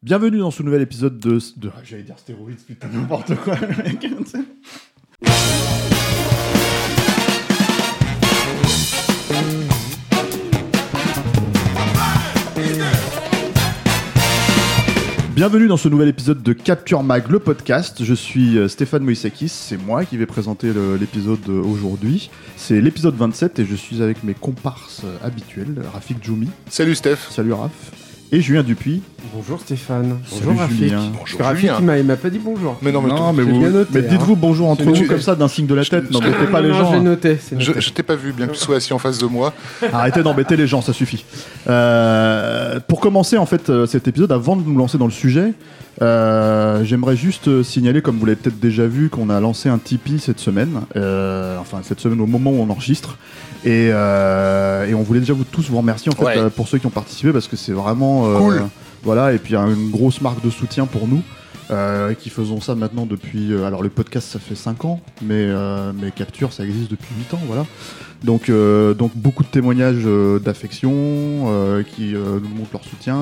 Bienvenue dans ce nouvel épisode de. de ah, J'allais dire stéroïdes, putain, n'importe quoi, mec. Bienvenue dans ce nouvel épisode de Capture Mag, le podcast. Je suis euh, Stéphane Moïsakis, c'est moi qui vais présenter l'épisode aujourd'hui. C'est l'épisode 27 et je suis avec mes comparses euh, habituels, Rafik Djoumi. Salut Steph. Salut Raph. Et Julien Dupuis. Bonjour Stéphane. Salut Bonjour Rafik. Julien. Bonjour Rafik, Julien. il m'a- il m'a pas dit bonjour. Mais non, mais, Non, tout- mais, vous, noté, mais hein. dites-vous bonjour entre vous tu- comme ça d'un signe de la tête. je- N'embêtez Non, pas les gens. J'ai hein. noté. c'est je, noté. je t'ai pas vu, bien que tu sois assis en face de moi. Arrêtez d'embêter les gens, ça suffit. Euh, pour commencer en fait euh, cet épisode, avant de nous lancer dans le sujet, euh, j'aimerais juste signaler, comme vous l'avez peut-être déjà vu, qu'on a lancé un Tipeee cette semaine. Euh, enfin cette semaine au moment où on enregistre. Et, euh, et on voulait déjà vous tous vous remercier en fait Ouais. euh, pour ceux qui ont participé parce que c'est vraiment euh, Cool. Voilà et puis une grosse marque de soutien pour nous. euh, qui faisons ça maintenant depuis. euh, alors, le podcast, ça fait 5 ans, mais, euh, mais Capture, ça existe depuis 8 ans, voilà. Donc, euh, donc beaucoup de témoignages euh, d'affection euh, qui euh, nous montrent leur soutien.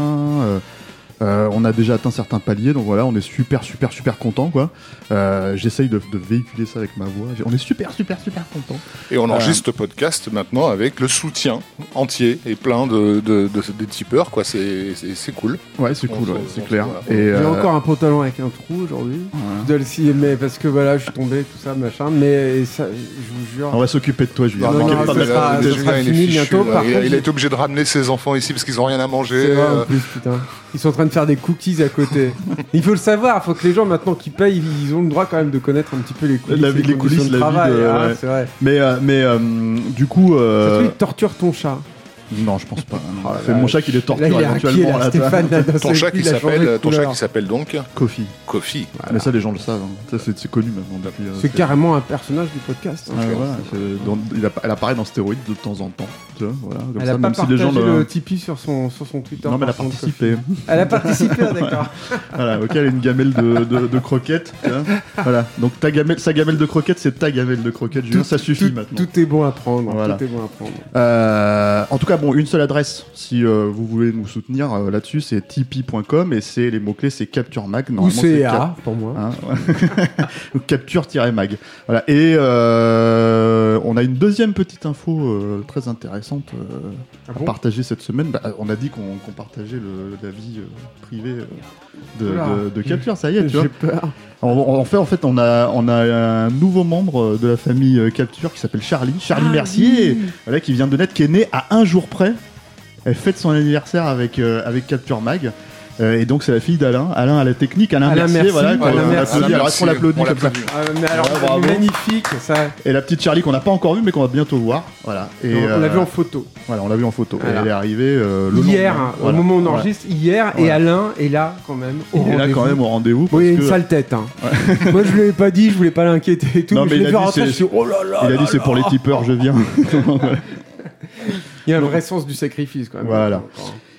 Euh, euh, on a déjà atteint certains paliers, donc voilà, on est super, super, super content, quoi. Euh, J'essaye de, de véhiculer ça avec ma voix. On est super, super, super content. Et on enregistre le podcast maintenant avec le soutien entier et plein de, de, de- des tipeurs, quoi. C'est cool. Ouais, c'est cool, ouais, c'est clair. voilà. Et, J'ai euh, encore un pantalon avec un trou aujourd'hui. voilà. Je dois le scier, mais parce que voilà, je suis tombé, tout ça, machin. Mais ça, je vous jure. On va s'occuper de toi, Julien. Non, non, non, ça ça sera il est fini bientôt, par il, contre, il obligé de ramener ses enfants ici parce qu'ils ont rien à manger. C'est vrai euh, en plus, putain. Ils sont en train de faire des cookies à côté. Il faut le savoir, il faut que les gens maintenant qui payent, ils ont le droit quand même de connaître un petit peu les coulisses. La vie- les coulisses, de la vie travail. de- ouais. C'est vrai. Mais, euh, mais euh, du coup. Ça se euh, trouve, torture ton chat. Non, je pense pas. Oh là c'est là. mon chat qui les Là, torture il est inquiet, éventuellement. là, là. Stéphane. là, ton chat qui s'appelle ton chat qui s'appelle donc Kofi. Kofi. Mais ça, les gens le savent. hein. C'est connu maintenant euh, C'est carrément un personnage du podcast. hein. Ouais, voilà, c'est- dans- il appa- elle apparaît dans Stéroïdes de temps en temps. Tu vois, voilà, comme Elle ça, a pas même si les partagé gens le le- Tipeee sur son, sur son Twitter. Non, mais elle a participé. Elle a participé, ah, d'accord. voilà, ok, elle a une gamelle de, de, de croquettes. Voilà, donc ta gamelle, sa gamelle de croquettes, c'est ta gamelle de croquettes. Ça suffit maintenant. tout est bon à prendre. Voilà. Tout est bon à prendre. Euh, en tout cas, bon, une seule adresse si euh, vous voulez nous soutenir euh, là-dessus, c'est tipeee.com et c'est les mots-clés, c'est Capture Mag. Ou CA, Cap- pour moi. Hein, Capture-mag. Voilà. Et euh, on a une deuxième petite info très intéressante Ah à partager cette semaine. Bah, on a dit qu'on partageait le, la vie privée de, Oula. de- de Capture, ça y est, tu vois. J'ai peur. En, fait, en fait, on a, on a un nouveau membre de la famille euh, Capture qui s'appelle Charlie, Charlie Ah, Mercier, oui. voilà, qui vient de naître, qui est né à un jour près. Elle fête son anniversaire avec, euh, avec Capture Mag. Euh, et donc, c'est la fille d'Alain. Alain à la technique, Alain, Alain Mercier, Merci, voilà. Alain applaudit. Merci. Alors, est-ce qu'on l'applaudit On comme ça. Ah, mais alors, bravo. magnifique, ça. Et la petite Charlie qu'on n'a pas encore vue, mais qu'on va bientôt voir. Voilà. Et, on l'a euh, vu en photo. Voilà, on l'a vu en photo. Voilà. Et elle est arrivée euh, le Hier, hein, Voilà. au moment où on Voilà. enregistre, hier, et Voilà. Alain est là quand même. au Il est là quand même au rendez-vous. Bon, il a une que- sale tête. Hein. Moi, je lui ai pas dit, je voulais pas l'inquiéter et tout. Non, mais, je il a dit, oh là là. Il a dit c'est pour les tipeurs, je viens. Il y a un vrai sens du sacrifice quand même. Voilà.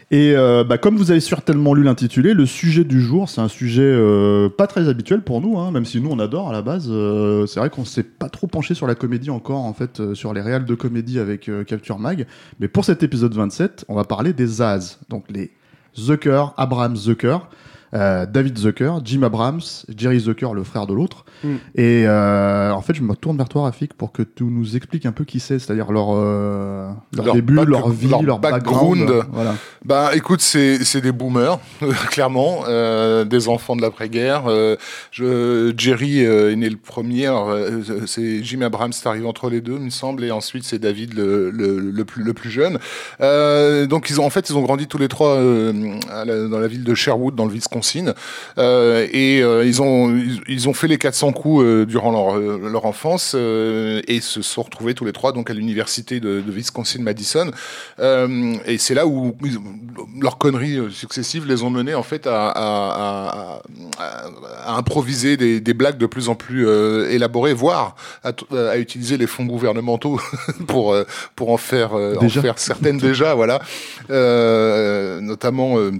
Et euh, bah, comme vous avez certainement lu l'intitulé, le sujet du jour, c'est un sujet euh, pas très habituel pour nous, hein, même si nous on adore à la base. Euh, c'est vrai qu'on s'est pas trop penché sur la comédie encore, en fait, euh, sur les réals de comédie avec Capture Mag. Mais pour cet épisode 27, on va parler des Zaz, donc les Zucker, Abraham Zucker. Euh, David Zucker, Jim Abrams, Jerry Zucker, le frère de l'autre. Mm. Et euh, en fait, je me tourne vers toi, Rafik, pour que tu nous expliques un peu qui c'est, c'est-à-dire leur, euh, leur, Leur début, back- leur vie, leur leur, background. background. Voilà. Bah écoute, c'est c'est des boomers, clairement, euh, des enfants de l'après-guerre. Euh, je- Jerry euh, est né le premier, alors, euh, c'est Jim Abrams c'est arrivé entre les deux, il me semble, et ensuite c'est David le, le, le plus, le plus jeune. Euh, donc ils ont en fait ils ont grandi tous les trois euh, la- dans la ville de Sherwood, dans le Wisconsin. Wisconsin. Euh, et euh, ils ont ils, ils ont fait les 400 coups euh, durant leur leur enfance et se sont retrouvés tous les trois donc à l'université de, de Wisconsin Madison. Euh, et c'est là où ils- leurs conneries successives les ont menés en fait à, à, à, à- à improviser des, des blagues de plus en plus euh, élaborées, voire à, utiliser les fonds gouvernementaux pour pour en faire en faire certaines déjà voilà euh, notamment euh,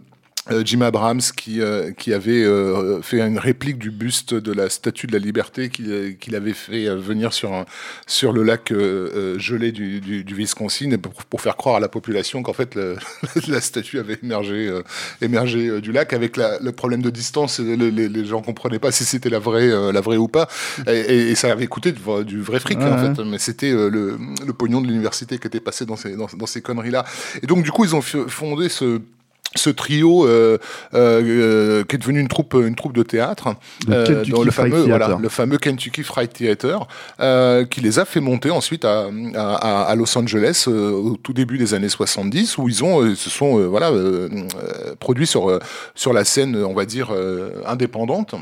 Jim Abrams qui, euh, qui avait euh, fait une réplique du buste de la Statue de la Liberté qu'il euh, qu'il avait fait euh, venir sur, un, sur le lac euh, euh, gelé du, du, du Wisconsin pour, pour faire croire à la population qu'en fait le- la statue avait émergé, euh, émergé euh, du lac avec la, le problème de distance. le- les, les gens comprenaient pas si c'était la vraie, euh, la vraie ou pas. Et, et- et ça avait coûté du, vrai- du vrai fric Ouais, en ouais. fait, mais c'était euh, le, le pognon de l'université qui était passé dans ces, dans, dans ces conneries-là. Et donc du coup ils ont fondé ce ce trio euh, euh, euh, qui est devenu une troupe une troupe de théâtre Kentucky dans le fameux voilà le fameux Kentucky Fried Theater euh, qui les a fait monter ensuite à, à, à Los Angeles euh, au tout début des années 70 où ils ont euh, se sont euh, voilà euh, euh, produits sur euh, sur la scène on va dire euh, indépendante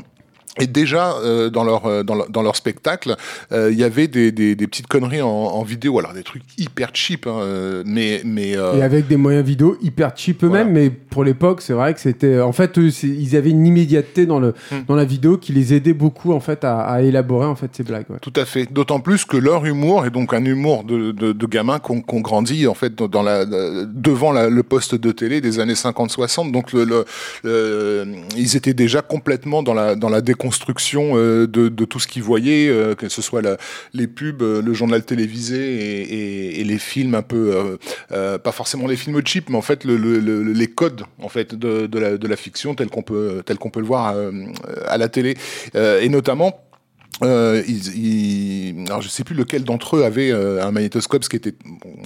et déjà euh, dans leur euh, dans leur, dans leur spectacle, euh, il y avait des, des, des petites conneries en, en vidéo, alors des trucs hyper cheap, hein, euh, mais mais euh, Et avec des moyens vidéo hyper cheap eux-mêmes, Voilà. mais pour l'époque, c'est vrai que c'était. En fait, eux, ils avaient une immédiateté dans, le, Hmm. dans la vidéo qui les aidait beaucoup en fait, à, à élaborer en fait, ces blagues. ouais. Tout à fait. D'autant plus que leur humour est donc un humour de, de, de gamins qu'on qu'on grandit en fait dans la, devant la- le poste de télé des années 50-60. Donc le, le- le- ils étaient déjà complètement dans la dans la déconstruction euh, de, tout ce qu'ils voyaient, euh, que ce soit les pubs, euh, le journal télévisé et, les films un peu pas forcément les films cheap, mais en fait le, le- le- les codes en fait de, la, fiction tel qu'on peut le voir à la télé. Et notamment euh, ils, ils- alors je sais plus lequel d'entre eux avait euh, un magnétoscope, ce qui était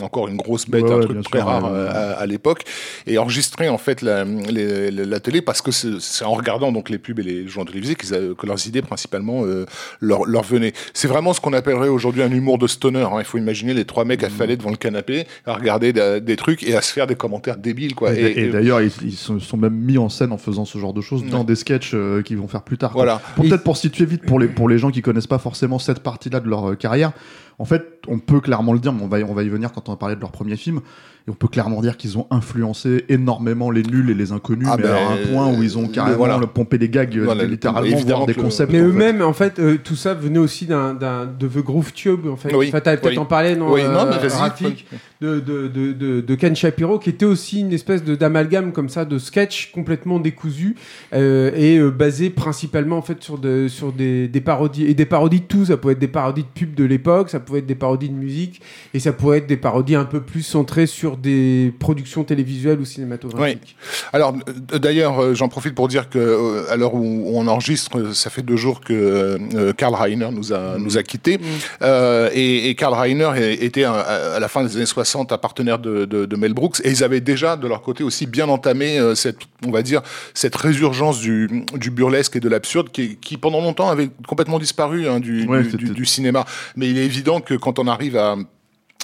encore une grosse bête, Ouais, un truc très sûr, rare ouais, euh, ouais. à, à l'époque, et enregistrer en fait la, les- la, télé parce que c'est en regardant donc les pubs et les journaux télévisés a- que leurs idées principalement euh, leur, leur venaient. C'est vraiment ce qu'on appellerait aujourd'hui un humour de stoner. hein. Il faut imaginer les trois mecs affalés devant le canapé à regarder da- des trucs et à se faire des commentaires débiles quoi. Et, et d'ailleurs, ils, ils se sont même mis en scène en faisant ce genre de choses dans des sketchs euh, qu'ils vont faire plus tard. voilà. Peut-être pour situer vite pour les pour les gens qui connaissent pas forcément cette partie-là de leur euh, carrière. En fait, on peut clairement le dire, mais on va y, on va y venir quand on va parler de leur premier film. Et on peut clairement dire qu'ils ont influencé énormément les nuls et les inconnus, Ah mais ben, à un point où ils ont le- carrément voilà. le pompé des gags, euh, Voilà, littéralement, voire des concepts. Mais eux-mêmes, en fait, euh, tout ça venait aussi d'un, d'un- de The Groove Tube, en fait. Oui, Enfin, peut-être oui. en parler, non, Oui, non, mais vas-y. Rafik, de, de, de, de, de Ken Shapiro, qui était aussi une espèce de, d'amalgame comme ça, de sketch complètement décousu, euh, et euh, basé principalement, en fait, sur, de, sur des, des parodies. Et des parodies de tout. Ça pouvait être des parodies de pubs de l'époque, ça pouvait être des parodies de musique, et ça pouvait être des parodies un peu plus centrées sur des productions télévisuelles ou cinématographiques. Alors euh, d'ailleurs, euh, j'en profite pour dire que euh, à l'heure où on enregistre, ça fait deux jours que euh, Karl Reiner nous a nous a quittés. Euh, et, et Karl Reiner était un- à la fin des années 60 un partenaire de, de, de Mel Brooks et ils avaient déjà de leur côté aussi bien entamé cette on va dire cette résurgence du, du burlesque et de l'absurde qui, qui pendant longtemps avait complètement disparu hein, du, Ouais, du, c'était- du- du cinéma. Mais il est évident que quand on arrive à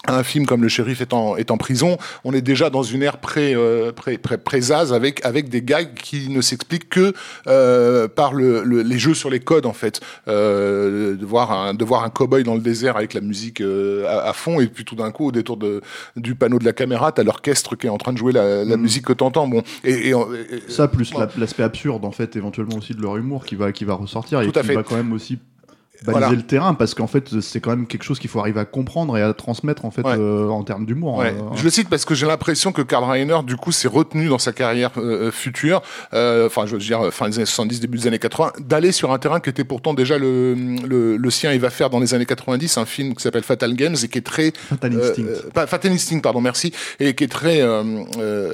un film comme Le Shérif est en, est en prison, on est déjà dans une ère pré, euh, pré, pré, pré-Zaz avec, avec des gags qui ne s'expliquent que euh, par le, le- les jeux sur les codes, en fait. Euh, de, voir un, de voir un cow-boy dans le désert avec la musique euh, à, à fond, et puis tout d'un coup, au détour de, du panneau de la caméra, t'as l'orchestre qui est en train de jouer la, la Mm. musique que t'entends. Bon, et, et, et- Ça plus l'aspect absurde en fait éventuellement aussi de leur humour qui va qui va ressortir et Tout à qui fait. va quand même aussi baliser Voilà. le terrain parce qu'en fait c'est quand même quelque chose qu'il faut arriver à comprendre et à transmettre en fait Ouais. euh, en termes d'humour. Ouais. euh, Je le cite parce que j'ai l'impression que Karl Reiner, du coup, s'est retenu dans sa carrière euh, future, euh, enfin, je veux dire, fin des années 70, début des années 80, d'aller sur un terrain qui était pourtant déjà le, le, le sien. Il va faire dans les années 90 un film qui s'appelle Fatal Games et qui est très Fatal euh, Instinct. euh, pas- Fatal Instinct, pardon, merci, et qui est très euh, euh,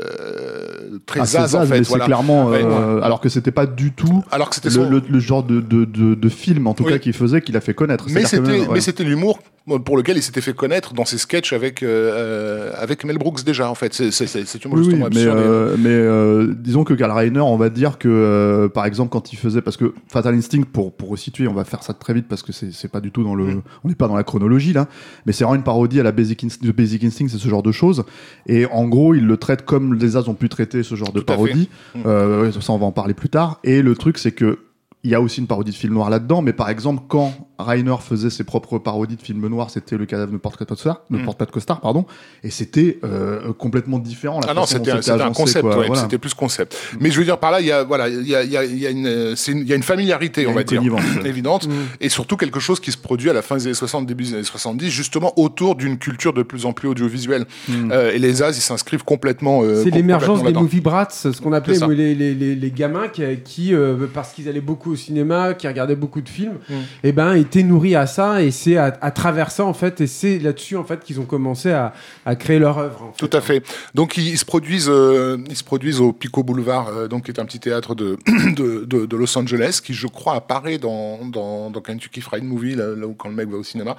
très Ah, zaz, en fait. mais Voilà. clairement Ouais. euh, alors que c'était pas du tout Alors que c'était le, son. le- le genre de, de, de, de film en tout cas qu'il faisait qu'il a fait connaître. mais c'était, ouais. l'humour pour lequel il s'était fait connaître dans ses sketchs avec euh, avec Mel Brooks déjà en fait. C'est une Oui, oui, justement mais, euh, mais euh, disons que Karl Reiner, on va dire que, par exemple, quand il faisait, parce que Fatal Instinct, pour pour resituer, on va faire ça très vite parce que c'est pas du tout dans le, Mm. on n'est pas dans la chronologie là, mais c'est vraiment une parodie à la Basic Instinct, de Basic Instinct, c'est ce genre de choses. Et en gros, il le traite comme les As ont pu traiter ce genre de Tout parodie. Mm. Ça, on va en parler plus tard. Et le truc, c'est que il y a aussi une parodie de film noir là-dedans, mais par exemple, quand Reiner faisait ses propres parodies de films noirs, c'était le cadavre de Portrait de Costard, de Mm. Portrait de Costard, pardon, et c'était euh, complètement différent. La Ah non, c'était un, concept, ouais, voilà. c'était plus concept. Mais je veux dire par là, il y a voilà, il y a, il y a, il y a une, euh, une- il y a une familiarité, Il y a on va dire, évidente, Mm. et surtout quelque chose qui se produit à la fin des années 60, début des années 70, justement autour d'une culture de plus en plus audiovisuelle. Mm. Euh, et les As, ils s'inscrivent complètement. euh, C'est l'émergence des movie brats, ce qu'on appelait les, les, les, les gamins qui, qui euh, parce qu'ils allaient beaucoup au cinéma, qui regardaient beaucoup de films, Mm. et ben étaient nourris à ça et c'est à, à travers ça en fait et c'est là-dessus en fait qu'ils ont commencé à, à créer leur œuvre. en fait. Tout à fait. Donc ils, ils se produisent, euh, ils se produisent au Pico Boulevard, euh, donc qui est un petit théâtre de, de, de, de Los Angeles, qui je crois apparaît dans, dans, dans Kentucky Fried Movie, là, là où quand le mec va au cinéma.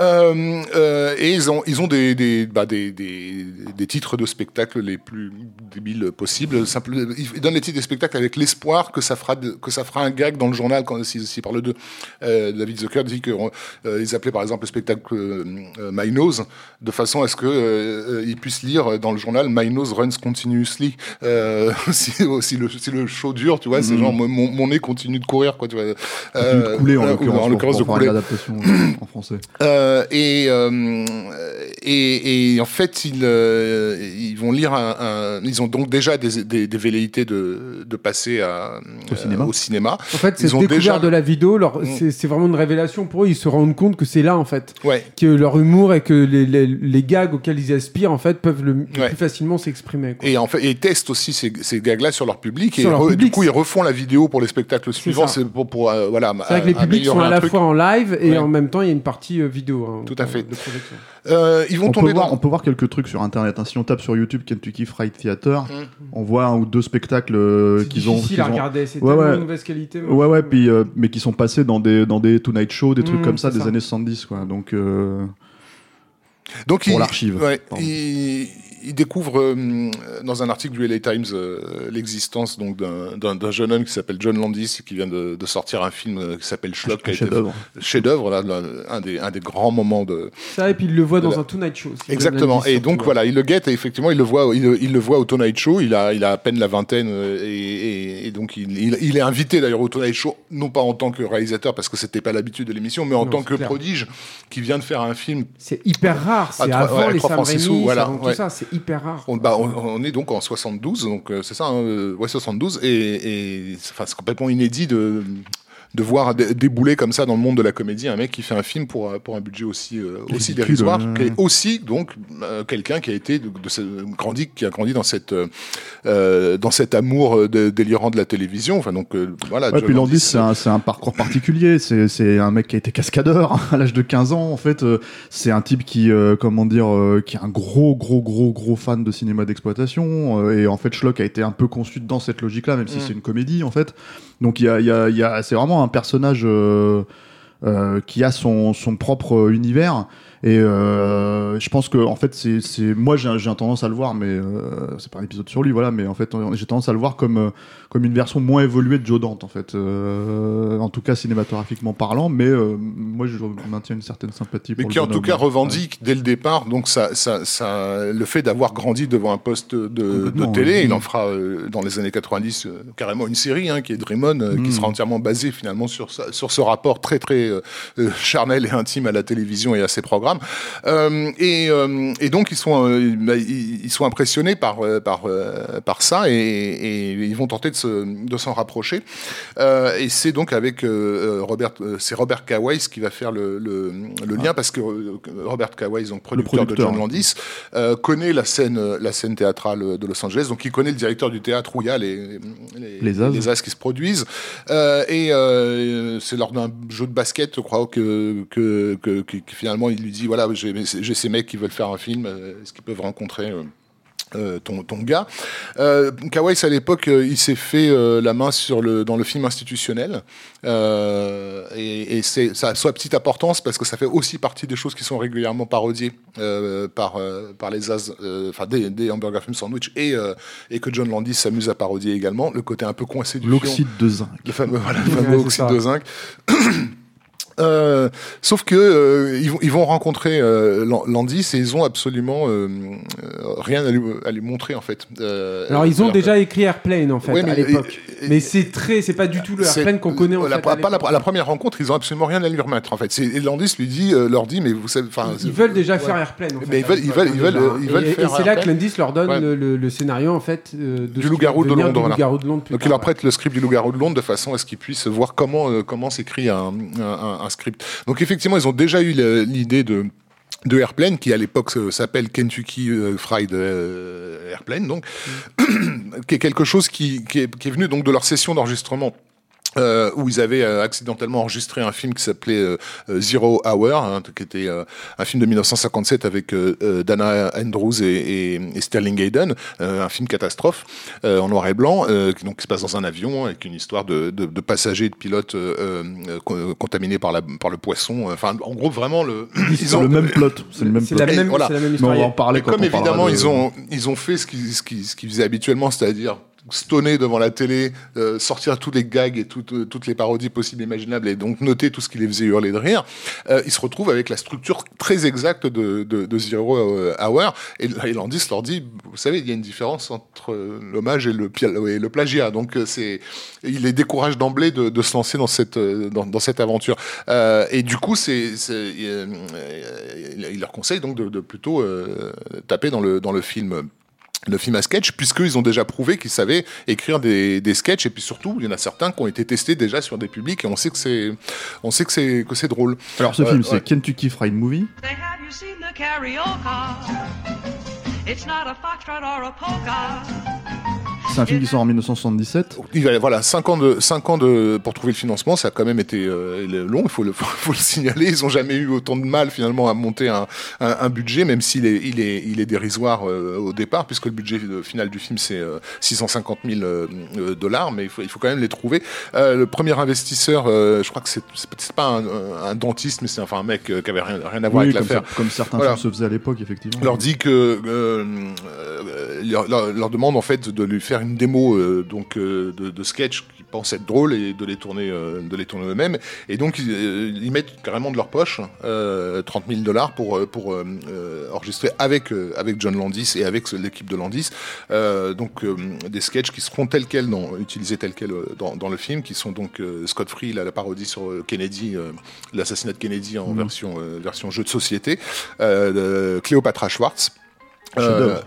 Euh, euh, et ils ont, ils ont des, des, bah, des, des, des titres de spectacles les plus débiles possibles. Simple, ils donnent les titres des spectacles avec l'espoir que ça fera de- que ça fera un dans le journal quand s'ils s'ils parlent de euh, David Zucker dit que euh, ils appelaient par exemple le spectacle euh, My Nose de façon à ce que euh, euh, ils puissent lire dans le journal My Nose runs continuously. Si, si le si le show dure, tu vois, c'est Mhm. genre mon, mon nez continue de courir quoi, tu vois. De couler en l'occurrence, de couler. l'adaptation en français. Et, et, et en fait, ils, euh, ils vont lire un, un- Ils ont donc déjà des, des, des velléités de, de passer à, Au cinéma. au cinéma. En fait, Ils c'est ont découvert déjà- de la vidéo, leur- Mm. c'est c'est vraiment une révélation pour eux. Ils se rendent compte que c'est là en fait, Ouais. que leur humour et que les, les, les gags auxquels ils aspirent en fait peuvent le, Ouais. plus facilement s'exprimer. Et en fait, et ils testent aussi ces, ces gags-là sur leur public. Sur et leur re- public, du coup, ils refont la vidéo pour les spectacles suivants. C'est pour, pour euh, voilà. C'est vrai que les publics sont à la truc. fois en live et Ouais. en même temps il y a une partie euh, vidéo. hein, Tout à fait. de projection. Euh, ils vont On peut, tomber voir, dans. on peut voir quelques trucs sur internet. hein. Si on tape sur YouTube Kentucky Fried Theater, Mm. on voit un ou deux spectacles C'est qu'ils ont. difficile qu'ils à ont- regarder, c'est Ouais, tellement ouais. de mauvaise qualité. Ouais, ouais, puis, euh, mais qui sont passés dans des, dans des Tonight Show, des trucs Mm, comme ça, des ça. années 70, quoi. Donc, euh, Donc pour l'archive. Ouais, il, il découvre euh, dans un article du LA Times euh, l'existence donc d'un- jeune homme qui s'appelle John Landis qui vient de, de sortir un film euh, qui s'appelle Schlock, un chef-d'œuvre. chef-d'œuvre, là, là, un des un des grands moments de Ça, et puis il le voit dans la- un Tonight Show. aussi, exactement. Et donc voilà, il le guette et effectivement il le voit il, le- il le voit au Tonight Show. Il a il a à peine la vingtaine et, et- et donc il, il, il est invité d'ailleurs au Tonight Show non pas en tant que réalisateur parce que c'était pas l'habitude de l'émission, mais en Non, tant que clair. prodige qui vient de faire un film C'est hyper rare. C'est avant ouais, les Sam Raimi, voilà, avant tout ouais. ça. C'est hyper rare. On, bah, on, on est donc en 72, donc euh, c'est ça, hein, euh, ouais 72, et, et c'est- enfin, c'est complètement inédit de de voir dé- débouler comme ça dans le monde de la comédie un mec qui fait un film pour euh, pour un budget aussi euh, aussi dérisoire, ouais. qui est aussi donc euh, quelqu'un qui a été de, grandi qui a grandi dans cette euh, euh, dans cet amour euh, délirant de la télévision. Enfin donc euh, voilà. Ouais, puis Landis, c'est un, parcours particulier. C'est un mec qui a été cascadeur à l'âge de 15 ans. En fait, euh, c'est un type qui, euh, comment dire, euh, qui est un gros, gros, gros, gros fan de cinéma d'exploitation. euh, et en fait, Schlock a été un peu conçu dans cette logique-là, même si Mm. c'est une comédie, en fait. Donc, il y a, y a, y a, c'est vraiment un personnage euh, euh, qui a son propre univers. Et euh, je pense que en fait c'est c'est moi j'ai j'ai tendance à le voir mais euh, c'est pas un épisode sur lui voilà mais en fait j'ai tendance à le voir comme euh, comme une version moins évoluée de Joe Dante en fait euh, en tout cas cinématographiquement parlant mais euh, moi je maintiens une certaine sympathie mais pour qui le en tout cas revendique dès le départ donc ça, ça, ça, le fait d'avoir grandi devant un poste de, de télé, il en fera euh, dans les années 90 euh, carrément une série hein, qui est Dreamon, euh, qui Mm. sera entièrement basée finalement sur, sur ce rapport très très charnel et intime à la télévision et à ses programmes. Euh, et, euh, et donc ils sont, euh, bah, ils, sont impressionnés par, par, par ça et, et ils vont tenter de, se, de s'en rapprocher. Et c'est donc avec Robert, c'est Robert Kawais qui va faire le, le, le lien parce que Robert Kawais, donc producteur, producteur, de John. Landis, connaît la scène, la scène théâtrale de Los Angeles, donc il connaît le directeur du théâtre où il y a les, les, Les As. qui se produisent. Euh, et euh, c'est lors d'un jeu de basket, je crois, que, que, que, que- que finalement il lui dit voilà, j'ai ces mecs qui veulent faire un film, euh, est-ce qu'ils peuvent rencontrer euh, euh, ton, ton gars? Euh, Kawais, à l'époque, euh, il s'est fait euh, la main sur le, dans le film institutionnel. Euh, et et c'est, ça a sa petite importance parce que ça fait aussi partie des choses qui sont régulièrement parodiées euh, par, euh, par les as, euh, enfin des, des Hamburger Film Sandwich et, euh, et que John Landis s'amuse à parodier également. Le côté un peu coincé du. L'oxyde de zinc. Le fameux, voilà, le Ouais, fameux c'est oxyde ça. de zinc. Euh, sauf que euh, ils, vont, ils vont rencontrer euh, Lan- Landis et ils ont absolument euh, rien à lui, à lui montrer en fait. Alors ils ont alors, déjà écrit Airplane en fait Ouais, mais- à l'époque. Mais c'est très, c'est pas du tout le Airplane qu'on connaît en la, fait. pas à la, première rencontre, ils ont absolument rien à lui remettre en fait. Et Landis lui dit, leur dit, mais vous savez, enfin, Ils veulent déjà ouais. faire Airplane. En fait, Mais ils veulent- ils veulent- ils veulent, ils veulent et, faire et c'est là que. Landis leur donne Ouais. le, le- le scénario en fait de Du Loup-garou de Londres, Donc il leur prête le script du Loup-garou de Londres de façon à ce qu'ils puissent voir comment comment s'écrit un, un, script. Donc effectivement, ils ont déjà eu l'idée de de Airplane qui à l'époque euh, s'appelle Kentucky euh, Fried euh, Airplane donc qui est quelque chose qui, qui, est, qui est venu donc de leur session d'enregistrement euh, où ils avaient euh, accidentellement enregistré un film qui s'appelait euh, euh, Zero Hour, hein, qui était euh, un film de 1957 avec euh, Dana Andrews et, et, et Sterling Hayden, euh, un film catastrophe euh, en noir et blanc, euh, qui, donc, qui se passe dans un avion avec une histoire de, de, de passagers et de pilotes euh, euh, co- contaminés par, la, par le poisson. Enfin, en gros, vraiment le. C'est le même plot. C'est le même C'est plot. la même, voilà. c'est la même Mais histoire. on va en parler Et quand comme on évidemment, de- ils ont ils ont fait ce qu'ils ce qu'ils ce qu'ils faisaient habituellement, c'est-à-dire stoner devant la télé, euh, sortir tous les gags et toutes euh, toutes les parodies possibles et imaginables, et donc noter tout ce qui les faisait hurler de rire. Euh, ils se retrouvent avec la structure très exacte de de, de Zero Hour. Et, et Landis leur dit, vous savez, il y a une différence entre euh, l'hommage et le et le plagiat. Donc euh, c'est il les décourage d'emblée de, de se lancer dans cette euh, dans, cette aventure. Euh, et du coup, c'est euh, euh, il leur conseille donc de, de plutôt euh, taper dans le dans le film le film à sketch, puisqu'ils ont déjà prouvé qu'ils savaient écrire des, des sketchs, et puis surtout, il y en a certains qui ont été testés déjà sur des publics, et on sait que c'est, on sait que c'est, que c'est drôle. Alors ce film, ouais. c'est Kentucky Fried Movie. Say, have you seen the karaoke? It's not a foxtrot or a polka. C'est un film qui sort en 1977. Il va- voilà, 5 ans de, cinq ans de, pour trouver le financement, ça a quand même été euh, long, il faut le, faut, faut le signaler. Ils ont jamais eu autant de mal finalement à monter un, un, un budget, même s'il est, il est, il est dérisoire euh, au départ, puisque le budget final du film c'est euh, 650 000 euh, euh, dollars, mais il faut, il faut quand même les trouver. Le premier investisseur, je crois que c'est, c'est pas un, un dentiste, mais c'est enfin un mec qui avait rien, rien à voir Oui, avec l'affaire ça- comme certains Voilà. se faisaient à l'époque, effectivement. leur dit que leur, leur- leur demande en fait de lui faire une démo euh, donc euh, de, de sketch qu'ils pensent être drôles et de les tourner euh, de les tourner eux-mêmes. Et donc ils, ils mettent carrément de leur poche euh, 30 000 dollars pour pour enregistrer avec avec John Landis et avec l'équipe de Landis. Donc des sketchs qui seront tels quels dans, utilisés tels quels dans, dans le film qui sont donc Scott Free la, la parodie sur Kennedy l'assassinat de Kennedy en version euh, version jeu de société Cléopatra Schwartz Chef-d'œuvre.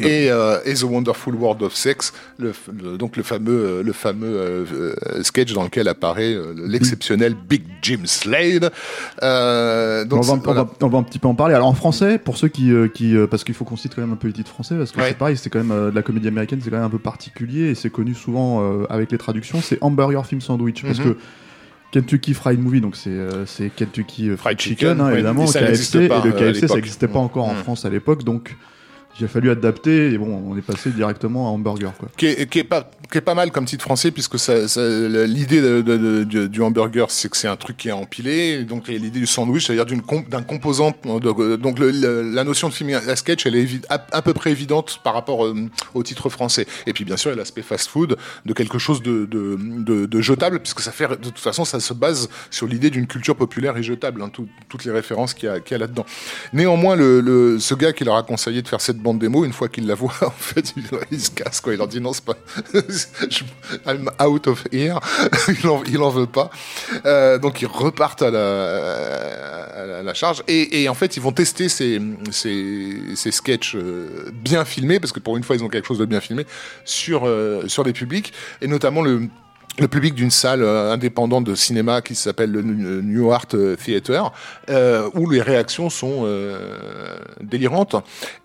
et, euh, et The Wonderful World of Sex, le, donc le fameux, euh, le fameux euh, euh, sketch dans lequel apparaît euh, l'exceptionnel Big Jim Slade. Euh, donc on, va, c'est- on voilà. va- on va un petit peu en parler. Alors en français, pour ceux qui, euh, qui euh, parce qu'il faut qu'on cite quand même un peu les titres français, parce que Ouais. c'est pareil, c'est quand même euh, de la comédie américaine, c'est quand même un peu particulier et c'est connu souvent euh, avec les traductions. C'est Hamburger Film Sandwich parce Mhm. que Kentucky Fried Movie, donc c'est euh, Kentucky euh, Fried Chicken, Chicken, hein, évidemment, et KFC, pas, et le euh, à KFC ça n'existait pas encore en Mhm. France à l'époque, donc il a fallu adapter et bon, on est passé directement à hamburger quoi. qui est, pas mal comme titre français puisque l'idée du, hamburger c'est que c'est un truc qui est empilé. Donc l'idée du sandwich c'est-à-dire d'un composant donc la notion de film à sketch elle est à, peu près évidente par rapport euh, au titre français. Et puis bien sûr il y a l'aspect fast food de quelque chose de, jetable puisque de toute façon ça se base sur l'idée d'une culture populaire et jetable hein, tout- toutes les références qu'il y a, là-dedans. Néanmoins ce gars qui leur a conseillé de faire cette bande démo une fois qu'il la voit en fait il, il se casse quoi il leur dit non c'est pas I'm out of here. il, en, il veut pas. Euh, donc ils repartent à la, à la, charge. Et, en fait, ils vont tester ces, ces, ces sketchs euh, bien filmés, parce que pour une fois, ils ont quelque chose de bien filmé, sur, euh, sur des publics, et notamment le le public d'une salle euh, indépendante de cinéma qui s'appelle le New Art Theater, euh, où les réactions sont euh, délirantes.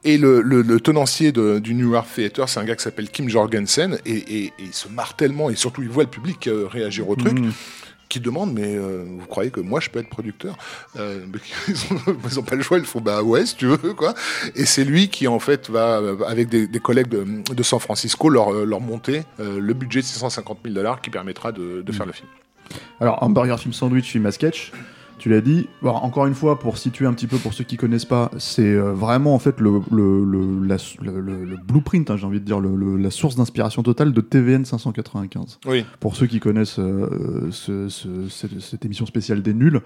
Et le, le, tenancier du New Art Theater, c'est un gars qui s'appelle Kim Jorgensen, et, et, et il se marre tellement, et surtout il voit le public euh, réagir au truc, Mhm. Qui demandent mais euh, vous croyez que moi je peux être producteur? Euh, ils, ont, ils ont pas le choix ils font bah ouais si tu veux quoi. Et c'est lui qui en fait va euh, avec des, des collègues de, de San Francisco leur, leur monter euh, le budget de 650 000 dollars qui permettra de, de faire le film. Alors, hamburger, film sandwich, film à sketch, tu l'as dit. Bon, encore une fois, pour situer un petit peu pour ceux qui connaissent pas, c'est euh, vraiment en fait le, le, le, la- le- le- le blueprint, hein, j'ai envie de dire, la source d'inspiration totale de TVN 595. oui Pour ceux qui connaissent euh, ce- ce- cette, cette émission spéciale des nuls,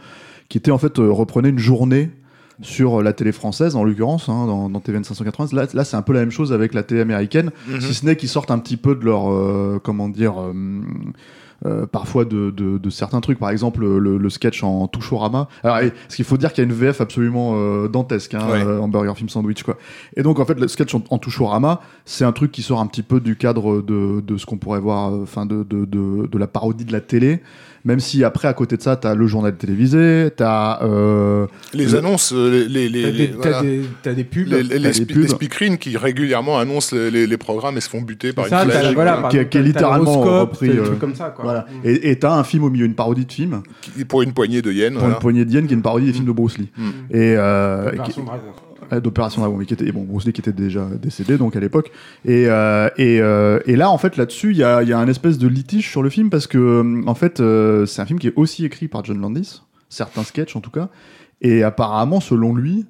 qui était en fait euh, reprenait une journée sur la télé française en l'occurrence hein, dans, dans TVN 595 là, là c'est un peu la même chose avec la télé américaine Mhm. si ce n'est qu'ils sortent un petit peu de leur euh, comment dire euh, euh, parfois de, de, de certains trucs. Par exemple le, le sketch en touchorama. Alors parce qu'il faut dire qu'il y a une VF absolument euh, dantesque hein, Ouais. euh, hamburger film sandwich quoi. Et donc en fait le sketch en, en touchorama c'est un truc qui sort un petit peu du cadre de, de ce qu'on pourrait voir euh, enfin de, de, de, de la parodie de la télé même si après à côté de ça t'as le journal télévisé t'as euh, les Le- annonces euh, les, les, T'as les- des, voilà. t'as des, t'as des pubs. les, les, speakerines qui régulièrement annoncent les, les- les programmes et se font buter par ça, une t'as- flèche voilà, par qui exemple, qui est littéralement repris, euh, trucs comme ça, quoi. voilà Mm. et et t'as un film au milieu une parodie de film qui- pour une poignée de yens pour voilà. une poignée de yens qui est une parodie des films de Bruce Lee Mm. et euh, Euh, d'Opération Dragon, mais qui était, bon, Bruce Lee qui était déjà décédé donc à l'époque. Et, euh, et, euh, et là, en fait, là-dessus, il y a, y a un espèce de litige sur le film parce que, en fait, c'est un film qui est aussi écrit par John Landis, certains sketchs en tout cas, et apparemment, selon lui,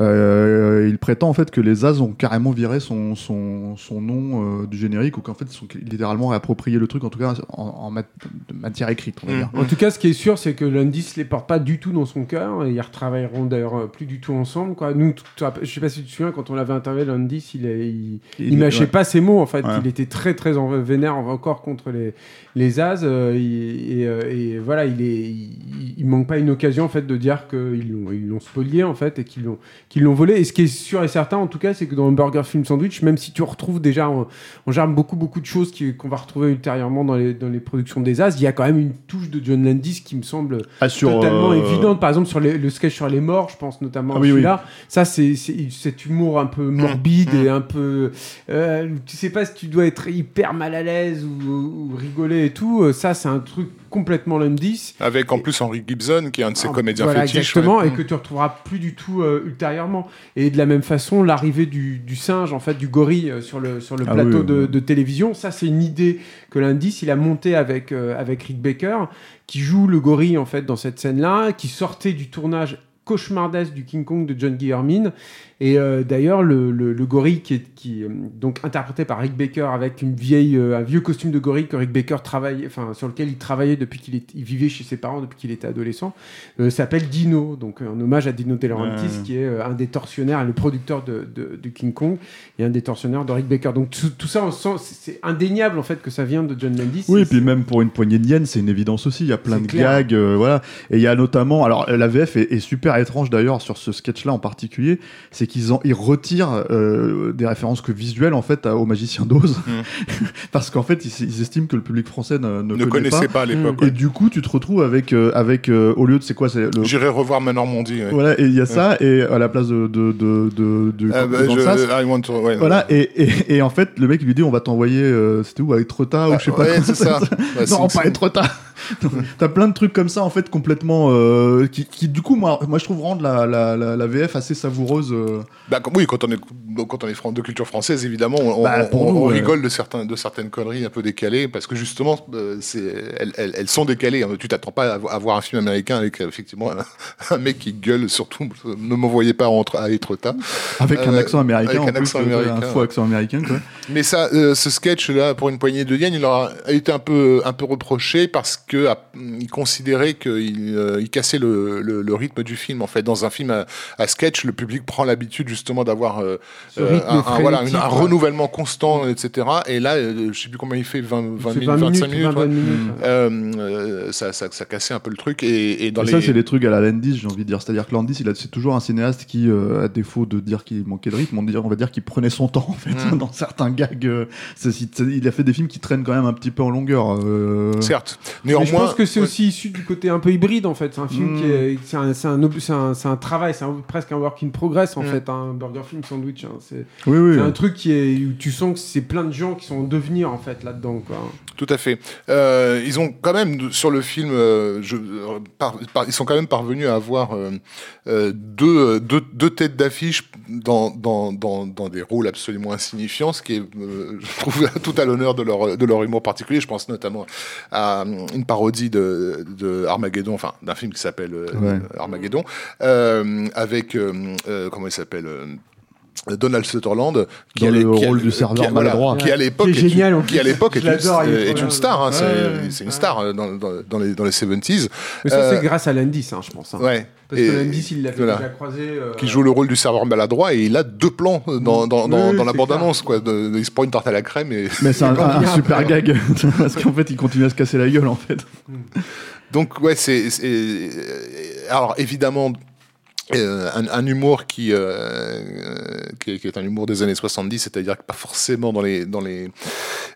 euh, il prétend en fait que les As ont carrément viré son, son, son nom euh, du générique ou qu'en fait ils sont littéralement réapproprié le truc en tout cas en, en mat- de matière écrite on va Mm. dire. En tout cas, ce qui est sûr, c'est que Landis les porte pas du tout dans son cœur et ils retravailleront d'ailleurs euh, plus du tout ensemble. Quoi. Nous, je sais pas si tu te souviens, quand on l'avait interviewé, Landis, il, est- il, il, mâchait ouais. pas ses mots en fait. Ouais. Il était très très en vénère encore contre les les As euh, et, euh, et voilà, il est il, il manque pas une occasion en fait de dire qu'ils l'ont ils l'ont spolié en fait et qu'ils l'ont qu'ils l'ont volé. Et ce qui est sûr et certain en tout cas, c'est que dans le Burger Film Sandwich, même si tu retrouves déjà en, en germe beaucoup beaucoup de choses qui- qu'on va retrouver ultérieurement dans les dans les productions des As, il y a quand même une touche de John Landis qui me semble Ah, sur, totalement euh, évidente. Par exemple, sur les- le sketch sur les morts, je pense notamment Ah à oui, oui. celui-là. Ça, c'est cet humour un peu morbide et un peu. euh, tu sais pas si tu dois être hyper mal à l'aise ou, ou rigoler et tout. Euh, Ça, c'est un truc complètement Landis. avec en plus Henry Gibson qui est un de ses Ah, comédiens voilà, fétiches exactement, ouais. et que tu retrouveras plus du tout euh, ultérieurement. Et de la même façon, l'arrivée du, du singe, en fait, du gorille euh, sur le, sur le Ah plateau oui, de, oui. de télévision, ça, c'est une idée que l'indice, il a monté avec, euh, avec Rick Baker, qui joue le gorille, en fait, dans cette scène-là, qui sortait du tournage cauchemardesque du King Kong de John Guillermin. Et euh, d'ailleurs, le, le, le gorille qui est qui, euh, donc interprété par Rick Baker avec une vieille, euh, un vieux costume de gorille que Rick Baker travaillait, enfin sur lequel il travaillait depuis qu'il est- il vivait chez ses parents depuis qu'il était adolescent, euh, s'appelle Dino, donc en hommage à Dino De Laurentiis, qui est un des tortionnaires et le producteur de, de, de King Kong et un des tortionnaires de Rick Baker. Donc tout, tout ça, on sent, c'est indéniable en fait que ça vient de John Landis. Oui, et puis même pour une poignée de yens, c'est une évidence aussi. Il y a plein de clair. gags, euh, voilà. Et il y a notamment, alors la VF est, est super étrange d'ailleurs sur ce sketch-là en particulier, c'est qu'ils en, ils retirent euh, des références que visuelles en fait à- au magicien d'Oz, parce qu'en fait ils, ils estiment que le public français ne, ne, ne connaît connaissait pas, à l'époque Et ouais. du coup, tu te retrouves avec, euh, avec euh, au lieu de c'est quoi, c'est le j'irai revoir ma Normandie ouais. voilà, et il y a ça, et à la place de de de de, de, Ah, de bah, je- I want to- ouais. voilà, et, et, et en fait, le mec lui dit on va t'envoyer, euh, c'était où, avec Trotta ou je sais pas. Ah, Ouais, c'est ça. Ouais, non, pas être. T'as plein de trucs comme ça en fait complètement euh, qui, qui, du coup moi moi je trouve rendre la, la, la, la VF assez savoureuse. euh. Bah, oui, quand on est quand on est de culture française, évidemment, on, Bah, on- pour on- nous, on ouais. rigole de certains de certaines conneries un peu décalées parce que justement, euh, c'est elles, elles, elles sont décalées. hein. Tu t'attends pas à, vo- à voir un film américain avec euh, effectivement un, un mec qui gueule. Surtout, ne m'envoyez pas entre à Etretat. avec un Euh, accent américain avec en un plus, accent euh, américain, un faux accent américain quoi. Mais ça, euh, ce sketch là, pour une poignée de yens, il leur a été un peu un peu reproché parce que ah, il considérait qu'il euh, il cassait le, le, le rythme du film. En fait, dans un film à, à sketch, le public prend l'habitude justement d'avoir euh, euh, un, un- voilà, une- un renouvellement constant, etc. Et là, euh, je sais plus combien il fait, 20, 20 c'est minutes, 25 minutes. 20 ouais. minutes. Euh, euh, ça, ça, ça cassait un peu le truc et, et dans Et les Ça c'est les trucs à la Landis j'ai envie de dire. C'est-à-dire que Landis il a c'est toujours un cinéaste qui euh, à défaut de dire qu'il manquait de rythme on, dit- on va dire qu'il prenait son temps en fait Mm. dans certains gags. euh, il a fait des films qui traînent quand même un petit peu en longueur. euh. Certes. Néanmoins, Mais je pense que c'est ouais. aussi issu du côté un peu hybride en fait. C'est un film Mm. qui est, c'est un, c'est un, travail, c'est presque un work in progress en Mm. fait, un burger film sandwich. hein. C'est Oui, oui. C'est un truc qui est où tu sens que c'est plein de gens qui sont en devenir en fait là-dedans quoi. Tout à fait. Euh, ils ont quand même sur le film, euh, je, euh, par- par- ils sont quand même parvenus à avoir euh, deux, deux, deux têtes d'affiche dans, dans, dans, dans des rôles absolument insignifiants, ce qui est, je trouve, tout à l'honneur de leur, de leur humour particulier. Je pense notamment à une parodie de, de Armageddon, enfin d'un film qui s'appelle Ouais. Armageddon, avec comment il s'appelle. Euh, Donald Sutherland qui Dans a le qui a- rôle du qui a- serveur voilà, maladroit. qui à l'époque est est génial, en une- qui à l'époque est, est star hein, c'est Ouais. une star euh, dans, dans, dans les dans les 70s Mais ça Euh, c'est grâce à Landis, hein, je pense. hein. ouais Parce Et- que Landis il l'avait voilà. déjà croisé. euh, qui joue le rôle du serveur maladroit et il a deux plans dans, dans, dans, Oui, dans oui, la bande annonce quoi de, de- il se prend une tarte à la crème et Mais c'est un, un super après. gag. Parce qu'en fait, il continue à se casser la gueule, en fait. Donc ouais, c'est c'est- euh, alors évidemment euh, un, un humour qui, euh, euh, qui, est, qui est un humour des années 70, c'est-à-dire pas forcément dans les dans les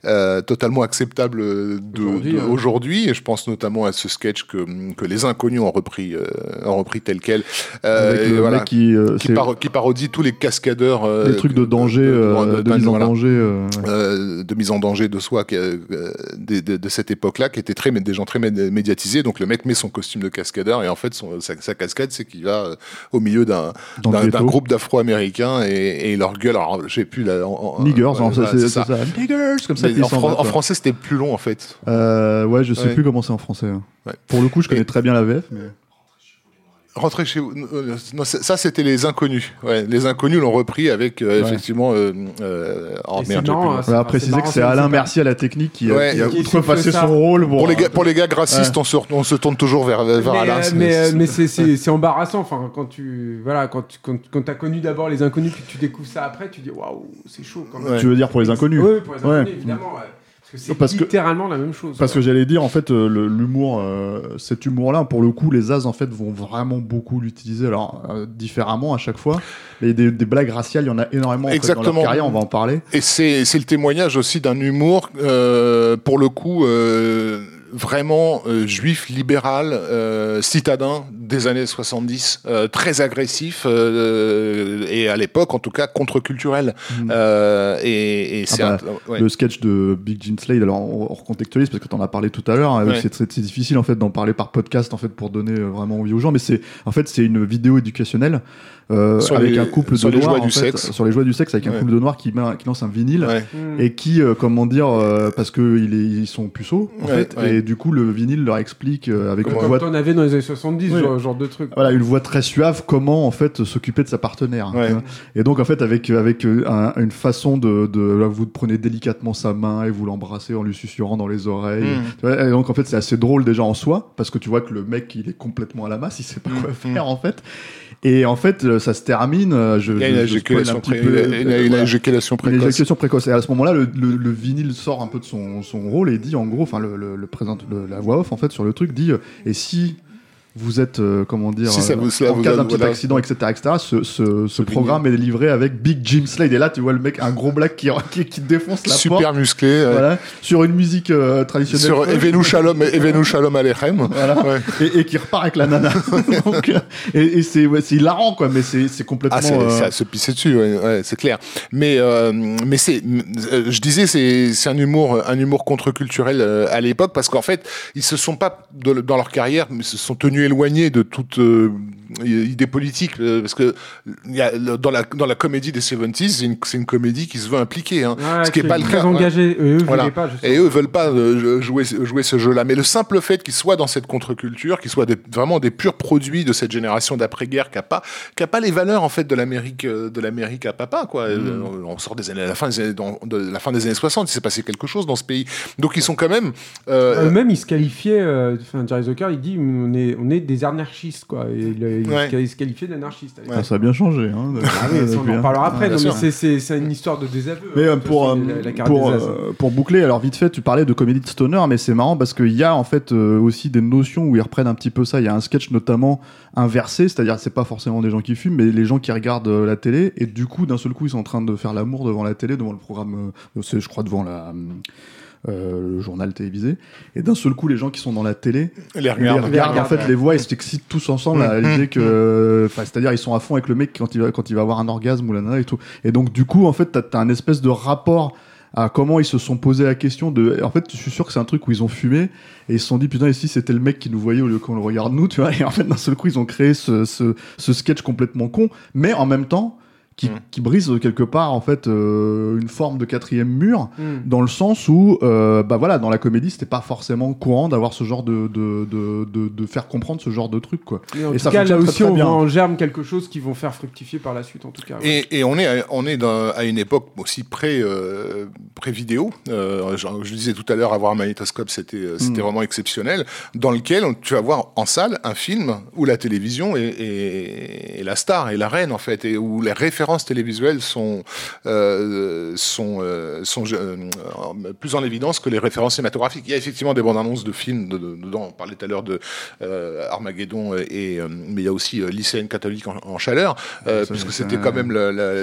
euh, totalement acceptable de- Aujourd'hui, de- hein. aujourd'hui. Je pense notamment à ce sketch que que les inconnus ont repris euh, ont repris tel quel. Avec le voilà. mec qui. qui, c'est paro- qui parodie tous les cascadeurs les trucs de danger, de- de- de, de- mise en voilà. danger. de mise en danger de soi de, cette époque-là, qui était très des gens très mé- médiatisés. Donc le mec met son costume de cascadeur et en fait son, sa, sa cascade, c'est qu'il va au milieu d'un groupe d'Afro-Américains et, et leur gueule. Alors j'ai plus la en- Niggers, c'est ça. Niggers, comme ça en, fran- français, c'était plus long en fait. Euh, ouais, je sais Ouais. plus comment c'est en français. hein. Ouais. Pour le coup, je connais Et- très bien la VF, mais. Rentrer chez vous. euh, Non, ça, c'était les inconnus. Ouais, les inconnus l'ont repris avec euh, Ouais. effectivement. Euh, euh, oh, merde, hein, On va préciser marrant, que c'est Alain Mercier à la technique qui, Ouais. qui a outrepassé son rôle. Pour, Pour les, gars, pour les gars grassistes, on, se, on se tourne toujours vers, vers mais, Alain. euh, c'est- mais, c'est- mais embarrassant enfin quand tu voilà quand tu quand, quand as connu d'abord les inconnus puis que tu découvres ça après tu dis waouh c'est chaud quand même Ouais. Tu veux dire pour les inconnus oui pour les inconnus Ouais. évidemment ouais. Parce que c'est que- littéralement la même chose Parce quoi. que j'allais dire, en fait, euh, l'humour, euh, cet humour-là, pour le coup, les As, en fait, vont vraiment beaucoup l'utiliser, alors, euh, différemment à chaque fois. Mais des, des blagues raciales, il y en a énormément en fait, dans Exactement. leur carrière, on va en parler. Et c'est c'est le témoignage aussi d'un humour, euh, pour le coup, euh, vraiment euh, juif, libéral, euh, citadin des années 70, euh, très agressif, euh, et à l'époque, en tout cas, contre-culturel. Mhm. Euh, et et c'est bah, un- ouais. Le sketch de Big Jim Slade, alors on, on recontextualise parce que tu en as parlé tout à l'heure, hein, Ouais. c'est difficile en fait d'en parler par podcast en fait pour donner vraiment envie aux gens, mais c'est en fait c'est une vidéo éducationnelle euh, Sur avec les- un couple sur de les noirs joies en du fait, sexe. sur les joies du sexe avec un Ouais. couple de noirs qui, lance un vinyle. Ouais. Mm. Et qui, euh, comment dire, euh, parce que il est- ils sont puceaux en Ouais, fait, ouais. et du coup le vinyle leur explique euh, avec comme, une comme voix t'en avais dans les années 70 Oui. Genre, genre de truc voilà, une voix très suave, comment en fait s'occuper de sa partenaire. Ouais. vois. Et donc en fait avec avec euh, un- une façon de, de là, vous prenez délicatement sa main et vous l'embrassez en lui susurrant dans les oreilles. Mm. Tu vois, et donc en fait c'est assez drôle déjà en soi parce que tu vois que le mec il est complètement à la masse, il sait pas quoi Mm. faire en fait. Et en fait euh, ça se termine. euh, Je, Il y a une éjaculation, pré- peu, une- une voilà. Une précoce. éjaculation précoce. Et à ce moment-là, le, le, le vinyle sort un peu de son, son rôle et dit en gros, enfin le, le, le présente, le- la voix off en fait sur le truc dit et si vous êtes euh, comment dire Si ça euh, vous- cela en vous cas a- d'un petit voilà. accident etc etc ce, ce, ce programme est livré avec Big Jim Slade et là tu vois le mec un gros black qui, qui, qui défonce la Super porte musclé. euh, voilà, sur une musique euh, traditionnelle Sur. Evenu Shalom, Evenu Shalom Alechem. Voilà. Ouais. et, et qui repart avec la nana Donc, euh, et, et c'est ouais, c'est hilarant quoi mais c'est c'est complètement Ah, c'est euh, c'est à se pisser dessus, ouais, ouais, c'est clair. Mais, euh, mais c'est, euh, je disais, c'est c'est un humour, un humour contre-culturel euh, à l'époque parce qu'en fait, ils se sont pas de- dans leur carrière, mais se sont tenus éloignés de toute euh, idée politique euh, parce que y a, dans la dans la comédie des 70s, c'est une, comédie qui se veut impliquer, hein, Ouais, ce qui est pas le cas. engagé eux eux Voilà. pas. Et eux veulent pas euh, jouer, jouer ce jeu-là. Mais le simple fait qu'ils soient dans cette contre-culture, qu'ils soient des- vraiment des purs produits de cette génération d'après-guerre qui a pas, qui a pas les valeurs en fait de l'Amérique, euh, de l'Amérique à papa quoi. Euh, On sort des années, à la fin des années, dans- de la fin des années 60, il s'est passé quelque chose dans ce pays. Donc ils sont quand même. euh, Eux-mêmes, ils se qualifiaient, euh, enfin, Jerry Zucker, il dit on est, on est des anarchistes, quoi. Et il, il Ouais. se quali- se qualifiait ah, ça a bien changé hein, Ah oui, ça, on en hein. parlera après. non, mais c'est- c'est c'est une histoire de désaveu. Mais hein, euh, toute pour, façon, euh, la- la pour, euh, pour boucler, alors vite fait, tu parlais de comédie de stoner, mais c'est marrant parce qu'il y a en fait euh, aussi des notions où ils reprennent un petit peu ça. Il y a un sketch notamment inversé, c'est-à-dire c'est pas forcément des gens qui fument, mais les gens qui regardent euh, la télé et du coup d'un seul coup ils sont en train de faire l'amour devant la télé, devant le programme, euh, c'est je crois devant la euh, le journal télévisé. Et d'un seul coup, les gens qui sont dans la télé Les les regarde. regardent, en fait, ouais. les voient, ils s'excitent tous ensemble à Mhm. l'idée que, enfin, c'est-à-dire ils sont à fond avec le mec quand il va quand il va avoir un orgasme ou la nana et tout. Et donc du coup, en fait, t'as as un espèce de rapport à comment ils se sont posé la question de. En fait, je suis sûr que c'est un truc où ils ont fumé et ils se sont dit putain, ici c'était le mec qui nous voyait au lieu qu'on le regarde nous, tu vois? Et en fait, d'un seul coup, ils ont créé ce, ce, ce sketch complètement con, mais en même temps qui, Mhm. qui brise euh, quelque part en fait euh, une forme de quatrième mur Hmm. dans le sens où euh, bah voilà dans la comédie c'était pas forcément courant d'avoir ce genre de de, de, de de faire comprendre ce genre de truc quoi Et en Et tout ça cas, là très, aussi, très on voit en germe quelque chose qui vont faire fructifier par la suite, en tout cas. ouais. Et, et on est, à, on est dans- à une époque aussi pré, euh, pré-vidéo. Euh, genre, je disais tout à l'heure, avoir un magnétoscope, c'était, euh, c'était Mm. vraiment exceptionnel. Dans lequel tu vas voir en salle un film où la télévision est, est- est la star, est la reine en fait, et où les références télévisuelles sont, euh, sont, euh, sont euh, plus en évidence que les références cinématographiques. Il y a effectivement des bandes annonces de films de- de- dedans. On parlait tout à l'heure de Armageddon, et, mais il y a aussi lycéenne catholique en, en chaleur, puisque c'était quand même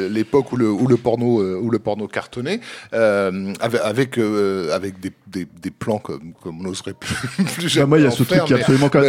l'époque où le, où le porno où le porno cartonnait, avec avec, des, des, des plans comme comme on n'oserait plus, plus Bah, jamais moi il y a ce truc qui est absolument quand,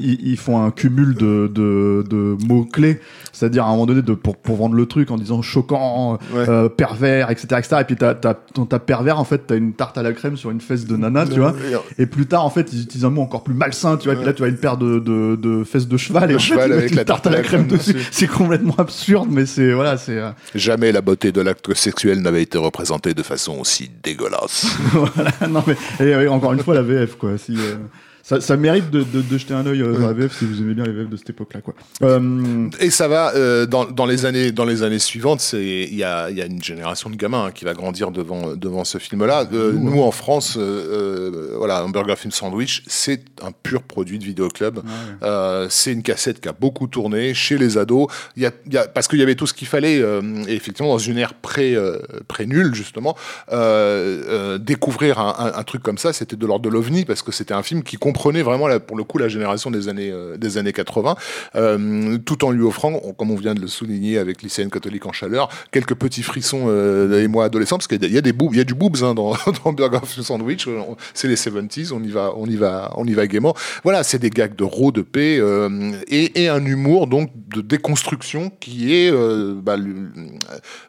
ils font un cumul de de, de mots clés c'est-à-dire à un moment donné de pour, pour vendre le truc en disant choquant Ouais. euh, pervers etc etc et puis t'as t'as pervers en fait t'as une tarte à la crème sur une fesse de nana tu vois Et plus tard, en fait, ils utilisent un mot encore plus malsain, tu vois. Et puis là, tu as une paire de, de, de fesses de cheval et en cheval avec la tarte à la crème dessus. C'est complètement absurde, mais c'est voilà, c'est euh, Jamais la beauté de l'acte sexuel n'avait été représentée de façon aussi dégueulasse. voilà. Non mais et, encore une fois, la VF quoi. Si euh, ça, ça mérite de, de, de jeter un œil euh, la VF si vous aimez bien les VF de cette époque-là, quoi. Euh, Et ça va euh, dans, dans les années dans les années suivantes, il y a, il y a une génération de gamins hein, qui va grandir devant devant ce film-là. Euh, Nous, nous, en France, voilà, un burger film sandwich, c'est un pur produit de vidéoclub. Euh, c'est une cassette qui a beaucoup tourné chez les ados. Y a, y a parce qu'il y avait tout ce qu'il fallait. et effectivement, dans une ère pré euh, pré nulle justement, découvrir un, un- un truc comme ça, c'était de l'ordre de l'ovni parce que c'était un film qui comprenait vraiment la- pour le coup la génération des années euh, des années 80, euh, tout en lui offrant, comme on vient de le souligner avec lycéenne catholique en chaleur, quelques petits frissons euh, et moi adolescent parce qu'il y a- des boobs, il y a du boobs hein, dans, dans Burger Sandwich. C'est les 70s, on y va, on y va, on y va gaiement. Voilà, c'est des gags de raw, de paix et, un humour donc de déconstruction qui est bah,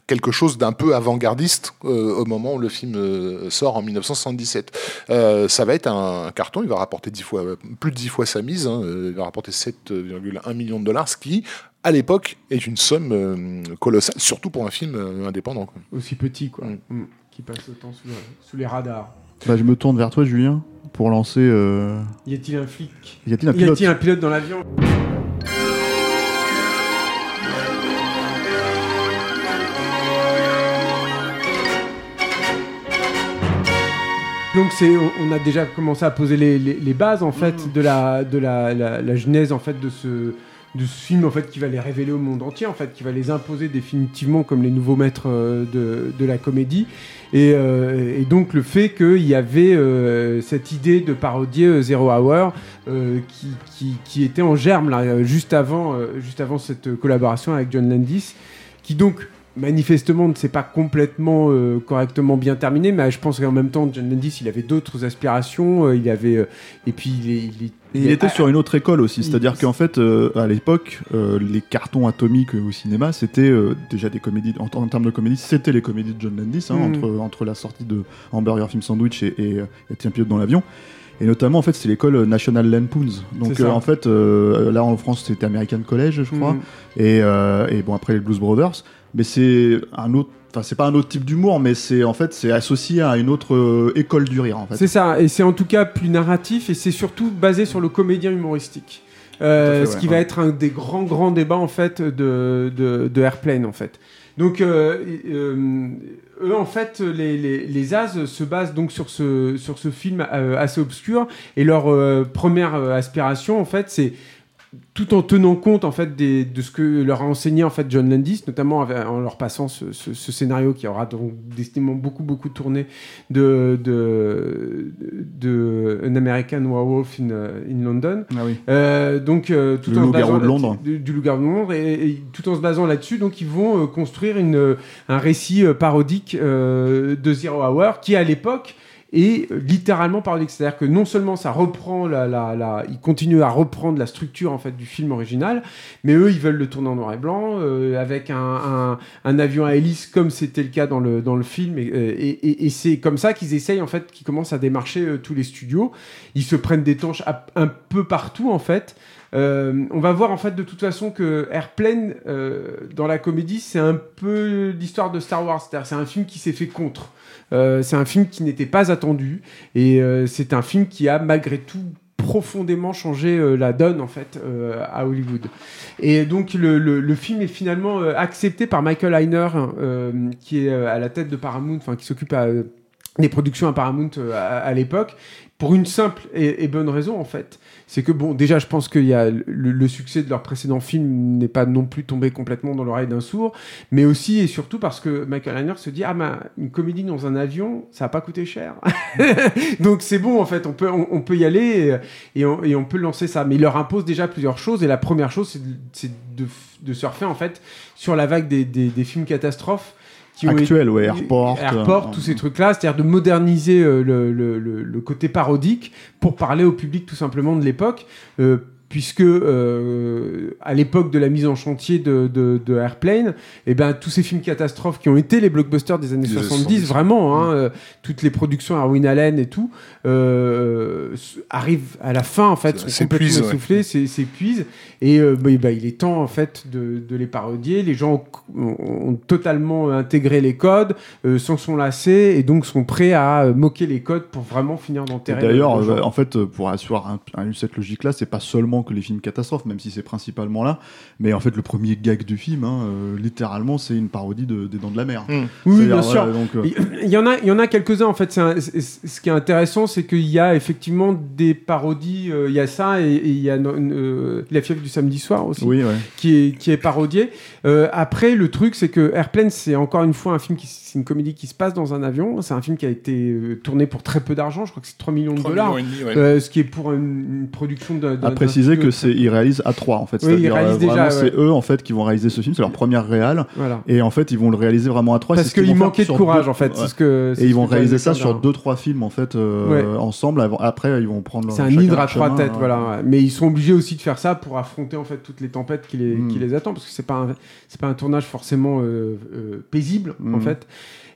quelque chose d'un peu avant-gardiste au moment où le film sort en 1977. Euh, ça va être un, carton, il va rapporter 10 fois, plus de 10 fois sa mise, hein, euh, il va rapporter 7,1 millions de dollars, ce qui, à l'époque, est une somme euh, colossale, surtout pour un film euh, indépendant. quoi. Aussi petit, quoi. Mm. Mm. Qui passe autant sous, sous les radars. bah, je me tourne vers toi, Julien, pour lancer. Euh... Y a-t-il un flic Y a-t-il un Y pilote a-t-il un pilote dans l'avion? Donc c'est, on- a déjà commencé à poser les, les- les bases en fait de la de la, la- la genèse en fait de ce de ce film en fait qui va les révéler au monde entier en fait qui va les imposer définitivement comme les nouveaux maîtres euh, de, de la comédie. Et, euh, et donc le fait qu'il y avait euh, cette idée de parodier Zero Hour euh, qui, qui, qui était en germe là juste avant juste avant cette collaboration avec John Landis qui donc manifestement ne s'est pas complètement euh, correctement bien terminé mais je pense qu'en même temps John Landis il avait d'autres aspirations euh, il avait euh, et puis il, il Et était sur une autre école aussi, c'est-à-dire qu'en fait, euh, à l'époque, euh, les cartons atomiques au cinéma, c'était euh, déjà des comédies, en, en termes de comédie, c'était les comédies de John Landis, hein, Mm. entre, entre la sortie de Hamburger Film Sandwich et, et, euh, et Tiens pilote dans l'avion. Et notamment, en fait, c'est l'école National Lampoons. Donc, euh, en fait, euh, là en France, c'était American College, je crois. Mm. Et, euh, et bon, après les Blues Brothers. Mais c'est un autre. Enfin, c'est pas un autre type d'humour, mais c'est en fait c'est associé à une autre euh, école du rire en fait. C'est ça, et c'est en tout cas plus narratif et c'est surtout basé sur le comédien humoristique. Euh, fait, ce ouais, qui ouais. va être un des grands grands débats en fait de, de, de Airplane en fait. Donc euh, eux en fait les, les, les As se basent donc sur ce, sur ce film assez obscur et leur première aspiration en fait c'est tout en tenant compte en fait des- de ce que leur a enseigné en fait John Landis, notamment en leur passant ce, ce- ce scénario qui aura donc décidément beaucoup beaucoup tourné de de, de An American Werewolf in, euh, in London. Ah oui. Euh, donc euh, tout Le en se basant de Londres. là- du, du loup-garou de Londres et, et tout en se basant là-dessus, donc ils vont euh, construire une, un récit parodique de Zero Hour qui à l'époque euh, littéralement parodique. C'est-à-dire que non seulement ça reprend la, la, la, ils continuent à reprendre la structure en fait du film original, mais eux ils veulent le tourner en noir et blanc euh, avec un, un, un avion à hélice comme c'était le cas dans le dans le film et, et, et- et c'est comme ça qu'ils essayent en fait, qu'ils commencent à démarcher euh, tous les studios. Ils se prennent des tanches un peu partout en fait. Euh, on va voir en fait de toute façon que Airplane euh, dans la comédie c'est un peu l'histoire de Star Wars, c'est-à-dire c'est un film qui s'est fait contre. Euh, c'est un film qui n'était pas attendu et euh, c'est un film qui a malgré tout profondément changé euh, la donne en fait euh, à Hollywood. Et donc le, le- le film est finalement euh, accepté par Michael Heiner euh, qui est euh, à la tête de Paramount, enfin qui s'occupe des productions à Paramount euh, à, l'époque pour une simple et, bonne raison en fait. C'est que bon déjà je pense qu'il y a le, succès de leur précédent film n'est pas non plus tombé complètement dans l'oreille d'un sourd, mais aussi et surtout parce que Michael Heiner se dit ah ben une comédie dans un avion ça va pas coûté cher. Donc c'est bon en fait, on peut, on, peut y aller et, on, peut lancer ça. Mais il leur impose déjà plusieurs choses et la première chose c'est de, de, de surfer en fait sur la vague des, des, des films catastrophes. Qui Actuel, ouais, Airport, Airport, euh, tous ces trucs-là, c'est-à-dire de moderniser euh, le, le- le- le côté parodique pour parler au public tout simplement de l'époque. Puisque euh, à l'époque de la mise en chantier de, de, de Airplane, et ben tous ces films catastrophes qui ont été les blockbusters des années Des années 70, 70. vraiment, hein, euh, toutes les productions Arwin Allen et tout, euh, arrivent à la fin en fait, sont complètement essoufflés, c'est- s'épuisent, et bah, bah, il est temps en fait de, de les parodier. Les gens ont, ont totalement intégré les codes, s'en sont lassés et donc sont prêts à moquer les codes pour vraiment finir d'enterrer. D'ailleurs, en fait, pour asseoir un- un- cette logique-là, c'est pas seulement que les films catastrophes, même si c'est principalement là, mais en fait, le premier gag du film, hein, euh, littéralement, c'est une parodie de, des Dents de la Mer. Mm. oui, bien sûr. donc, euh, Il y en a, il y en a quelques-uns en fait. un- ce qui est intéressant, c'est qu'il y a effectivement des parodies. euh, il y a ça et, et il y a euh, la fièvre du samedi soir aussi, oui, ouais. qui est qui est parodié. Euh, après, le truc, c'est que Airplane, c'est encore une fois un film qui, c'est une comédie qui se passe dans un avion. C'est un film qui a été euh, tourné pour très peu d'argent. Je crois que c'est 3 millions de 3 dollars. millions et demi, ouais. Euh, ce qui est pour une, une production de. d'un- À préciser que c'est ils réalisent à trois en fait. Oui, ils C'est-à-dire, réalisent euh, déjà, vraiment, ouais. c'est eux en fait qui vont réaliser ce film. C'est leur première réal. Voilà. Et en fait, ils vont le réaliser vraiment à trois. Parce C'est ce qu'ils manquait de courage deux- en fait. ouais. C'est ce que. c'est Et ce ils vont réaliser ça sur a- deux trois films en fait euh, ensemble. Avant- Après, ils vont prendre. C'est un hydre à trois têtes, hein. voilà. Mais ils sont obligés aussi de faire ça pour affronter en fait toutes les tempêtes qui les, Mm. les attendent, parce que c'est pas c'est pas un tournage forcément euh, euh, paisible en Mm. fait.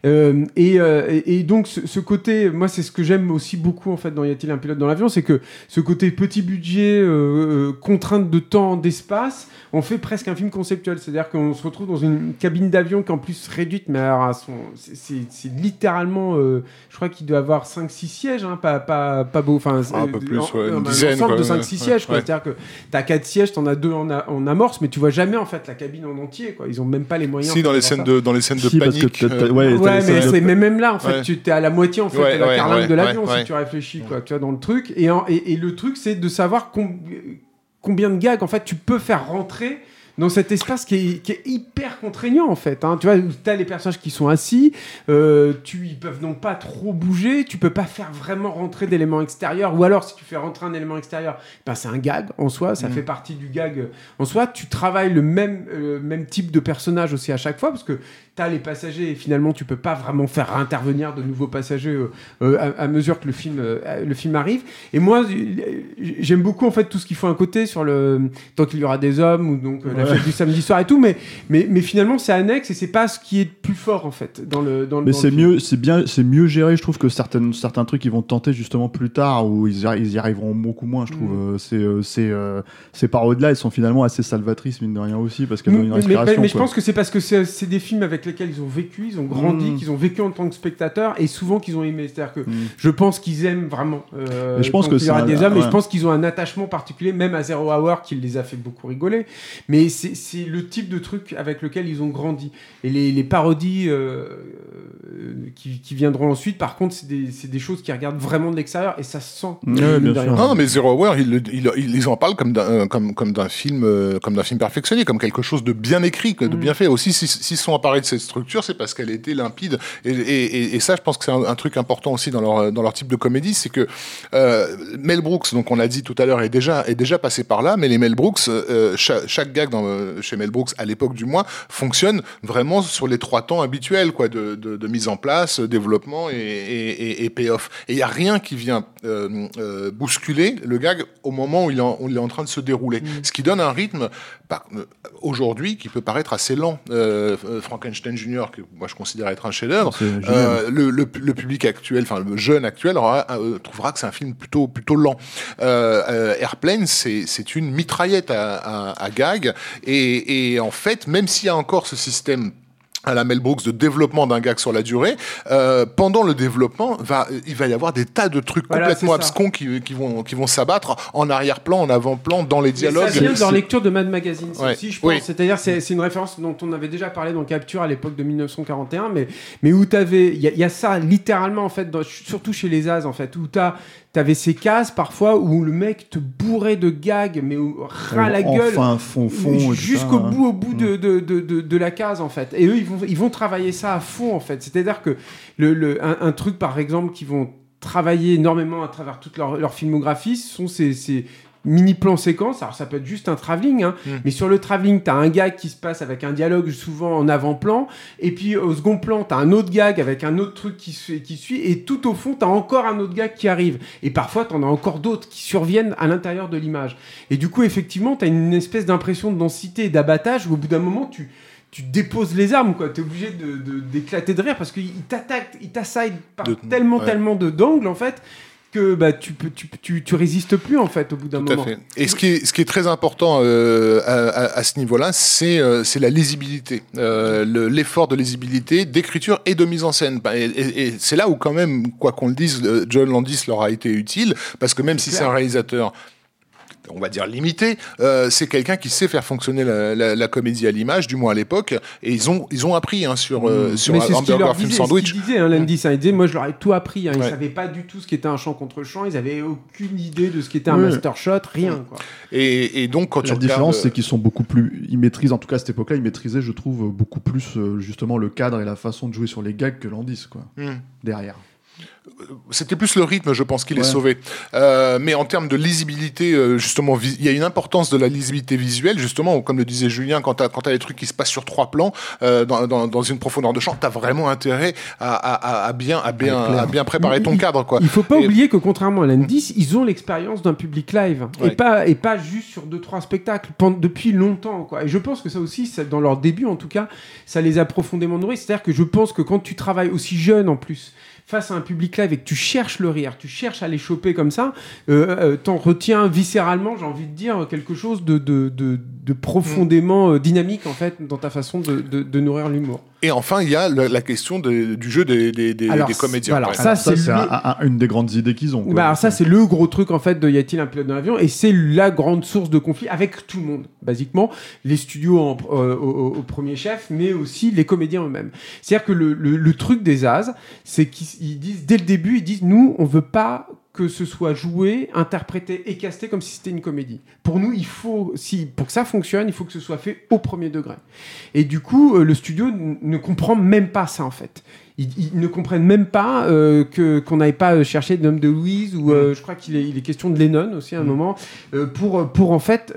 Euh, et, euh, et, donc ce, ce côté, moi c'est ce que j'aime aussi beaucoup en fait dans Y a-t-il un pilote dans l'avion, c'est que ce côté petit budget, euh, euh, contrainte de temps, d'espace, on fait presque un film conceptuel. C'est-à-dire qu'on se retrouve dans une cabine d'avion qui en plus réduite, mais alors à son, c'est- c'est c'est littéralement, euh, je crois qu'il doit avoir 5-6 sièges, hein, pas, pas, pas beau, enfin Ah, un peu plus, en- ouais, une un dizaine, ensemble quoi, de 5-6 ouais. sièges. quoi. Ouais. C'est-à-dire que t'as 4 sièges, t'en as 2 en, a- en amorce, mais tu vois jamais en fait la cabine en entier. Quoi. Ils ont même pas les moyens. Si, dans les scènes ça. de, dans les scènes de Si, parce que panique. ouais, Ouais, mais, c'est- mais même là, en fait, Ouais. tu es à la moitié en fait Ouais, de la carlingue de l'avion si tu réfléchis, quoi, tu vois, dans le truc. Et, en- et, et le truc, c'est de savoir com- combien de gags en fait tu peux faire rentrer dans cet espace qui est, qui est hyper contraignant en fait. hein. Tu vois, tu as les personnages qui sont assis, euh, tu, ils peuvent donc pas trop bouger, tu peux pas faire vraiment rentrer d'éléments extérieurs, ou alors si tu fais rentrer un élément extérieur, ben, c'est un gag en soi, ça Mhm. fait partie du gag en soi. Tu travailles le même, euh, même type de personnage aussi à chaque fois, parce que tu as les passagers et finalement tu peux pas vraiment faire intervenir de nouveaux passagers euh, euh, à, à mesure que le film, euh, le film arrive. Et moi, j'aime beaucoup en fait tout ce qu'il faut un côté sur le tant qu'il y aura des hommes ou donc la fête du samedi soir et tout, mais mais, mais finalement c'est annexe et c'est pas ce qui est plus fort en fait dans le dans. Mais c'est mieux, c'est bien, c'est mieux géré. Je trouve que certaines, certains trucs ils vont tenter justement plus tard où ils, ils y arriveront beaucoup moins. Je trouve. Mm. Euh, C'est, c'est, ces parodies-là, elles sont finalement assez salvatrices mine de rien aussi parce qu'elles Mais, donnent une mais- mais- respiration. mais je pense que c'est parce que c'est c'est des films avec lesquels ils ont vécu, ils ont grandi, Mm. qu'ils ont vécu en tant que spectateurs et souvent qu'ils ont aimé. C'est-à-dire que Mm. je pense qu'ils aiment vraiment. Euh, je pense que c'est des hommes, et je pense qu'ils ont un attachement particulier, même à Zero Hour, qui les a fait beaucoup rigoler. Mais c'est le type de truc avec lequel ils ont grandi. Et les, les parodies euh, qui, qui viendront ensuite, par contre, c'est des, choses qui regardent vraiment de l'extérieur et ça se sent. Ouais. Non, mais Zero Hour, ils, en parlent comme d'un euh, comme, comme d'un film, euh, comme d'un film perfectionné, comme quelque chose de bien écrit, de bien fait. Aussi, si- s'ils sont emparés de cette structure, c'est parce qu'elle était limpide. Et, et, et- et ça, je pense que c'est un, un truc important aussi dans leur dans leur type de comédie, c'est que euh, Mel Brooks, donc on l'a dit tout à l'heure, est déjà est déjà passé par là, mais les Mel Brooks, euh, chaque, chaque gag dans, euh, chez Mel Brooks à l'époque du moins fonctionne vraiment sur les trois temps habituels, quoi, de, de, de mise en place, développement et, et, et- et payoff. Et il y a rien qui vient euh, euh, bousculer le gag au moment où il est en, où il est en train de se dérouler, ce qui donne un rythme euh, aujourd'hui qui peut paraître assez lent. Euh, euh, Frankenstein Junior, que moi je considère être un chef-d'œuvre, euh, le, le, le public actuel, enfin le jeune actuel, aura, euh, trouvera que c'est un film plutôt plutôt lent. Euh, euh, Airplane, c'est c'est une mitraillette à, à, à gag, et, et en fait, même s'il y a encore ce système à la Mel Brooks de développement d'un gag sur la durée, euh, pendant le développement, va, il va y avoir des tas de trucs Voilà, complètement abscons qui, qui vont qui vont s'abattre en arrière-plan, en avant-plan, dans les dialogues. Ça vient de leur lecture de Mad Magazine, Ouais. aussi, je pense. Oui. C'est-à-dire, c'est une référence dont on avait déjà parlé dans Capture à l'époque de 1941, mais, mais où t'avais. Il y, y a ça littéralement, en fait, dans- surtout chez les As, en fait, où t'as. T'avais ces cases parfois où le mec te bourrait de gags, mais où ras la gueule. Enfin, fond, fond. jusqu'au hein. bout, au bout de, de, de, de, de la case en fait. Et eux, ils vont, ils vont travailler ça à fond en fait. C'est-à-dire que le, le, un, un truc par exemple qu'ils vont travailler énormément à travers toute leur, leur filmographie, ce sont ces, ces mini plans séquences. Alors ça peut être juste un travelling, hein, Mm. mais sur le travelling, t'as un gag qui se passe avec un dialogue souvent en avant-plan, et puis au second plan, t'as un autre gag avec un autre truc qui, qui suit, et tout au fond, t'as encore un autre gag qui arrive. Et parfois, t'en as encore d'autres qui surviennent à l'intérieur de l'image. Et du coup, effectivement, tu as une espèce d'impression de densité et d'abattage où au bout d'un moment, tu, tu déposes les armes, quoi. Tu es obligé de- de- d'éclater de, rire parce qu'il t'attaque, il t'assaille par De- tellement, ouais. tellement de d'angles, en fait, que bah, tu, peux, tu, tu, tu résistes plus, en fait, au bout d'un Tout à moment. fait. Et ce qui est, ce qui est très important euh, à, à- à ce niveau-là, c'est euh, la lisibilité, euh, le- l'effort de lisibilité, d'écriture et de mise en scène. Bah, Et, et- et c'est là où quand même, quoi qu'on le dise, John Landis leur a été utile, parce que même si c'est un réalisateur on va dire limité, euh, c'est quelqu'un qui sait faire fonctionner la, la- la comédie à l'image, du moins à l'époque, et ils ont, ils ont appris hein, sur, euh, sur Mmh. Mais c'est ce qu'il leur Hamburger Film disait, ce Sandwich. disait, hein, moi je leur ai tout appris, hein. ils Ouais. savaient pas du tout ce qu'était un chant contre chant, ils avaient aucune idée de ce qu'était un Ouais. master shot, rien. Quoi. Et, et donc, quand tu La regardes, différence, c'est qu'ils sont beaucoup plus. Ils maîtrisent, en tout cas à cette époque-là, ils maîtrisaient, je trouve, beaucoup plus euh, justement le cadre et la façon de jouer sur les gags que Landis, quoi. hmm. Derrière. C'était plus le rythme, je pense, qui les Ouais. sauvait. Euh, mais en termes de lisibilité, euh, justement, il y a une importance de la lisibilité visuelle, justement, comme le disait Julien, quand tu as, des trucs qui se passent sur trois plans, euh, dans, dans, dans une profondeur de champ, tu as vraiment intérêt à, à, à- à bien, à, bien, clair. à bien préparer ton Il- cadre. Quoi. Il faut pas Et- oublier que contrairement à Landis, ils ont l'expérience d'un public live et pas et pas juste sur deux trois spectacles pendant, depuis longtemps quoi. Et je pense que ça aussi, ça, dans leur début en tout cas, ça les a profondément nourris. C'est-à-dire que je pense que quand tu travailles aussi jeune en plus face à un public live et que tu cherches le rire, tu cherches à les choper comme ça, euh, euh, t'en retiens viscéralement, j'ai envie de dire quelque chose de, de, profondément euh, dynamique en fait dans ta façon de nourrir l'humour. Et enfin, il y a la, la question de- du jeu des, des, des, Alors, des comédiens. voilà, ouais. Ça, Alors, c'est c'est le- un- un- une des grandes idées qu'ils ont. quoi. Bah alors ça c'est le gros truc en fait de y a-t-il un pilote dans l'avion? Et c'est la grande source de conflit avec tout le monde basiquement les studios en- euh, au, premier chef mais aussi les comédiens eux-mêmes c'est-à-dire que le, le- le truc des As c'est qu'ils ils disent dès le début ils disent nous on veut pas que ce soit joué, interprété et casté comme si c'était une comédie. Pour nous, il faut, si, pour que ça fonctionne, il faut que ce soit fait au premier degré. Et du coup, euh, le studio ne comprend même pas ça en fait. Ils, ils ne comprennent même pas euh, que qu'on n'aille pas euh, chercher de l'homme de Louise ou euh, je crois qu'il est, il est question de Lennon aussi à un moment euh, pour pour en fait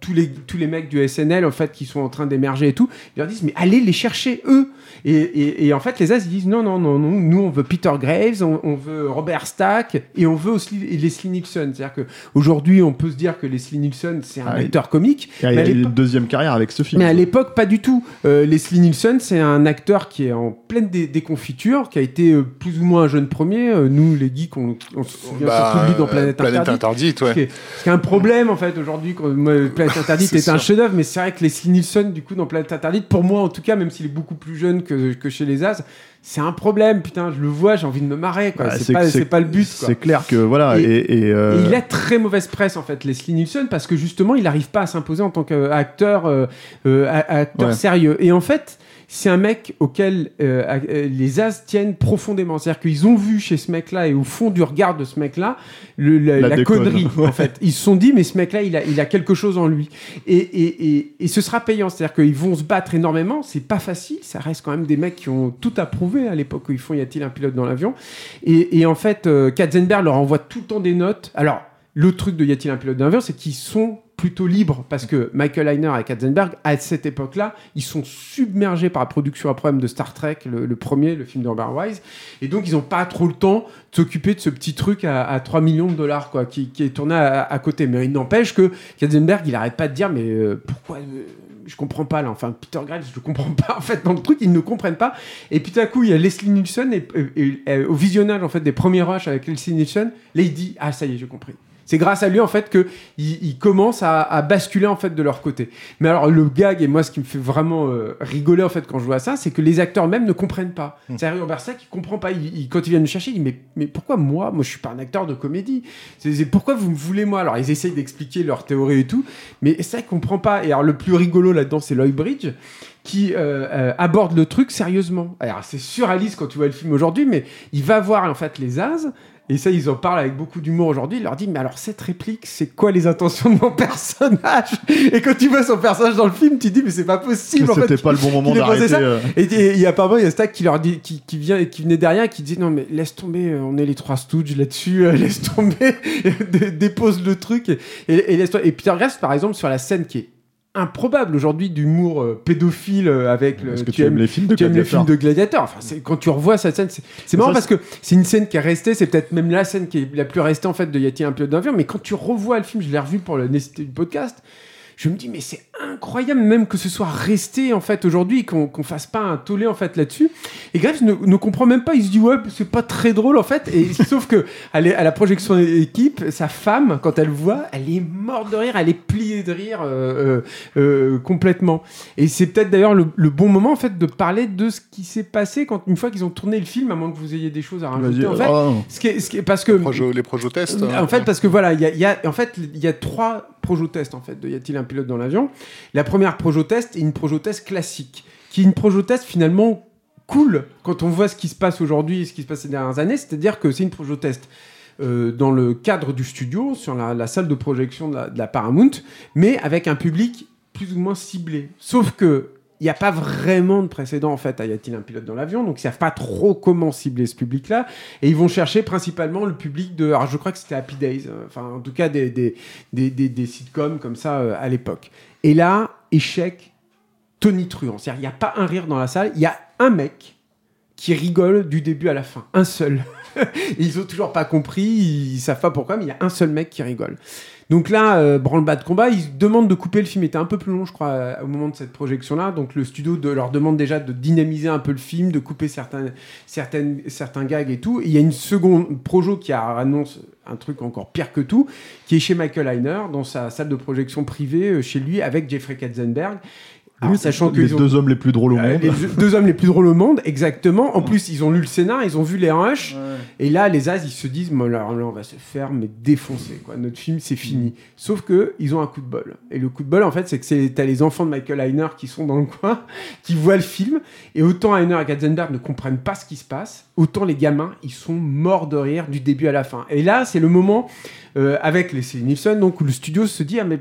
tous les tous les mecs du SNL en fait qui sont en train d'émerger et tout ils leur disent mais allez les chercher eux. Et, et, et en fait les As ils disent non non non non nous on veut Peter Graves on, on veut Robert Stack et on veut aussi Leslie Nielsen. C'est-à-dire que aujourd'hui on peut se dire que Leslie Nielsen c'est un Ah, acteur comique Il a une deuxième carrière avec ce film. mais à l'époque, pas du tout. Leslie Nielsen, c'est un acteur qui est en pleine dé- déconfiture, qui a été euh, plus ou moins un jeune premier. Euh, nous, les geeks, on, on se souvient Bah, surtout de lui dans Planète, Planète Interdite. Interdite, ouais. ce qui est un problème en fait aujourd'hui. Planète Interdite est un chef-d'œuvre, mais c'est vrai que Leslie Nielsen, du coup, dans Planète Interdite, pour moi en tout cas, même s'il est beaucoup plus jeune que, que chez les As, c'est un problème. Putain, je le vois, j'ai envie de me marrer. quoi. Bah, c'est pas, le but. C'est clair que voilà. Et- Et, et, euh, Et il a très mauvaise presse en fait, Leslie Nielsen, parce que justement, il n'arrive pas à s'imposer en tant qu'acteur euh, euh, a- acteur Ouais. sérieux. Et en fait, c'est un mec auquel euh, euh, les As tiennent profondément. C'est-à-dire qu'ils ont vu chez ce mec-là et au fond du regard de ce mec-là le- la, La connerie. En fait, ils se sont dit, mais ce mec-là, il a, il a quelque chose en lui. Et, et, et, et ce sera payant. C'est-à-dire qu'ils vont se battre énormément. C'est pas facile. Ça reste quand même des mecs qui ont tout approuvé à l'époque où ils font Y a-t-il un pilote dans l'avion et, et en fait, euh, Katzenberg leur envoie tout le temps des notes. Alors, le truc de Y a-t-il un pilote dans l'avion, c'est qu'ils sont plutôt libres parce que Michael Heiner et Katzenberg, à cette époque-là, ils sont submergés par la production à problème de Star Trek, le, premier, le film d'Urban Wise, et donc ils n'ont pas trop le temps de s'occuper de ce petit truc à, à 3 millions de dollars quoi, qui, est tourné à, côté. Mais il n'empêche que Katzenberg, il arrête pas de dire mais euh, pourquoi euh, je comprends pas là. Enfin, Peter Graves, je comprends pas en fait dans le truc, ils ne comprennent pas. Et puis tout à coup, il y a Leslie Nielsen et au visionnage en fait des premiers rushs avec Leslie Nielsen, là il dit ah ça y est, j'ai compris. C'est grâce à lui en fait que il, il commence à, à basculer en fait de leur côté. Mais alors le gag et moi ce qui me fait vraiment euh, rigoler en fait quand je vois ça, c'est que les acteurs même ne comprennent pas. C'est Harry Bersac qui comprend pas. Il, il- quand ils viennent me chercher, il dit mais mais pourquoi moi Moi je suis pas un acteur de comédie? C'est pourquoi vous me voulez moi? Alors ils essayent d'expliquer leur théorie et tout, mais vrai qu'ils comprennent pas. Et alors le plus rigolo là-dedans c'est Lloyd Bridge qui euh, euh, aborde le truc sérieusement. Alors c'est surréaliste quand tu vois le film aujourd'hui, mais il va voir en fait les As. Et ça, ils en parlent avec beaucoup d'humour aujourd'hui. Il leur dit, mais alors cette réplique, c'est quoi les intentions de mon personnage? Et quand tu vois son personnage dans le film, tu te dis, mais c'est pas possible. C'était pas le bon moment d'arrêter. ça. euh, et et il y a apparemment, il y a Stack qui leur dit, qui, qui vient, qui venait derrière, qui dit non mais laisse tomber, euh, on est les trois Stooges là-dessus, euh, laisse tomber, Dé- dépose le truc et, laisse Et Peter Graves, par exemple, sur la scène qui est improbable aujourd'hui d'humour euh, pédophile euh, avec le. Est-ce que tu aimes les films de tu aimes les films de gladiateurs. Enfin, c'est- quand tu revois cette scène, c'est c'est marrant ça, parce que c'est une scène qui est restée, c'est peut-être même la scène qui est la plus restée en fait de Y a-t-il un pilote d'avion. Mais quand tu revois le film, je l'ai revu pour la nécessité du podcast. Je me dis mais c'est incroyable même que ce soit resté en fait aujourd'hui qu'on qu'on fasse pas un tollé en fait là-dessus. Et Graves ne, ne comprend même pas. Il se dit ouais c'est pas très drôle en fait. Et sauf que à la projection équipe, sa femme quand elle voit, elle est morte de rire, elle est pliée de rire euh, euh, euh, complètement. Et c'est peut-être d'ailleurs le, le bon moment en fait de parler de ce qui s'est passé quand une fois qu'ils ont tourné le film, à moins que vous ayez des choses à rajouter. En fait, oh, ce qui est, ce qui est- parce que Projo- les projo-tests. hein. en fait, parce que voilà, il y a, il y a- en fait, il y a trois projo-tests en fait. De y a-t-il un pilote dans l'avion? La première projo-test est une projo-test classique, qui est une projo-test finalement cool quand on voit ce qui se passe aujourd'hui et ce qui se passe ces dernières années. C'est-à-dire que c'est une projo-test euh, dans le cadre du studio, sur la, salle de projection de la Paramount, mais avec un public plus ou moins ciblé. Sauf que il n'y a pas vraiment de précédent en fait Y a-t-il un pilote dans l'avion, donc ils savent pas trop comment cibler ce public-là, et ils vont chercher principalement le public de, alors je crois que c'était Happy Days, euh, enfin en tout cas des, des, des, des- des sitcoms comme ça euh, à l'époque. Et là, échec tonitruant, c'est-à-dire il n'y a pas un rire dans la salle, il y a un mec qui rigole du début à la fin, un seul. Ils ont toujours pas compris, ils savent pas pourquoi, mais il y a un seul mec qui rigole. Donc là, euh, branle-bas de combat, ils demandent de couper le film. Il était un peu plus long, je crois, euh, au moment de cette projection-là. Donc le studio leur demande déjà de dynamiser un peu le film, de couper certains, certaines, gags et tout. Il y a une seconde projo qui annonce un truc encore pire que tout, qui est chez Michael Heiner, dans sa salle de projection privée, euh, chez lui, avec Jeffrey Katzenberg. Alors, sachant les qu'ils ont deux hommes les plus drôles au euh, monde. les deux, hommes les plus drôles au monde, exactement. En plus, ils ont lu le scénar, ils ont vu les rushs. Et là, les As, ils se disent, là, on va se faire mais défoncer. Quoi. Notre film, c'est fini. Sauf que ils ont un coup de bol. Et le coup de bol, en fait, c'est que c'est- t'as les enfants de Michael Heiner qui sont dans le coin, qui voient le film. Et autant Heiner et Katzenberg ne comprennent pas ce qui se passe, autant les gamins, ils sont morts de rire du début à la fin. Et là, c'est le moment, euh, avec les Nielsen, donc, où le studio se dit, ah, mais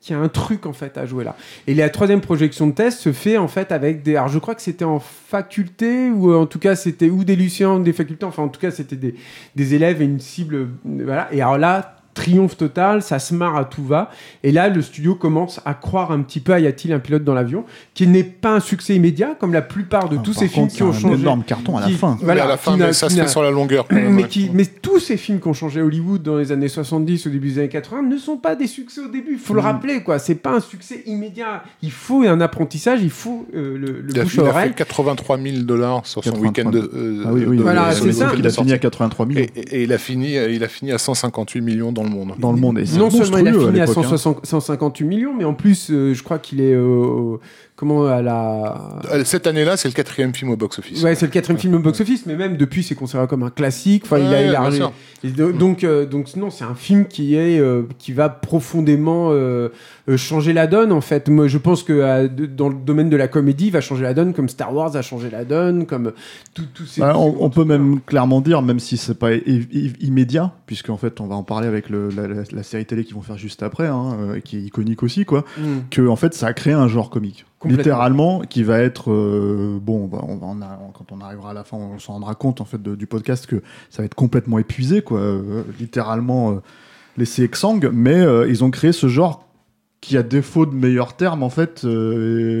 qu'il y a un truc en fait à jouer là. Et la troisième projection de test se fait en fait avec des. Alors je crois que c'était en faculté ou euh, en tout cas c'était ou des lycéens ou des facultés. Enfin en tout cas c'était des, des élèves et une cible. euh, Voilà. Et alors là triomphe total, ça se marre à tout va. Et là, le studio commence à croire un petit peu à y a-t-il un pilote dans l'avion, qui n'est pas un succès immédiat, comme la plupart de Ah, tous ces films qui ont c'est changé. un énorme carton à la qui- fin. Voilà, Mais à la fin, mais ça se fait sur la longueur. quand même, mais, ouais. qui, mais tous ces films qui ont changé Hollywood dans les années 70, au début des années 80, ne sont pas des succès au début. Il faut le rappeler, quoi. C'est pas un succès immédiat. Il faut un apprentissage, il faut euh, le, le Il a, bouche il a fait oreille. 83 000 dollars sur son 83 week-end de. euh, Ah oui, oui, de- Voilà, de- ça. Il a fini à 83 millions Et, et- et il a fini, il a fini à 158 millions dans le monde. dans le monde. Et Non seulement il a fini à, l'époque, hein. 160 158 millions, mais en plus, euh, je crois qu'il est euh, comment à la. Euh, Cette année-là, c'est le quatrième film au box-office. Ouais, c'est le quatrième film au box-office, mais même depuis, c'est considéré comme un classique. Enfin, il a bien sûr. Do- donc, euh, donc, non, c'est un film qui est, euh, qui va profondément euh, euh, changer la donne. En fait, moi, je pense que euh, dans le domaine de la comédie, il va changer la donne, comme Star Wars a changé la donne, comme tout- tous ces. Bah, on, on peut même clairement dire, même si c'est pas immédiat, puisqu'en fait on va en parler avec le- la, la- la série télé qu'ils vont faire juste après, hein, euh, qui est iconique aussi, quoi, Mm. que en fait ça a créé un genre comique. Littéralement, qui va être euh, bon, on va, on quand on arrivera à la fin, on s'en rendra compte en fait de- du podcast que ça va être complètement épuisé, quoi, euh, littéralement euh, laissé exsangue, mais euh, ils ont créé ce genre qui, à défaut de meilleurs termes, en fait, est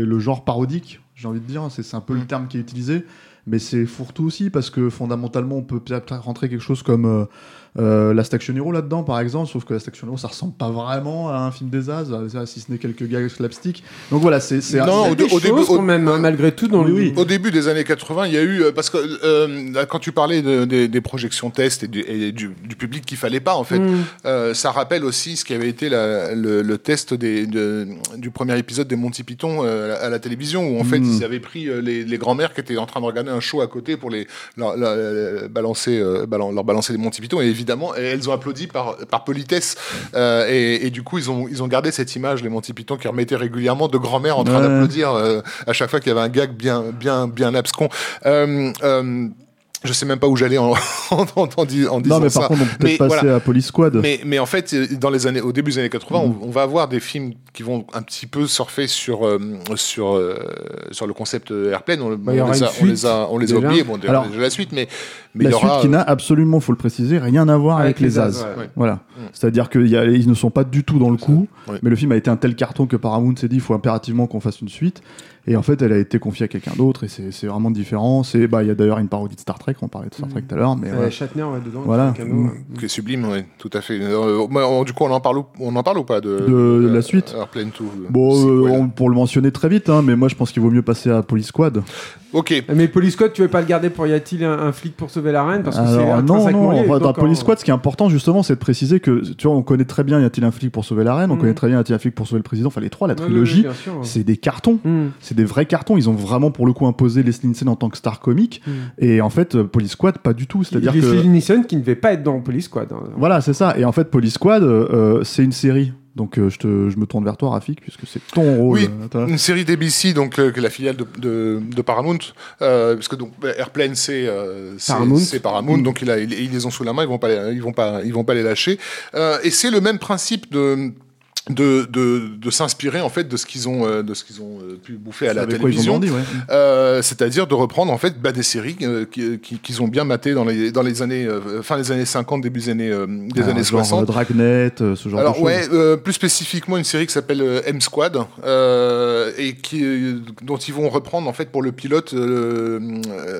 le genre parodique, j'ai envie de dire, c'est c'est un peu le Mm. terme qui est utilisé. Mais c'est fourre-tout aussi parce que fondamentalement on peut peut-être rentrer quelque chose comme euh, Last Action Hero là-dedans par exemple, sauf que Last Action Hero ça ressemble pas vraiment à un film des As, si ce n'est quelques gags slapstick. Donc voilà, c'est c'est Non, au- des au début- au- même, hein, malgré tout, dans Oui, le. oui. Au début des années 80, il y a eu euh, parce que euh, quand tu parlais de- des- des projections tests et, du, et du, du public qu'il fallait pas en fait, Mm. euh, ça rappelle aussi ce qui avait été la- le, le test des, de- du premier épisode des Monty Python euh, à la télévision où en fait Mm. ils avaient pris les, les grands-mères qui étaient en train de regarder un show à côté pour les leur, leur- leur balancer euh, balan- leur balancer les Monty Python et évidemment elles ont applaudi par par politesse euh, et, et du coup ils ont ils ont gardé cette image les Monty Python qui remettaient régulièrement de grand-mères en train Ouais. d'applaudir euh, à chaque fois qu'il y avait un gag bien bien bien abscon. Euh, je sais même pas où j'allais en, en, en, en dis- en disant Non mais ça. par contre on peut peut-être passer voilà. à Police Squad. Mais, mais en fait, euh, dans les années, au début des années 80, Mm. on, on va avoir des films qui vont un petit peu surfer sur, euh, sur, euh, sur le concept Airplane. On, Bah, on les, a, on les suite, a, on les a oubliés. Bon, Alors, déjà la suite, mais, mais la y suite aura. qui n'a absolument, faut le préciser, rien à voir avec, les As. ouais. Ouais. Voilà. Mm. C'est-à-dire qu'ils ne sont pas du tout dans le coup, Ouais. mais le film a été un tel carton que Paramount s'est dit il faut impérativement qu'on fasse une suite. Et en fait, elle a été confiée à quelqu'un d'autre et c'est c'est vraiment différent. C'est bah il y a d'ailleurs une parodie de Star Trek, on parlait de Star Trek tout à l'heure, mais Euh, voilà. Shatner, ouais, dedans. Voilà. qui Mm. ouais. qui est sublime, oui, tout à fait. Euh, moi, du coup, on en parle, ou- on en parle ou pas de, De la suite Airplane 2 Bon, euh, ouais. on- pour le mentionner très vite, hein, mais moi je pense qu'il vaut mieux passer à Police Squad. Ok. Mais Police Squad, tu veux pas le garder pour y a-t-il un, un flic pour sauver la reine? Parce que c'est Alors, non, non, lié, enfin, dans Police en- Squad, ce qui est important justement, c'est de préciser que tu vois, on connaît très bien y a-t-il un flic pour sauver la reine, on Mm. connaît très bien y a-t-il un flic pour sauver le président, enfin les trois, la Ouais, ouais, trilogie, ouais, c'est des cartons. Mm. C'est des vrais cartons, ils ont vraiment pour le coup imposé Leslie Nielsen en tant que star comique. Mm. Et en fait, euh, Police Squad, pas du tout. C'est-à-dire que. Leslie Nielsen qui ne devait pas être dans Police Squad. hein. Voilà, c'est ça. Et en fait, Police Squad, euh, euh, c'est une série. Donc euh, je, te, je me tourne vers toi, Rafik, puisque c'est ton rôle. Oui. Une série d'ABC, donc euh, la filiale de, de, de Paramount, euh, parce que donc Airplane c'est euh, Paramount. donc il a, ils, ils les ont sous la main, ils vont pas les, ils vont pas ils vont pas les lâcher. Euh, et c'est le même principe de de, de, de s'inspirer en fait de ce qu'ils ont euh, de ce qu'ils ont euh, pu bouffer à la télévision. ouais. Euh, c'est-à-dire de reprendre en fait bah, des séries qui- qui- qu'ils ont bien matées dans les dans les années fin des années 50 début des années des années genre, 60 euh, Dragnet, ce genre de alors choses. ouais, euh, plus spécifiquement une série qui s'appelle M Squad euh, et qui dont ils vont reprendre en fait pour le pilote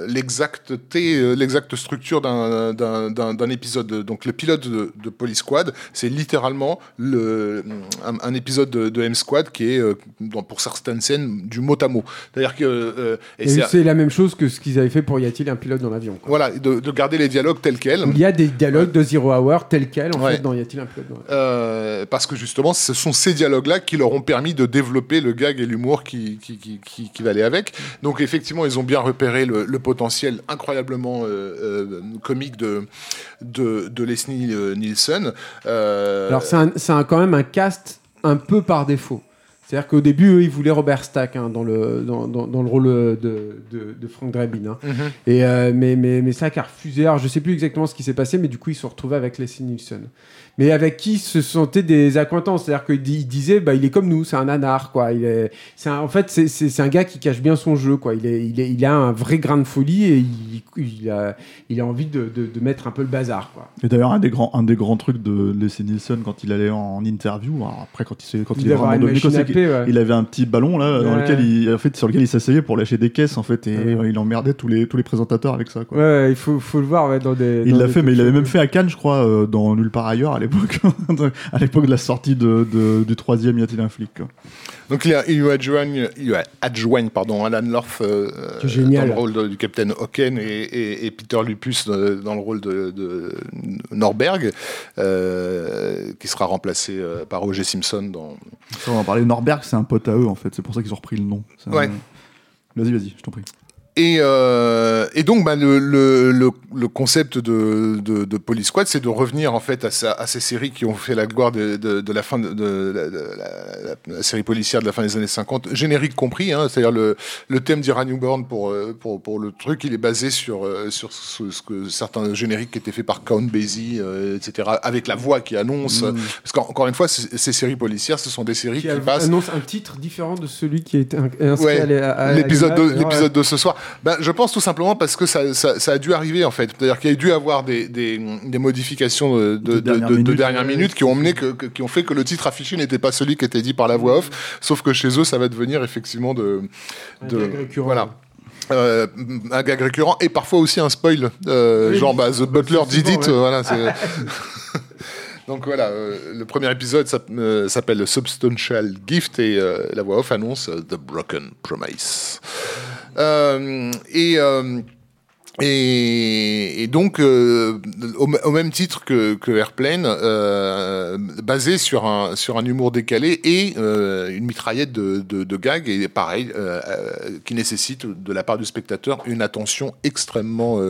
l'exacteté, l'exacte structure d'un d'un d'un d'un épisode. Donc le pilote de, de Police Squad, c'est littéralement le un, un épisode de, de M Squad qui est euh, dans- pour certaines scènes du mot à mot. C'est-à-dire que euh, et Et c'est- la même chose que ce qu'ils avaient fait pour Y a-t-il un pilote dans l'avion voilà de, de garder les dialogues tels quels. Il y a des dialogues de Zero Hour tels quels en Ouais. fait dans Y a-t-il un pilote dans l'avion Euh, parce que justement, ce sont ces dialogues-là qui leur ont permis de développer le gag et l'humour qui, qui, qui, qui, qui va aller avec. Donc effectivement, ils ont bien repéré le, le potentiel incroyablement euh, euh, comique de, de, de Leslie Nielsen. Euh, Alors c'est quand même un cast un peu par défaut. C'est-à-dire qu'au début, eux, ils voulaient Robert Stack hein, dans, le, dans, dans, dans le rôle de, de, de Frank Drebin. hein. Mhm. Et, euh, mais, mais, mais Stack a refusé. Alors, je sais plus exactement ce qui s'est passé, mais du coup, ils se sont retrouvés avec Leslie Nielsen. Mais avec qui se sentaient des acquaintances. C'est-à-dire qu'il di- il disait, bah, il est comme nous, c'est un nanar, quoi. Il est, un- en fait, c'est- un gars qui cache bien son jeu, quoi. Il, est, il, est, il a un vrai grain de folie et il, il, a, il a envie de, de, de mettre un peu le bazar, quoi. Et d'ailleurs, un des grands, un des grands trucs de Leslie Nielsen quand il allait en interview, alors après quand il, quand il, Il est vraiment devenu ouais. il avait un petit ballon là, dans lequel il, en fait, sur lequel il s'asseyait pour lâcher des caisses en fait, et Ouais. il emmerdait tous les tous les présentateurs avec ça. Quoi. Ouais, il faut, faut le voir dans des. Il l'a fait, mais il talk avait shows. même fait à Cannes, je crois, euh, dans Nulle part ailleurs à l'époque, à l'époque de la sortie de, de- du troisième Y a-t-il un flic quoi. Donc il, y a- il adjoigne, il adjoigne pardon, Alan Lorf euh, dans le rôle de- du capitaine Hocken et, et- et Peter Lupus euh, dans le rôle de, de Norberg, euh, qui sera remplacé euh, par O.J. Simpson dans, Ça, on en parlait. Norberg, c'est un pote à eux en fait, c'est pour ça qu'ils ont repris le nom. C'est un- Ouais. Vas-y, vas-y, je t'en prie. Et, euh, et donc, bah, le, le, le, le concept de, de, de Police Squad, c'est de revenir en fait à, sa- à ces séries qui ont fait la gloire de, de, de la fin de, de la, de la- série policière de la fin des années 50, générique compris. Hein, C'est-à-dire le, le thème d'Ira Newborn pour, euh, pour, pour le truc, il est basé sur, euh, sur ce, ce que certains génériques qui étaient faits par Count Basie, euh, etc., avec la voix qui annonce. Parce qu'encore une fois, ces, séries policières, ce sont des séries Qui qui, a- passent annonce un titre différent de celui qui in- inscrit Ouais, à l'épisode de, de ce soir. Ben, je pense tout simplement parce que ça, ça, ça a dû arriver en fait. C'est-à-dire qu'il y a dû avoir des, des, des modifications de, de, De de- dernière de- de minute. dernière minute qui ont mené que, que- qui ont fait que le titre affiché n'était pas celui qui était dit par la voix off. Sauf que chez eux, ça va devenir effectivement de, Un de gag récurrent. voilà. Euh, un gag récurrent et parfois aussi un spoil, euh, Oui, genre bah, The Butler did it, ouais. euh, voilà. c'est- Donc voilà, euh, le premier épisode euh, s'appelle Substantial Gift et euh, la voix off annonce euh, The Broken Promise. Euh, et, euh, et, donc, euh, au, même titre que, Airplane, basé sur un, sur un humour décalé et une mitraillette de, de, gags, et pareil, qui nécessite de la part du spectateur une attention extrêmement,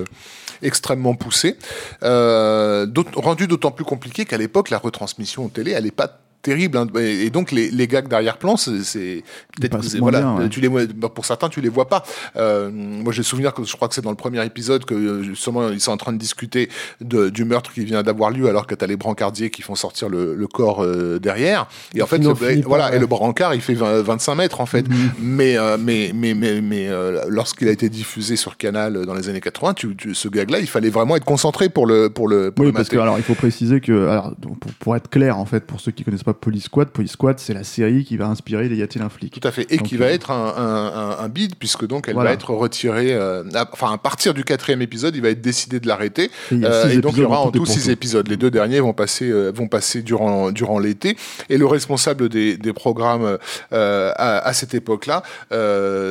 extrêmement poussée, euh, d'aut- rendu d'autant plus compliqué qu'à l'époque, la retransmission au télé, elle n'est pas terrible hein. et donc les, les gags d'arrière-plan c'est peut-être voilà bien, ouais. tu les bah, pour certains tu les vois pas euh, moi j'ai souvenir que je crois que c'est dans le premier épisode que euh, justement ils sont en train de discuter de, du meurtre qui vient d'avoir lieu alors que t'as les brancardiers qui font sortir le, le corps euh, derrière et en fait le- pas, voilà ouais. et le brancard il fait 20 25 mètres en fait Mhm. mais euh, mais mais mais, mais lorsqu'il a été diffusé sur Canal dans les années 80 tu, tu- ce gag là il fallait vraiment être concentré pour le pour le pour Oui, le parce que alors il faut préciser que alors, pour, pour être clair en fait pour ceux qui connaissent pas Police Squad, Police Squad c'est la série qui va inspirer les Y a-t-il un flic. Tout à fait. Et Donc, qui va euh, être un, un, un, un bid, puisque donc elle Voilà. va être retirée. euh, à- enfin, à partir du quatrième épisode, il va être décidé de l'arrêter. Et Euh, et donc il y aura en tout six épisodes. Les deux derniers vont passer, vont passer durant, durant l'été. Et le responsable des, des programmes à, à cette époque-là,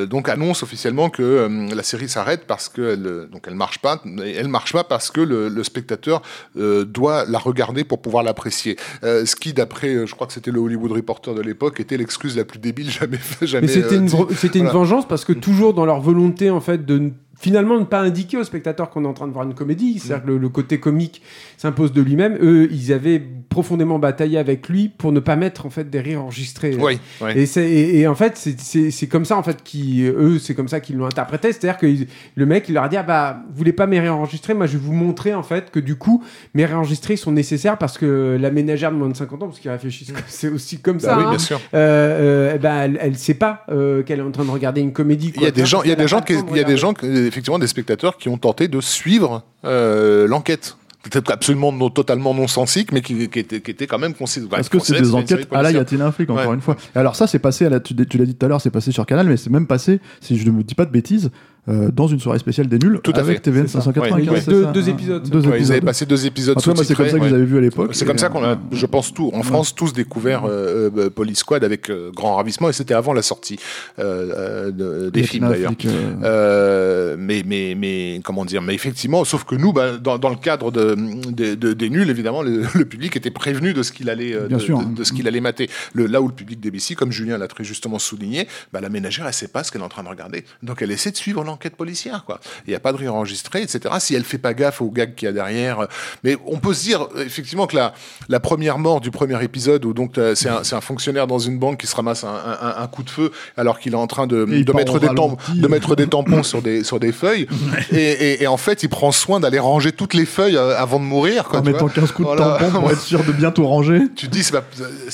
donc annonce officiellement que la série s'arrête parce que elle, marche pas. Elle marche pas parce que le, le spectateur doit la regarder pour pouvoir l'apprécier. Euh, ce qui, d'après, je crois que c'était le Hollywood Reporter de l'époque, était l'excuse la plus débile jamais jamais. Mais c'était euh, une, vengeance parce que toujours dans leur volonté en fait de finalement ne pas indiquer au spectateur qu'on est en train de voir une comédie, c'est-à-dire que le, le côté comique s'impose de lui-même. Eux, ils avaient profondément bataillé avec lui pour ne pas mettre en fait des rires enregistrés. Oui, oui. Et, c'est- et, et en fait, c'est- comme ça en fait qui eux, c'est comme ça qu'ils l'ont interprété. C'est-à-dire que le mec, il leur a dit ah bah vous voulez pas mes réenregistrer, moi je vais vous montrer en fait que du coup mes réenregistrés sont nécessaires parce que la ménagère de moins de 50 ans, parce qu'ils réfléchissent, c'est aussi comme Bah ça. oui, hein, bien sûr. euh, euh, eh ben, elle, elle sait pas euh, qu'elle est en train de regarder une comédie. Il y a des gens, il y a des gens, qui, il y a des gens, effectivement, des spectateurs qui ont tenté de suivre euh, l'enquête. Peut-être absolument non, totalement non sensique, mais qui, qui était, qui était quand même considéré. Parce que c'est des enquêtes à la Y a-t-il un flic encore Ouais. une fois? Et alors ça c'est passé à la, tu, tu l'as dit tout à l'heure c'est passé sur Canal mais c'est même passé si je ne me dis pas de bêtises euh, dans une soirée spéciale des nuls Tout à avec fait, TVN c'est ça. 595 Ouais, Deux- deux hein épisodes. deux Ouais, ils avaient épisodes passé deux épisodes en tout cas moi c'est comme ça que vous avez vu à l'époque C'est comme ça qu'on a, Euh, je pense, tout, en France, tous découvert euh, euh, Police Squad avec euh, grand ravissement, et c'était avant la sortie euh, euh, de- des films d'ailleurs. euh, Euh, mais, mais, mais, comment dire, mais effectivement, sauf que nous, bah, dans, dans le cadre de, de- de- des nuls, évidemment, le, le public était prévenu de ce qu'il allait, euh, Bien de, sûr. de- de ce qu'il allait mater. Le, là où le public d'ABC, comme Julien l'a très justement souligné, bah, la ménagère, elle sait pas ce qu'elle est en train de regarder. Donc elle essaie de suivre l'enquête. Enquête policière, quoi. Il n'y a pas de rire enregistré, etc. Si elle fait pas gaffe au gag qu'il y a derrière. euh, Mais on peut se dire, euh, effectivement, que la, la première mort du premier épisode, où donc euh, c'est un, fonctionnaire dans une banque qui se ramasse un, un- un coup de feu alors qu'il est en train de, mettre des tampons, ralenti. de mettre des tampons sur des, sur des feuilles. Et, et- et en fait, il prend soin d'aller ranger toutes les feuilles avant de mourir, quoi. en mettant vois. 15 coups de Voilà. tampon pour être sûr de bientôt ranger. tu te dis c'est pas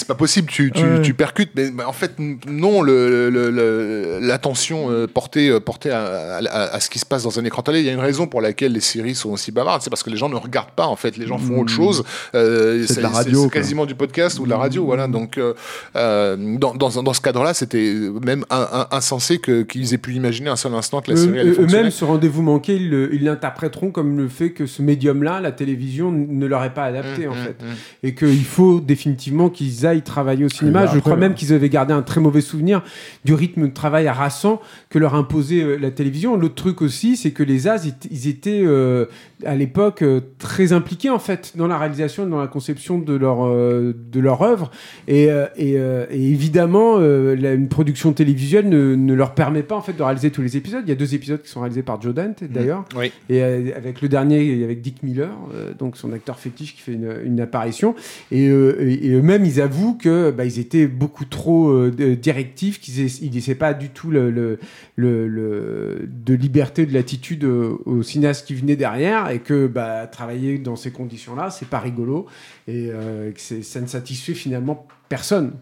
pas possible tu, tu, Ouais. tu percutes mais, en fait non le- le- le- l'attention portée portée à, à- à ce qui se passe dans un écran télé. Il y a une raison pour laquelle les séries sont aussi bavardes. C'est parce que les gens ne regardent pas en fait. Les gens font autre chose. Euh, C'est de la radio, quasiment du podcast ou de la radio voilà. Donc euh, euh, dans, dans, dans ce cadre là c'était même un- un- insensé qu'ils aient pu imaginer un seul instant que la série allait Eux-mêmes, ce rendez-vous manqué, ils l'interpréteront comme le fait que ce médium-là, la télévision, ne leur est pas adapté, Mmh, en mmh, fait. mmh. Et qu'il faut définitivement qu'ils aillent travailler au cinéma. bah, Je crois même qu'ils avaient gardé un très mauvais souvenir du rythme de travail harassant que leur imposait la télévision. L'autre truc aussi, c'est que les As, ils, étaient euh, à l'époque euh, très impliqués, en fait, dans la réalisation, dans la conception de leur, euh, de leur œuvre. Et, euh, et, euh, et évidemment, la- une production télévisuelle ne, ne leur permet pas, en fait, de réaliser tous les épisodes. Il y a deux épisodes qui sont réalisés par Joe Dante, d'ailleurs. oui Et avec le dernier, avec Dick Miller, donc son acteur fétiche qui fait une, une apparition. Et, et- eux-mêmes, ils avouent que bah, ils étaient beaucoup trop directifs, qu'ils ils laissaient pas du tout le, le- le- le- de liberté, de latitude aux cinéastes qui venaient derrière, et que bah, travailler dans ces conditions-là, c'est pas rigolo, et euh, que ça ne satisfait finalement personne.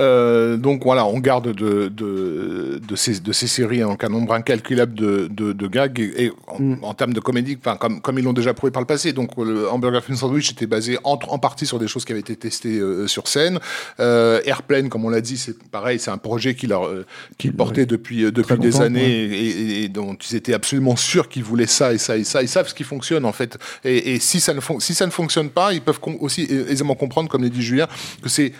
Euh, donc voilà, on garde de, de, de, ces, de ces séries donc un nombre incalculable de, de, de gags et, et en, Mm. en termes de comédie, comme, comme ils l'ont déjà prouvé par le passé. Donc le Hamburger Film Sandwich était basé en, en partie sur des choses qui avaient été testées euh, sur scène. Euh, Airplane, comme on l'a dit, c'est pareil, c'est un projet qu'ils portaient depuis, des années ouais. et, et- et dont ils étaient absolument sûrs qu'ils voulaient ça et ça et ça. Ils savent ce qui fonctionne en fait. Et, si, ça ne si ça ne fonctionne pas, ils peuvent aussi aisément comprendre, comme l'a dit Julien, que c'est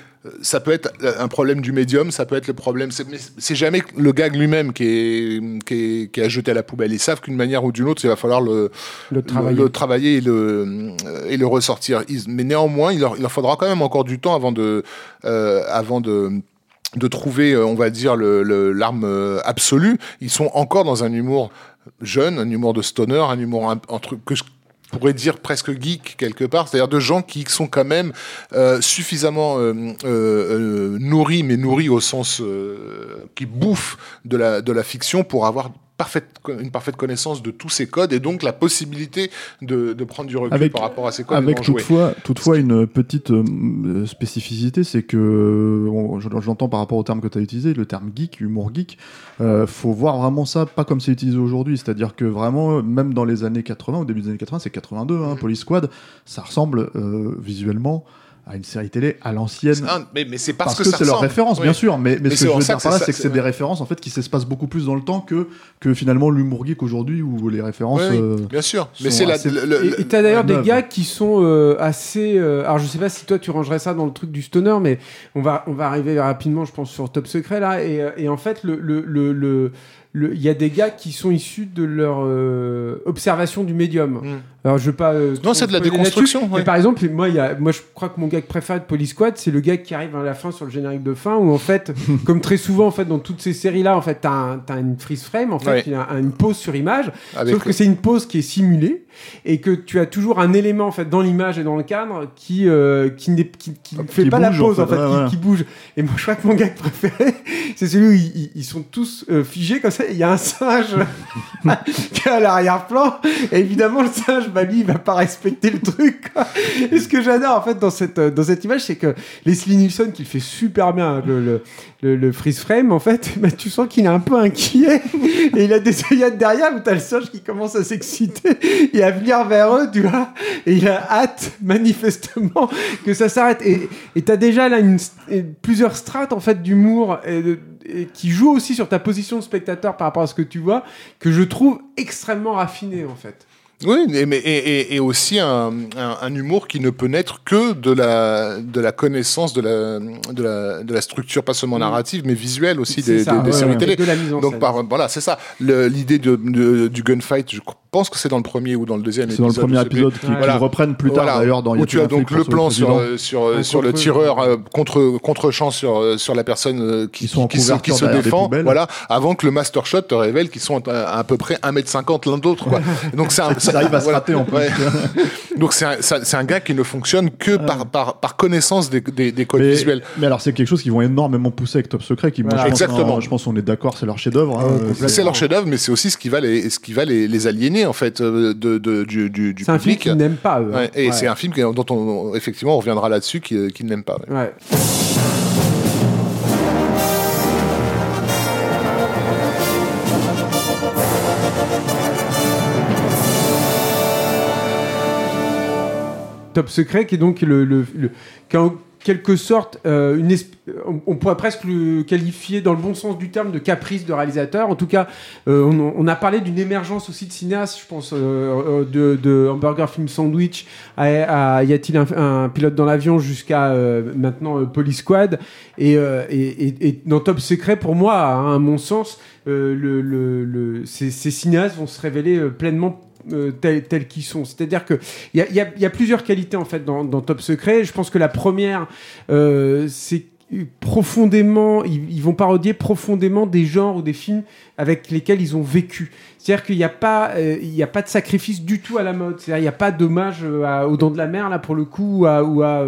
ça peut être un problème du médium, ça peut être le problème. c'est- Mais c'est jamais le gag lui-même qui est, qui, est, qui à jeter à la poubelle. Ils savent qu'une manière ou d'une autre, il va falloir le, Le travail. le, le travailler et le, et le ressortir. Ils- mais néanmoins, il leur, il leur faudra quand même encore du temps avant de, euh, avant de de trouver, euh, on va dire, l'arme euh, absolue. Ils sont encore dans un humour jeune, un humour de stoner, un humour un, un truc que je pourrais dire presque geek quelque part, c'est-à-dire de gens qui sont quand même euh, suffisamment euh, euh, euh, nourris, mais nourris au sens euh, qui bouffent de la, de la fiction pour avoir parfaite, une parfaite connaissance de tous ces codes et donc la possibilité de, de prendre du recul Avec- par rapport à ces codes. Avec jouer. toutefois, une petite euh, spécificité, c'est que, on- je, je l'entends par rapport au terme que tu as utilisé, le terme geek, humour geek, euh, faut voir vraiment ça pas comme c'est utilisé aujourd'hui, c'est-à-dire que vraiment, même dans les années 80, au début des années 80, c'est 82, hein, Mhm. Police Squad, ça ressemble euh, visuellement à une série télé à l'ancienne. Ah, mais, mais c'est parce, Parce, que, ça c'est leur référence, Oui. bien sûr, mais, mais, Mais ce que je veux dire par là, c'est que c'est c'est- des références en fait qui s'espacent beaucoup plus dans le temps que, que finalement l'humour geek aujourd'hui où les références. Oui, oui, euh, bien sûr. Mais c'est la, assez- le- le- Et tu as d'ailleurs la des gars qui sont euh, assez. euh, alors je sais pas si toi tu rangerais ça dans le truc du stoner, mais on va, on va arriver rapidement, je pense, sur Top Secret là. Et, euh, et en fait, le. le, le, le- le- il y a des gars qui sont issus de leur euh, observation du médium. Mm. Alors je veux pas. euh, Non, c'est de la déconstruction, ouais. Mais par exemple, moi, il y a, moi, je crois que mon gag préféré de Police Squad, c'est le gag qui arrive à la fin sur le générique de fin, où en fait, comme très souvent en fait dans toutes ces séries là, en fait, t'as un, t'as une freeze frame, en fait, Ouais. il y a un- une pause sur image. avec Sauf que c'est une pause qui est simulée et que tu as toujours un élément en fait dans l'image et dans le cadre qui euh, qui n'est qui, qui ne Qui fait pas la bouge, pause en fait, fait, ouais, qui, bouge. Et moi je crois que mon gag préféré c'est celui où ils, sont tous euh, figés comme ça. Il y a un singe qui est à l'arrière-plan et évidemment le singe lui il va pas respecter le truc. Et ce que j'adore en fait dans cette euh, dans cette image c'est que Leslie Nielsen qui le fait super bien le, le, le, freeze frame en fait bah, tu sens qu'il est un peu inquiet. Et il a des œillades derrière où t'as le singe qui commence à s'exciter et à venir vers eux tu vois. Et il a hâte manifestement que ça s'arrête. Et t'as déjà là une, plusieurs strates en fait d'humour qui jouent aussi sur ta position de spectateur par rapport à ce que tu vois que je trouve extrêmement raffiné en fait Oui, et, mais, et, et- et aussi un, un, un humour qui ne peut naître que de la, de la connaissance de la, de, la, de la structure, pas seulement narrative, mais visuelle aussi des, ça, des- des ouais, séries ouais. télé. De la mise en Donc, par, voilà, c'est ça. Le- L'idée de, de- du gunfight, je pense que c'est dans le premier ou dans le deuxième C'est dans le épisode. premier épisode qui, Ouais. qui Voilà. le reprennent plus tard Voilà. d'ailleurs dans où tu as donc le plan sur, président euh, sur, sur le tireur euh, contre contre champ sur sur la personne euh, qui, Ils sont en qui se, qui se défend voilà avant que le master shot te révèle qu'ils sont à, à peu près 1m50 l'un quoi donc c'est un- Ça arrive à se rater en plus. Donc c'est un, c'est un- gars qui ne fonctionne que par, par, par connaissance des, des, des codes Mais, visuels mais alors c'est quelque chose qu'ils vont énormément pousser avec Top Secret qui moi, Voilà. je pense, Exactement. je pense qu'on est d'accord c'est leur chef-d'œuvre hein, euh, c'est leur chef-d'œuvre mais c'est aussi ce qui va les ce qui va les, les aliéner en fait euh, de, de- du, du, du C'est un film public qu'ils n'aiment pas, eux. hein. Ouais, et Ouais. c'est un film dont on effectivement on reviendra là-dessus qui, qui n'aime pas ouais. Top Secret, qui est donc le, en quelque sorte euh, une on, pourrait presque le qualifier dans le bon sens du terme de caprice de réalisateur. En tout cas, euh, on, a parlé d'une émergence aussi de cinéastes, je pense, euh, de, de Hamburger Film Sandwich à, Y a-t-il un, pilote dans l'avion jusqu'à maintenant Police Squad. Et, dans Top Secret, pour moi, à mon sens, ces, cinéastes vont se révéler pleinement euh, tels, tels qu'ils sont. C'est-à-dire que il y a, y y plusieurs qualités en fait dans, Top Secret. Je pense que la première, euh, c'est profondément, ils, vont parodier profondément des genres ou des films avec lesquels ils ont vécu. C'est-à-dire qu'il n'y a pas, euh, il n'y a pas de sacrifice du tout à la mode. C'est-à-dire il n'y a pas d'hommage aux Dents de la Mer là pour le coup ou à, ou à,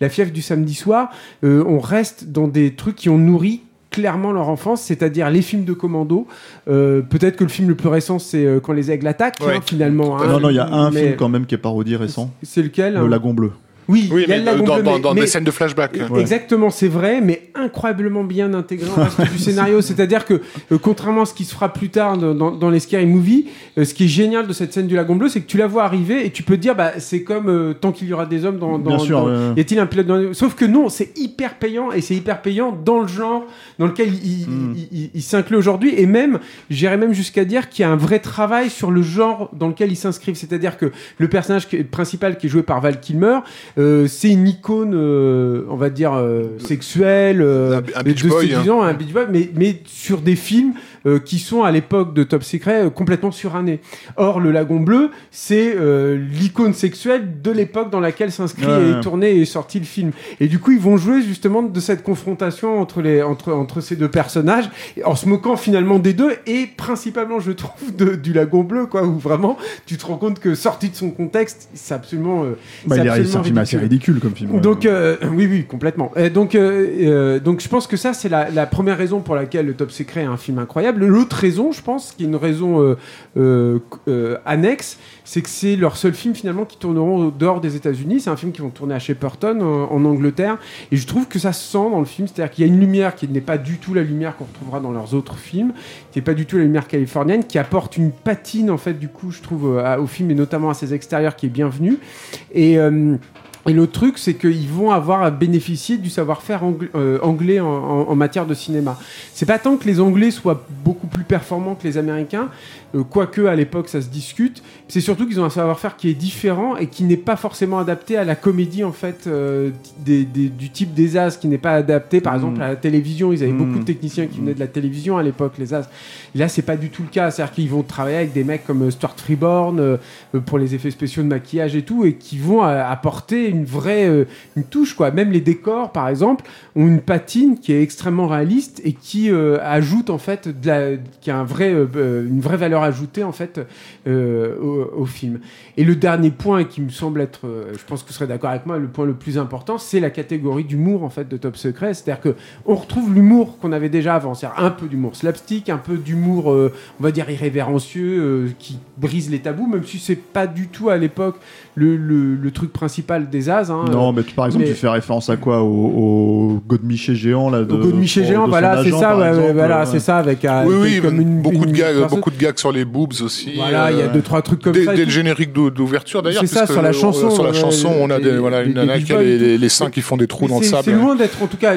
la fièvre du samedi soir. On reste dans des trucs qui ont nourri clairement leur enfance, c'est-à-dire les films de commando. Euh, Peut-être que le film le plus récent, c'est euh, Quand les aigles attaquent, Ouais. hein, finalement. hein. non non il y a un Mais film quand même qui est parodié récent C'est lequel le hein? Lagon Bleu Oui, oui il y a mais dans, Bleu, dans, mais- dans mais- des scènes de flashback Ouais. Exactement, c'est vrai, mais incroyablement bien intégré en reste du scénario. C'est-à-dire que, euh, contrairement à ce qui se fera plus tard dans, dans- dans les Scary Movie, euh, ce qui est génial de cette scène du Lagon Bleu, c'est que tu la vois arriver et tu peux te dire, bah, c'est comme euh, tant qu'il y aura des hommes dans. dans bien sûr dans- y a-t-il un pilote dans... Sauf que non, c'est hyper payant et c'est hyper payant dans le genre dans lequel il, il- Mm. il- il- il s'inclut aujourd'hui et même, j'irais même jusqu'à dire qu'il y a un vrai travail sur le genre dans lequel ils s'inscrivent. C'est-à-dire que le personnage qui est- principal qui est joué par Val Kilmer, euh, c'est une icône, euh, on va dire, euh, sexuelle, euh, Un- un de boy, séduisant, un beach boy, mais, mais sur des films euh, qui sont à l'époque de Top Secret euh, complètement surannés. Or, le Lagon Bleu, c'est euh, l'icône sexuelle de l'époque dans laquelle s'inscrit Ouais, et est tourné et est sorti le film. Et du coup, ils vont jouer justement de cette confrontation entre, les, entre, entre ces deux personnages, en se moquant finalement des deux, et principalement, je trouve, de- du Lagon Bleu, quoi, où vraiment, tu te rends compte que sorti de son contexte, c'est absolument. euh, bah, c'est absolument un film assez ridicule. comme film. Donc euh, oui oui complètement. Et donc euh, euh, donc je pense que ça c'est la, la première raison pour laquelle le Top Secret est un film incroyable. L'autre raison je pense qui est une raison euh, euh, euh, annexe c'est que c'est leur seul film finalement qui tourneront dehors des États-Unis. C'est un film qu'ils vont tourner à Shepperton en, Angleterre. Et je trouve que ça se sent dans le film, c'est-à-dire qu'il y a une lumière qui n'est pas du tout la lumière qu'on retrouvera dans leurs autres films, qui n'est pas du tout la lumière californienne, qui apporte une patine en fait du coup je trouve au film et notamment à ses extérieurs qui est bienvenue. Et et l'autre truc, c'est qu'ils vont avoir à bénéficier du savoir-faire euh, anglais en, en- en matière de cinéma. C'est pas tant que les Anglais soient beaucoup plus performants que les Américains, euh, quoique à l'époque ça se discute. C'est surtout qu'ils ont un savoir-faire qui est différent et qui n'est pas forcément adapté à la comédie en fait euh, des- des- du type des As, qui n'est pas adapté par Mm. exemple à la télévision. Ils avaient Mm. beaucoup de techniciens qui venaient de la télévision à l'époque, les As. Là, c'est pas du tout le cas. C'est-à-dire qu'ils vont travailler avec des mecs comme Stuart Freeborn pour les effets spéciaux de maquillage et tout, et qui vont apporter une vraie euh, une touche quoi. Même les décors, par exemple, ont une patine qui est extrêmement réaliste et qui euh, ajoute en fait qui a euh, une vraie valeur ajoutée en fait au, film. Et le dernier point qui me semble être, je pense que vous serez d'accord avec moi, le point le plus important, c'est la catégorie d'humour en fait de Top Secret. C'est-à-dire que on retrouve l'humour qu'on avait déjà avant, c'est-à-dire un peu d'humour slapstick, un peu d'humour, on va dire irrévérencieux, qui brise les tabous, même si c'est pas du tout à l'époque le, le- le truc principal des, des As. hein. Non, mais tu- par exemple, mais- tu fais référence à quoi? Au, au Godemiché géant là de, Au Godemiché de géant, voilà, c'est ça, ouais, voilà, ouais. c'est ça, avec, euh, Oui, avec oui, comme une, beaucoup de gags, beaucoup de gags sur les boobs aussi. Voilà, il y a euh, deux trois trucs comme dès, ça. dès le générique d'ou- d'ouverture d'ailleurs. C'est ça, sur la chanson, Sur la euh, chanson, on a voilà, une nana qui a les, seins qui font des trous Mais dans le sable. C'est loin d'être en tout cas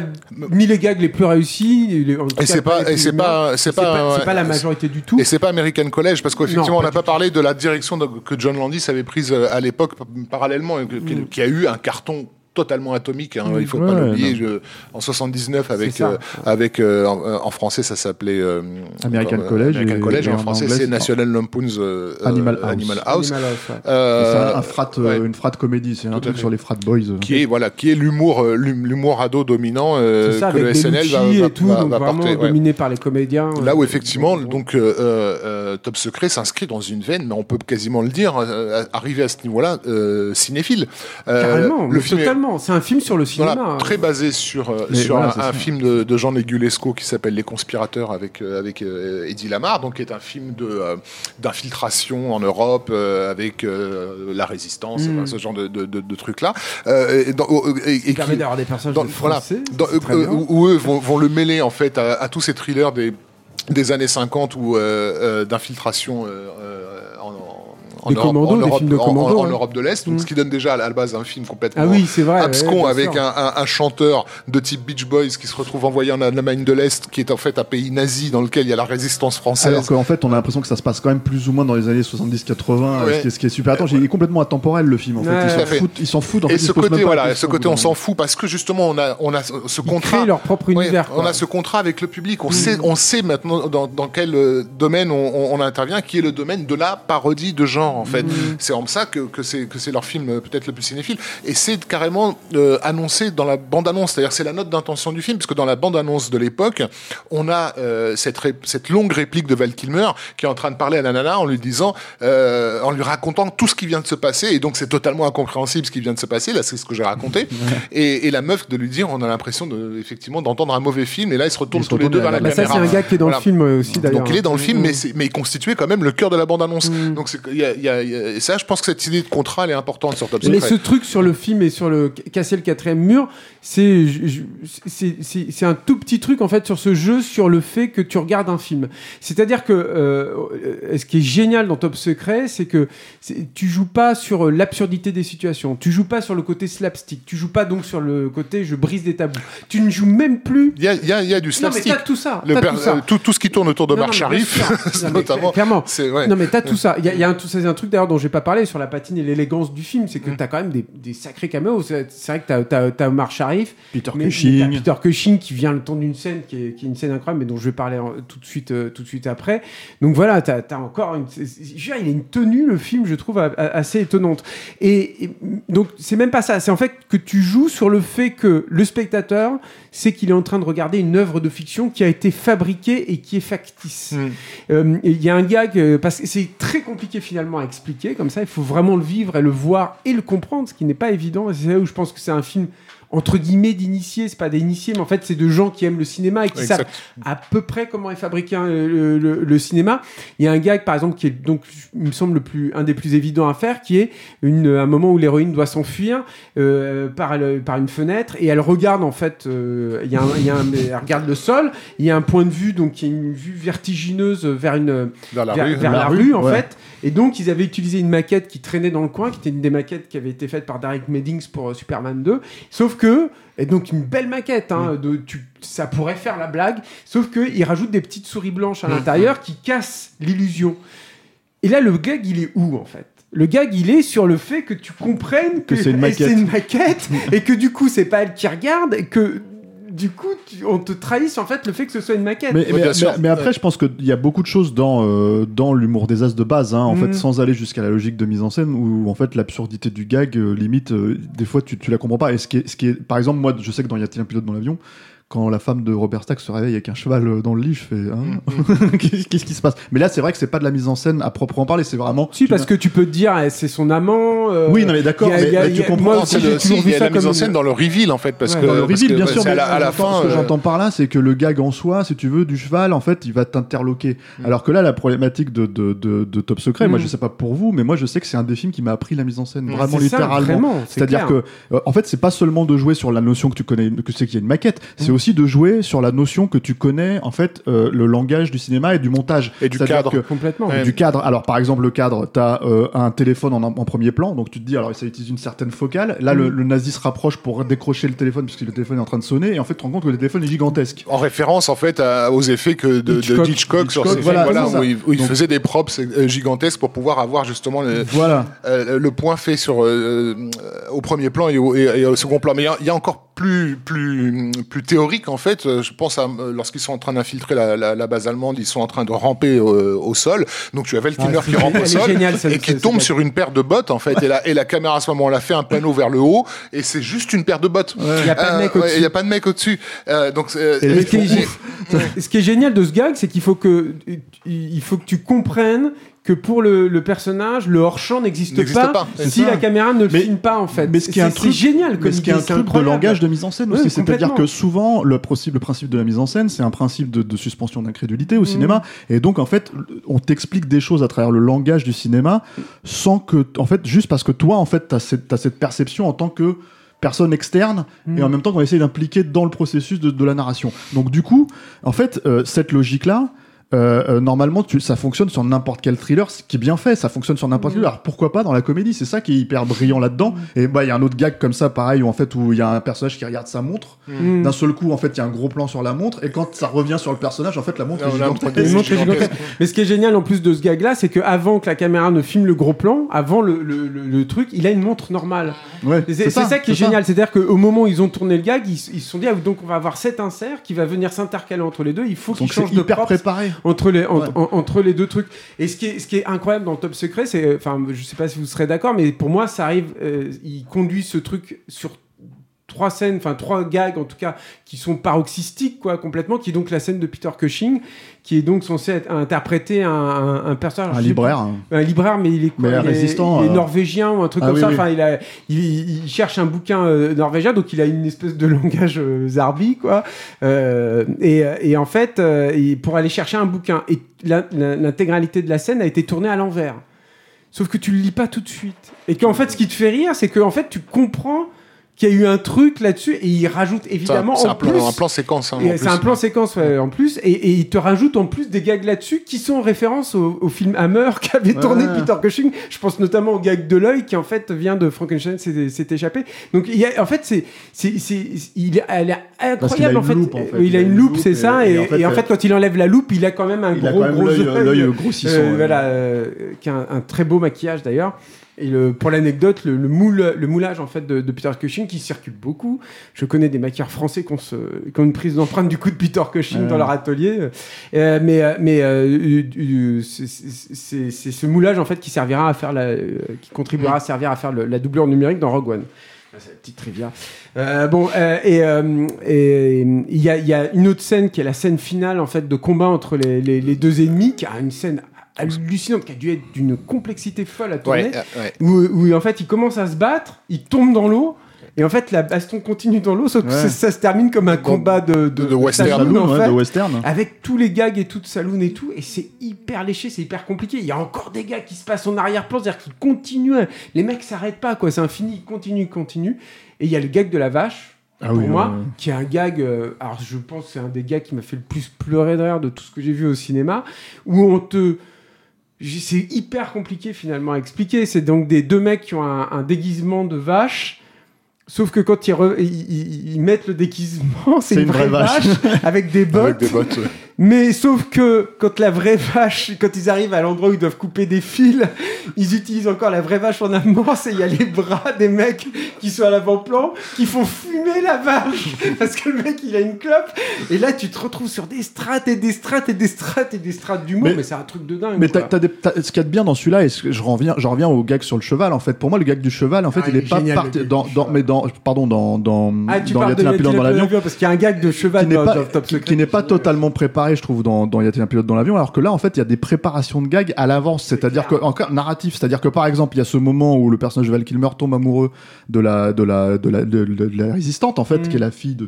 ni les gags les plus réussis. Et c'est pas- et c'est pas- c'est pas- c'est pas la majorité du tout. Et c'est pas American College parce qu'effectivement on n'a pas parlé de la direction que John Landis avait prise euh, à l'époque parallèlement Mm. qui a eu un carton totalement atomique hein, il faut Ouais, pas l'oublier je- en 79 avec euh, avec euh, en, en français ça s'appelait euh, American euh, College American et- College et en en français c'est National Lampoon's euh, Animal euh, House. Animal House Animal House, ouais. Euh, C'est un, un frat, euh, ouais. une frat comédie, c'est un truc sur les frat boys. euh. qui est voilà qui est l'humour euh, l'hum- l'humour ado dominant euh, ça, que avec le SNL va, va- et tout, va- donc va porter ouais. dominé par les comédiens. Là où euh, effectivement, donc euh, euh, Top Secret s'inscrit dans une veine, mais on peut quasiment le dire, euh, arrivé à ce niveau-là, euh, cinéphile. Euh, Carrément, le film C'est un film sur le cinéma. voilà, très basé sur euh, Mais sur voilà, un, film de, de Jean Negulesco qui s'appelle Les Conspirateurs avec euh, avec euh, Eddie Lamar, donc qui est un film euh, d'infiltration en Europe euh, avec la résistance, Mm. ce genre de, de, de, de trucs là, euh, et, dans- et- et Ça permet d'avoir des personnages dans- de voilà, français. dans- où, où eux vont, vont le mêler en fait à, à tous ces thrillers des des années 50 ou euh, euh, d'infiltration euh, en, Des Europe, en Europe, de en- en- ouais. Europe de l'Est, donc Mm. ce qui donne déjà à la base un film complètement Ah oui, c'est vrai. abscon ouais, avec un, un- un chanteur de type Beach Boys qui se retrouve envoyé en Allemagne de l'Est, qui est en fait un pays nazi dans lequel il y a la résistance française. Alors qu'en fait, on a l'impression que ça se passe quand même plus ou moins dans les années 70-80, Ouais. ce, qui est, ce qui est super attends, Il est complètement atemporel le film. En fait. Ouais. ils s'en foutent. Ils s'en foutent. En et ce côté, voilà, ce côté, on s'en fout parce que justement, on a, on a ce contrat. leur propre Ouais, univers. on a ce contrat avec le public. On sait, on sait maintenant dans, quel euh, domaine on intervient, qui est le domaine de la parodie de genre. En fait, c'est en ça que, que c'est que c'est leur film euh, peut-être le plus cinéphile. Et c'est carrément euh, annoncé dans la bande-annonce. C'est-à-dire c'est la note d'intention du film, parce que dans la bande-annonce de l'époque, on a euh, cette ré- cette longue réplique de Val Kilmer qui est en train de parler à la nana en lui disant, euh, en lui racontant tout ce qui vient de se passer. Et donc c'est totalement incompréhensible ce qui vient de se passer. Là, c'est ce que j'ai raconté. Et, et la meuf de lui dire, on a l'impression de, effectivement d'entendre un mauvais film. Et là, ils se retournent tous les deux vers la vers Bah, ça, caméra. c'est un gars qui est dans Voilà. le film aussi d'ailleurs. Donc il est dans le film, Mm. mais, c'est- mais il constituait quand même le cœur de la bande-annonce. Mm. Donc il y a, y a- il y a- et ça, je pense que cette idée de contrat, elle est importante sur Top Mais Secret. ce truc sur le film et sur le casser le quatrième mur, c'est un tout petit truc en fait sur ce jeu, sur le fait que tu regardes un film. C'est-à-dire que euh, ce qui est génial dans Top Secret, c'est que tu joues pas sur l'absurdité des situations, tu joues pas sur le côté slapstick, tu joues pas donc sur le côté je brise des tabous. Tu ne joues même plus. Il y a, il y a- il y a du Non mais slapstick. t'as tout ça. Le tout ça. euh, tout, tout ce qui tourne autour de Non, non, Marc mais bien Sharif, sûr. c'est Non, mais notamment. Clairement. Ouais. Non mais t'as tout ça. Il y a, y a un, tout ça, un truc d'ailleurs dont j'ai pas parlé sur la patine et l'élégance du film, c'est que Mm. t'as quand même des, des sacrés caméos. C'est c'est vrai que t'as, t'as, t'as Omar Sharif, Peter mais, Cushing. Peter Cushing qui vient le temps d'une scène qui est, qui est une scène incroyable, mais dont je vais parler en- tout de suite, euh, tout de suite après. Donc voilà, t'as, t'as encore une, c'est- c'est- il a une tenue le film, je trouve a- a- assez étonnante. Et, et donc c'est même pas ça. C'est en fait que tu joues sur le fait que le spectateur sait qu'il est en train de regarder une œuvre de fiction qui a été fabriquée et qui est factice. Mm. Euh, Il y a un gag, euh, parce que c'est très compliqué finalement expliquer, comme ça, il faut vraiment le vivre et le voir et le comprendre, ce qui n'est pas évident. C'est là où je pense que c'est un film entre guillemets d'initiés, c'est pas des initiés, mais en fait c'est de gens qui aiment le cinéma et qui Exact. savent à peu près comment est fabriqué un- le, le- le cinéma. Il y a un gag par exemple qui est donc, il me semble, le plus, un des plus évidents à faire, qui est une, un moment où l'héroïne doit s'enfuir euh, par, le- par une fenêtre et elle regarde en fait, euh, il y a un- il y a un- elle regarde le sol, il y a un point de vue, donc qui est une vue vertigineuse vers une Vers la vers, rue. vers La la rue, rue, en ouais. fait. Et donc, ils avaient utilisé une maquette qui traînait dans le coin, qui était une des maquettes qui avait été faite par Derek Meddings pour euh, Superman 2. Sauf que, et donc une belle maquette, hein, de, tu, ça pourrait faire la blague, sauf qu'ils rajoutent des petites souris blanches à l'intérieur qui cassent l'illusion. Et là, le gag, il est où, en fait? Le gag, il est sur le fait que tu comprennes que, Que c'est une maquette. une maquette et que du coup, c'est pas elle qui regarde et que du coup, tu- on te trahisse en fait le fait que ce soit une maquette. Mais, après, je pense qu'il y a beaucoup de choses dans, euh, dans l'humour des as de base, hein, en fait, sans aller jusqu'à la logique de mise en scène, où en fait l'absurdité du gag, euh, limite, euh, des fois tu, tu la comprends pas. Et ce qui est, ce qui est, par exemple, moi, je sais que dans Y a-t-il un pilote dans l'avion, quand la femme de Robert Stack se réveille avec un cheval euh, dans le lit, je fais hein Mm. Qu'est-ce qu'est-ce qui se passe? Mais là, c'est vrai que c'est pas de la mise en scène à proprement parler, c'est vraiment. Si, parce que tu peux te dire, eh, c'est son amant. euh, Oui, non, mais d'accord, il y a- mais- tu a- comprends, moi aussi, j'ai le- si, toujours il vu y a la mise en une- scène dans le reveal en fait parce Ouais, que Dans le reveal, que, bien sûr, à la, à la fin ce que euh, j'entends par là, c'est que le gag en soi, si tu veux, du cheval, en fait, il va t'interloquer. Mm. Alors que là, la problématique de, de, de, de Top Secret, moi, Mm. je sais pas pour vous, mais moi, je sais que c'est un des films qui m'a appris la mise en scène, Mm. vraiment C'est ça, littéralement. C'est-à-dire que, euh, en fait, c'est pas seulement de jouer sur la notion que tu connais, que c'est qu'il y a une maquette, c'est Mm. Aussi de jouer sur la notion que tu connais, en fait, euh, le langage du cinéma et du montage. Et du cadre. que- Complètement. Ouais. du cadre. Alors, par exemple, le cadre, tu as un téléphone en, en premier plan, donc tu te dis, alors ça utilise une certaine focale. Là, le, Mm. le nazi se rapproche pour décrocher le téléphone, puisque le téléphone est en train de sonner, et en fait, tu te rends compte que le téléphone est gigantesque. en référence en fait à- aux effets que de Hitchcock. de Hitchcock, sur ses voilà, films, voilà, où il, où il Donc- faisait des props euh, gigantesques pour pouvoir avoir justement le, Voilà. euh, le point fait sur euh, euh, au premier plan et au, et- et au second plan. Mais il y y, a encore plus plus plus théorique en fait. Euh, Je pense à euh, lorsqu'ils sont en train d'infiltrer la, la, la base allemande, ils sont en train de ramper euh, au sol. Donc tu avais le Ah, qui rampe au sol et qui tombe sur une paire de bottes en fait. Et la, et la caméra à ce moment-là fait un panneau vers le haut et c'est juste une paire de bottes. Il y a pas de Euh, mec ouais, au-dessus. Il n'y a pas de mec au-dessus. Euh, donc ce, qui est, font- gé- ce qui est génial de ce gag, c'est qu'il faut que il faut que tu comprennes que pour le, le personnage, le hors-champ n'existe N'existe pas, si ça. la caméra ne le Mais- filme pas en fait. mais ce qui est un C'est- truc- c'est génial comme Mais ce qui est un truc de langage de mise en scène Oui, aussi, c'est-à-dire que souvent le principe, le principe de la mise en scène, c'est un principe de, de suspension d'incrédulité au cinéma, et donc en fait, on t'explique des choses à travers le langage du cinéma, sans que, en fait, juste parce que toi, en fait, t'as cette, cette perception en tant que personne externe et en même temps qu'on essaie d'impliquer dans le processus de, de la narration. Donc du coup, en fait, euh, cette logique-là, euh, euh, normalement, tu, ça fonctionne sur n'importe quel thriller, ce qui est bien fait, ça fonctionne sur n'importe quel. Alors pourquoi pas dans la comédie? C'est ça qui est hyper brillant là-dedans. Et bah, il y a un autre gag comme ça, pareil, où en fait, où il y a un personnage qui regarde sa montre. Mm. D'un seul coup, en fait, il y a un gros plan sur la montre, et quand ça revient sur le personnage, en fait, la montre est gigantesque. montre. Mais ce qui est génial en plus de ce gag-là, c'est qu'avant que la caméra ne filme le gros plan, avant le, le- le- le truc, il a une montre normale. Ouais, C'est ça, qui est génial, c'est-à-dire qu'au moment où ils ont tourné le gag, ils, ils se sont dit ah, donc on va avoir cet insert qui va venir s'intercaler entre les deux. Il faut qu'il change de hyper props préparé. Entre les en- Ouais. en- entre les deux trucs. Et ce qui est ce qui est incroyable dans le Top Secret, c'est enfin je sais pas si vous serez d'accord, mais pour moi ça arrive, euh, il conduit ce truc sur trois scènes, enfin trois gags en tout cas, qui sont paroxystiques quoi complètement, qui est donc la scène de Peter Cushing, qui est donc censé être- interpréter un, un, un personnage Un libraire. hein. un libraire, mais il est quoi Mais il, est, résistant, il est euh. norvégien ou un truc Ah comme oui, ça. oui. Enfin, il, a, il, il cherche un bouquin euh, norvégien, donc il a une espèce de langage euh, zarbi, quoi. Euh, et, et en fait, pour aller chercher un bouquin, et l'intégralité de la scène a été tournée à l'envers. Sauf que tu le lis pas tout de suite. Et qu'en fait, ce qui te fait rire, c'est que en fait, tu comprends qu'il y a eu un truc là-dessus, et il rajoute C'est un, évidemment c'est en un plan, plus. un plan séquence. hein, C'est un plan séquence ouais, en plus, et, et il te rajoute en plus des gags là-dessus qui sont en référence au, au film Hammer qu'avait Ouais. tourné Peter Cushing. Je pense notamment au gag de l'œil qui en fait vient de Frankenstein s'est échappé. Donc il y a, en fait c'est c'est c'est il est, elle est a incroyable en fait. loupe, en fait. Oui, Il, a une loupe, c'est ça. Et, et en fait, et en euh, fait quand il enlève la loupe, il a quand même un Il a gros quand même gros l'œil euh, grossissant. euh, voilà, euh, qui a un, un très beau maquillage d'ailleurs. Et le, pour l'anecdote, le, le moule, le moulage en fait de, de Peter Cushing qui circule beaucoup. Je connais des maquilleurs français qui ont, ce- qui ont une prise d'empreinte du coup de Peter Cushing dans leur atelier. Euh, mais euh, mais euh, euh, euh, c'est- ce moulage en fait qui servira à faire la, euh, qui contribuera à servir à faire le- la doublure numérique dans Rogue One. C'est la petite trivia. Euh, bon, euh, et euh, il y, a, il y a une autre scène qui est la scène finale en fait de combat entre les, les- les deux ennemis, qui a une scène hallucinante, qui a dû être d'une complexité folle à tourner, Ouais, euh, ouais. où, où, en fait ils commencent à se battre, ils tombent dans l'eau. Et en fait, la baston continue dans l'eau, sauf que Ouais. ça, ça se termine comme un combat de, de, de western. saloon, Saloon, en ouais, fait de western. avec tous les gags et tout de saloon et tout, et c'est hyper léché, c'est hyper compliqué. Il y a encore des gags qui se passent en arrière-plan, c'est-à-dire qu'ils continuent. Les mecs s'arrêtent pas, quoi. C'est infini, ils continuent, ils continuent. Et il y a le gag de la vache, Ah pour oui, moi, ouais, qui est un gag. euh, alors, je pense que c'est un des gags qui m'a fait le plus pleurer de rire de tout ce que j'ai vu au cinéma, où on te. C'est hyper compliqué finalement à expliquer. C'est donc des deux mecs qui ont un, un déguisement de vache. Sauf que quand ils, re- ils- ils- ils mettent le déguisement, c'est une, vraie, vache, avec des bottes. Avec des bottes. ouais. Mais sauf que quand la vraie vache, quand ils arrivent à l'endroit où ils doivent couper des fils, ils utilisent encore la vraie vache en amorce et il y a les bras des mecs qui sont à l'avant-plan qui font fumer la vache parce que le mec il a une clope. Et là tu te retrouves sur des strates et des strates et des strates et des strates d'humour, mais, Mais- c'est un truc de dingue. Mais t'as- t'as des- t'as- ce qu'il y a de bien dans celui-là, et je reviens, je reviens au gag sur le cheval. En fait, pour moi, le gag du cheval, en fait, Ah, il il est pas génial, parti dans, dans, mais dans, pardon, dans dans Ah, tu dans dans l'avion, parce qu'il y a un gag de cheval qui n'est dans, pas, dans Top qui, Secret. qui n'est pas totalement préparé, je trouve, dans, dans Y a-t-il un pilote dans l'avion, alors que là, en fait, il y a des préparations de gags à l'avance, c'est-à-dire que, encore narratif, c'est-à-dire que, par exemple, il y a ce moment où le personnage de Val Kilmer tombe amoureux de la, de la, de la, de, de- de la résistante, en fait, Mm. qui est la fille de,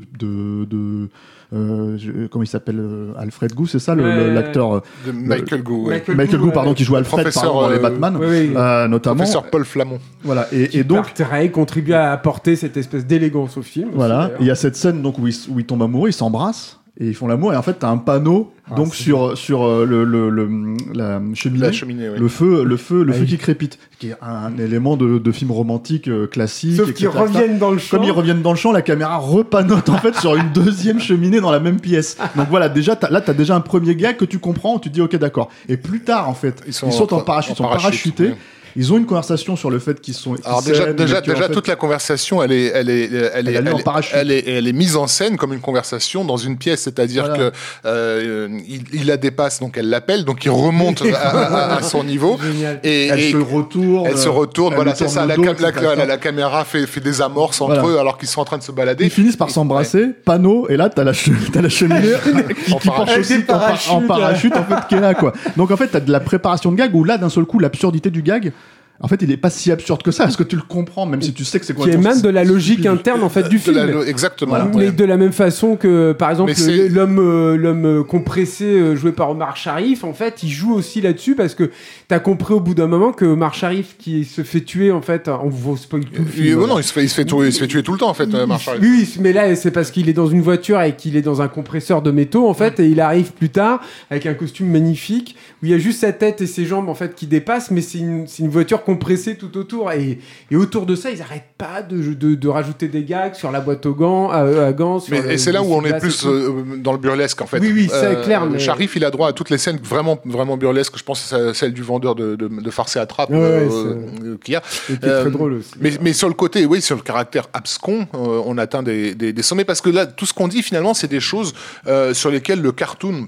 euh, je- comment il s'appelle, euh, Alfred Gou, c'est ça, l'acteur, euh, Michael Gou, ouais. Michael Michael Gou, pardon, qui joue Alfred, professeur, pardon, dans les Batman, Oui, oui. notamment. Professeur Paul Flamand. Voilà, et, et donc, par Ray contribue à apporter cette espèce d'élégance au film. Voilà, il y a cette scène donc où ils, où ils tombent amoureux, ils s'embrassent et ils font l'amour et en fait t'as un panneau Ah, donc sur sur euh, le, le, le- la cheminée, La cheminée, oui. le feu le feu le Ah feu oui. qui crépite, qui est un élément de, de film romantique euh, classique. Sauf qu'ils reviennent dans le champ. Comme ils reviennent dans le champ, la caméra repanote en fait sur une deuxième cheminée dans la même pièce. Donc voilà, déjà t'as- là t'as déjà un premier gag que tu comprends, où tu dis ok d'accord. Et plus tard en fait, ils sont, en, parachute, ils sont parachutés. ouais. Ils ont une conversation sur le fait qu'ils sont. Alors déjà, en fait, toute la conversation, elle est, elle est, elle est, Elle est en elle est- parachute. elle est, elle est mise en scène comme une conversation dans une pièce, c'est-à-dire Voilà. que euh, il, il la dépasse, donc elle l'appelle, donc il remonte à, à- à son niveau. Génial. Et, elle et se retourne. elle se retourne, voilà, c'est ça. La, dos, cam- la- etc. la- la caméra fait, fait des amorces entre eux alors qu'ils sont en train de se balader. Ils finissent par s'embrasser, panneau, et là t'as la, t'as la cheminée qui, En qui aussi en parachute en fait qui est là quoi. Donc en fait t'as de la préparation de gag où là d'un seul coup l'absurdité du gag, en fait il est pas si absurde que ça parce que tu le comprends même si tu sais que c'est quoi. qui est même de la logique interne en fait du la- film. exactement. Voilà. Mais ouais. de la même façon que, par exemple, l'homme euh, l'homme euh, compressé euh, joué par Omar Sharif, en fait, il joue aussi là-dessus parce que t'as compris au bout d'un moment que Omar Sharif qui se fait tuer, en fait, on vous spoil tout le film. et- voilà. non, il se fait, il se fait tuer, il se fait tuer tout le temps en fait, euh, Marshall. Oui, mais là, c'est parce qu'il est dans une voiture et qu'il est dans un compresseur de métaux, en fait, et il arrive plus tard avec un costume magnifique où il y a juste sa tête et ses jambes, en fait, qui dépassent, mais c'est une, c'est une voiture compressée tout autour. Et, et autour de ça, ils arrêtent pas de, de, de rajouter des gags sur la boîte aux gants, à, à gants. Sur Mais le- et c'est là où on est plus euh, dans le burlesque en fait. Oui, oui, c'est clair, mais- Sharif, il a droit à toutes les scènes vraiment, vraiment burlesques. Je pense c'est celle du vendeur de, de, de farce et attrape Ouais, euh, euh, qu'il y a. Et qui est Euh, très drôle aussi. Mais, mais sur le côté, oui, sur le caractère abscon, euh, on atteint des, des, des sommets parce que là, tout ce qu'on dit finalement, c'est des choses euh, sur lesquelles le cartoon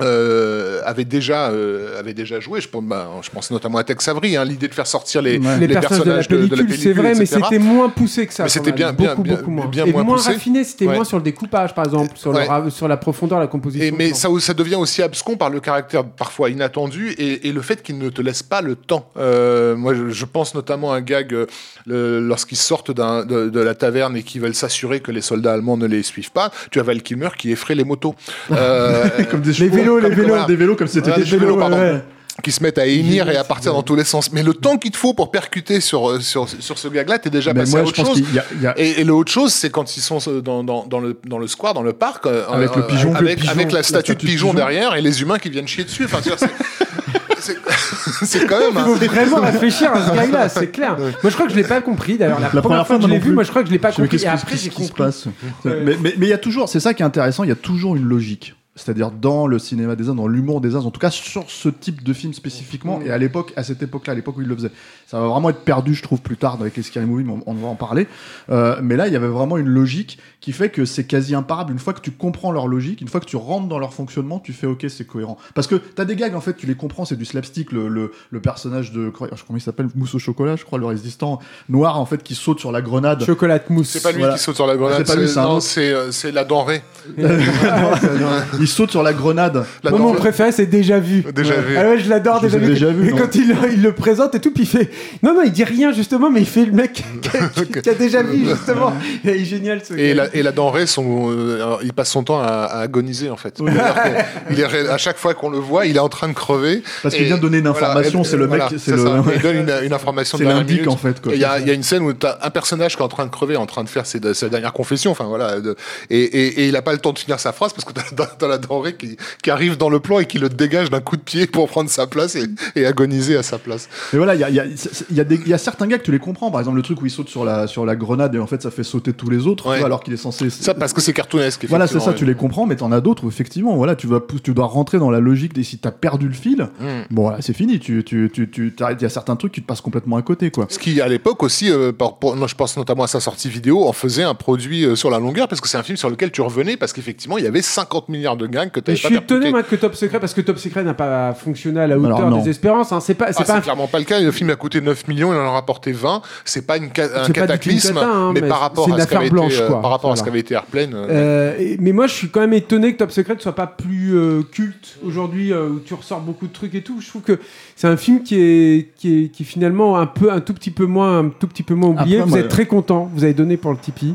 euh, avait déjà euh, avait déjà joué. Je pense, bah, je pense notamment à Tex Avery, hein, l'idée de faire sortir les, Ouais. les, les personnages de la pellicule, c'est vrai, mais c'était moins poussé que ça. Mais c'était bien- bien- beaucoup, bien- beaucoup moins. bien Et moins raffiné, c'était Ouais. moins sur le découpage, par exemple, sur, Ouais. la profondeur, la composition. Et, mais ça, ça devient aussi abscon par le caractère parfois inattendu et, et le fait qu'il ne te laisse pas le temps. Euh, moi, je, je pense notamment à un gag euh, lorsqu'ils sortent d'un- de, de la taverne et qu'ils veulent s'assurer que les soldats allemands ne les suivent pas. Tu as Val Kilmer qui effraie les motos. Euh, comme des chevaux, vélos, les vélos. des vélos comme c'était des vélos, pardon. ouais. qui se mettent à hennir et à partir dans tous les sens. Mais le temps qu'il te faut pour percuter sur, euh, sur, sur ce gag-là, t'es déjà Mais passé moi à je autre pense chose. qu'il y a, il y a- Et, et le autre chose, c'est quand ils sont dans, dans, dans, le, dans le square, dans le parc, euh, Avec le euh, pigeon, le avec, pigeon, avec la la statue de statue de pigeon, pigeon. derrière et les humains qui viennent chier dessus. Enfin, c'est- c'est c'est- c'est quand même. Il un- faut vraiment réfléchir à ce gars-là, c'est clair. Moi, je crois que je l'ai pas compris. D'ailleurs, la, première fois que je l'ai vu, plus. moi, je crois que je l'ai pas Je compris. Et qu'est-ce après, qui- j'ai compris. mais il y a toujours, c'est ça qui est intéressant, il y a toujours une logique. C'est-à-dire dans le cinéma des uns, dans l'humour des uns, en tout cas sur ce type de film spécifiquement, et à l'époque, à cette époque-là, à l'époque où il le faisait. Ça va vraiment être perdu, je trouve, plus tard avec les Scary Movie, mais on, on va en parler. Euh, mais là, il y avait vraiment une logique qui fait que c'est quasi imparable. Une fois que tu comprends leur logique, une fois que tu rentres dans leur fonctionnement, tu fais OK, c'est cohérent. Parce que t'as des gags, en fait, tu les comprends, c'est du slapstick. Le, le, le personnage de, comment il s'appelle, Mousse au chocolat, je crois, le résistant noir, en fait, qui saute sur la grenade. Chocolat mousse. C'est pas lui Voilà. qui saute sur la grenade, C'est pas lui, c'est un non, autre. c'est c'est la denrée. il saute sur la grenade. La Moi, mon préféré, c'est déjà vu. Déjà Ouais. vu. Ah ouais, je l'adore déjà vu. quand il, il le présente et tout, puis il fait. Non, non, il dit rien justement, mais il fait le mec qui a, qui a déjà vu justement. Il est génial ce Et gars. la, et la denrée, son, euh, il passe son temps à, à agoniser en fait. Il est, à chaque fois qu'on le voit, il est en train de crever. Parce qu'il vient de donner une information, c'est le mec, voilà, c'est le-. Il donne une, une information de l'indique, en fait, Il y, a- il y a une scène où tu as un personnage qui est en train de crever, en train de faire ses, sa dernière confession. Enfin voilà, de- et, et, et il a pas le temps de finir sa phrase parce que dans la, qui, qui arrive dans le plan et qui le dégage d'un coup de pied pour prendre sa place et, et agoniser à sa place. Mais voilà, il y a, y, a, y, a y certains gars que tu les comprends. Par exemple, le truc où il saute sur la, sur la grenade et en fait ça fait sauter tous les autres, tu Ouais. vois, alors qu'il est censé. Ça parce que c'est cartoonesque. Voilà, c'est ça, tu les comprends, mais t'en as d'autres où effectivement, voilà, tu, vas, tu dois rentrer dans la logique des si t'as perdu le fil. Mm. bon voilà, c'est fini, tu, tu, tu, tu il y a certains trucs qui te passent complètement à côté, quoi. Ce qui, à l'époque aussi, euh, par- pour- non, je pense notamment à sa sortie vidéo, en faisait un produit euh, sur la longueur, parce que c'est un film sur lequel tu revenais, parce qu'effectivement, il y avait 50 milliards de que tu je suis étonné moi, que Top Secret, parce que Top Secret n'a pas fonctionné à la hauteur Alors, des espérances. hein. C'est pas, c'est Ah, pas c'est un clairement pas le cas. Le film a coûté 9 millions, il en a rapporté 20. C'est pas une ca- un cataclysme, cata, hein, mais, mais par rapport c'est à ce qu'avait été, euh, quoi. par rapport à ce Voilà. qu'avait été Airplane. euh, Euh, mais moi, je suis quand même étonné que Top Secret ne soit pas plus euh, culte aujourd'hui, euh, où tu ressors beaucoup de trucs et tout. Je trouve que c'est un film qui est, qui est, qui est finalement un peu, un tout petit peu moins, un tout petit peu moins oublié. Après, vous moi, êtes très content. Vous avez donné pour le Tipeee.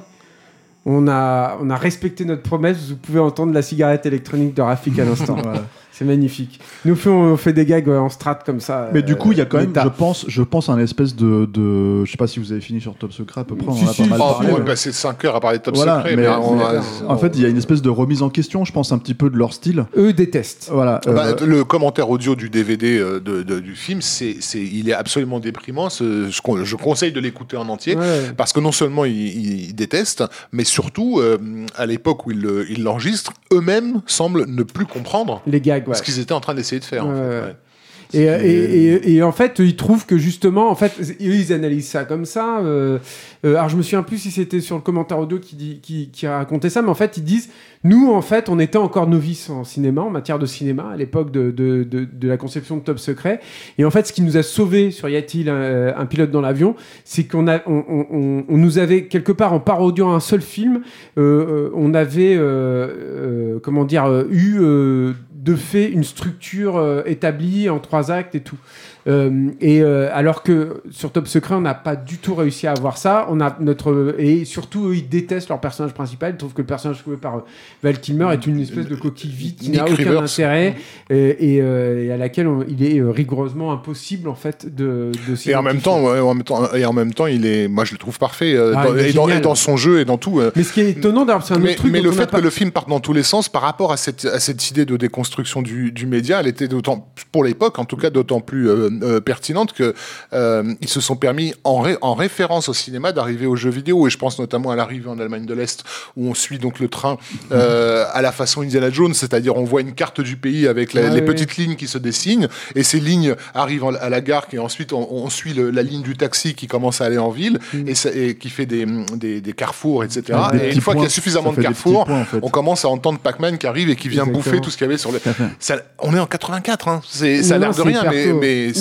On a, on a respecté notre promesse. Vous pouvez entendre la cigarette électronique de Rafik à l'instant. C'est magnifique. Nous, on fait, on fait des gags euh, en strat comme ça. Mais du euh, coup, il y a quand même, je pense, je pense, un espèce de, de, je sais pas si vous avez fini sur Top Secret à peu près, on Si, en a si, pas mal si, oh, parlé. on ouais. est passé 5 heures à parler de Top Voilà, Secret, mais- mais, on a- En fait, il y a une espèce de remise en question, je pense, un petit peu de leur style. Eux détestent. Voilà. Bah, euh, le commentaire audio du DVD euh, de, de- du film, c'est, c'est, il est absolument déprimant. Ce- je, con- je conseille de l'écouter en entier. Ouais. Parce que non seulement ils, détestent, mais surtout, euh, à l'époque où ils l'enregistrent, eux-mêmes semblent ne plus comprendre Les gags, ouais. ce qu'ils étaient en train d'essayer de faire. en fait. Et, et, et- et en fait, ils trouvent que justement, en fait, ils analysent ça comme ça. euh, euh, alors, je me souviens plus si c'était sur le commentaire audio qui, qui racontait ça, mais en fait, ils disent nous, en fait, on était encore novices en cinéma, en matière de cinéma, à l'époque de, de, de, la conception de Top Secret. Et en fait, ce qui nous a sauvés sur Y a-t-il un, un pilote dans l'avion, c'est qu'on a, on, nous avait quelque part en parodiant un seul film, euh, euh, on avait, euh, euh, comment dire, euh, eu euh, de fait une structure euh, établie en trois actes et tout. Euh, et euh, alors que sur Top Secret, on n'a pas du tout réussi à avoir ça. On a notre et surtout eux, ils détestent leur personnage principal. Ils trouvent que le personnage joué par euh, Val Kilmer est une espèce de coquille vide qui n'a aucun Rivers. intérêt et, et, et à laquelle on- il est rigoureusement impossible en fait de. de Et en même temps, ouais, en même temps, et en même temps, il est, moi je le trouve parfait Ah, dans- et, dans, génial. et dans son jeu et dans tout. Mais ce qui est étonnant, c'est un mais, autre truc. mais le fait pas- que le film parte dans tous les sens par rapport à cette, à cette idée de déconstruction du, du média, elle était d'autant, pour l'époque en tout cas, d'autant plus euh, euh, pertinente que euh, ils se sont permis en, ré- en référence au cinéma d'arriver aux jeux vidéo. Et je pense notamment à l'arrivée en Allemagne de l'Est où on suit donc le train euh, à la façon Indiana Jones, c'est-à-dire on voit une carte du pays avec la- Ah les oui. petites lignes qui se dessinent et ces lignes arrivent en- à la gare et ensuite on, on suit le- la ligne du taxi qui commence à aller en ville Mm. et, ça- et qui fait des, des, des carrefours, etc. Des et une fois qu'il y a suffisamment de carrefours, points, en fait. on commence à entendre Pac-Man qui arrive et qui vient Exactement. bouffer tout ce qu'il y avait sur le. Ça- on est en 84, hein. Ça a l'air de rien, mais, mais.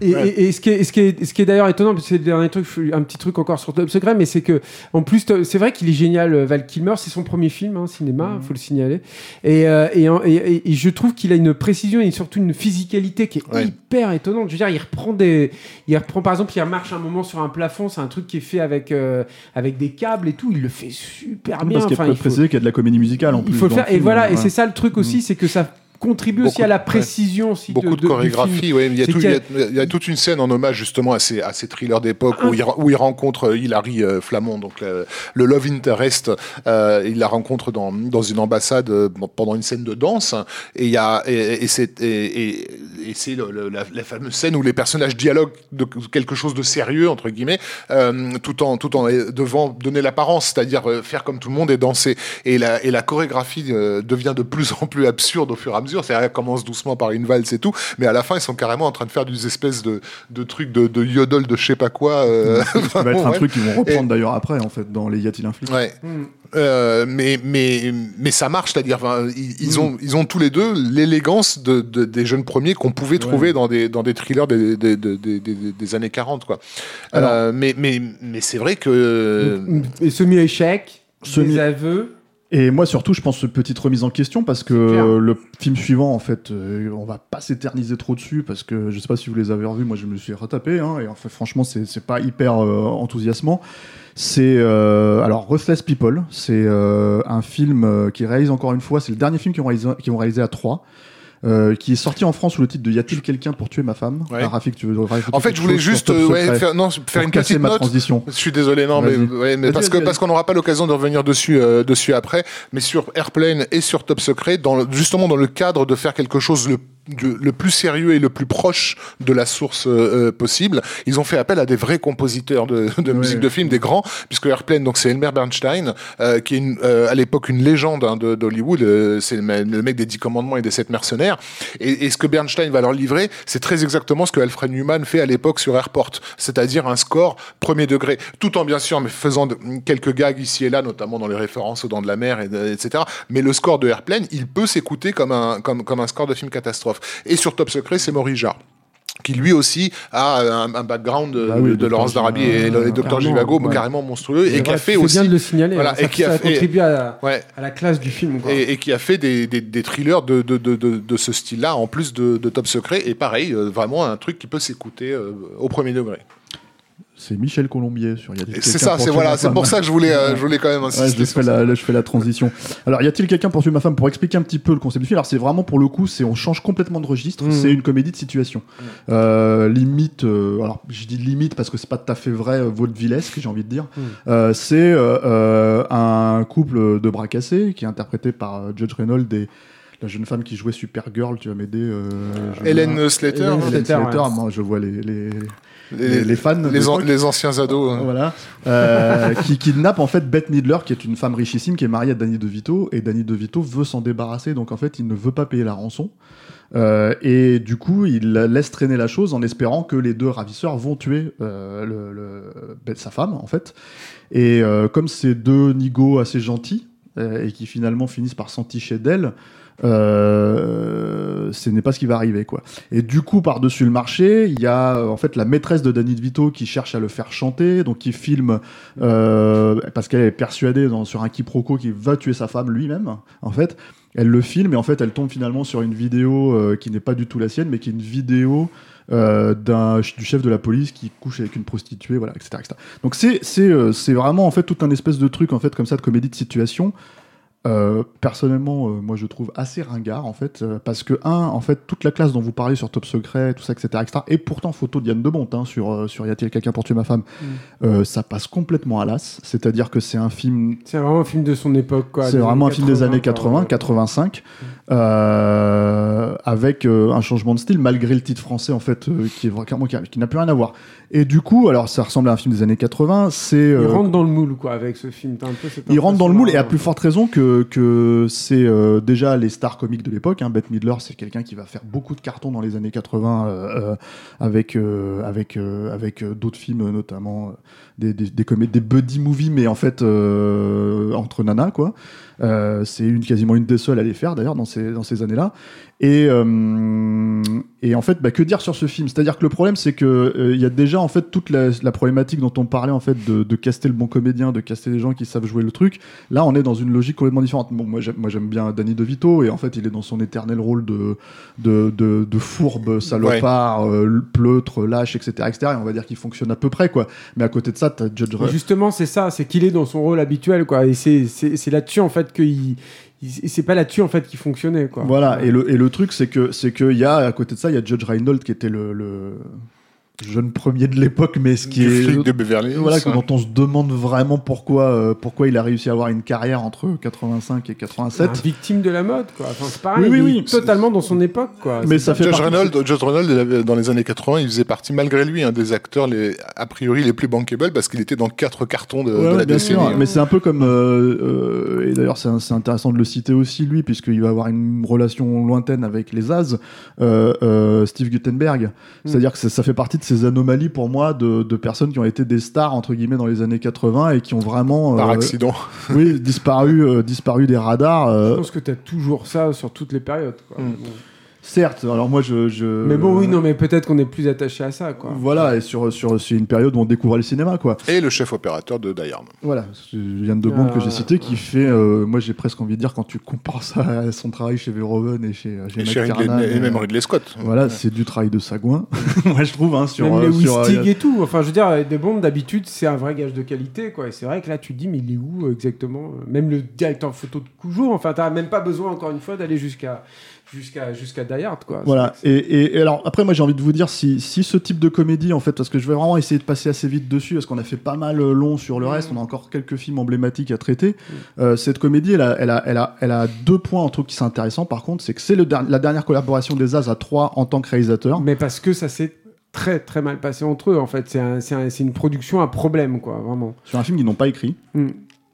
Et, Ouais. et- et ce qui est, ce qui est, ce qui est d'ailleurs étonnant, c'est le dernier truc, un petit truc encore sur Top Secret, mais c'est que, en plus, c'est vrai qu'il est génial, euh, Val Kilmer, c'est son premier film, hein, cinéma, Mhm. faut le signaler. Et, euh, et, et- et- et je trouve qu'il a une précision et surtout une physicalité qui est Ouais. hyper étonnante. Je veux dire, il reprend des, il reprend par exemple, il marche un moment sur un plafond, c'est un truc qui est fait avec, euh, avec des câbles et tout, il le fait super bien. Parce qu'il Enfin, faut qu'il y a de la comédie musicale en plus. il faut le faire. Et film, voilà, et ouais. c'est ça le truc aussi, c'est que ça contribue aussi à la de- précision aussi Beaucoup de, film. chorégraphie, ouais. Il y, a C'est tout- qu'il y il a- y a- il y a toute une scène en hommage justement à ces, à ces thrillers d'époque où, il, où il rencontre euh, Hilary euh, Flamond, donc le, le Love Interest. euh, il la rencontre dans, dans une ambassade euh, pendant une scène de danse. Et il y a et, et c'est et, et- la, la fameuse scène où les personnages dialoguent de quelque chose de sérieux entre guillemets, euh, tout en tout en devant donner l'apparence, c'est-à-dire euh, faire comme tout le monde et danser. Et la et la chorégraphie euh, devient de plus en plus absurde au fur et à mesure. C'est-à-dire, elle commence doucement par une valse et tout, mais à la fin, ils sont carrément en train de faire des espèces de, de trucs de, de yodel de je sais pas quoi. euh, Ça va être un ouais. truc qu'ils vont reprendre d'ailleurs après, en fait, dans les Y a-t-il un flic Ouais. Mm. Euh, mais mais mais ça marche, c'est-à-dire ils, ils ont ils ont tous les deux l'élégance de, de- des jeunes premiers qu'on pouvait trouver dans des dans des thrillers des, des, des, des- des- des années 40 quoi. Alors- Euh, mais mais mais c'est vrai que Et semi-échec, Semi- aveux. Et moi surtout, je pense petite remise en question parce que le film suivant, en fait, euh, on va pas s'éterniser trop dessus parce que je sais pas si vous les avez revus, moi je me suis retapé, hein, et en fait, franchement, c'est pas hyper euh, enthousiasmant. C'est euh, alors Ruthless People, c'est euh, un film euh, qui réalise encore une fois, c'est le dernier film qu'ils ont qu'ils ont réalisé à trois. Euh, qui est sorti en France sous le titre de Y a-t-il quelqu'un pour tuer ma femme? Ouais. Ah, Rafik, tu veux En fait, je voulais juste euh, ouais, faire, non, faire pour une petite note. transition. Je suis désolé, non, mais, ouais, mais parce que parce qu'on n'aura pas l'occasion de revenir dessus euh, dessus après. Mais sur Airplane et sur Top Secret, dans le- justement dans le cadre de faire quelque chose le de- le plus sérieux et le plus proche de la source euh, euh, possible, ils ont fait appel à des vrais compositeurs de, de musique de film, des grands, puisque Airplane, donc c'est Elmer Bernstein, euh, qui est une, euh, à l'époque une légende hein, de- d'Hollywood, euh, c'est le mec des Dix Commandements et des Sept Mercenaires. Et, ce que Bernstein va leur livrer, c'est très exactement ce que Alfred Newman fait à l'époque sur Airport, c'est-à-dire un score premier degré, tout en bien sûr faisant quelques gags ici et là, notamment dans les références aux Dents de la Mer, etc. Mais le score de Airplane, il peut s'écouter comme un, comme un score de film catastrophe. Et sur Top Secret, c'est Maurice Jarre qui lui aussi a un, un background de, Bah oui, de. Laurence d'Arabie et, Dr carrément, Givago ouais. carrément monstrueux et qui a fait aussi bien de le signaler. Voilà, hein, ça, et qui a fait- contribué à la, ouais, à la classe du film. Quoi. et, et qui a fait des, des, des thrillers de, ce style-là, en plus de, de Top Secret. Et pareil, euh, vraiment un truc qui peut s'écouter euh, au premier degré. C'est Michel Colombier sur Y a-t-il c'est ça, c'est voilà, c'est pour ça que je voulais, euh, je voulais quand même Ouais, insister. je, sur fais ça. la, là, je fais la transition. Alors, y a-t-il quelqu'un pour tuer ma femme Pour expliquer un petit peu le concept du film, alors c'est vraiment pour le coup, c'est on change complètement de registre. Mhm. C'est une comédie de situation. Euh, limite, euh, alors je dis limite parce que c'est pas tout à fait vrai, euh, vaudevillesque, j'ai envie de dire. Euh, c'est un couple de bras cassés qui est interprété par euh, Judge Reynolds et la jeune femme qui jouait Supergirl. Tu vas m'aider. euh, je- Hélène Slater, Hélène hein, Hélène Slater, Slater, ouais. moi je vois les, les, les, fans. les, an- l'époque. les anciens ados. hein. Voilà. Euh, qui kidnappe en fait Bette Midler, qui est une femme richissime qui est mariée à Danny DeVito, et Danny DeVito veut s'en débarrasser, donc en fait il ne veut pas payer la rançon. Euh, et du coup, il laisse traîner la chose en espérant que les deux ravisseurs vont tuer euh, le, le- Bette, sa femme, en fait. Et comme ces deux nigauds assez gentils, et qui finalement finissent par s'enticher d'elle, euh, ce n'est pas ce qui va arriver, quoi. Et du coup, par-dessus le marché, il y a euh, en fait la maîtresse de Danny DeVito qui cherche à le faire chanter, donc qui filme euh, parce qu'elle est persuadée sur un quiproquo qu'il va tuer sa femme lui-même, en fait. Elle le filme et en fait, elle tombe finalement sur une vidéo qui n'est pas du tout la sienne, mais qui est une vidéo du chef de la police qui couche avec une prostituée, voilà, etc. etc. Donc c'est c'est c'est vraiment en fait tout un espèce de truc en fait comme ça de comédie de situation. Euh, personnellement, euh, moi je trouve assez ringard en fait, euh, parce que un, en fait, toute la classe dont vous parlez sur Top Secret, tout ça, etc., etc., et pourtant photo de Yann de hein, sur sur Y a-t-il quelqu'un pour tuer ma femme, euh, ça passe complètement à l'as. C'est-à-dire que c'est un film C'est vraiment un film de son époque. quoi, c'est vraiment un film des années 80, 80, quoi. 85, euh, avec euh, un changement de style malgré le titre français en fait euh, qui est vraiment qui, n'a plus rien à voir. Et du coup, alors ça ressemble à un film des années 80, c'est Il euh, rentre dans le moule quoi avec ce film. Un peu il rentre dans le moule et à plus forte raison que, que c'est euh, déjà les stars comiques de l'époque. Hein. Bette Midler, c'est quelqu'un qui va faire beaucoup de cartons dans les années 80 euh, euh, avec, euh, avec, euh, avec euh, d'autres films, notamment euh, des, des, des, comé- des buddy movies, mais en fait euh, entre nanas, quoi. Euh, c'est une, quasiment une des seules à les faire d'ailleurs dans ces, dans ces années-là. Et, euh, et en fait, bah, que dire sur ce film? C'est-à-dire que le problème, c'est que euh, il y a déjà en fait toute la, la problématique dont on parlait en fait de, de caster le bon comédien, de caster les gens qui savent jouer le truc. Là, on est dans une logique complètement différente. Bon, moi, j'aime, moi, j'aime bien Danny DeVito et en fait, il est dans son éternel rôle de de, de, de fourbe, salopard, euh, pleutre, lâche, etc., etc. Et on va dire qu'il fonctionne à peu près, quoi. Mais à côté de ça, t'as Judge. Justement, c'est ça, c'est qu'il est dans son rôle habituel, quoi. Et c'est c'est c'est là-dessus en fait qu'il il- c'est pas là-dessus en fait qu'il fonctionnait, quoi. Voilà, et le, et le truc, c'est que c'est qu'il y a, à côté de ça, il y a Judge Reinhold qui était le, le jeune premier de l'époque, mais ce qui du est. flic de Beverly Hills. Voilà, dont on se demande vraiment pourquoi, euh, pourquoi il a réussi à avoir une carrière entre 85 et Un 87. victime de la mode, quoi. Enfin, c'est pareil, Oui, oui, oui. totalement dans son époque, quoi. Mais ça fait Judge partie- Reynolds, Judge Reynolds, dans les années 80, il faisait partie, malgré lui, un des acteurs les, a priori les plus bankable parce qu'il était dans quatre cartons de, Ouais, de ouais, la bien décennie. sûr, mais c'est un peu comme euh, euh, et d'ailleurs c'est c'est intéressant de le citer aussi lui puisqu'il va avoir une relation lointaine avec les As, euh, euh, Steve Guttenberg. C'est-à-dire que ça, ça fait partie de ces anomalies pour moi de, de personnes qui ont été des stars entre guillemets dans les années 80 et qui ont vraiment Par euh, accident. oui disparu euh, disparu des radars. Je euh, pense que t'as toujours ça sur toutes les périodes, quoi. Mm. Certes, alors moi je, je Mais bon, oui, non, mais peut-être qu'on est plus attaché à ça, quoi. Voilà, et sur, sur, c'est une période où on découvrait le cinéma, quoi. Et le chef opérateur de Die Hard. Voilà, Yann de Bond que Ah, j'ai cité, qui fait, euh, moi j'ai presque envie de dire, quand tu compares ça à son travail chez Verhoeven et chez, chez Et, chez et même Ridley Scott. Voilà, c'est du travail de sagouin, moi je trouve, hein, sur... Même euh, les sur, euh, et tout. Enfin, je veux dire, des bombes, d'habitude, c'est un vrai gage de qualité, quoi. Et c'est vrai que là, tu te dis, mais il est où euh, exactement? Même le directeur photo de Cujo, enfin, t'as même pas besoin, encore une fois, d'aller jusqu'à jusqu'à jusqu'à Die Hard, quoi. Voilà. C'est- Et, et- et alors après, moi, j'ai envie de vous dire si, si ce type de comédie, en fait, parce que je vais vraiment essayer de passer assez vite dessus, parce qu'on a fait pas mal euh, long sur le reste, on a encore quelques films emblématiques à traiter. Euh, cette comédie, elle a, elle a, elle a, elle a deux points en truc qui sont intéressants. Par contre, c'est que c'est der- la dernière collaboration des As à trois en tant que réalisateur. Mais parce que ça s'est très très mal passé entre eux, en fait. C'est un- c'est un- c'est une production à problème, quoi, vraiment. Sur un film qu'ils n'ont pas écrit. Mm.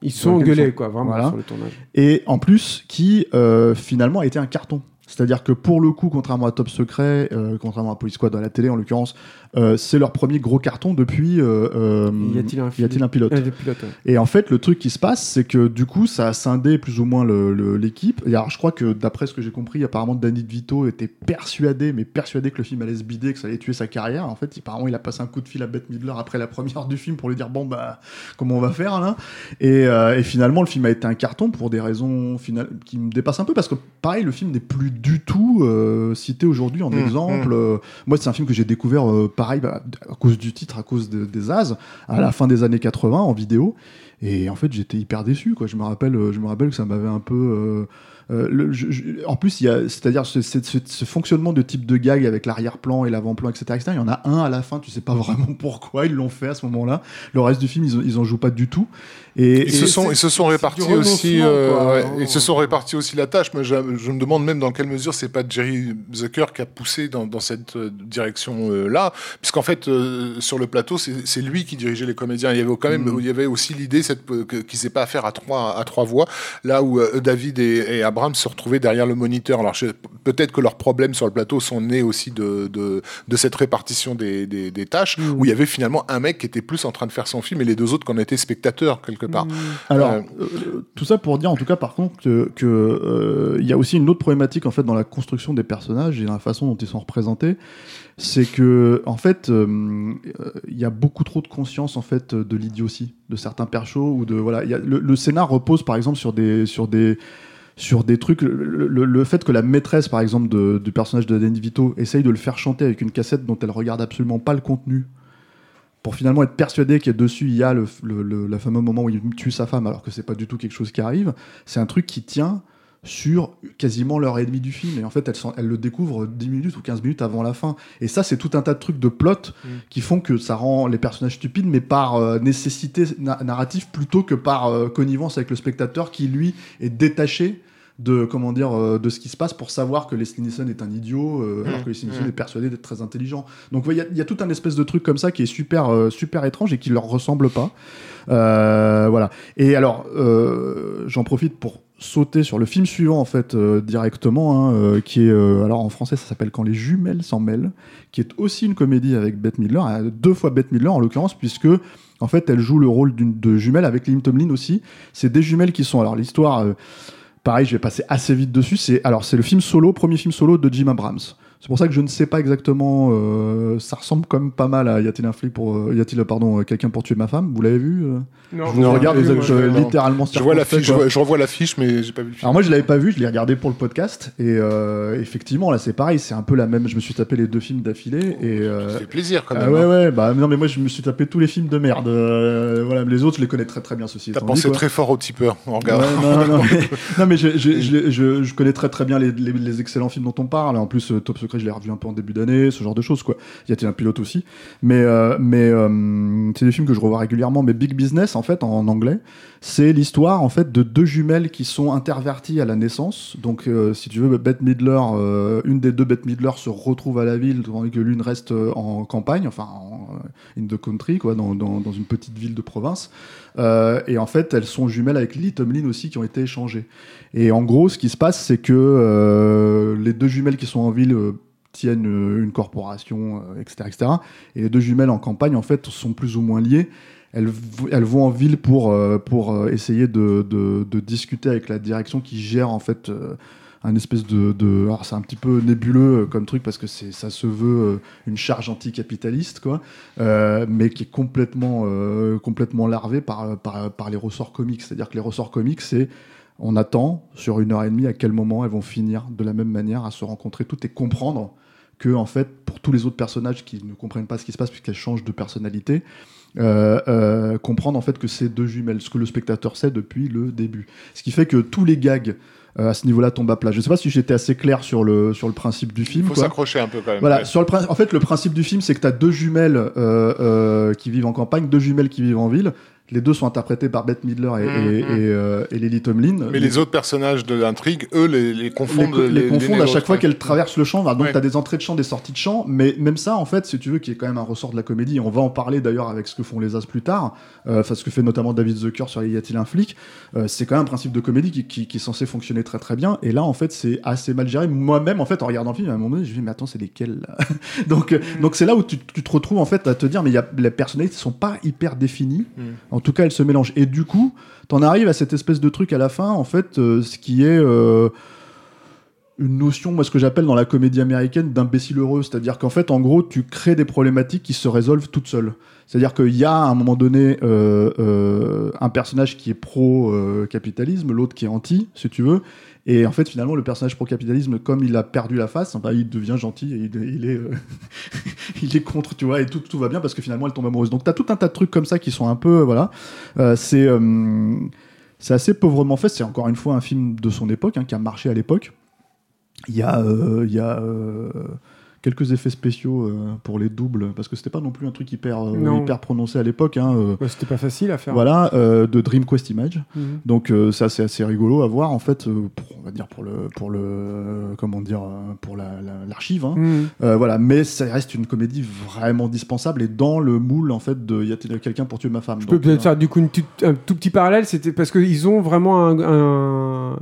Ils sont engueulés, quoi, vraiment, Voilà. sur le tournage. et en plus qui euh, finalement a été un carton. C'est-à-dire que pour le coup, contrairement à Top Secret, euh, contrairement à Police Squad à la télé en l'occurrence, euh, c'est leur premier gros carton depuis. euh, Y a-t-il un y a-t-il un pilote le pilote, ouais. Et en fait, le truc qui se passe, c'est que du coup, ça a scindé plus ou moins l'équipe. Et alors, je crois que d'après ce que j'ai compris, apparemment, Danny DeVito était persuadé, mais persuadé que le film allait se bider, que ça allait tuer sa carrière. En fait, apparemment, il a passé un coup de fil à Bette Midler après la première heure du film pour lui dire bon bah comment on va faire là? Et, et finalement, le film a été un carton pour des raisons finales qui me dépassent un peu parce que pareil, le film n'est plus du tout euh, cité aujourd'hui en Mmh, exemple. Euh, moi, c'est un film que j'ai découvert euh, pareil bah, à cause du titre, à cause de- des As, à la fin des années 80 en vidéo. Et en fait, j'étais hyper déçu. Quoi. Je me rappelle, euh, je me rappelle que ça m'avait un peu. euh, le- je- je- en plus, c'est-à-dire ce, ce- ce- ce fonctionnement de type de gag avec l'arrière-plan et l'avant-plan, etc., etc., Il y en a un à la fin, tu sais pas vraiment pourquoi ils l'ont fait à ce moment-là. Le reste du film, ils, ils en jouent pas du tout. Et, Ils se et- sont, c'est- ils se sont répartis aussi, euh, ouais, ils se sont répartis aussi la tâche. Moi, je, je me demande même dans quelle mesure c'est pas Jerry Zucker qui a poussé dans, dans cette euh, direction-là, puisqu'en fait, euh, sur le plateau, c'est lui qui dirigeait les comédiens. Il y avait quand même, Mm. il y avait aussi l'idée euh, qu'ils n'aient pas affaire à trois à trois voix, là où euh, David et, et Abraham se retrouvaient derrière le moniteur. Alors peut-être que leurs problèmes sur le plateau sont nés aussi de de, de cette répartition des, des, des tâches, Mm. où il y avait finalement un mec qui était plus en train de faire son film et les deux autres qui en étaient spectateurs quelque part. Mm. Alors, Euh, tout ça pour dire en tout cas par contre que que, euh, il y a aussi une autre problématique en fait dans la construction des personnages et dans la façon dont ils sont représentés, c'est que en fait euh, euh, il y a beaucoup trop de conscience en fait de l'idiotie de certains perchos ou de voilà, il y a- le, le scénar repose par exemple sur des sur des sur des trucs, le, le- le fait que la maîtresse, par exemple, de- du personnage de Danny Vito essaye de le faire chanter avec une cassette dont elle regarde absolument pas le contenu, pour finalement être persuadée qu'il y a dessus, il y a le, le, le- le fameux moment où il tue sa femme, alors que c'est pas du tout quelque chose qui arrive, c'est un truc qui tient sur quasiment l'heure et demie du film. Et en fait, elle, elle le découvre 10 minutes ou 15 minutes avant la fin. Et ça, c'est tout un tas de trucs de plot qui font que ça rend les personnages stupides, mais par euh, nécessité na- narrative plutôt que par euh, connivence avec le spectateur qui, lui, est détaché de comment dire euh, de ce qui se passe pour savoir que Leslie Nielsen est un idiot euh, alors que Leslie Nielsen mmh. est persuadé d'être très intelligent. Donc ouais, il y a- il y, a tout un espèce de truc comme ça qui est super euh, super étrange et qui leur ressemble pas. Voilà. Et alors j'en profite pour sauter sur le film suivant en fait euh, directement hein, euh, qui est euh, alors en français ça s'appelle quand les jumelles s'en mêlent qui est aussi une comédie avec Bette Midler euh, deux fois Bette Midler en l'occurrence puisque en fait elle joue le rôle de jumelle avec Lynn Tomlin aussi. C'est des jumelles qui sont alors l'histoire Pareil, je vais passer assez vite dessus. C'est alors c'est le film solo, premier film solo de Jim Abrams. C'est pour ça que je ne sais pas exactement. euh, ça ressemble quand même pas mal à Y a-t-il un flic pour euh, Y a-t-il pardon euh, quelqu'un pour tuer ma femme? Vous l'avez vu Non, Je vous regarde, vous êtes euh, littéralement. Je vois l'affiche, je, vois- je revois l'affiche, mais j'ai pas vu le film. Alors moi je l'avais pas vu, je l'ai regardé pour le podcast et euh, effectivement là c'est pareil, c'est un peu la même. Je me suis tapé les deux films d'affilée et. euh, Ça fait plaisir quand ah même. ouais hein. ouais bah non mais moi je me suis tapé tous les films de merde. Voilà les autres je les connais très très bien ceci. T'as pensé dit, très fort au tipeur en regardant. Ouais, non, non, mais, non, mais je, connais très très bien les, les, les excellents films dont on parle. En plus, Top Secret, je l'ai revu un peu en début d'année, ce genre de choses, quoi. Y a-t-il un pilote aussi Mais, euh, euh, c'est des films que je revois régulièrement. Mais Big Business, en fait, en, anglais, c'est l'histoire en fait de deux jumelles qui sont interverties à la naissance. Donc, euh, si tu veux, Bette Midler, une des deux Bette Midler se retrouve à la ville, tandis que l'une reste en campagne, enfin, en, in the country, quoi, dans une petite ville de province. Euh, et en fait, elles sont jumelles avec Lee Tomlin aussi qui ont été échangées. Et en gros, ce qui se passe, c'est que euh, les deux jumelles qui sont en ville euh, tiennent une corporation, etc., etc. Et les deux jumelles en campagne, en fait, sont plus ou moins liées. Elles, vont en ville pour, pour essayer de, discuter avec la direction qui gère en fait un espèce de, alors c'est un petit peu nébuleux euh, comme truc parce que ça se veut euh, une charge anticapitaliste quoi euh, mais qui est complètement complètement larvé par, par, les ressorts comiques c'est à dire que les ressorts comiques c'est on attend sur une heure et demie à quel moment elles vont finir de la même manière à se rencontrer toutes et comprendre que en fait pour tous les autres personnages qui ne comprennent pas ce qui se passe puisqu'elles changent de personnalité comprendre en fait que c'est deux jumelles, ce que le spectateur sait depuis le début. Ce qui fait que tous les gags à ce niveau-là tombent à plat. Je sais pas si j'étais assez clair sur le, sur le principe du Il film. faut quoi. s'accrocher un peu quand même. Voilà, Ouais. sur le en fait, le principe du film, c'est que tu as deux jumelles euh, euh, qui vivent en campagne, deux jumelles qui vivent en ville. Les deux sont interprétés par Bette Midler et, et, et, euh, et Lily Tomlin. Mais les autres personnages de l'intrigue, eux, les, confondent. co- les les- confondent les à chaque fois qu'elles traversent le champ. Donc Ouais. tu as des entrées de champ, des sorties de champ. Mais même ça, en fait, si tu veux, qui est quand même un ressort de la comédie, on va en parler d'ailleurs avec ce que font les As plus tard, euh, enfin ce que fait notamment David Zucker sur Y a-t-il un flic, euh, c'est quand même un principe de comédie qui, qui- qui est censé fonctionner très très bien. Et là, en fait, c'est assez mal géré. Moi-même, en fait, en regardant le film, à un moment donné, je me dis, mais attends, c'est lesquels là Donc euh, Mm. donc c'est là où tu, tu te retrouves en fait à te dire, mais il y a, les personnalités sont pas hyper définies. Mm. En tout cas, elles se mélangent. Et du coup, t'en arrives à cette espèce de truc à la fin, en fait, euh, ce qui est euh, une notion, moi, ce que j'appelle dans la comédie américaine d'imbécile heureux. C'est-à-dire qu'en fait, en gros, tu crées des problématiques qui se résolvent toutes seules. C'est-à-dire qu'il y a à un moment donné euh, un personnage qui est pro-capitalisme, l'autre qui est anti, si tu veux. Et en fait, finalement, le personnage pro-capitalisme, comme il a perdu la face, bah, il devient gentil et il, est, euh, il est contre, tu vois, et tout, tout va bien parce que finalement, elle tombe amoureuse. Donc, tu as tout un tas de trucs comme ça qui sont un peu, voilà. Euh, c'est euh, c'est assez pauvrement fait. C'est encore une fois un film de son époque, hein, qui a marché à l'époque. Il y a, euh, il y a euh, quelques effets spéciaux euh, pour les doubles, parce que c'était pas non plus un truc hyper, euh, hyper prononcé à l'époque. Hein, euh, C'était pas facile à faire. voilà, euh, de Dream Quest Image. Mhm. Donc ça c'est assez rigolo à voir en fait, pour, on va dire pour le pour le comment dire pour la- la- l'archive. hein. Mhm. Voilà, mais ça reste une comédie vraiment dispensable et dans le moule en fait de y a-t-il quelqu'un pour tuer ma femme? Je peux peut-être faire du coup une un tout petit parallèle, c'était parce qu'ils ont vraiment un- un-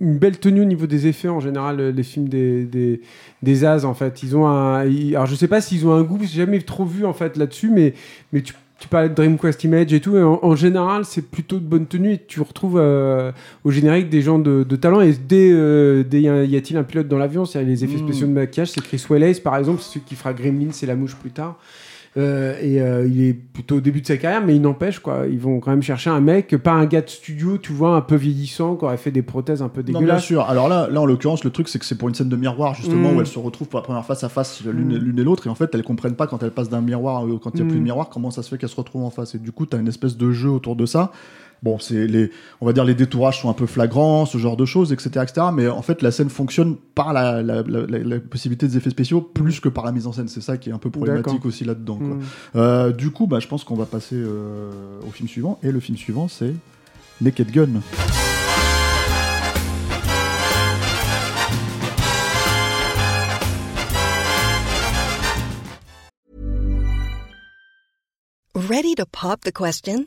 une- belle tenue au niveau des effets en général, les films des, des, des As en fait. Ils ont un, ils- alors je sais pas s'ils ont un goût, j'ai jamais trop vu en fait là-dessus, mais, mais tu, tu parlais de Dream Quest Image et tout, et en, en général c'est plutôt de bonne tenue et tu retrouves euh, au générique des gens de, de talent et dès, euh, dès y, a- y a-t-il un pilote dans l'avion, c'est les effets Mm. spéciaux de maquillage, c'est Chris Wallace par exemple, c'est celui qui fera Gremlin, c'est la mouche plus tard. Euh, et euh, il est plutôt au début de sa carrière, mais il n'empêche quoi. Ils vont quand même chercher un mec, pas un gars de studio, tu vois, un peu vieillissant, qui aurait fait des prothèses un peu Non, bien dégueulasses. sûr. Alors là, là en l'occurrence, le truc c'est que c'est pour une scène de miroir justement Mm. où elles se retrouvent pour la première face à face l'une Mm. l'une et l'autre et en fait elles comprennent pas quand elles passent d'un miroir euh, quand il y a plus Mm. de miroir comment ça se fait qu'elles se retrouvent en face et du coup tu as une espèce de jeu autour de ça. Bon, c'est les, on va dire les détourages sont un peu flagrants, ce genre de choses, etc., etc. Mais en fait, la scène fonctionne par la, la, la- la- la possibilité des effets spéciaux plus que par la mise en scène. C'est ça qui est un peu problématique aussi là-dedans. quoi. Mm. Euh, du coup, bah, je pense qu'on va passer euh, au film suivant. Et le film suivant, c'est Naked Gun. Ready to pop the question?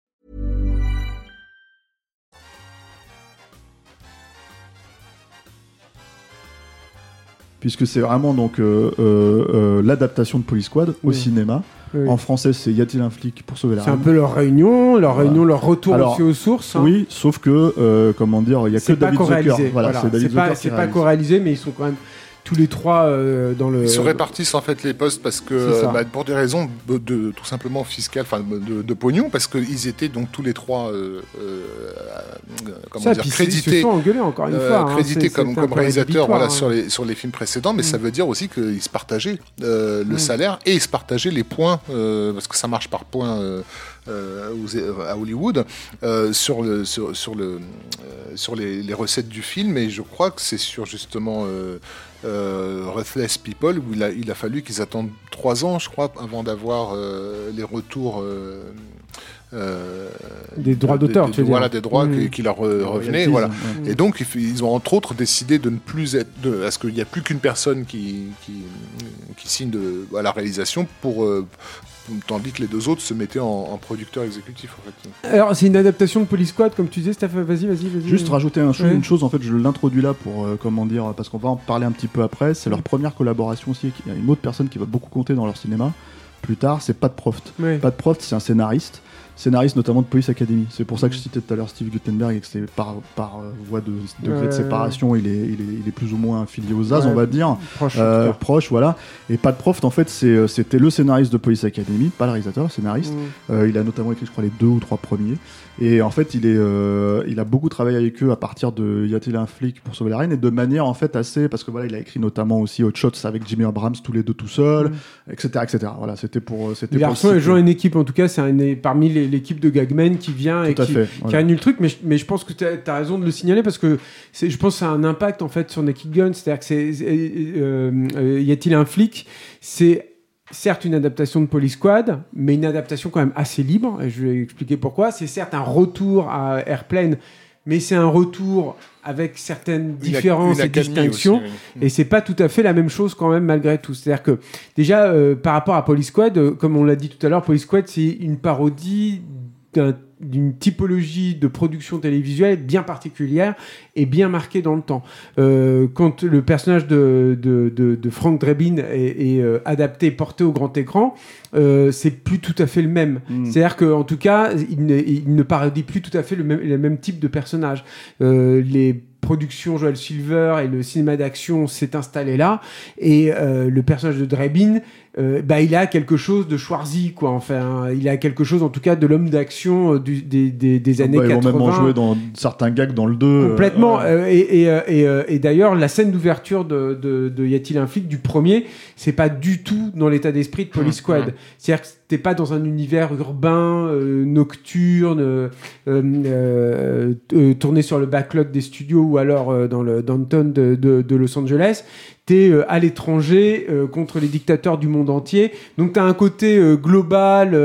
Puisque c'est vraiment donc euh, euh, euh, l'adaptation de Police Squad au Oui. cinéma. Oui. En français, c'est Y a-t-il un flic pour sauver la C'est un peu leur réunion, leur Voilà. réunion, leur retour Alors, aussi aux sources. hein. Oui, sauf que, euh, comment dire, il y a que David Zucker. co-réalisé. Voilà, Voilà, c'est pas, pas co-réalisé, mais ils sont quand même tous les trois euh, dans le. Ils se répartissent en fait les postes parce que bah, pour des raisons de, de- tout simplement fiscales, enfin de, de pognon, parce qu'ils étaient donc tous les trois euh, euh, comment Ça, dire ils se crédités. sont engueulés encore une fois. hein. crédités comme, comme réalisateurs voilà, rédhibitoire, sur, hein. les, sur les films précédents, mais Mm. ça veut dire aussi qu'ils se partageaient le Mm. salaire et ils se partageaient les points, parce que ça marche par points à Hollywood, euh, sur, le, sur, sur, le, euh, sur les, les recettes du film. Et je crois que c'est sur justement euh, euh, Ruthless People où il a, il a fallu qu'ils attendent trois ans, je crois, avant d'avoir euh, les retours. euh, euh, Des droits d'auteur, tu veux Voilà, dire. des droits Mm. qui, qui leur euh, revenaient. Voilà. Et donc, ils ont entre autres décidé de ne plus être. De, à ce qu'il n'y a plus qu'une personne qui, qui, qui signe de, à la réalisation pour. Tandis que les deux autres se mettaient en, en producteur exécutif, en fait. Alors, c'est une adaptation de Police Squad, comme tu disais, Steph. Vas-y, vas-y, vas-y. Juste rajouter un cho- Ouais. une chose, en fait, je l'introduis là pour, euh, comment dire, parce qu'on va en parler un petit peu après. C'est leur première collaboration aussi. Il y a une autre personne qui va beaucoup compter dans leur cinéma. Plus tard, c'est Pat Proft. Ouais. Pat Proft, c'est un scénariste. Scénariste notamment de Police Academy. C'est pour ça que je citais tout à l'heure Steve Guttenberg et que c'est par, par euh, voie de degré de Ouais. séparation, il est, il, est, il est plus ou moins affilié aux As, on va dire. Proche, Euh, proche, voilà. Et Pat Proft, en fait, euh, c'était le scénariste de Police Academy, pas le réalisateur, le scénariste. Mm. Euh, il a notamment écrit, je crois, les deux ou trois premiers. Et en fait, il, est, euh, il a beaucoup travaillé avec eux à partir de Y a-t-il un flic pour sauver la reine et de manière en fait assez. Parce que voilà, il a écrit notamment aussi Hot Shots avec Jimmy Abrams, tous les deux tout seuls, etc., etc. Voilà, c'était pour. C'était pour Garçon et une équipe, en tout cas, c'est parmi l'équipe de Gagman qui vient et Tout qui, fait. qui voilà. annule le truc, mais je, mais je pense que tu as, raison de le signaler parce que je pense que ça a un impact en fait sur Naked Gun. C'est-à-dire que c'est- euh, euh, y a-t-il un flic? C'est certes une adaptation de Police Squad, mais une adaptation quand même assez libre. Et je vais expliquer pourquoi. C'est certes un retour à Airplane, mais c'est un retour avec certaines différences et distinctions. aussi, oui. Et c'est pas tout à fait la même chose quand même malgré tout. C'est-à-dire que déjà euh, par rapport à Police Squad, euh, comme on l'a dit tout à l'heure, Police Squad c'est une parodie d'un- d'une typologie de production télévisuelle bien particulière et bien marquée dans le temps. Euh, quand le personnage de, de, de, de Frank Drebin est, est, euh, adapté, porté au grand écran, euh, c'est plus tout à fait le même. Mm. C'est-à-dire qu'en tout cas, il ne, il ne parodie plus tout à fait le même, le même type de personnage. Euh, les productions Joel Silver et le cinéma d'action s'est installé là et euh, le personnage de Drebin euh, bah il a quelque chose de Schwarzy quoi enfin il a quelque chose en tout cas de l'homme d'action euh, du- des, des, des années Bah, ils vont 80 même en jouer dans certains gags dans le 2. Complètement. euh, Euh, et et, euh, et, et d'ailleurs, la scène d'ouverture de, de, de Y a-t-il un flic du premier, c'est pas du tout dans l'état d'esprit de Police Mmh, Squad. mmh. C'est-à-dire que t'es pas dans un univers urbain, euh, nocturne, euh, euh, euh, tourné sur le backlot des studios ou alors euh, dans le downtown de, de, de Los Angeles. Euh, à l'étranger euh, contre les dictateurs du monde entier. Donc t'as un côté euh, global,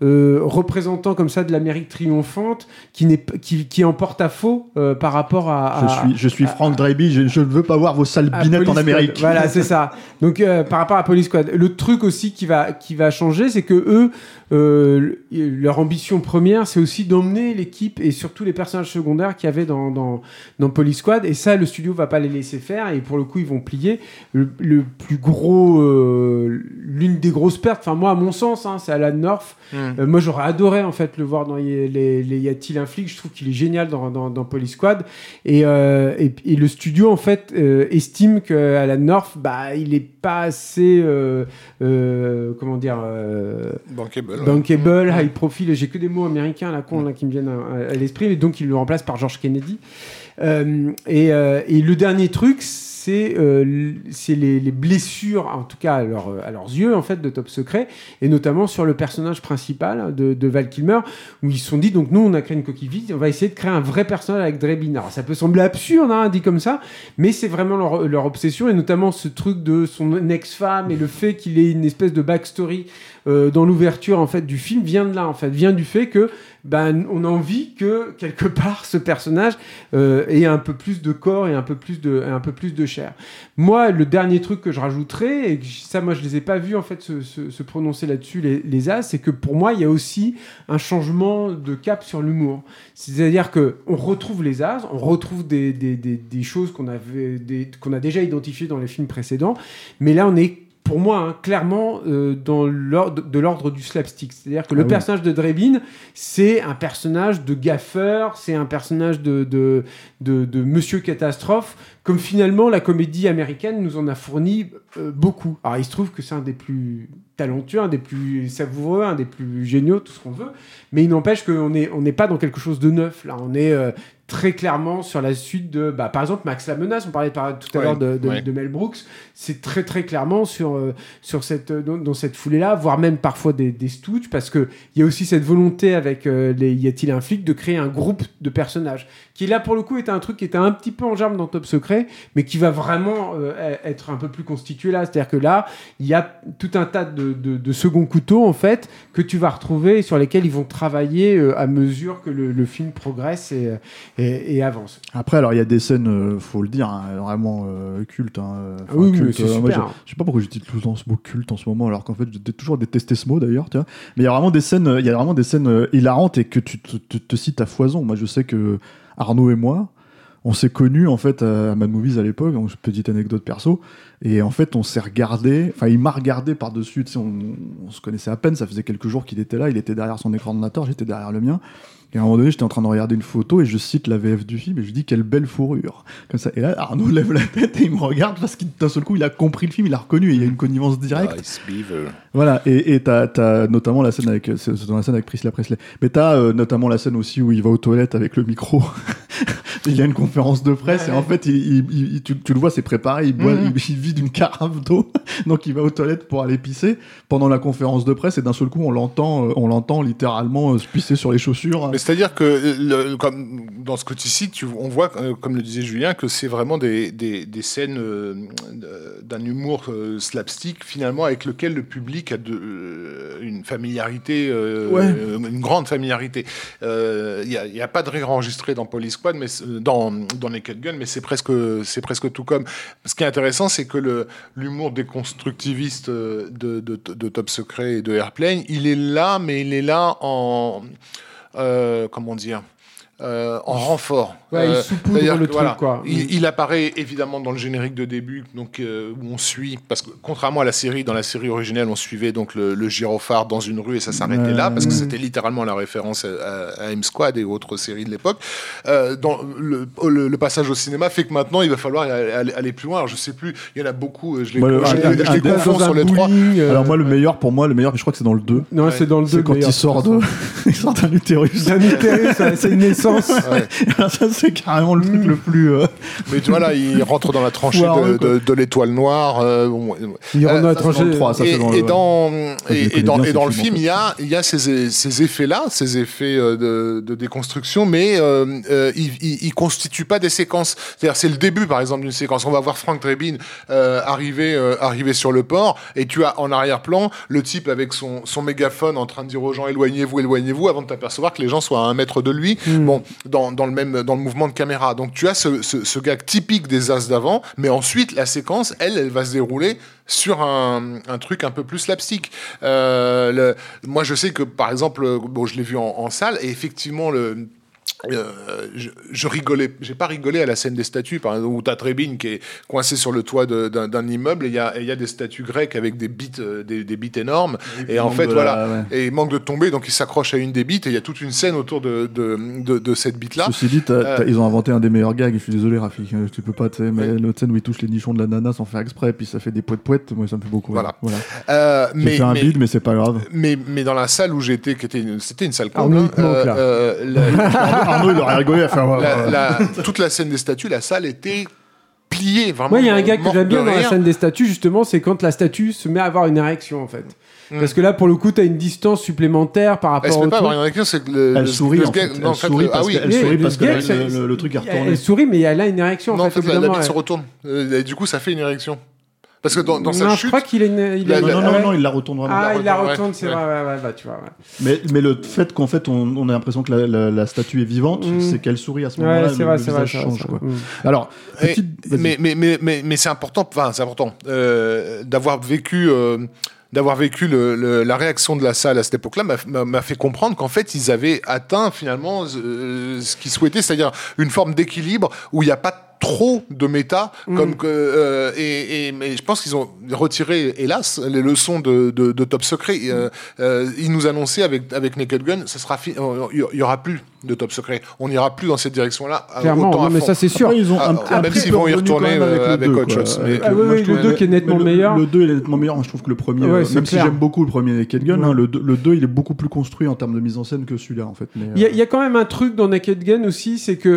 représentant comme ça de l'Amérique triomphante, qui, n'est qui, qui emporte à faux euh, par rapport à, Je suis, je suis Frank Dreyby, je, je ne veux pas voir vos sales binettes en Amérique. Squad. Voilà, c'est ça. Donc par rapport à Police Squad, le truc aussi qui va qui va changer, c'est que eux, euh, leur ambition première, c'est aussi d'emmener l'équipe et surtout les personnages secondaires qu'il y avait dans, dans dans Police Squad. Et ça, le studio va pas les laisser faire et pour le coup, ils vont plier. Le, le plus gros, euh, l'une des grosses pertes, enfin moi à mon sens, hein, c'est Alan North. Mm. Euh, moi, j'aurais adoré en fait le voir dans y, les, les Y a-t-il un flic Je trouve qu'il est génial dans, dans, dans Police Squad. Et, euh, et, et le studio en fait euh, estime que Alan North, bah, il est pas assez, euh, euh, comment dire, euh, Bankable. ouais. bankable, high profile. J'ai que des mots américains là, con, là qui me viennent à, à l'esprit. Et donc, il le remplace par George Kennedy. Euh, et, euh, et le dernier truc, c'est euh, les, les blessures, en tout cas à, leur- à leurs yeux, en fait, de Top Secret, et notamment sur le personnage principal de, de Val Kilmer, où ils se sont dit, donc nous, on a créé une coquille vide, on va essayer de créer un vrai personnage avec Drebin. Ça peut sembler absurde, hein, dit comme ça, mais c'est vraiment leur, leur obsession, et notamment ce truc de son ex-femme et le fait qu'il ait une espèce de backstory euh, dans l'ouverture en fait du film vient de là en fait vient du fait que ben on a envie que quelque part ce personnage euh, ait un peu plus de corps et un peu plus de un peu plus de chair. Moi le dernier truc que je rajouterais et ça moi je les ai pas vus en fait se, se- se prononcer là-dessus les, les as c'est que pour moi il y a aussi un changement de cap sur l'humour. C'est-à-dire que on retrouve les as, on retrouve des, des, des, choses qu'on avait qu'on a déjà identifiées dans les films précédents, mais là on est pour moi, hein, clairement, euh, dans l'ordre de l'ordre du slapstick. C'est-à-dire que le Ah oui. personnage de Drebin, c'est un personnage de gaffeur, c'est un personnage de, de, de, de monsieur catastrophe, comme finalement la comédie américaine nous en a fourni euh, beaucoup. Alors il se trouve que c'est un des plus talentueux, un des plus savoureux, un des plus géniaux, tout ce qu'on veut, mais il n'empêche qu'on n'est on n'est pas dans quelque chose de neuf. Là, on est euh, très clairement sur la suite de, bah, par exemple, Max la menace, on parlait par- tout à Ouais, l'heure de, de- ouais. de Mel Brooks, c'est très très clairement sur, euh, sur cette, euh, dans, dans cette foulée-là, voire même parfois des, des stooges, parce qu'il y a aussi cette volonté avec euh, les Y a-t-il un flic de créer un groupe de personnages, qui là pour le coup était un truc qui était un petit peu en germe dans Top Secret, mais qui va vraiment euh, être un peu plus constitué là. C'est-à-dire que là, il y a tout un tas de, de, de second couteaux en fait que tu vas retrouver et sur lesquels ils vont travailler à mesure que le, le film progresse et, et, et avance. Après, alors il y a des scènes, euh, faut le dire, hein, vraiment euh, cultes. hein, enfin, Ah oui, oui, cultes, c'est euh, moi, super. je, je sais pas pourquoi j'utilise tout le temps ce mot culte en ce moment, alors qu'en fait j'ai toujours détesté ce mot d'ailleurs. tu vois. Mais il y a vraiment des scènes, euh, il y a vraiment des scènes hilarantes et que tu te, te- te cites à foison. Moi, je sais que Arnaud et moi. on s'est connus en fait à, Mad Movies à l'époque, petite anecdote perso. Et en fait, on s'est regardé, enfin, il m'a regardé par-dessus, on, on se connaissait à peine, ça faisait quelques jours qu'il était là, il était derrière son écran d'ordinateur, j'étais derrière le mien. Et à un moment donné, j'étais en train de regarder une photo et je cite la VF du film et je dis quelle belle fourrure. Comme ça. Et là, Arnaud lève la tête et il me regarde parce qu'il d'un seul coup, il a compris le film, il a reconnu et il y a une connivence directe. Ice Beaver. Voilà, et et t'as as notamment la scène avec, c'est dans la scène avec Priscilla Presley, mais t'as euh, notamment la scène aussi où il va aux toilettes avec le micro. il y a une conférence de presse et en fait, il, il- il- tu, tu le vois, c'est préparé, il, boit, Mhm. il, il vide une carafe d'eau, donc il va aux toilettes pour aller pisser pendant la conférence de presse et d'un seul coup, on l'entend, euh, on l'entend littéralement euh, se pisser sur les chaussures. Mais c'est-à-dire que euh, le- comme dans ce que tu cites, tu- on voit, euh, comme le disait Julien, que c'est vraiment des, des, des scènes euh, d'un humour euh, slapstick finalement avec lequel le public a de, euh, une familiarité, Ouais. une grande familiarité. Il n'y a, il y a pas de rire enregistré dans Police Squad, mais dans, dans Naked Gun, mais c'est presque, c'est presque tout comme. Ce qui est intéressant, c'est que l'humour déconstructiviste de, de, de Top Secret et de Airplane, il est là, mais il est là en euh, comment dire euh, en renfort. Ouais, il Euh, saupoudre le truc, quoi. Il, il apparaît évidemment dans le générique de début, donc euh, où on suit, parce que contrairement à la série, dans la série originelle, on suivait donc le, le gyrophare dans une rue et ça s'arrêtait là, parce que Mm. c'était littéralement la référence à, à, à M-Squad et autres séries de l'époque. Euh, dans le, le- le passage au cinéma fait que maintenant il va falloir aller, aller- aller plus loin. Alors, je sais plus, il y en a beaucoup, je les, Moi, le- je les- un- je les un- confonds sur les trois. euh, Alors moi, le meilleur pour moi, le meilleur, je crois que c'est dans le 2. Non, Ouais. c'est dans le 2. C'est quand il sort de, il sort d'un utérus. d'un utérus, ça, c'est une naissance. Ouais. ça c'est carrément le truc Mm. le plus. euh, Mais tu vois là, il rentre dans la tranchée de, de, de l'étoile noire. euh, bon, Il rentre dans la tranchée. 3, ça, et, dans et le- dans, et, dans, bien, et ces dans le film, il y a, il y a ces, ces effets-là, ces effets euh, de, de déconstruction, mais euh, euh, ils, ils constituent pas des séquences. C'est-à-dire, c'est le début, par exemple, d'une séquence. On va voir Frank Drebin euh, arriver, euh, arriver sur le port, et tu as en arrière-plan le type avec son, son mégaphone en train de dire aux gens éloignez-vous, éloignez-vous, avant de t'apercevoir que les gens soient à un mètre de lui. Bon, dans, dans le même, dans le mouvement de caméra. Donc, tu as ce, gag typique des as d'avant, mais ensuite, la séquence, elle, elle va se dérouler sur un, truc un peu plus slapstick. Euh, le- moi, je sais que, par exemple, euh, bon, je l'ai vu en salle, et effectivement, le. Euh, je, je rigolais, j'ai pas rigolé à la scène des statues, par exemple, où t'as Trébine qui est coincé sur le toit d'un immeuble et il y a, y des statues grecques avec des bites, euh, des, des bites énormes. Et en fait, voilà, ouais. et il manque de tomber, donc il s'accroche à une des bites et il y a toute une scène autour de, de, de, de cette bite-là. Ceci dit, Euh, ils ont inventé un des meilleurs gags. Je suis désolé, Rafik, euh, tu peux pas, tu sais, mais l'autre scène où il touche les nichons de la nana sans faire exprès, puis ça fait des poètes poètes. Moi, ça me fait beaucoup. Voilà. J'ai mais, un mais- bide, mais c'est pas grave. mais, mais dans la salle où j'étais, qui était une- c'était une salle Arnaud, comble, il Arnaud, il aurait rigolé à faire. la- toute la scène des statues, la salle était pliée, vraiment. Moi, il y a un gag que j'aime bien dans la scène des statues, justement, c'est quand la statue se met à avoir une érection, en fait. Mm. Parce que là, pour le coup, t'as une distance supplémentaire par Elle se rapport met au pas avoir une c'est que le, Elle le- sourit, le en gag- fait. non, en Elle fait, sourit le- ah parce oui, sourit que le- c'est- le le truc est retourné. Elle sourit, mais elle a une érection, non, en en fait. la, la se retourne. Euh, et du coup, ça fait une érection. Parce que dans, dans sa non, je chute, crois qu'il est. une- il La- est- Non, la- non, ouais. non, non, il la retourne vraiment. Ah, il la retourne, c'est ouais. vrai, ouais, ouais, bah, tu vois. ouais. Mais, mais le fait qu'en fait, on, on a l'impression que la, la- la statue est vivante, Mm. c'est qu'elle sourit à ce moment-là. Le- c'est vrai, le c'est vrai. visage c'est vrai, change, c'est quoi. vrai. Mm. Alors, Et- petite. vas-y. mais, mais, mais, mais, mais c'est important, enfin, c'est important euh, d'avoir vécu. euh, d'avoir vécu le- le- la réaction de la salle à cette époque-là m'a- m'a m'a fait comprendre qu'en fait ils avaient atteint finalement euh, ce qu'ils souhaitaient, c'est-à-dire une forme d'équilibre où il n'y a pas trop de méta Mm. comme que euh, et, je pense qu'ils ont retiré hélas les leçons de, de, de Top Secret Euh, euh, ils nous annonçaient avec avec Naked Gun ça sera il y aura plus de Top Secret on n'ira plus dans cette direction-là euh, Clairement, autant non, à mais fond. ça, c'est sûr. Après, ils ont Ah, un, ah, même s'ils vont y retourner, avec euh, le avec 2, Hot quoi. Shots, mais- Avec Ah le- oui, le 2 qui est nettement le- meilleur. Le 2 est nettement meilleur. Moi, je trouve que le premier, Ouais, euh, même si j'aime beaucoup le premier Naked Gun, Ouais. hein, le 2, le 2, il est beaucoup plus construit en termes de mise en scène que celui-là, en fait. Mais, Il y, a- euh, il y a quand même un truc dans Naked Gun aussi, c'est que, euh,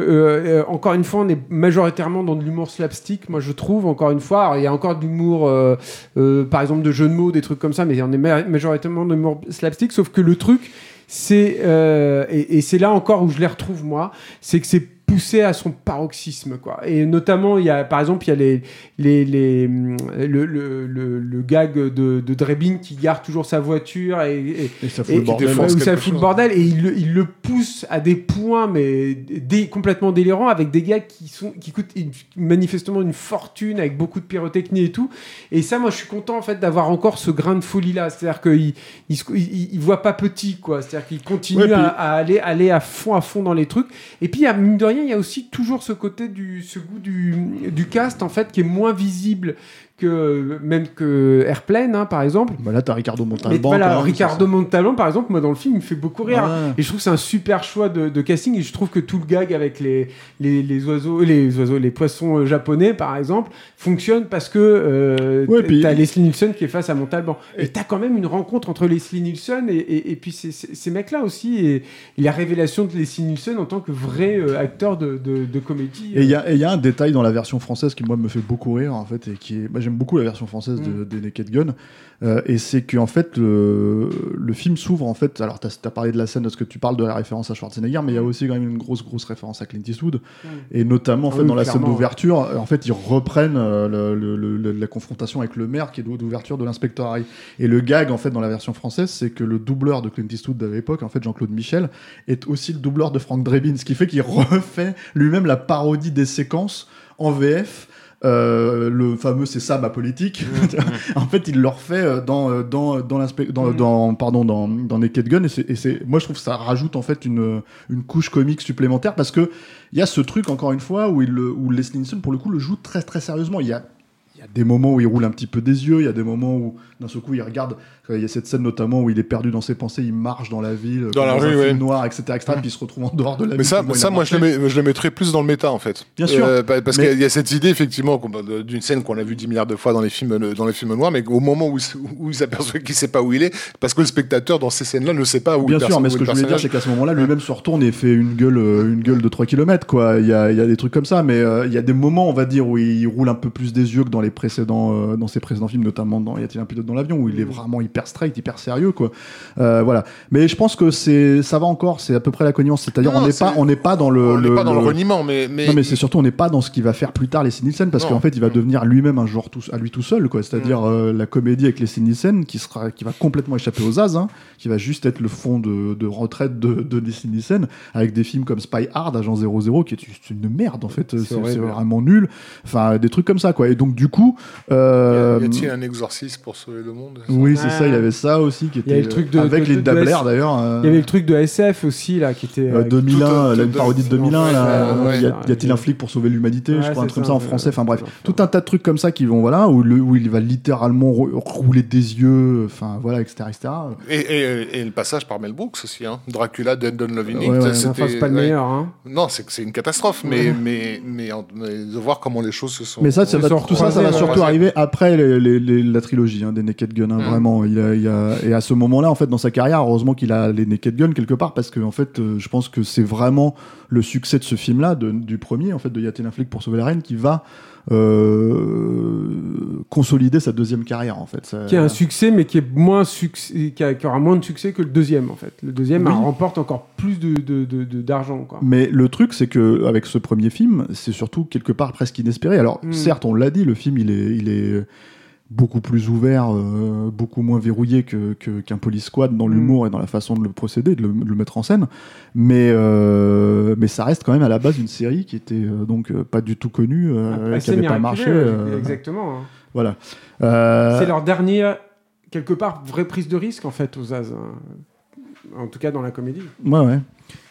euh, encore une fois, on est majoritairement dans de l'humour slapstick, moi je trouve, encore une fois. Il y a encore de l'humour, euh, euh, par exemple, de jeux de mots, des trucs comme ça, mais on est ma- majoritairement dans l'humour slapstick, sauf que le truc, c'est, euh, et, et c'est là encore où je les retrouve, moi, c'est que c'est poussé à son paroxysme quoi. Et notamment il y a par exemple il y a les les, les le, le, le, le gag de, de Drebin qui garde toujours sa voiture et, et- et ça fout et le bordel. défonce où ça fout bordel et il, le- il le pousse à des points mais dé- complètement délirants avec des gars qui sont qui coûtent une- manifestement une fortune avec beaucoup de pyrotechnie et tout. Et ça moi je suis content en fait d'avoir encore ce grain de folie là c'est à dire qu'il il, il- il voit pas petit quoi. C'est à dire qu'il continue Ouais, puis- à, à aller aller à fond à fond dans les trucs. Et puis il y a mine de rien il y a aussi toujours ce côté du, ce goût du, du cast en fait qui est moins visible que même que Airplane, hein, par exemple. Bah là, t'as Ricardo Montalban. voilà, même, Ricardo Montalban, par exemple, moi dans le film, il me fait beaucoup rire. Ouais. Et je trouve que c'est un super choix de, de casting. Et je trouve que tout le gag avec les, les, les oiseaux, les oiseaux, les poissons euh, japonais, par exemple, fonctionne parce que euh, Ouais, t- puis- t'as Leslie Nielsen qui est face à Montalban. Et t'as quand même une rencontre entre Leslie Nielsen et, et, et puis ces, ces, ces mecs-là aussi. Et, et la révélation de Leslie Nielsen en tant que vrai euh, acteur de, de, de comédie. Et il y, a- et il y a un détail dans la version française qui moi me fait beaucoup rire en fait et qui est, moi j'aime beaucoup la version française de, des Naked Gun euh, et c'est que en fait le, le film s'ouvre en fait alors t'as as parlé de la scène parce que tu parles de la référence à Schwarzenegger mais il y a aussi quand même une grosse grosse référence à Clint Eastwood et notamment en Ah fait oui, dans la scène d'ouverture euh, en fait ils reprennent euh, le- le- la confrontation avec le maire qui est d'ouverture de l'inspecteur Harry. Et le gag en fait dans la version française c'est que le doubleur de Clint Eastwood de l'époque en fait Jean-Claude Michel est aussi le doubleur de Frank Drebin ce qui fait qu'il refait lui-même la parodie des séquences en VF euh, le fameux c'est ça ma politique. En fait il le refait euh, dans euh, dans dans, dans, dans pardon dans, dans Naked Gun. Et c'est, et c'est moi je trouve que ça rajoute en fait une une couche comique supplémentaire parce que il y a ce truc encore une fois où il le- où Leslie Nielsen pour le coup le joue très très sérieusement. Il y a il y a des moments où il roule un petit peu des yeux, il y a des moments où d'un seul coup il regarde, euh, il y a cette scène notamment où il est perdu dans ses pensées, il marche dans la ville, Dans la rue, film ouais. noir, etc., etc., puis il se retrouve en dehors de la Mais ville. ça, il ça a moi, je le, mets- je le mettrais plus dans le méta, en fait. Bien sûr. Euh, pa- parce Mais- qu'il y a cette idée, effectivement, d'une scène qu'on a vue 10 milliards de fois dans les films, euh, dans les films noirs, mais au moment où, où il s'aperçoit qu'il sait pas où il est, parce que le spectateur, dans ces scènes-là, ne sait pas où Bien le sûr, perso- mais ce que je voulais dire, c'est qu'à ce moment-là, lui-même se retourne et fait une gueule, une gueule de 3 km, quoi. Il y a, il y a des trucs comme ça, mais euh, il y a des moments, on va dire, où il roule un peu plus des yeux que dans les précédents, euh, dans ses précédents films, notamment dans Y a-t-il un pilote dans l'avion, où il est vraiment hyper straight, hyper sérieux, quoi. Euh, voilà. Mais je pense que c'est, ça va encore, c'est à peu près la connivence. C'est-à-dire, on n'est pas, on n'est pas dans le, on n'est pas dans le reniement, mais, mais, non mais c'est surtout on n'est pas dans ce qu'il va faire plus tard les Nielsen parce qu'en fait il va Mm. devenir lui-même un joueur tout, à lui tout seul quoi c'est-à-dire euh, la comédie avec les Nielsen qui sera qui va complètement échapper aux as hein, qui va juste être le fond de, de retraite de, de avec des films comme Spy Hard Agent 00 qui est une merde en fait c'est horrible. vraiment nul enfin des trucs comme ça quoi et donc du coup euh, y a-t-il un exorcisme pour sauver le monde oui c'est Ah. ça il y avait ça aussi qui Il y a était le truc de- avec de- les de- Dabler de- d'ailleurs euh, Il y avait le truc de SF aussi là qui était. euh, euh, 2001, tout- là, tout- une parodie de tout- 2001, là, ouais, euh, ouais, y a-t-il un flic pour sauver l'humanité, Ouais, je crois, un truc comme ça, en français, enfin bref, tout un tas de trucs comme ça qui vont, voilà, où, le, où il va littéralement rou- rouler des yeux, enfin voilà, etc. etc. Et, et- et le passage par Mel Brooks aussi, hein. Dracula, Dead Don't Love In Ouais, c'est pas le meilleur. Hein. Non, c'est une catastrophe, mais, mais, mais, en- mais de voir comment les choses se sont. Mais ça, ça tout ça, ça surtout arriver après les- les- les- la trilogie hein, des Naked Gun, hein, Mm. vraiment. Il a, il a- et à ce moment-là, en fait, dans sa carrière, heureusement qu'il a les Naked Gun quelque part, parce que en fait, euh, je pense que c'est vraiment le succès de ce film-là, du premier, en fait, de Yatin un flic pour sauver la reine, qui va consolider sa deuxième carrière, en fait. Ça- Qui a un succès, mais qui est moins succès, qui, a- qui aura moins de succès que le deuxième en fait. Le deuxième Oui. euh, remporte encore plus de de- de- de- d'argent quoi. Mais le truc, c'est que avec ce premier film, c'est surtout quelque part presque inespéré. Alors, Mm. certes, on l'a dit, le film, il est, il est beaucoup plus ouvert, euh, beaucoup moins verrouillé que, que- qu'un Police Squad dans Mm. l'humour et dans la façon de le procéder, de le, de le mettre en scène. Mais, euh, mais ça reste quand même à la base une série qui était euh, donc pas du tout connue, Assez qui n'avait pas marché. Exactement. hein. voilà. C'est leur dernière quelque part vraie prise de risque en fait aux As. hein. En tout cas dans la comédie. Ouais, ouais.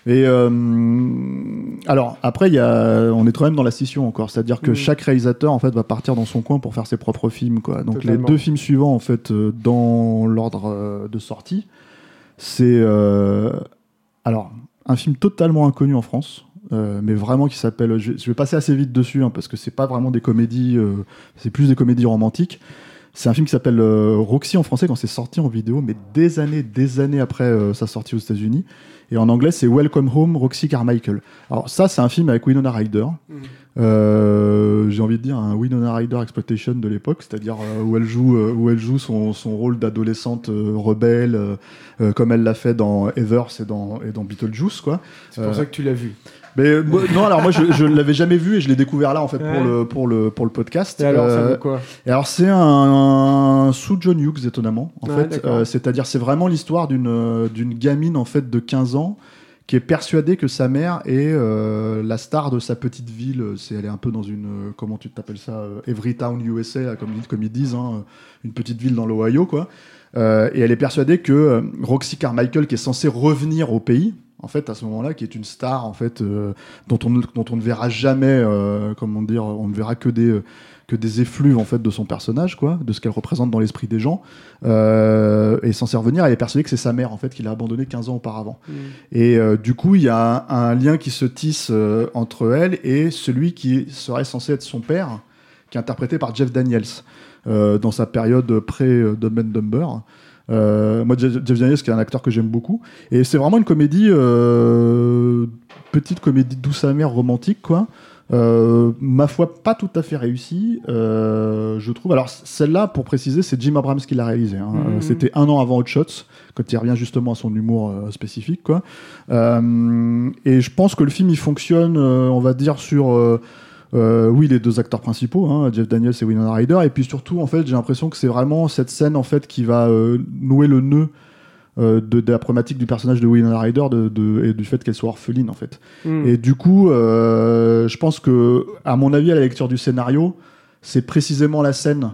Et euh, alors après, il y a, on est quand même dans la scission encore, c'est-à-dire que Mm. chaque réalisateur en fait va partir dans son coin pour faire ses propres films, quoi. Donc Totalement. les deux films suivants en fait euh, dans l'ordre euh, de sortie, c'est alors un film totalement inconnu en France. euh, mais vraiment qui s'appelle. Je, vais passer assez vite dessus hein, parce que c'est pas vraiment des comédies, euh, c'est plus des comédies romantiques. C'est un film qui s'appelle euh, Roxy en français quand c'est sorti en vidéo, mais des années, des années après sa sortie aux États-Unis. Et en anglais, c'est Welcome Home, Roxy Carmichael. Alors ça, c'est un film avec Winona Ryder. Euh, J'ai envie de dire un Winona Ryder exploitation de l'époque, c'est-à-dire euh, où elle joue, euh, où elle joue son, son rôle d'adolescente rebelle, comme elle l'a fait dans Evers et dans, et dans Beetlejuice, quoi. C'est pour ça que tu l'as vu. Mais euh, moi- non, alors moi, je, je l'avais jamais vu et je l'ai découvert là en fait pour le pour le pour le podcast. Et alors ça Euh, vaut quoi? et alors c'est un, un sous John Hughes étonnamment en Ouais, fait. Euh, c'est-à-dire c'est vraiment l'histoire d'une d'une gamine en fait de 15 ans qui est persuadée que sa mère est euh, la star de sa petite ville. C'est elle est un peu dans une euh, comment tu t'appelles ça euh, Everytown USA comme ils, comme ils disent hein, une petite ville dans l'Ohio quoi. Euh, et elle est persuadée que Roxy Carmichael qui est censée revenir au pays en fait, à ce moment-là, qui est une star, en fait, euh, dont, on, ne- dont on ne verra jamais, euh, comment dire, on ne verra que des, euh, que des effluves, en fait, de son personnage, quoi, de ce qu'elle représente dans l'esprit des gens. Et sans s'y revenir, elle est persuadée que c'est sa mère, en fait, qui l'a abandonnée 15 ans auparavant. Et euh, du coup, il y a un, un lien qui se tisse entre elle et celui qui serait censé être son père, qui est interprété par Jeff Daniels, dans sa période pré-Dumb and Dumber. Euh, moi, Jeff Daniels, qui est un acteur que j'aime beaucoup. Et c'est vraiment une comédie, euh, petite comédie douce amère, romantique, quoi. Euh, ma foi, pas tout à fait réussie, je trouve. Alors, celle-là, pour préciser, c'est Jim Abrams qui l'a réalisée. hein. Euh, C'était un an avant Hot Shots, quand il revient justement à son humour spécifique, quoi. Et je pense que le film, il fonctionne, on va dire, sur. Euh, oui, les deux acteurs principaux, hein, Jeff Daniels et Winona Ryder, et puis surtout, en fait, j'ai l'impression que c'est vraiment cette scène en fait qui va euh, nouer le nœud euh, de, de la problématique du personnage de Winona Ryder de, de- et du fait qu'elle soit orpheline en fait. Mm. Et du coup, je pense que, à mon avis, à la lecture du scénario, c'est précisément la scène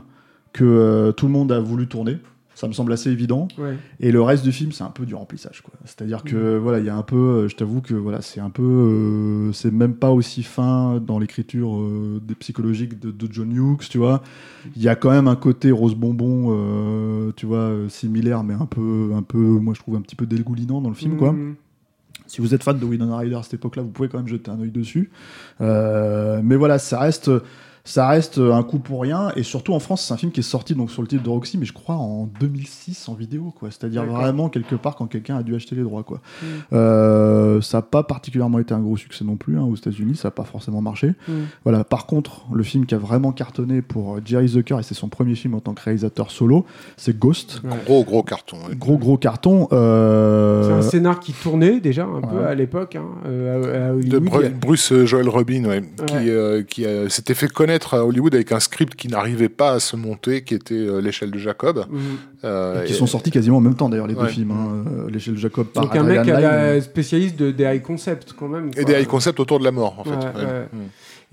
que tout le monde a voulu tourner. Ça me semble assez évident. Ouais. Et le reste du film, c'est un peu du remplissage. quoi. C'est-à-dire que voilà, il y a un peu, euh, je t'avoue que voilà, c'est un peu, euh, c'est même pas aussi fin dans l'écriture euh, des psychologiques de, de John Hughes, tu vois. Il y a quand même un côté rose bonbon, euh, tu vois, similaire, mais un peu, un peu, moi je trouve un petit peu dégoulinant dans le film, quoi. Mm. Si vous êtes fan de Winona Ryder à cette époque-là, vous pouvez quand même jeter un œil dessus. Mais voilà, ça reste, ça reste un coup pour rien. Et surtout en France, c'est un film qui est sorti donc sur le titre de Roxy, mais je crois en 2006 en vidéo, quoi. C'est-à-dire vraiment quelque part quand quelqu'un a dû acheter les droits, quoi. Mm. Euh, ça n'a pas particulièrement été un gros succès non plus hein, aux États-Unis, ça n'a pas forcément marché. Mm. Voilà. Par contre, le film qui a vraiment cartonné pour Jerry Zucker et c'est son premier film en tant que réalisateur solo, c'est Ghost. Gros, gros carton. ouais. Gros gros carton. euh, C'est un scénar qui tournait déjà un peu à l'époque hein, euh, à, à De Hollywood. Bruce Joel Robin, ouais, qui, euh, qui euh, s'était fait connaître à Hollywood avec un script qui n'arrivait pas à se monter, qui était euh, l'échelle de Jacob. Mhm. Euh, qui et- sont sortis quasiment en même temps d'ailleurs les deux films hein. Euh, l'échelle Jacob par Donc un mec spécialiste de, des high concepts quand même. et des high concepts autour de la mort, en fait. Ouais, ouais. ouais.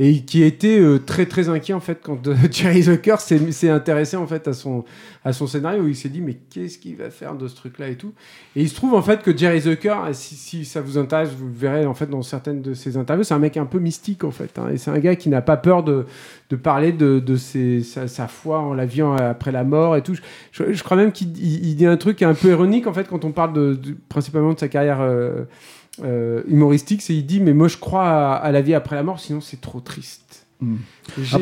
Et qui était euh, très très inquiet en fait quand euh, Jerry Zucker s'est intéressé en fait à son à son scénario. Il s'est dit mais qu'est-ce qu'il va faire de ce truc là et tout. Et il se trouve en fait que Jerry Zucker si, si ça vous intéresse vous le verrez en fait dans certaines de ses interviews. C'est un mec un peu mystique en fait hein, et c'est un gars qui n'a pas peur de, de parler de, de ses, sa, foi en la vie après la mort et tout. Je, je- crois même qu'il il- il dit un truc un peu ironique en fait quand on parle de, de- principalement de sa carrière euh, euh, humoristique, c'est il dit mais moi je crois à, à la vie après la mort, sinon c'est trop triste. Mm.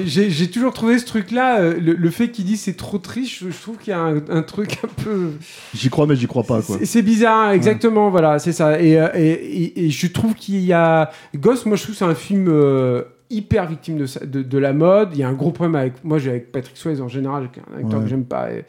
J'ai- J'ai toujours trouvé ce truc-là, euh, le, le fait qu'il dit c'est trop triste, je, je trouve qu'il y a un, un truc un peu. j'y crois mais j'y crois pas quoi C'est- bizarre, hein, exactement, voilà, c'est ça. Et, euh, et, et- et je trouve qu'il y a. Ghost, moi je trouve que c'est un film euh, hyper victime de, sa- de, de la mode. Il y a un gros problème avec. Moi j'ai avec Patrick Swayze en général, un acteur Ouais. que j'aime pas. Et,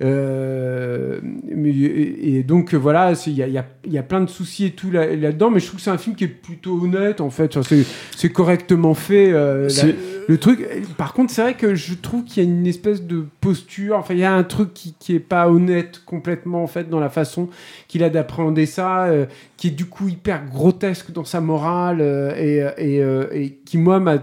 et, et donc euh, voilà, il y a, il y a- il y a plein de soucis et tout là- là-dedans, mais je trouve que c'est un film qui est plutôt honnête en fait. C'est- correctement fait. euh, la- le truc, par contre, c'est vrai que je trouve qu'il y a une espèce de posture. Enfin, il y a un truc qui, qui est pas honnête complètement en fait dans la façon qu'il a d'appréhender ça, euh, qui est du coup hyper grotesque dans sa morale euh, et, euh, et, euh, et qui moi m'a,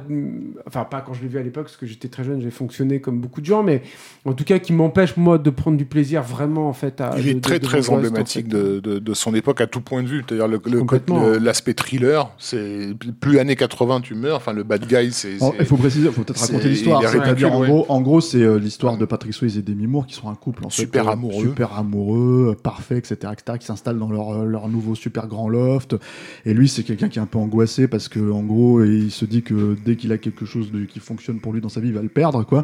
enfin pas quand je l'ai vu à l'époque parce que j'étais très jeune, j'ai fonctionné comme beaucoup de gens, mais en tout cas qui m'empêche moi de prendre du plaisir vraiment en fait. À, Il de- est de- très de très en emblématique fait. de, de, de son époque à tout point de vue. C'est-à-dire le- le- Complètement. le- l'aspect thriller, c'est plus années 80 tu meurs. Enfin le bad guy c'est. En- c'est- Il faut préciser, il faut peut-être raconter l'histoire. C'est-à-dire, en gros, en gros, c'est euh, l'histoire de Patrick Swayze et Demi Moore qui sont un couple en Super euh, amoureux. super amoureux, parfait, etc., etc., qui s'installent dans leur, euh, leur nouveau super grand loft. Et lui, c'est quelqu'un qui est un peu angoissé parce que, en gros, il se dit que dès qu'il a quelque chose de, qui fonctionne pour lui dans sa vie, il va le perdre, quoi.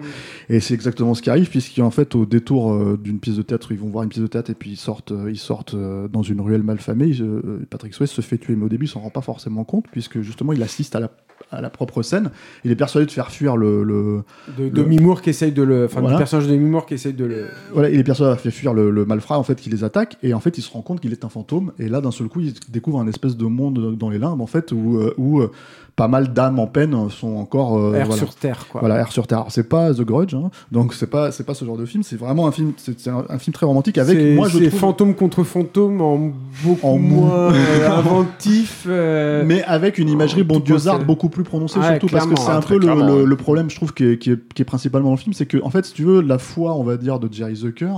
Et c'est exactement ce qui arrive, puisqu'en fait, au détour euh, d'une pièce de théâtre, ils vont voir une pièce de théâtre et puis ils sortent, euh, ils sortent euh, dans une ruelle malfamée. Euh, Patrick Swayze se fait tuer, mais au début, il s'en rend pas forcément compte, puisque justement, il assiste à la, à la propre scène. Il est persuadé de faire fuir le, le- De, de Mimour qui essaye de le, enfin Voilà. du personnage de Mimour qui essaye de le. voilà, il est persuadé de faire fuir le, le malfrat en fait qui les attaque et en fait il se rend compte qu'il est un fantôme et là d'un seul coup il découvre un espèce de monde dans les limbes en fait où, euh, où euh, pas mal d'âmes en peine sont encore euh, Air voilà. sur terre, quoi. Voilà, Air sur Terre. C'est pas The Grudge, hein, donc c'est pas c'est pas ce genre de film. C'est vraiment un film, c'est un, un film très romantique avec C'est- moi je c'est trouve, fantôme contre fantôme en beaucoup En moins euh, inventif. euh, mais avec une imagerie en bon c'est- beaucoup plus prononcée surtout parce que c'est hein, un très peu le, problème je trouve qui est, qui est- qui est principalement dans le film, c'est que en fait si tu veux la foi on va dire de Jerry Zucker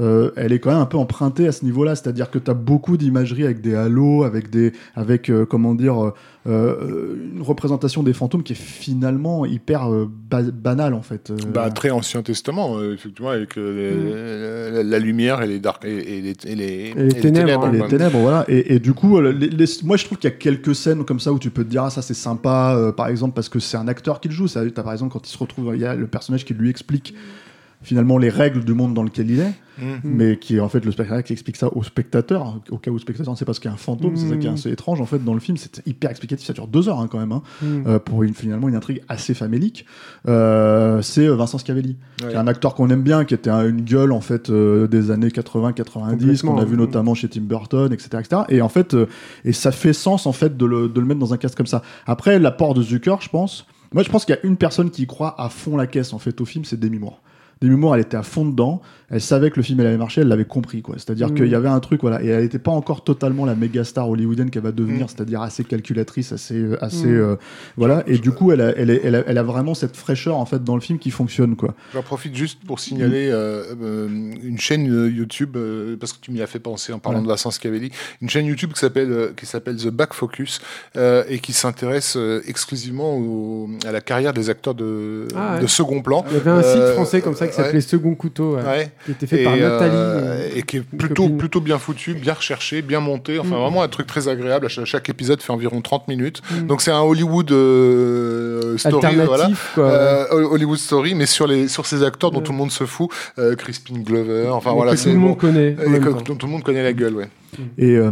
euh, elle est quand même un peu empruntée à ce niveau-là, c'est-à-dire que tu as beaucoup d'imagerie avec des halos, avec des, avec euh, comment dire, euh, une représentation des fantômes qui est finalement hyper euh, ba- banale en fait. Euh, Bah, très Ancien Testament, euh, effectivement, avec euh, la, la lumière et les, dark, et, et les, et les, Et les ténèbres, hein. les ténèbres, voilà. Et, et du coup, les- les- moi je trouve qu'il y a quelques scènes comme ça où tu peux te dire, ah ça c'est sympa, euh, par exemple, parce que c'est un acteur qui le joue. Ça, t'as par exemple quand il se retrouve, il y a le personnage qui lui explique finalement les règles du monde dans lequel il est, Mm. mais qui est en fait le spectateur qui explique ça au spectateur, au cas où le spectateur ne sait pas ce qu'est un fantôme, c'est ça qui est Mm. assez étrange en fait dans le film, c'est hyper explicatif, ça dure deux heures hein, quand même, hein, Mm. euh, pour une, finalement une intrigue assez famélique. Euh, c'est euh, Vincent Scavelli, Ouais. qui est un acteur qu'on aime bien, qui était un- une gueule en fait euh, des années 80-90, qu'on a vu notamment chez Tim Burton, etc., etc. Et en fait, et ça fait sens en fait de le, de le mettre dans un casque comme ça. Après, l'apport de Zucker, je pense. Moi, je pense qu'il y a une personne qui croit à fond la caisse en fait au film, c'est Demi Moore. Demi Moore, elle était à fond dedans. Elle savait que le film elle allait marcher, elle l'avait compris quoi. C'est-à-dire Mm. qu'il y avait un truc voilà, et elle n'était pas encore totalement la méga star hollywoodienne qu'elle va devenir, Mm. c'est-à-dire assez calculatrice, assez, assez Mm. euh, voilà. Et du coup, elle a, elle, elle, a, elle a vraiment cette fraîcheur en fait dans le film qui fonctionne quoi. J'en profite juste pour signaler euh, euh, une chaîne euh, YouTube, euh, parce que tu m'y as fait penser en parlant de Vincent Scavelli, une chaîne YouTube qui s'appelle euh, qui s'appelle The Back Focus euh, et qui s'intéresse euh, exclusivement au- à la carrière des acteurs de, Ah ouais. de second plan. Il y avait un site Euh, français comme ça qui s'appelait ouais. Second Couteau, ouais, Ouais. Qui était fait et, par Nathalie. euh, euh, et qui est plutôt, copine. plutôt bien foutu, bien recherché, bien monté. Enfin, Mm. vraiment un truc très agréable. À Chaque, épisode fait environ 30 minutes. Mm. Donc, c'est un Hollywood euh, story. Alternatif, Voilà. quoi. Euh, Hollywood Story, mais sur, les, sur ces acteurs dont Ouais. tout le monde se fout. Euh, Crispin Glover, enfin Mais voilà. que tout le bon. monde connaît. Et temps. tout, le monde connaît la gueule, ouais. Et euh,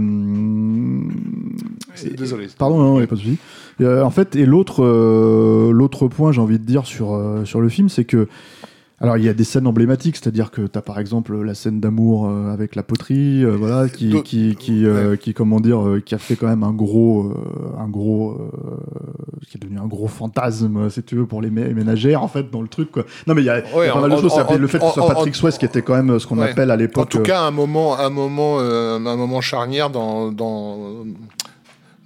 C'est- Désolé. Pardon, non, il a pas de souci. Euh, en fait, et l'autre, euh, l'autre point, j'ai envie de dire sur euh, sur le film, c'est que alors il y a des scènes emblématiques, c'est-à-dire que tu as par exemple la scène d'amour euh, avec la poterie, euh, voilà, qui qui qui, euh, qui comment dire, euh, qui a fait quand même un gros euh, un gros euh, qui est devenu un gros fantasme, si tu veux, pour les mé- ménagères en fait dans le truc quoi. Non mais il y a, y pas mal de en- choses. en- le fait que ce soit en- Patrick en- Swayze qui était quand même ce qu'on Ouais. appelle à En l'époque. tout euh, cas, un moment, un moment, euh, un moment charnière dans, dans,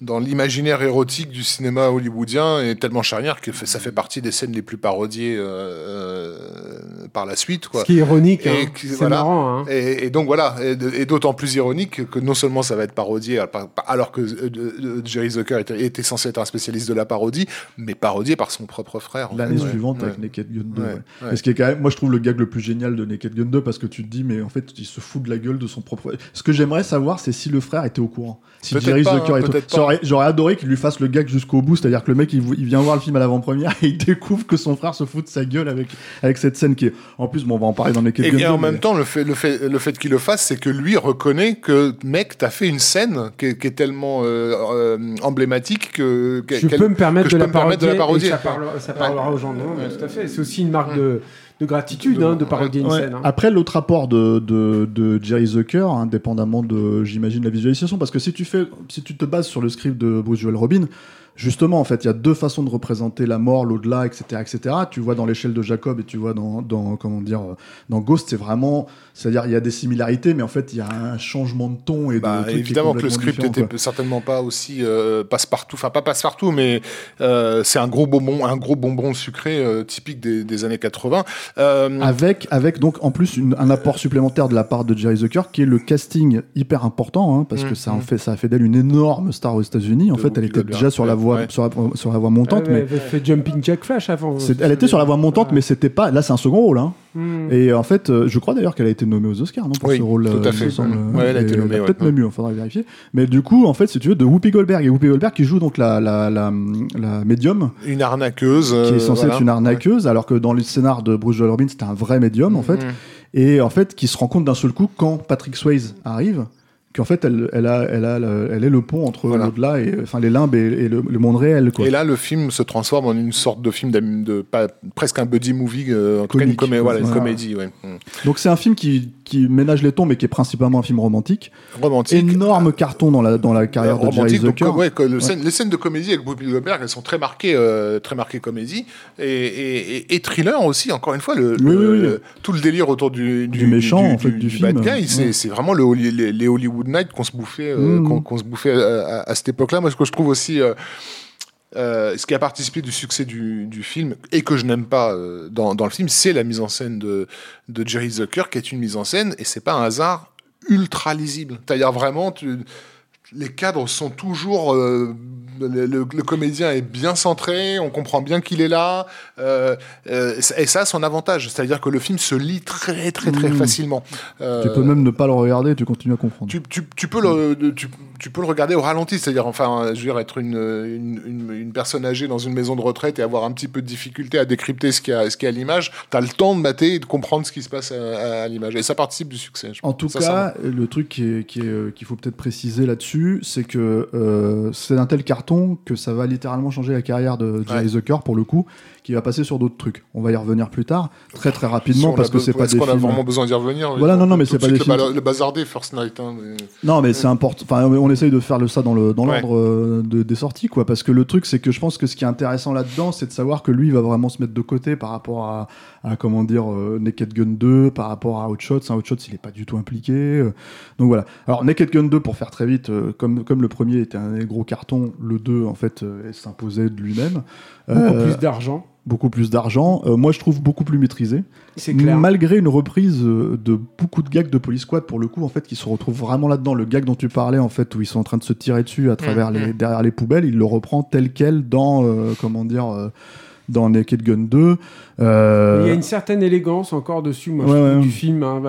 dans l'imaginaire érotique du cinéma hollywoodien est tellement charnière que ça fait partie des scènes les plus parodiées euh, euh, par la suite. Quoi. Ce qui est ironique, Et hein. c'est voilà. marrant. Hein. Et, et donc voilà, et, d'autant plus ironique que non seulement ça va être parodié, alors- que euh, Jerry Zucker était, était censé être un spécialiste de la parodie, mais parodié par son propre frère. L'année. Ouais, suivante ouais. avec Naked Gun 2. Ouais, ouais. ouais. Et ce qui est quand même, moi je trouve le gag le plus génial de Naked Gun 2 parce que tu te dis, mais en fait, il se fout de la gueule de son propre. Ce que j'aimerais savoir, c'est si le frère était au courant. Si Jerry pas, Zucker hein, était au peut-être pas. J'aurais- J'aurais adoré qu'il lui fasse le gag jusqu'au bout, c'est-à-dire que le mec il, il vient voir le film à l'avant-première et il découvre que son frère se fout de sa gueule avec, avec cette scène qui est. En plus, bon, on va en parler dans Et, Gun et 2. en mais- même temps, le fait, le fait, le fait qu'il le fasse, c'est que lui reconnaît que, mec, t'as fait une scène qui est, qui est tellement euh, euh, emblématique que. Je qu'elle- peux me permettre, que de, je la peux me permettre de la parodier, et ça, parlera, ça parlera aux gens. Non, Ouais. tout à fait. C'est aussi une marque de, de gratitude De- hein, de Ouais. scène. hein. Après, l'autre apport de, de, de Jerry Zucker, indépendamment de, j'imagine, la visualisation, parce que si tu fais, si tu te bases sur le script de Bruce Joel Robin, justement, en fait, il y a deux façons de représenter la mort, l'au-delà, etc., etc. Tu vois dans l'échelle de Jacob et tu vois dans, dans comment dire, euh, dans Ghost, c'est vraiment, c'est-à-dire, il y a des similarités, mais en fait, il y a un changement de ton et de Bah, évidemment que le script était quoi. certainement pas aussi euh, passe-partout, enfin pas passe-partout, mais euh, c'est un gros bonbon, un gros bonbon sucré euh, typique des, des années 80. Euh, Avec, avec donc en plus une- un apport supplémentaire de la part de Jerry Zucker qui est le casting hyper important hein, parce Mm, que ça en mm. fait ça a fait d'elle une énorme star aux États-Unis. En fait, elle était déjà sur la ouais, voie ouais. sur la, sur la voie montante, Ah, ouais, mais Elle fait Jumping Jack Flash avant. c'est- elle était sur la voie montante, Ouais. mais c'était pas. Là, c'est un second rôle. Hein. Hmm. Et en fait, euh, je crois d'ailleurs qu'elle a été nommée aux Oscars, non, pour Oui, ce rôle. tout à euh, fait. semble. Ouais, elle a été nommée, ouais. Peut-être même mieux, il faudra vérifier. Mais du coup, en fait, si tu veux, de Whoopi Goldberg et Whoopi Goldberg qui joue donc la la la, la médium. une arnaqueuse. Qui euh, est censée voilà. être une arnaqueuse, alors que dans le scénar de Bruce Joel Robin, c'était un vrai médium, en fait. Mhm. Et en fait, qui se rend compte d'un seul coup quand Patrick Swayze arrive, qu'en fait, elle, elle, a, elle, a le- elle est le pont entre Voilà. l'au-delà et enfin les limbes et, et le, le monde réel. Quoi. Et là, le film se transforme en une sorte de film de, pas, presque un buddy movie, euh, en tout cas une, comé- voilà, une comédie, ouais. Mm. Donc c'est un film qui, qui ménage les tons, mais qui est principalement un film romantique. romantique. Énorme carton dans la, dans la carrière de Jerry donc, Zucker. ouais, scène- les scènes de comédie avec Whoopi Goldberg, elles sont très marquées, euh, très marquées comédie et, et, thriller aussi. Encore une fois, le, Oui, le- oui, oui. le- tout le délire autour du, Du méchant, en fait, du bad film. guy, c'est Ouais. c'est vraiment le, les, les Hollywood Nights qu'on se bouffait, euh, Mhm. qu'on se bouffait à, à- à cette époque-là. Moi, ce que je trouve aussi euh, ce qui a participé du succès du, du film et que je n'aime pas euh, dans, dans le film, c'est la mise en scène de, de Jerry Zucker, qui est une mise en scène, et c'est pas un hasard ultra lisible. C'est-à-dire vraiment, tu, les cadres sont toujours. euh, le, le- le comédien est bien centré, on comprend bien qu'il est là, euh, euh, et ça a son avantage, c'est-à-dire que le film se lit très très très Mmh. facilement. Tu peux même ne pas le regarder, tu continues à comprendre. tu, tu, tu peux le, tu, tu peux le regarder au ralenti, c'est-à-dire, enfin, je veux dire, être une, une, une, une personne âgée dans une maison de retraite et avoir un petit peu de difficulté à décrypter ce qu'il y a, ce qu'il y a à l'image, tu as le temps de mater et de comprendre ce qui se passe à, à l'image. Et ça participe du succès. je En pense. tout Ça, ça cas, le truc qui qui euh, qu'il faut peut-être préciser là-dessus, c'est que euh, c'est un tel carton que ça va littéralement changer la carrière de Jerry Ouais. Zucker pour le coup, qui va passer sur d'autres trucs. On va y revenir plus tard, très très rapidement, parce que c'est pas des qu'on a vraiment besoin d'y revenir Voilà, On non, non, peut mais c'est pas des le, bazarder First Night. hein, Non, mais c'est important. Enfin, on essaye de faire le ça dans le dans Ouais. l'ordre euh, de- des sorties, quoi. Parce que le truc, c'est que je pense que ce qui est intéressant là-dedans, c'est de savoir que lui il va vraiment se mettre de côté par rapport à, à comment dire euh, Naked Gun 2, par rapport à Hot Shots. Un Hot Shots, il est pas du tout impliqué. euh. donc voilà. Alors Naked Gun 2, pour faire très vite, comme comme le premier était un gros carton, le 2 en fait s'imposait de lui-même. Beaucoup Euh, plus d'argent, beaucoup plus d'argent. Euh, moi, je trouve beaucoup plus maîtrisé. c'est clair. Malgré une reprise euh, de beaucoup de gags de Police Squad, pour le coup, en fait, qui se retrouvent vraiment là-dedans. Le gag dont tu parlais, en fait, où ils sont en train de se tirer dessus à travers les, derrière les poubelles, il le reprend tel quel dans, euh, comment dire, euh, dans Naked Gun 2. Euh, Il y a une certaine élégance encore dessus, moi, je Ouais, trouve, ouais. du film. hein.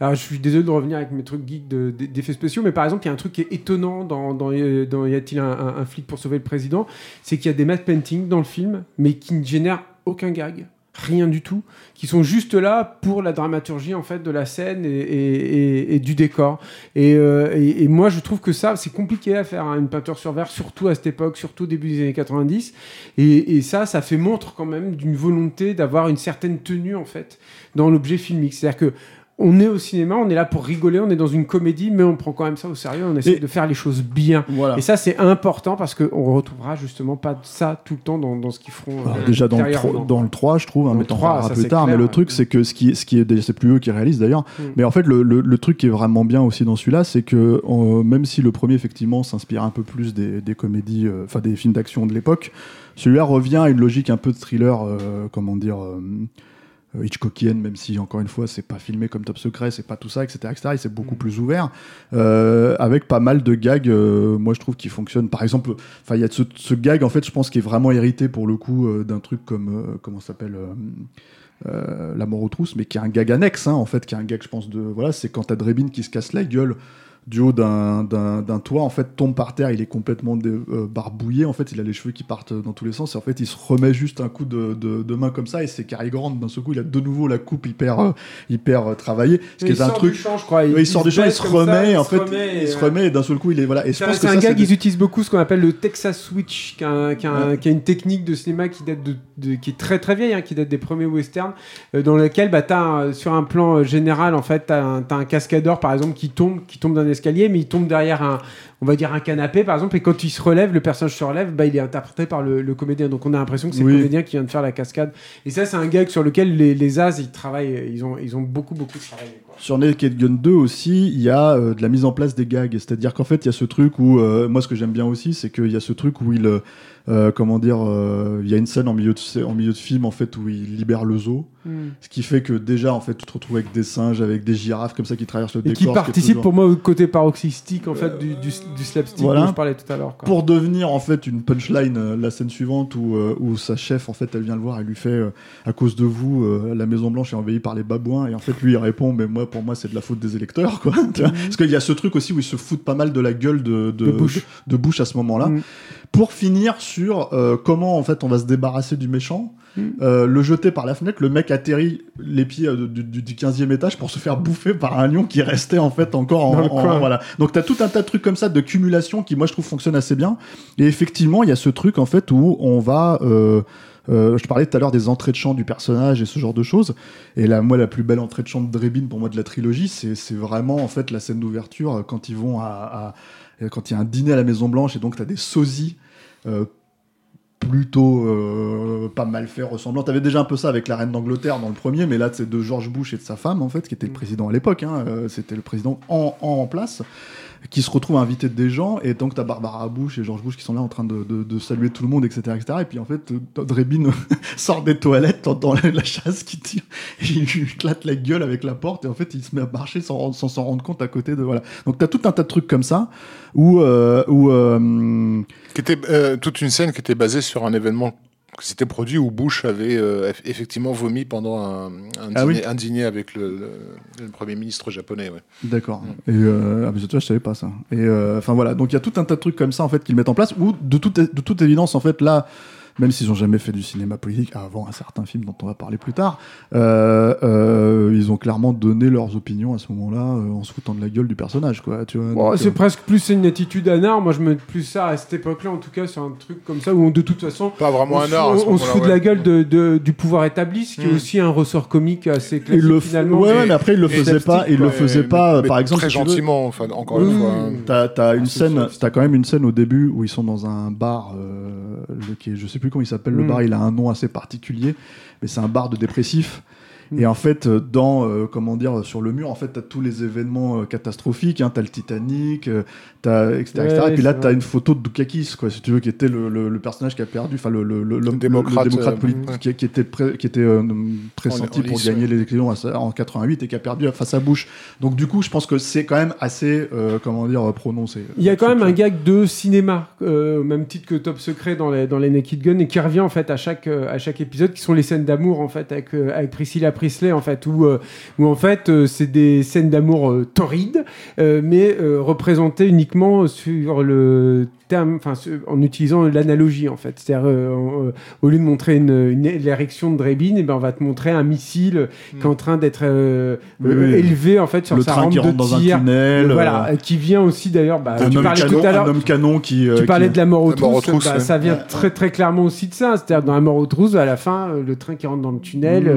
Alors, je suis désolé de revenir avec mes trucs geeks de- d'effets spéciaux, mais par exemple, il y a un truc qui est étonnant dans, dans, dans Y a-t-il un, un- un flic pour sauver le président C'est qu'il y a des matte paintings dans le film, mais qui ne génèrent aucun gag. Rien du tout, qui sont juste là pour la dramaturgie en fait de la scène et, du décor. Et, euh, et- moi je trouve que ça c'est compliqué à faire hein, une peinture sur verre, surtout à cette époque, surtout début des années 90. Et, et ça, ça fait montre quand même d'une volonté d'avoir une certaine tenue en fait dans l'objet filmique. C'est-à-dire que on est au cinéma, on est là pour rigoler, on est dans une comédie, mais on prend quand même ça au sérieux, on essaie Et- de faire les choses bien. Voilà. Et ça, c'est important parce qu'on retrouvera justement pas ça tout le temps dans, dans ce qu'ils feront. Alors, euh, déjà dans le, ultérieurement. 3, dans le 3, je trouve, hein, mais le t'en 3, parleras ça, plus tard. clair, mais le ouais. truc, c'est que ce qui, ce qui est, c'est plus eux qui réalisent d'ailleurs. Mm. Mais en fait, le, le- le truc qui est vraiment bien aussi dans celui-là, c'est que euh, même si le premier effectivement s'inspire un peu plus des, des comédies, euh, enfin des films d'action de l'époque, celui-là revient à une logique un peu de thriller, euh, comment dire. Euh, Hitchcockienne, même si encore une fois c'est pas filmé comme Top Secret, c'est pas tout ça, etc., etc. Et c'est Mm. beaucoup plus ouvert, euh, avec pas mal de gags. euh, moi, je trouve qui fonctionnent. Par exemple, enfin, il y a ce, ce gag en fait, je pense qui est vraiment hérité pour le coup euh, d'un truc comme comment ça s'appelle. la mort aux trousses, mais qui est un gag annexe, hein, en fait, qui est un gag, je pense, de. Voilà, c'est quand t'as Drebin qui se casse la gueule du haut d'un- toit, en fait, tombe par terre, il est complètement dé- euh, barbouillé, en fait, il a les cheveux qui partent dans tous les sens, et en fait, il se remet juste un coup de, de, de main comme ça, et c'est Cary Grant, d'un seul coup, il a de nouveau la coupe hyper, euh, hyper euh, travaillée, ce qui est un truc. du champ, je crois. Ouais, il sort du champ, il se ça, remet, il en fait, remet, il se et, remet, et d'un seul coup, il est. Voilà. Et je C'est un, pense c'est que un ça, gars qu'ils utilisent beaucoup, ce qu'on appelle le Texas Switch, qui, a un- qui a un- qui a une technique de cinéma qui date de, de- qui est très très vieille, hein, qui date des premiers westerns, euh, dans lequel bah, un- sur un plan général, en fait, t'as un, t'as un cascadeur par exemple qui tombe, qui tombe d'un escalier, mais il tombe derrière un, on va dire un canapé par exemple, et quand il se relève, le personnage se relève, bah, il est interprété par le, le comédien. Donc on a l'impression que c'est Oui. le comédien qui vient de faire la cascade. Et ça, c'est un gag sur lequel les, les As ils travaillent, ils ont, ils ont beaucoup beaucoup travaillé. quoi. Sur Naked Gun 2 aussi, il y a euh, de la mise en place des gags. C'est-à-dire qu'en fait, il y a ce truc où, euh, moi, ce que j'aime bien aussi, c'est qu'il y a ce truc où il, euh, euh, comment dire, euh, il y a une scène en milieu de, en milieu de film, en fait, où il libère le zoo. Ce qui fait que déjà, en fait, tu te retrouves avec des singes, avec des girafes comme ça qui traversent le Et décor. qui ce est participe toujours- pour moi au côté paroxystique en fait du, du, du slapstick Voilà. dont je parlais tout à l'heure. Pour devenir en fait une punchline, euh, la scène suivante où, euh, où sa chef en fait elle vient le voir et lui fait euh, à cause de vous euh, la Maison Blanche est envahie par les babouins et en fait lui il répond mais moi pour moi c'est de la faute des électeurs quoi vois parce qu'il y a ce truc aussi où il se fout pas mal de la gueule de, de, De Bush. de- de Bush à ce moment-là Mm. pour finir sur euh, comment en fait on va se débarrasser du méchant Mm. euh, le jeter par la fenêtre le mec atterrit les pieds euh, du, du, du 15e étage pour se faire bouffer par un lion qui restait en fait encore en, en- coin. voilà donc t'as tout un tas de trucs comme ça de cumulation qui moi je trouve fonctionne assez bien et effectivement, il y a ce truc en fait où on va. euh, je parlais tout à l'heure des entrées de chant du personnage et ce genre de choses. Et là, moi, la plus belle entrée de chant de Drebin pour moi de la trilogie, c'est c'est vraiment en fait la scène d'ouverture quand ils vont à, à- quand il y a un dîner à la Maison Blanche et donc t'as des sosies. euh, plutôt euh, pas mal fait ressemblant. T'avais déjà un peu ça avec la reine d'Angleterre dans le premier mais là c'est de George Bush et de sa femme en fait qui était le président à l'époque hein, euh, c'était le président en, en place qui se retrouvent à inviter des gens, et donc t'as Barbara Bush et George Bush qui sont là en train de, de- de saluer tout le monde, etc., etc. Et puis en fait, euh, Drebin sort des toilettes, t'entends la, la chasse qui tire, et il lui éclate la gueule avec la porte, et en fait, il se met à marcher sans s'en rendre compte à côté de voilà. Donc t'as tout un tas de trucs comme ça où euh, où euh, Qui était euh, toute une scène qui était basée sur un événement qui s'était produit où Bush avait euh, eff- effectivement vomi pendant un, un, Ah dîner, oui. un dîner avec le, le- le premier ministre japonais. Ouais. D'accord. Et euh, ah, mais toi, je savais pas ça. Et euh, enfin voilà, donc il y a tout un tas de trucs comme ça en fait qu'ils mettent en place. Ou de toute de toute évidence en fait là, même s'ils ont jamais fait du cinéma politique avant un certain film dont on va parler plus tard, euh, euh, ils ont clairement donné leurs opinions à ce moment-là euh, en se foutant de la gueule du personnage quoi. Tu vois. C'est euh, presque plus une attitude anard. Moi, je mets plus ça à cette époque-là, en tout cas, sur un truc comme ça où on- de toute façon. Pas vraiment on un se- art. à On, on se fout de la gueule de, de- du pouvoir établi, ce qui est Mm. aussi un ressort comique assez il classique le f- finalement. ouais, mais- après il le faisait pas, il le faisait mais- pas. mais par exemple, très si tu veux, gentiment. Enfin, encore Oui, une fois. hein. T'as, t'as une C'est scène, t'as quand même une scène au début où ils sont dans un bar, euh, le, qui est- je sais plus comment il s'appelle le Mm. bar, il a un nom assez particulier, mais c'est un bar de dépressifs. Mm. Et en fait, euh, dans, euh, comment dire, sur le mur, en fait, t'as tous les événements euh, catastrophiques, hein, t'as le Titanic, euh, t'as, etc., Ouais, etc. Et puis là, t'as une photo de Dukakis, quoi, si tu veux, qui était le, le- le personnage qui a perdu, enfin, le, le, le- l'homme- démocrate, le démocrate euh, politique ouais. qui, qui était, pré- qui était euh, pressenti En- en pour lice, gagner ouais. les élections en 88 et qui a perdu face à Bush. Donc, du coup, je pense que c'est quand même assez, euh, comment dire, prononcé. Il y a quand même un gag de cinéma, euh, au même titre que Top Secret dans les, dans les Naked Gun, et qui revient en fait à chaque, à chaque épisode, qui sont les scènes d'amour en fait avec, avec Priscilla Priestley en fait, où, euh, où en fait euh, c'est des scènes d'amour euh, torrides, euh, mais euh, représentées uniquement sur le terme, enfin en utilisant l'analogie en fait. C'est-à-dire euh, euh, au lieu de montrer une, une l'érection de Drebin, et ben on va te montrer un missile qui est en train d'être euh, euh, élevé en fait sur le sa train rampe qui de rentre dans un tir. tunnel. Voilà, euh, qui vient aussi d'ailleurs. Bah, tu parlais canon, tout à l'heure. homme canon qui. euh, Tu qui- parlais de la mort aux La mort aux trousses, bah, ouais. ça vient très très clairement aussi de ça. C'est-à-dire dans la mort aux trousses, à la fin, le train qui rentre dans le tunnel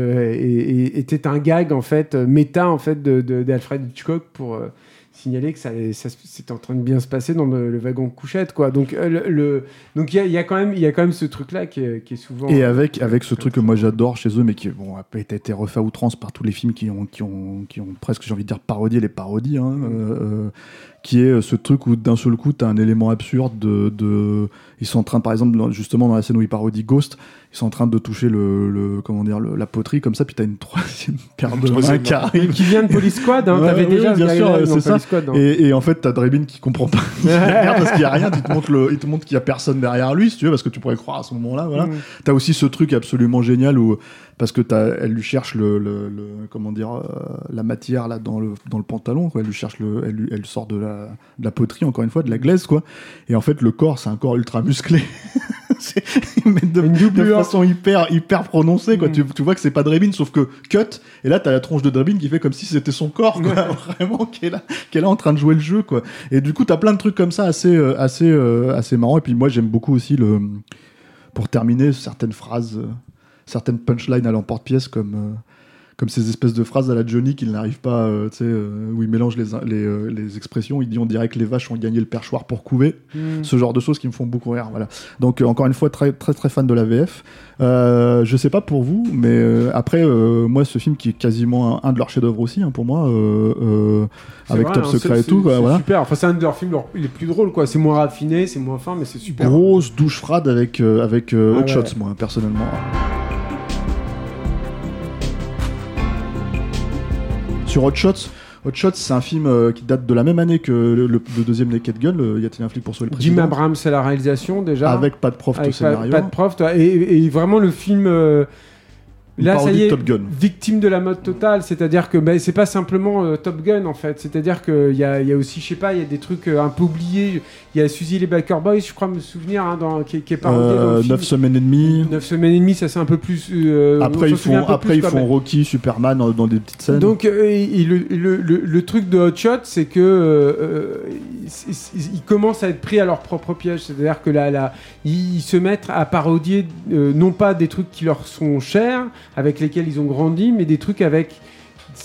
Mm. euh, était un gag en fait euh, méta en fait de- de- d'Alfred Hitchcock pour euh, signaler que ça, ça en train de bien se passer dans le, le wagon couchette quoi. Donc euh, le, le- donc il y a, il y a quand même il y a quand même ce truc là qui est, qui est souvent Et avec, avec ce truc que moi j'adore chez eux, mais qui bon, a été refait à outrance par tous les films qui ont, qui ont, qui ont presque, j'ai envie de dire, parodié les parodies, hein, euh, qui est ce truc où d'un seul coup, tu as un élément absurde de, de. Ils sont en train, par exemple, justement dans la scène où ils parodient Ghost, ils sont en train de toucher le, le- comment dire, le- la poterie comme ça, puis tu as une troisième paire de mains qui main. arrive. qui vient de Police Squad. Hein, Ouais, T'avais oui, déjà bien sûr, dans c'est ça. Squad. hein. Et, et en fait, t'as Drebin qui comprend pas derrière parce qu'il y a rien. Il te montre le, il te montre qu'il y a personne derrière lui, si tu veux, parce que tu pourrais croire à ce moment-là. Voilà. Mm. T'as aussi ce truc absolument génial où parce que t'as, elle lui cherche le, le- le- comment dire euh, la matière là dans le dans le pantalon. Quoi. Elle lui cherche le, elle, lui- elle sort de la, de la poterie encore une fois, de la glaise quoi. Et en fait, le corps, c'est un corps ultra musclé. Mais de, de façon hyper hyper prononcée quoi. Mm. Tu, tu vois que c'est pas Drebin sauf que cut et là t'as la tronche de Drebin qui fait comme si c'était son corps quoi. vraiment qui est là qui est là en train de jouer le jeu quoi. Et du coup t'as plein de trucs comme ça assez euh, assez euh, assez marrant et puis moi j'aime beaucoup aussi le pour terminer certaines phrases euh, certaines punchlines à l'emporte-pièce comme comme ces espèces de phrases à la Johnny qu'il n'arrive pas, euh, tu sais, euh, où il mélange les, les, euh, les expressions. Il dit on dirait que les vaches ont gagné le perchoir pour couver. Mm. Ce genre de choses qui me font beaucoup rire. Voilà. Donc encore une fois très très très fan de la VF. Je sais pas pour vous, mais après moi ce film qui est quasiment un, un de leurs chefs-d'œuvre aussi hein, pour moi, avec vrai, Top hein, Secret et tout. c'est- voilà. super. Enfin, c'est un de leurs films leur- les plus drôles, quoi. C'est moins raffiné, c'est moins fin, mais c'est super. Grosse douche froide avec avec Ah Hot ouais. Shots moi personnellement. Sur Hot Shots, Hot Shots c'est un film euh, qui date de la même année que le, le- le deuxième Naked Gun, le Y a-t-il un flic pour sauver le Jim président Abrams, c'est la réalisation déjà. Avec pas de prof au scénario. Pas, de prof, toi. Et, et vraiment le film. euh, Là, ça y de est, Top Gun. victime de la mode totale, c'est-à-dire que bah, c'est pas simplement euh, Top Gun en fait, c'est-à-dire qu'il y a, y a aussi, je sais pas, il y a des trucs euh, un peu oubliés. Il y a Suzy les Baker Boys, je crois me souvenir, hein, dans, qui, qui est parodié dans le Euh, film. 9 semaines et demie. 9 semaines et demie, ça c'est un peu plus. euh, Après ils font, après plus, ils font Rocky, Superman dans, dans des petites scènes. Donc, et le, le, le, le truc de Hot Shot, c'est que ils, commencent à être pris à leur propre piège. C'est-à-dire que là, là, ils se mettent à parodier non pas des trucs qui leur sont chers, avec lesquels ils ont grandi, mais des trucs avec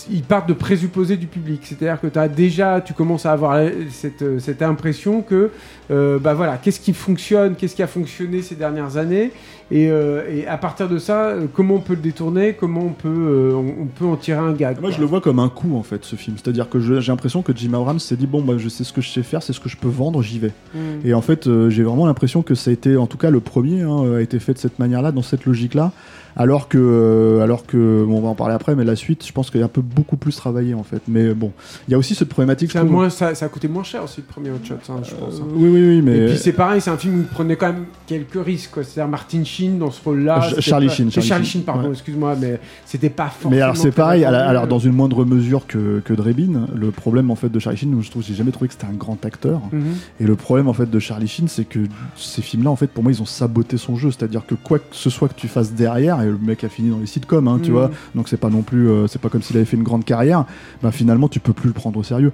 ils partent de présupposés du public. C'est-à-dire que as déjà, tu commences à avoir cette, euh, cette impression que, euh, bah voilà, qu'est-ce qui fonctionne, qu'est-ce qui a fonctionné ces dernières années, et, euh, et à partir de ça, euh, comment on peut le détourner, comment on peut, euh, on, on peut en tirer un gag. Moi, quoi. je le vois comme un coup en fait, ce film. C'est-à-dire que j'ai l'impression que Jim Abrams s'est dit bon, bah, je sais ce que je sais faire, c'est ce que je peux vendre, j'y vais. Mm. Et en fait, j'ai vraiment l'impression que ça a été, en tout cas, le premier hein, a été fait de cette manière-là, dans cette logique-là. Alors que, euh, alors que, bon, on va en parler après, mais la suite, je pense qu'il y a un peu beaucoup plus travaillé en fait. Mais bon, il y a aussi cette problématique. Ça, je trouve- moins, ça, ça a coûté moins cher aussi le premier Hot Shots, hein, je pense. Euh, hein. oui, oui, oui, mais Et puis c'est pareil, c'est un film où il prenait quand même quelques risques. C'est-à-dire Martin Sheen dans ce rôle-là. Ch- c'était Charlie pas- Sheen, Charlie Charlie Sheen, pardon, ouais. excuse-moi, mais c'était pas forcément. Mais alors c'est pareil, alors, dans une moindre mesure que, que Drebin, le problème en fait de Charlie Sheen, je trouve j'ai jamais trouvé que c'était un grand acteur. Mhm. Et le problème en fait de Charlie Sheen, c'est que ces films-là, en fait, pour moi, ils ont saboté son jeu. C'est-à-dire que quoi que ce soit que tu fasses derrière, et le mec a fini dans les sitcoms, hein, tu Mhm. vois, donc c'est pas non plus, euh, c'est pas comme s'il avait fait une grande carrière. Ben finalement, tu peux plus le prendre au sérieux.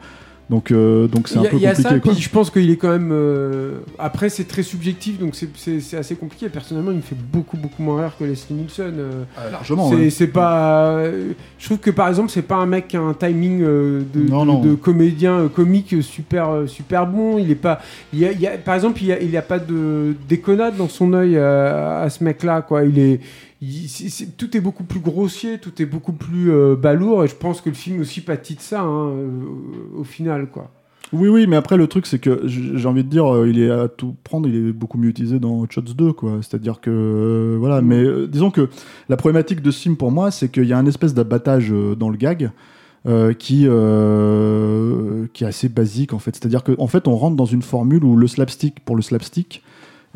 Donc donc donc c'est un peu il y a compliqué. ça, puis je pense qu'il est quand même. euh, Après, c'est très subjectif, donc c'est- assez compliqué. Personnellement, il me fait beaucoup, beaucoup moins rire que Leslie Nielsen. euh. largement. C'est ouais. pas. euh, Je trouve que par exemple, c'est pas un mec qui a un timing euh, de, Non, de- non. de comédien euh, comique super, euh, super bon. Il est pas. Il y a, il y a- par exemple, il y a, pas de déconnade dans son œil euh, à ce mec-là, quoi. Il est. il- tout est beaucoup plus grossier, tout est beaucoup plus euh, balourd, et je pense que le film aussi pâtit de ça, hein, euh, au final, quoi. Oui, oui, mais après le truc c'est que j'ai envie de dire, euh, il est à tout prendre, il est beaucoup mieux utilisé dans Hot Shots 2, quoi. C'est-à-dire que euh, voilà, mais euh, disons que la problématique de ce film pour moi, c'est qu'il y a un espèce d'abattage dans le gag. euh, qui euh, qui est assez basique en fait c'est-à-dire qu'en en fait on rentre dans une formule où le slapstick pour le slapstick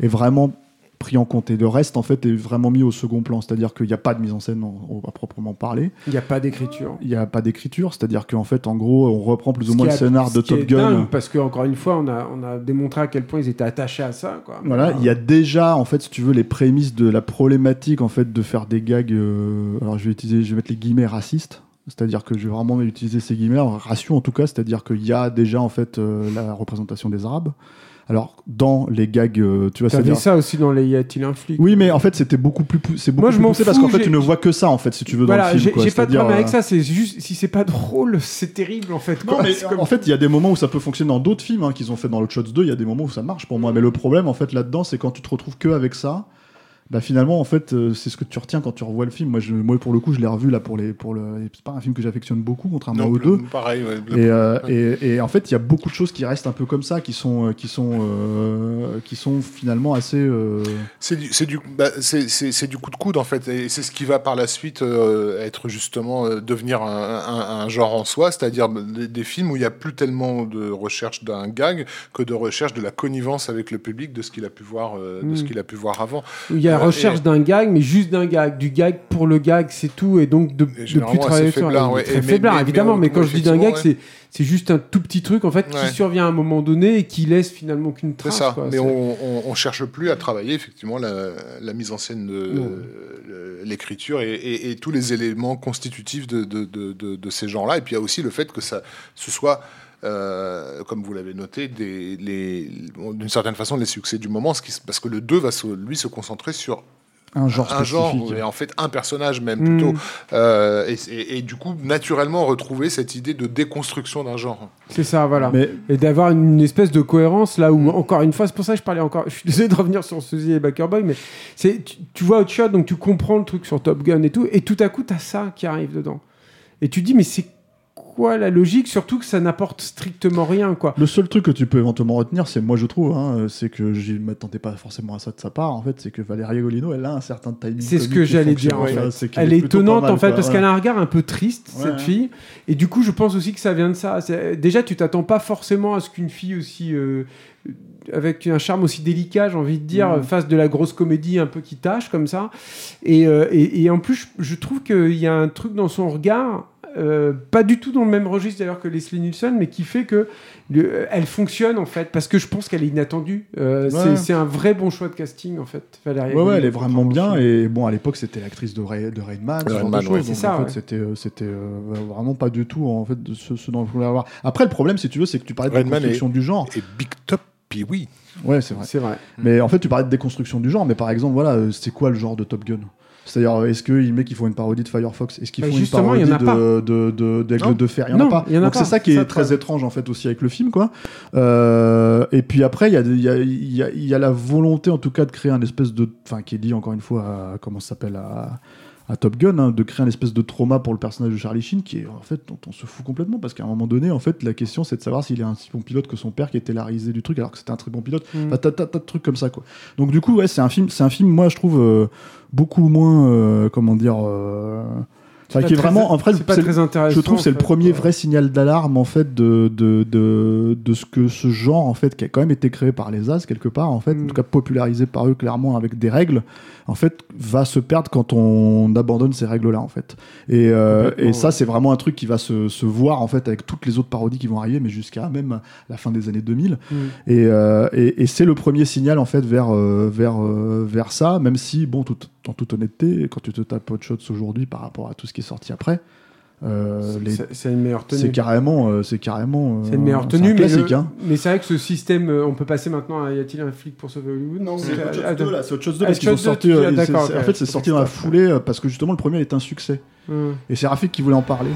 est vraiment pris en compte et le reste en fait est vraiment mis au second plan c'est-à-dire qu'il n'y a pas de mise en scène en- à proprement parler Il n'y a pas d'écriture. il n'y a pas d'écriture c'est-à-dire qu'en fait en gros on reprend plus ou moins le scénar de Top Gun dingue, parce que encore une fois, on a, on a démontré à quel point ils étaient attachés à ça. Quoi. Voilà, il y a déjà, en fait, si tu veux, les prémices de la problématique, en fait, de faire des gags. euh, alors, je vais utiliser, je vais mettre les guillemets racistes. C'est-à-dire que je vais vraiment utiliser ces guillemets, ratio en tout cas, c'est-à-dire qu'il y a déjà, en fait, euh, la représentation des Arabes. Alors, dans les gags, euh, tu vois, T'avais c'est-à-dire. ça aussi dans les Y a-t-il un flic Oui, mais en fait, c'était beaucoup plus, c'est beaucoup Moi, je plus m'en poussé parce qu'en fait, tu ne vois que ça, en fait, si tu veux, dans Voilà, le film. j'ai pas de problème avec euh, ça. C'est juste si c'est pas drôle, c'est terrible en fait. Non, mais comme- en fait, il y a des moments où ça peut fonctionner dans d'autres films hein, qu'ils ont fait dans le Shots 2. Il y a des moments où ça marche pour moi. Mais le problème, en fait, là-dedans, c'est quand tu te retrouves que avec ça. Bah finalement, en fait, euh, c'est ce que tu retiens quand tu revois le film. Moi, je, moi pour le coup, je l'ai revu là pour les, pour le. C'est pas un film que j'affectionne beaucoup, contrairement Non, aux deux. pareil. ouais, le- Et, euh, et, et en fait, il y a beaucoup de choses qui restent un peu comme ça, qui sont, euh, qui sont, euh, qui sont finalement assez. euh, C'est du, c'est du, bah, c'est, c'est, c'est du coup de coude en fait, et c'est ce qui va par la suite euh, être justement euh, devenir un, un- un genre en soi, c'est-à-dire des, des films où il n'y a plus tellement de recherche d'un gag que de recherche de la connivence avec le public de ce qu'il a pu voir, euh, de ce Mm. qu'il a pu voir avant. Il y a la recherche et- d'un gag, mais juste d'un gag. Du gag pour le gag, c'est tout. Et donc de, de plus travailler sur faiblard, ouais. Très mais- faiblard, mais- évidemment. mais quand je dis d'un gag, c'est c'est juste un tout petit truc en fait Ouais. qui survient à un moment donné et qui laisse finalement qu'une C'est trace. ça, quoi. mais C'est- on, on cherche plus à travailler effectivement la, la mise en scène de euh, l'écriture et, et- et tous les éléments constitutifs de, de, de, de- de ces gens-là. Et puis il y a aussi le fait que ça, ce soit, euh, comme vous l'avez noté, d'une certaine façon les succès du moment, ce qui, se- parce que le 2 va se- lui se concentrer sur un genre un genre, et en fait un personnage même plutôt, Euh, et, et- et du coup naturellement retrouver cette idée de déconstruction d'un genre. C'est ça, voilà. Mais Et d'avoir une espèce de cohérence là où, encore une fois, c'est pour ça que je parlais encore. Je suis désolé de revenir sur Suzy et Backer Boy, mais c'est, tu, tu vois Hot Shot, donc tu comprends le truc sur Top Gun et tout, et tout à coup, t'as ça qui arrive dedans. Et tu te dis, mais c'est la logique Surtout que ça n'apporte strictement rien, quoi. Le seul truc que tu peux éventuellement retenir, c'est moi je trouve, hein, c'est que je ne m'attendais pas forcément à ça de sa part. En fait, c'est que Valéria Golino, elle a un certain timing. C'est ce que j'allais dire, qu'elle Elle est étonnante mal, en fait quoi, parce ouais. qu'elle a un regard un peu triste Ouais, cette ouais. fille et du coup je pense aussi que ça vient de ça. Déjà tu t'attends pas forcément à ce qu'une fille aussi euh, avec un charme aussi délicat j'ai envie de dire Mhm. fasse de la grosse comédie un peu qui tâche comme ça et, euh, et, et en plus je, je trouve qu'il y a un truc dans son regard euh, pas du tout dans le même registre d'ailleurs que Leslie Nielsen, mais qui fait que le- elle fonctionne en fait, parce que je pense qu'elle est inattendue. Euh, c'est- Ouais. c'est un vrai bon choix de casting en fait, Valérie. Ouais, ouais, elle est vraiment bien. Et bon, à l'époque, c'était l'actrice de, Ray, de Rain Man, ce genre Rain de Man, choses. ouais. Donc, C'est ça, en fait, ouais. c'était, euh, c'était euh, vraiment pas du tout en fait de ce, ce dont je voulais avoir. Après, le problème, si tu veux, c'est que tu parlais de Rain Man déconstruction du genre. Et Big Top, puis oui. Ouais, c'est vrai. Vrai. Mais en fait, tu parlais de déconstruction du genre. Mais par exemple, voilà, euh, c'est quoi le genre de Top Gun? C'est-à-dire, est-ce qu'ils met qu'ils font une parodie de Firefox? Est-ce qu'ils Bah, font une y parodie en a de, de, de, d'Aigle de Fer? Il y en a pas. en a Donc pas. c'est ça qui est ça, très étrange en fait aussi avec le film, quoi. Euh, et puis après, il y a, y, a, y, y a la volonté en tout cas de créer un espèce de, enfin, qui est dit encore une fois, à, comment ça s'appelle à, à Top Gun, hein, de créer un espèce de trauma pour le personnage de Charlie Sheen, qui est en fait dont on se fout complètement parce qu'à un moment donné, en fait, la question c'est de savoir s'il est un si bon pilote que son père qui était la risée du truc alors que c'était un très bon pilote. Mm. Enfin, t'as, t'as- t'as de trucs comme ça, quoi. Donc du coup, ouais, c'est un film, c'est un film, moi je trouve euh, beaucoup moins, euh, comment dire. Euh, enfin, qui est vraiment, en fait, c'est pas très intéressant. je trouve que c'est le premier vrai signal d'alarme en fait de, de, de, de ce que ce genre en fait qui a quand même été créé par les As quelque part en fait, Mm. en tout cas popularisé par eux clairement avec des règles, en fait va se perdre quand on abandonne ces règles là en fait. Et, euh, et ça c'est vraiment un truc qui va se, se voir en fait avec toutes les autres parodies qui vont arriver, mais jusqu'à même la fin des années 2000. Mm. Et, euh, et, et c'est le premier signal en fait vers, euh, vers, euh, vers ça, même si, bon, tout, en toute honnêteté, quand tu te tapes Hot Shots aujourd'hui par rapport à tout ce qui est sorti après, euh, C'est- une meilleure tenue. c'est carrément, euh, c'est carrément. euh, C'est une meilleure tenue, un mais, classique. le- hein. mais c'est vrai que ce système, euh, on peut passer maintenant à Y a-t-il un flic pour sauver Hollywood? Non, c'est- c'est Hot Shots 2 là, c'est Hot Shots 2 Ah, parce qu'ils ont Hot Shots 2, sorti. ah, en fait, c'est sorti dans la foulée parce que justement le premier est un succès. Hum. Et c'est Rafik qui voulait en parler.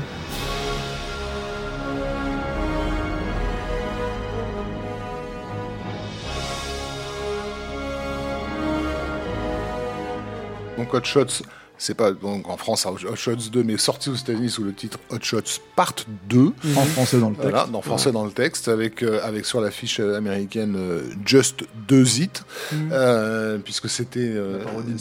Donc Hot Shots, c'est pas donc en France Hot Shots 2, mais sorti aux États-Unis sous le titre Hot Shots Part 2. En français dans le texte. Voilà, en français dans le texte, avec, euh, avec sur l'affiche euh, américaine euh, Just Do It, euh, puisque c'était euh,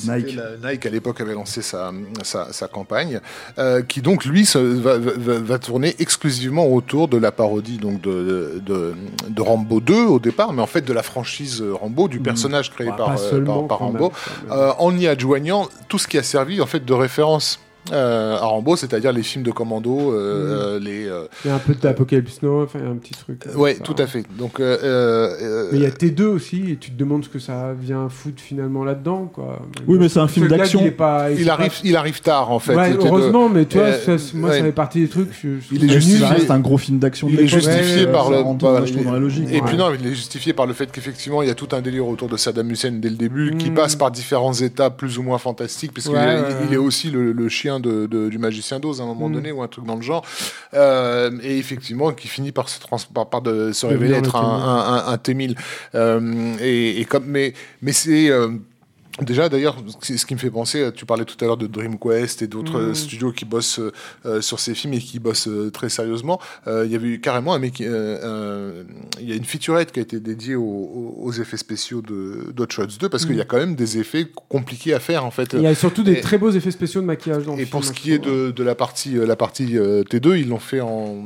Nike. la- Nike à l'époque avait lancé sa, sa, sa campagne, euh, qui donc lui se- va, va, va tourner exclusivement autour de la parodie donc de, de, de Rambo 2 au départ, mais en fait de la franchise Rambo, du personnage créé Bah, par, par, Rambo, euh, en y adjoignant tout ce qui a servi en fait de référence. Euh, à Rambo, c'est-à-dire les films de commando, euh, euh, les, euh, Il y a un peu d'Apocalypse Now, enfin, il y a un petit truc. ouais, ça. tout à fait. Donc, euh, euh, Mais il y a T2 aussi, et tu te demandes ce que ça vient foutre finalement là-dedans, quoi. Oui, bon, mais c'est un film d'action. Il, pas, arrive, pas- il arrive tard en fait. Ouais, C'était de- heureusement, mais tu vois, Euh, ça, moi, ouais. ça fait partie des trucs. Je, je Il est justifié. reste un gros film d'action. Il est justifié par le. trouve, dans la logique. Et puis non, il est justifié par le fait qu'effectivement, il y a tout un délire autour de Saddam Hussein dès le début, qui Mm. passe par différentes étapes plus ou moins fantastiques, puisqu'il est- aussi le, le de, de- du magicien d'Oz à un moment Mm. donné, ou un truc dans le genre. Euh, et effectivement, qui finit par se, trans- par, par de, se révéler être un, un, un, un T-1000. Euh, et, et comme, mais mais c'est. euh, Déjà, d'ailleurs, ce qui me fait penser, tu parlais tout à l'heure de Dream Quest et d'autres Mm. euh, studios qui bossent euh, sur ces films et qui bossent euh, très sérieusement. Euh, Il y avait eu carrément un mec, euh, euh, il y a une featurette qui a été dédiée aux, effets spéciaux de d'Hot Shots 2 parce qu'il y a quand même des effets compliqués à faire en fait. Il y a surtout des Et- très beaux effets spéciaux de maquillage dans le Et pour ce film, qui est de, de la partie, euh, la partie euh, T2, ils l'ont fait en,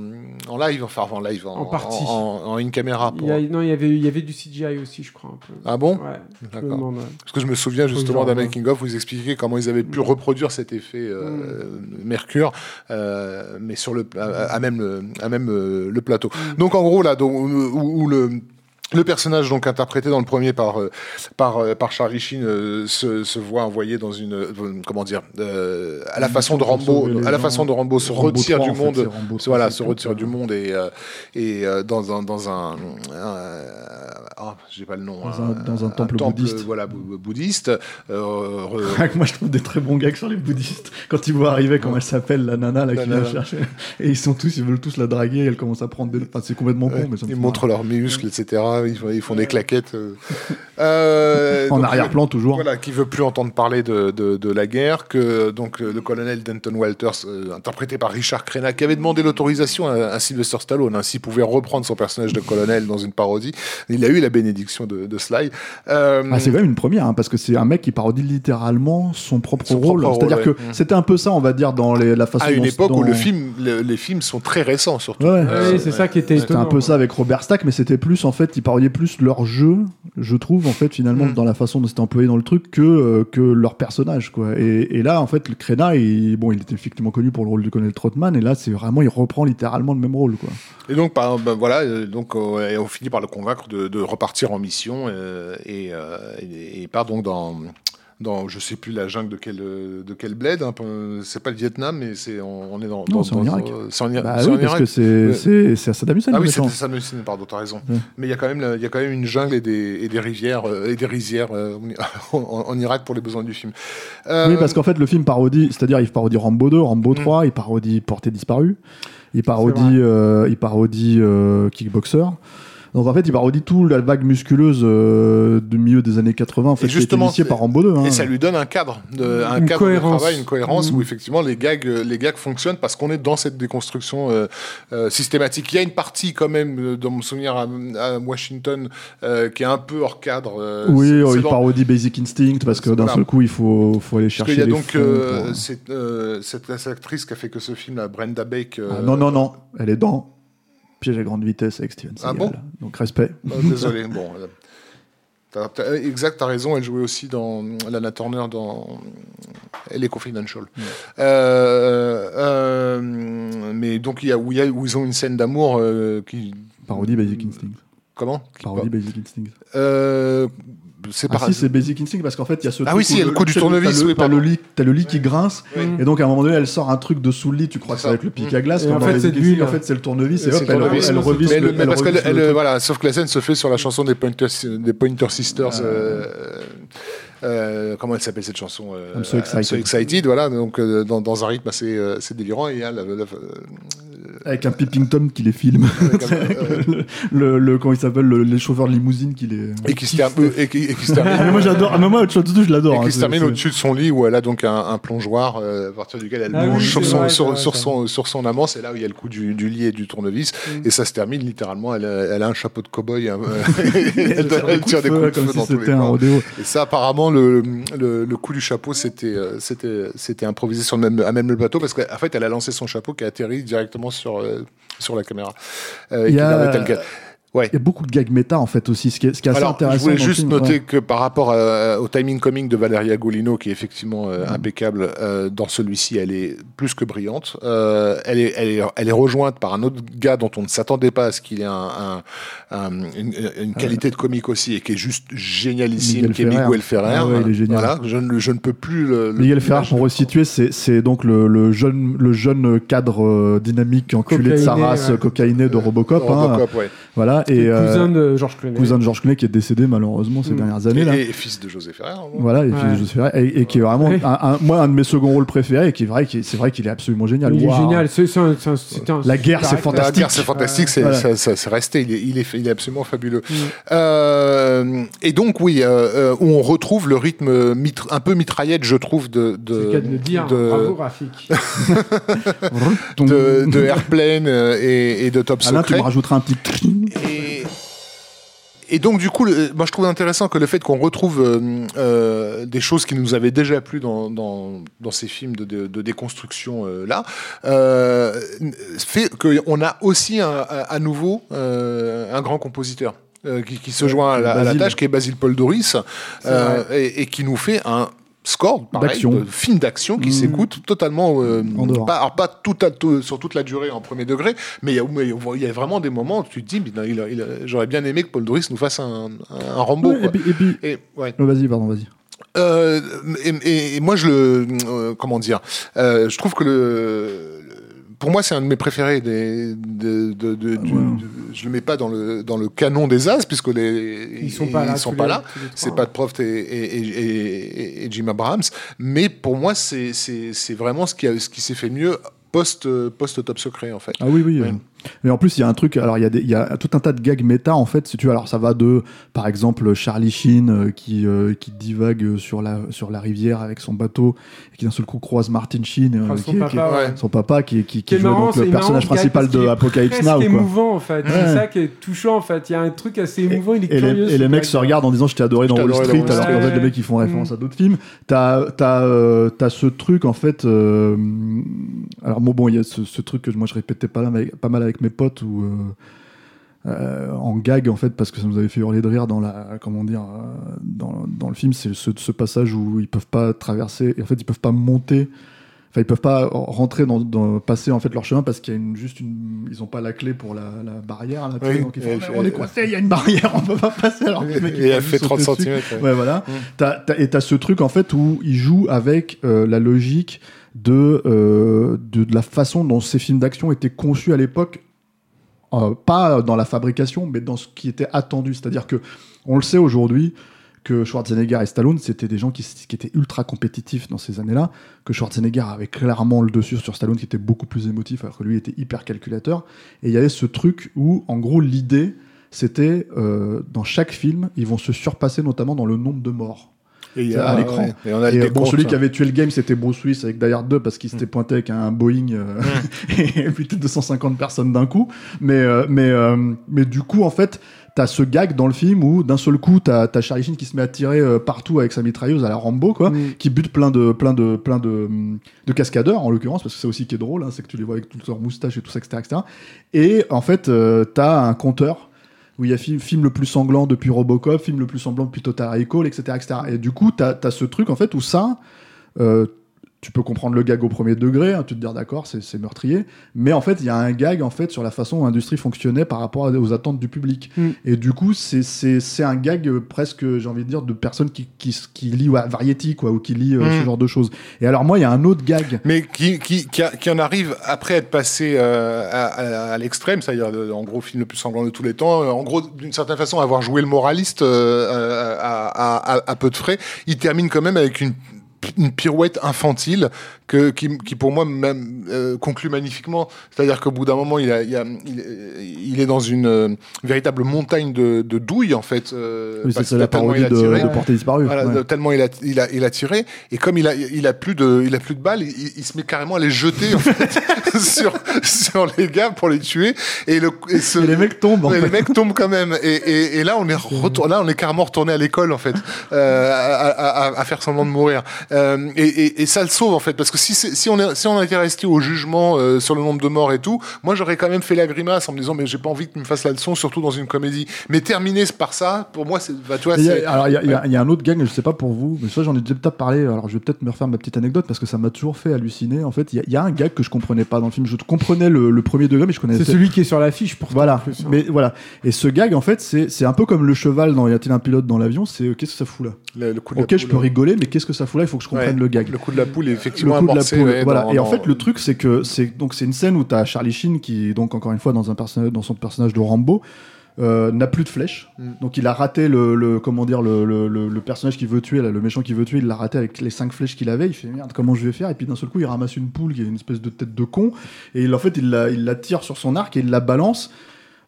en live, enfin en live, en, En partie. en, en in camera. Il y a- non, il y, avait, il y avait du CGI aussi, je crois. Un peu. Ah bon? Ouais, D'accord. Parce que je me souviens Justement d'un je making of où ils expliquaient comment ils avaient pu reproduire cet effet euh, Mercure, euh, mais sur le à, à même le, à même euh, le plateau. Donc en gros là, donc, où, où le le personnage donc interprété dans le premier par euh, par euh, par Charlie Sheen euh, se, se voit envoyé dans une euh, comment dire euh, à la façon de Rambo à la façon de Rambo se Rambo retire 3, du fait, monde Rambo voilà 3, se retire du monde et et dans un dans un ah j'ai pas le nom Dans un- dans un temple bouddhiste. voilà bou- bouddhiste re- Moi, je trouve des très bons gags sur les bouddhistes. Quand ils voient arriver, comment elle s'appelle, la nana là, La qui vient chercher. Et ils sont tous, ils veulent tous la draguer. Elle commence à prendre des. Enfin, c'est complètement con, mais ça me ils montrent leurs muscles, etc. Ils, font- ils font des claquettes. euh. Euh, En arrière-plan, toujours. Voilà, qui veut plus entendre parler de, de, de la guerre, que donc euh, le colonel Denton Walters, euh, interprété par Richard Crenna, qui avait demandé l'autorisation à, à Sylvester Stallone, ainsi pouvait reprendre son personnage de colonel dans une parodie. Il a eu la bénédiction de, de Sly. Euh, Ah, c'est quand même une première, hein, parce que c'est un mec qui parodie littéralement son propre Son rôle. propre C'est-à-dire rôle, que ouais. Mm. c'était un peu ça, on va dire, dans les- la façon à une dont- époque où le film, le- les films sont très récents, surtout. Ouais. Euh, Oui, c'est ça qui était C'était un peu ça avec Robert Stack, mais c'était plus en fait, parodiaient plus leur jeu, je trouve en fait finalement Mm. dans la façon dont c'était employé dans le truc que euh, que leur personnage quoi. Et, et là en fait le Crena, il, bon, il était effectivement connu pour le rôle du colonel Trotman, et là c'est vraiment il reprend littéralement le même rôle quoi. Et donc, ben voilà, euh, donc euh, et on finit par le convaincre de, de repartir en mission euh, et, et, et part donc dans dans je sais plus la jungle de quel euh, de quel bled. hein, peu- c'est pas le Vietnam, mais c'est on, on est dans. Non, dans- c'est en Irak. C'est en, Ira- Bah c'est oui, en parce Irak. que c'est c'est à Saddam Hussein. Ah oui, c'est me signe, pardon, t'as raison. Ouais. Mais il y a quand même, il y a quand même une jungle et des, et des rivières euh, et des rizières euh, en, Irak pour les besoins du film. Euh, Oui, parce qu'en fait, le film parodie, c'est-à-dire il parodie Rambo 2, Rambo 3, il parodie Portée disparue, il parodie, euh, il parodie euh, Kickboxer. Donc en fait, il parodie tout la vague musculeuse euh, du milieu des années 80, en fait, Et qui justement, initiée par Rambo 2. hein. Et ça lui donne un cadre, de, un Une cadre cohérence. de travail, une cohérence Mm. où effectivement les gags, euh, les gags fonctionnent parce qu'on est dans cette déconstruction euh, euh, systématique. Il y a une partie quand même, dans mon souvenir à, à Washington, euh, qui est un peu hors cadre. euh, Oui, c'est il dans- parodie Basic Instinct parce que d'un Voilà. seul coup, il faut, faut aller Parce chercher qu'il y a les donc euh, pour- cette, euh, cette, cette actrice qui a fait que ce film, là, Brenda Bake. euh, Ah, non, non, non, elle est dans Piège à grande vitesse avec Steven Ah Seagal. bon Donc respect. euh, désolé, bon. euh, t'as- t'as- exact, t'as raison, elle jouait aussi dans Lana Turner dans Elle est Confidential. Euh, euh, mais donc, il y a, où, il y a- où ils ont une scène d'amour euh, qui. Parodie Basic Instinct. Comment? Parodie Basic Instinct. C'est Ah pas si, c'est Basic Instinct parce qu'en fait, il y a ce Ah truc oui, si, a le coup du tournevis, T'as le, t'as le lit, t'as le lit qui grince. Oui. Et donc, à un moment donné, elle sort un truc de sous le lit. Tu crois que ça va être le pic à glace. Et comme en fait, c'est. Instinct. En fait, c'est le tournevis. Et C'est hop, le elle, tournevis. elle revisse mais, le- le- parce le euh, voilà, sauf que la scène se fait sur la chanson des Pointer, des Pointer Sisters. euh, euh, comment elle s'appelle cette chanson euh, I'm so excited. Excited, voilà, donc euh, dans, dans un rythme assez, euh, assez délirant. Et il y a la- la- la- Avec un peeping tom qui les filme. Euh, le, le, comment il s'appelle le, Les chauffeurs de limousine qui les. et qui se termine, et qui, et qui se termine Ah, mais moi j'adore. Ah, mais moi, je l'adore. et hein, qui se c'est- termine au-dessus de son lit où elle a donc un, un plongeoir euh, à partir duquel elle Ah plonge oui, sur, son, vrai, sur, vrai, son, sur son amant. C'est là où il y a le coup du, du lit et du tournevis. Mm. Et ça se termine littéralement. Elle, a- elle a un chapeau de cow-boy. hein, elle, elle tire des coups de feu comme si dans tous les c'était un. Et ça, apparemment, le, le, le coup du chapeau, c'était euh, c'était c'était improvisé sur le même, à même le plateau parce qu'en fait, elle a lancé son chapeau qui a atterri directement sur, euh, sur la caméra. Euh, Il y a-. Ouais. Il y a beaucoup de gags méta en fait aussi, ce qui est, ce qui est assez Alors, je intéressant. voulais dans le juste film, noter ouais. que par rapport à- au timing coming de Valeria Golino, qui est effectivement euh, Mm. impeccable, euh, dans celui-ci, elle est plus que brillante. Euh, elle, est, elle, est, elle est rejointe par un autre gars dont on ne s'attendait pas à ce qu'il ait un, un- un- une, une qualité de comique aussi et qui est juste génialissime, Miguel qui est Ferrer. Miguel Ferrer. Ah ouais, il est génial. Voilà, je, ne, je ne peux plus le. le- Miguel Ferrer, l'image- pour resituer, c'est c'est donc le, le jeune, le jeune cadre euh, dynamique enculé de sa Cocaïné, race, ouais. cocaïné de Robocop. hein. Robocop, ouais. Voilà, et Et cousin euh, de Georges Clooney. cousin de Georges Clooney qui est décédé malheureusement ces Mm. dernières années. là. Et, et fils de José Ferrer. Voilà, et, Ouais. puis, je sais pas, et, et qui est vraiment, Ouais. un, un- moi, un de mes seconds rôles préférés, et qui est vrai, qui c'est vrai qu'il est absolument génial. Il est génial. C'est c'est un- c'est un- c'est un La guerre, c'est fantastique. La guerre, c'est fantastique, c'est Voilà. ça- ça- c'est resté. Il est, il, est, il est absolument fabuleux. Mm. Euh, et donc, oui, euh, euh, où on retrouve le rythme un peu mitraillette, je trouve, de, C'est de, le cas de le dire. de, Bravo, Rafik. de, de Airplane euh, et, et de Top Alain, tu Secret. me rajouteras un petit. Et, et donc, du coup, le- moi, je trouve intéressant que le fait qu'on retrouve euh, euh, des choses qui nous avaient déjà plu dans, dans, dans ces films de, de, de déconstruction euh, là, fait qu'on a aussi un- un- à nouveau un grand compositeur. qui, qui se joint à la, à la Basile. tâche, qui est Basile Paul Doris, et, et qui nous fait un score pareil, de film d'action qui Mmh. s'écoute totalement euh, pas, alors pas tout à, tout- sur toute la durée en premier degré mais il y a, y vraiment des moments où tu te dis j'aurais bien aimé que Paul Doris nous fasse un, un Rambo Ouais, quoi. et puis, et puis- Et, ouais. oh, vas-y, pardon, vas-y. Euh, et, moi, je le. euh, comment dire Je trouve que le. Pour moi, c'est un de mes préférés. Des, de, de- de- du- ouais. de- je le mets pas dans le, dans le canon des As, puisque les, Ils sont pas là. Ils sont tous pas les- là. C'est Proft et, et, et- Jim Abrahams. Mais pour moi, c'est vraiment ce qui, a- ce qui s'est fait mieux post, post Top Secret, en fait. Ah oui, oui. Ouais. Mais en plus, il y a un truc. Alors, il y, a des- il y a tout un tas de gags méta, en fait, si tu veux. Alors, ça va de, par exemple, Charlie Sheen euh, qui, euh, qui divague sur la, sur la rivière avec son bateau et qui d'un seul coup croise Martin Sheen, euh, son qui papa, ouais. Ouais. son papa, qui, qui, qui Qui est joue marrant, donc le c'est personnage marrant, principal de est Apocalypse Now. Quoi. émouvant en fait. Ouais. C'est ça qui est touchant en fait. Il y a un truc assez émouvant. Il est Et curieux. les, et les mecs se regardent en disant je t'ai adoré dans Je Wall Street alors qu'en fait les mecs ils font référence à d'autres films t'as t'as euh, t'as ce truc en fait alors bon bon il y a ce, truc que moi je répétais pas, là, avec- pas mal avec mes potes où euh, euh, en gag en fait parce que ça nous avait fait hurler de rire dans la comment dire euh, dans, dans le film c'est ce, ce passage où ils peuvent pas traverser et en fait ils peuvent pas monter Enfin, ils peuvent pas rentrer dans, dans- passer en fait leur chemin parce qu'il y a une, juste une, ils ont pas la clé pour la, la barrière. Sais, Oui, donc ils font, et- on est coincé, il y a une barrière, on peut pas passer. Alors, le mec, il Et a fait 30 sauté dessus. cm. Ouais, voilà. T'as- t'as- et t'as ce truc en fait où il joue avec euh, la logique de, euh, de de la façon dont ces films d'action étaient conçus à l'époque, euh, pas dans la fabrication, mais dans ce qui était attendu. C'est-à-dire que on le sait aujourd'hui que Schwarzenegger et Stallone c'était des gens qui, qui étaient ultra compétitifs dans ces années-là, que Schwarzenegger avait clairement le dessus sur Stallone qui était beaucoup plus émotif alors que lui était hyper calculateur. Et il y avait ce truc où en gros l'idée c'était euh, dans chaque film ils vont se surpasser notamment dans le nombre de morts. Et il y à l'écran. ouais, et on a Et euh, bon, celui hein. qui avait tué le game, c'était Bruce Willis avec Die Hard 2 parce qu'il s'était pointé avec un Boeing euh, et putain 250 personnes d'un coup. Mais, euh, mais, euh, mais du coup, en fait, t'as ce gag dans le film où d'un seul coup, t'as as Charlie Sheen qui se met à tirer euh, partout avec sa mitrailleuse à la Rambo, quoi, Mm. qui bute plein de, plein de, plein de, de cascadeurs en l'occurrence, parce que c'est aussi qui est drôle, hein, c'est que tu les vois avec toutes leurs moustaches et tout ça, etc. etc. Et en fait, euh, t'as un compteur où il y a film, le plus sanglant depuis Robocop, film le plus sanglant depuis Total Recall, etc. etc. Et du coup, t'as as ce truc, en fait, où ça, euh, tu peux comprendre le gag au premier degré, hein, tu te dire d'accord, c'est c'est meurtrier, mais en fait, il y a un gag, en fait, sur la façon dont l'industrie fonctionnait par rapport aux attentes du public. Mm. Et du coup, c'est- c'est c'est un gag euh, presque, j'ai envie de dire, de personnes qui, qui, qui lit ouais, Variety, quoi, ou qui lit euh, Mm. ce genre de choses. Et alors, moi, il y a un autre gag. Mais qui, qui, qui, a- qui en arrive après être passé euh, à, à- à l'extrême, c'est-à-dire euh, en gros film le plus sanglant de tous les temps, euh, en gros d'une certaine façon avoir joué le moraliste euh, à, à- à- à peu de frais, il termine quand même avec une une pirouette infantile que, qui, qui pour moi même euh, conclut magnifiquement. C'est-à-dire qu'au bout d'un moment, il, a, il, a- il, est dans une euh, véritable montagne de, de douilles en fait. euh, Oui, c'est que la parodie il a de, tiré. de Portée disparue. Voilà, ouais. tellement il a, il a, il a tiré et comme il a, il a plus de, il a plus de balles, il, il se met carrément à les jeter en fait sur, sur les gars pour les tuer et le, et ce- Et les mecs tombent, en fait. les mecs tombent quand même et, et, et là on est retour, là on est carrément retourné à l'école en fait euh, à, à- à- à faire semblant de mourir euh, et, et, et ça le sauve en fait parce que si, on est, si on était resté au jugement euh, sur le nombre de morts et tout, moi j'aurais quand même fait la grimace en me disant mais j'ai pas envie que tu me fasses la leçon surtout dans une comédie mais terminer par ça pour moi c'est bah, tu vois Et il y a- c'est alors, il y, a- y y un autre gang, je sais pas pour vous, mais ça, j'en ai déjà peut-être parlé. Alors, je vais peut-être me refaire ma petite anecdote parce que ça m'a toujours fait halluciner. En fait, il y, a- il y a un gag que je comprenais pas dans le film. Je comprenais le, le premier degré, mais je connaissais C'est celui qui est sur l'affiche pour Voilà, plus, hein. mais voilà. Et ce gag, en fait, c'est c'est un peu comme le cheval dans Y a-t-il un pilote dans l'avion C'est euh, qu'est-ce que ça fout là? Le, le coup de la Ok, je peux rigoler, mais qu'est-ce que ça fout là? Il faut que je comprenne Ouais, le gag. Le coup de la poule est effectivement Le coup de la poule, ouais, voilà. dans- et en fait, le truc, c'est que c'est donc c'est une scène où t'as Charlie Sheen qui, donc encore une fois, dans un personnage, dans son personnage de Rambo, euh, n'a plus de flèches. Mm. Donc il a raté le, le- comment dire le, le, le- le personnage qui veut tuer, là, le méchant qui veut tuer, il l'a raté avec les cinq flèches qu'il avait. Il fait merde, comment je vais faire? Et puis d'un seul coup, il ramasse une poule qui a une espèce de tête de con et il, en fait, il la, il la tire sur son arc et il la balance.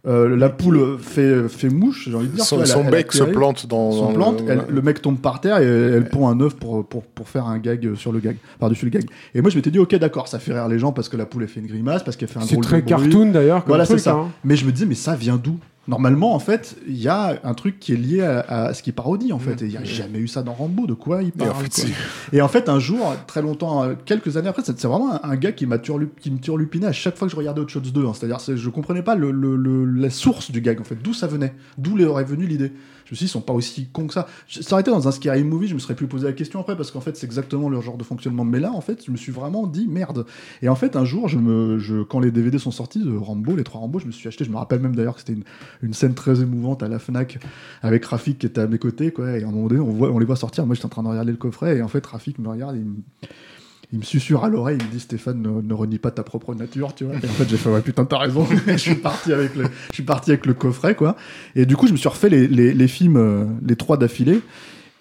Euh, la poule fait, fait mouche, j'ai envie de dire. son, elle elle bec se plante dans. son dans plante, le, elle- le mec tombe par terre et elle, pond un œuf pour, pour, pour faire un gag sur le gag, par-dessus le gag. Et moi je m'étais dit, ok, d'accord, ça fait rire les gens parce que la poule elle fait une grimace, parce qu'elle fait un C'est drôle très de bruit. cartoon d'ailleurs. comme Voilà, c'est ça. hein. Mais je me disais, mais ça vient d'où? Normalement, en fait, il y a un truc qui est lié à, à ce qui parodie, en fait. Et il n'y a jamais eu ça dans Rambo. De quoi il Et parle en fait, quoi. si. Et en fait, un jour, très longtemps, euh, quelques années après, c'est vraiment un, un gars qui m'a qui me turlupinait à chaque fois que je regardais Hot Shots 2. hein. C'est-à-dire, c'est- je comprenais pas le, le- le- la source du gag, en fait, d'où ça venait, d'où leur est venue l'idée? Je me suis dit, ils sont pas aussi cons que ça. Je- Ça aurait été dans un scary movie, je me serais plus posé la question après, parce qu'en fait, c'est exactement leur genre de fonctionnement. Mais là, en fait, je me suis vraiment dit, merde. Et en fait, un jour, je me, je, quand les DVD sont sortis de Rambo, les trois Rambo, je me suis acheté, je me rappelle même d'ailleurs que c'était une, une scène très émouvante à la Fnac avec Rafik qui était à mes côtés, quoi. Et à un moment donné, on, voit, les voit sortir. Moi, j'étais en train de regarder le coffret, et en fait, Rafik me regarde, il me, il à l'oreille, il me dit Stéphane, ne, renie pas ta propre nature, tu vois. Et en fait, j'ai fait, ouais, putain, t'as raison. je suis parti avec le, je suis parti avec le coffret, quoi. Et du coup, je me suis refait les films, euh, les trois d'affilée.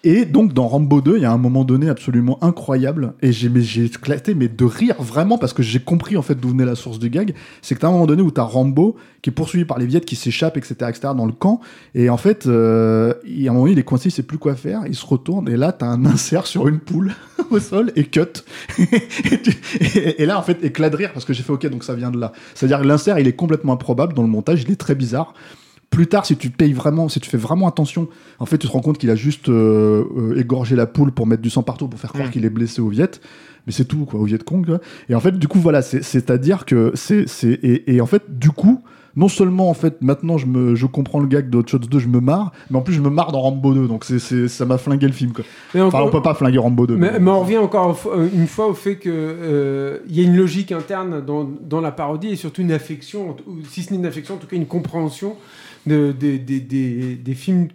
Et donc, dans Rambo 2, il y a un moment donné absolument incroyable. Et j'ai, éclaté, mais de rire vraiment, parce que j'ai compris en fait d'où venait la source du gag. C'est que t'as un moment donné où t'as Rambo qui est poursuivi par les Viettes, qui s'échappent, etc., etc., dans le camp. Et en fait, euh, il- à un moment il est coincé, il sait plus quoi faire. Il se retourne, et là, t'as un insert sur une poule au sol et cut. et- et là, en fait, éclat de rire, parce que j'ai fait OK, donc ça vient de là. C'est-à-dire que l'insert, il est complètement improbable dans le montage, il est très bizarre. Plus tard, si tu payes vraiment, si tu fais vraiment attention, en fait, tu te rends compte qu'il a juste euh, euh, égorgé la poule pour mettre du sang partout, pour faire croire qu'il est blessé au Viet. Mais c'est tout, quoi, au Viet Cong. quoi. Et en fait, du coup, voilà, c'est- c'est-à-dire que c'est, et, et en fait, du coup, non seulement en fait maintenant je me je comprends le gag de Hot Shots 2, je me marre, mais en plus je me marre dans Rambo 2, donc c'est ça m'a flingué le film quoi. Enfin on peut pas flinguer Rambo 2. Mais, mais on revient encore euh, une fois au fait que euh, il y a une logique interne dans, dans la parodie et surtout une affection, ou si ce n'est une affection, en tout cas une compréhension de, des- des- films.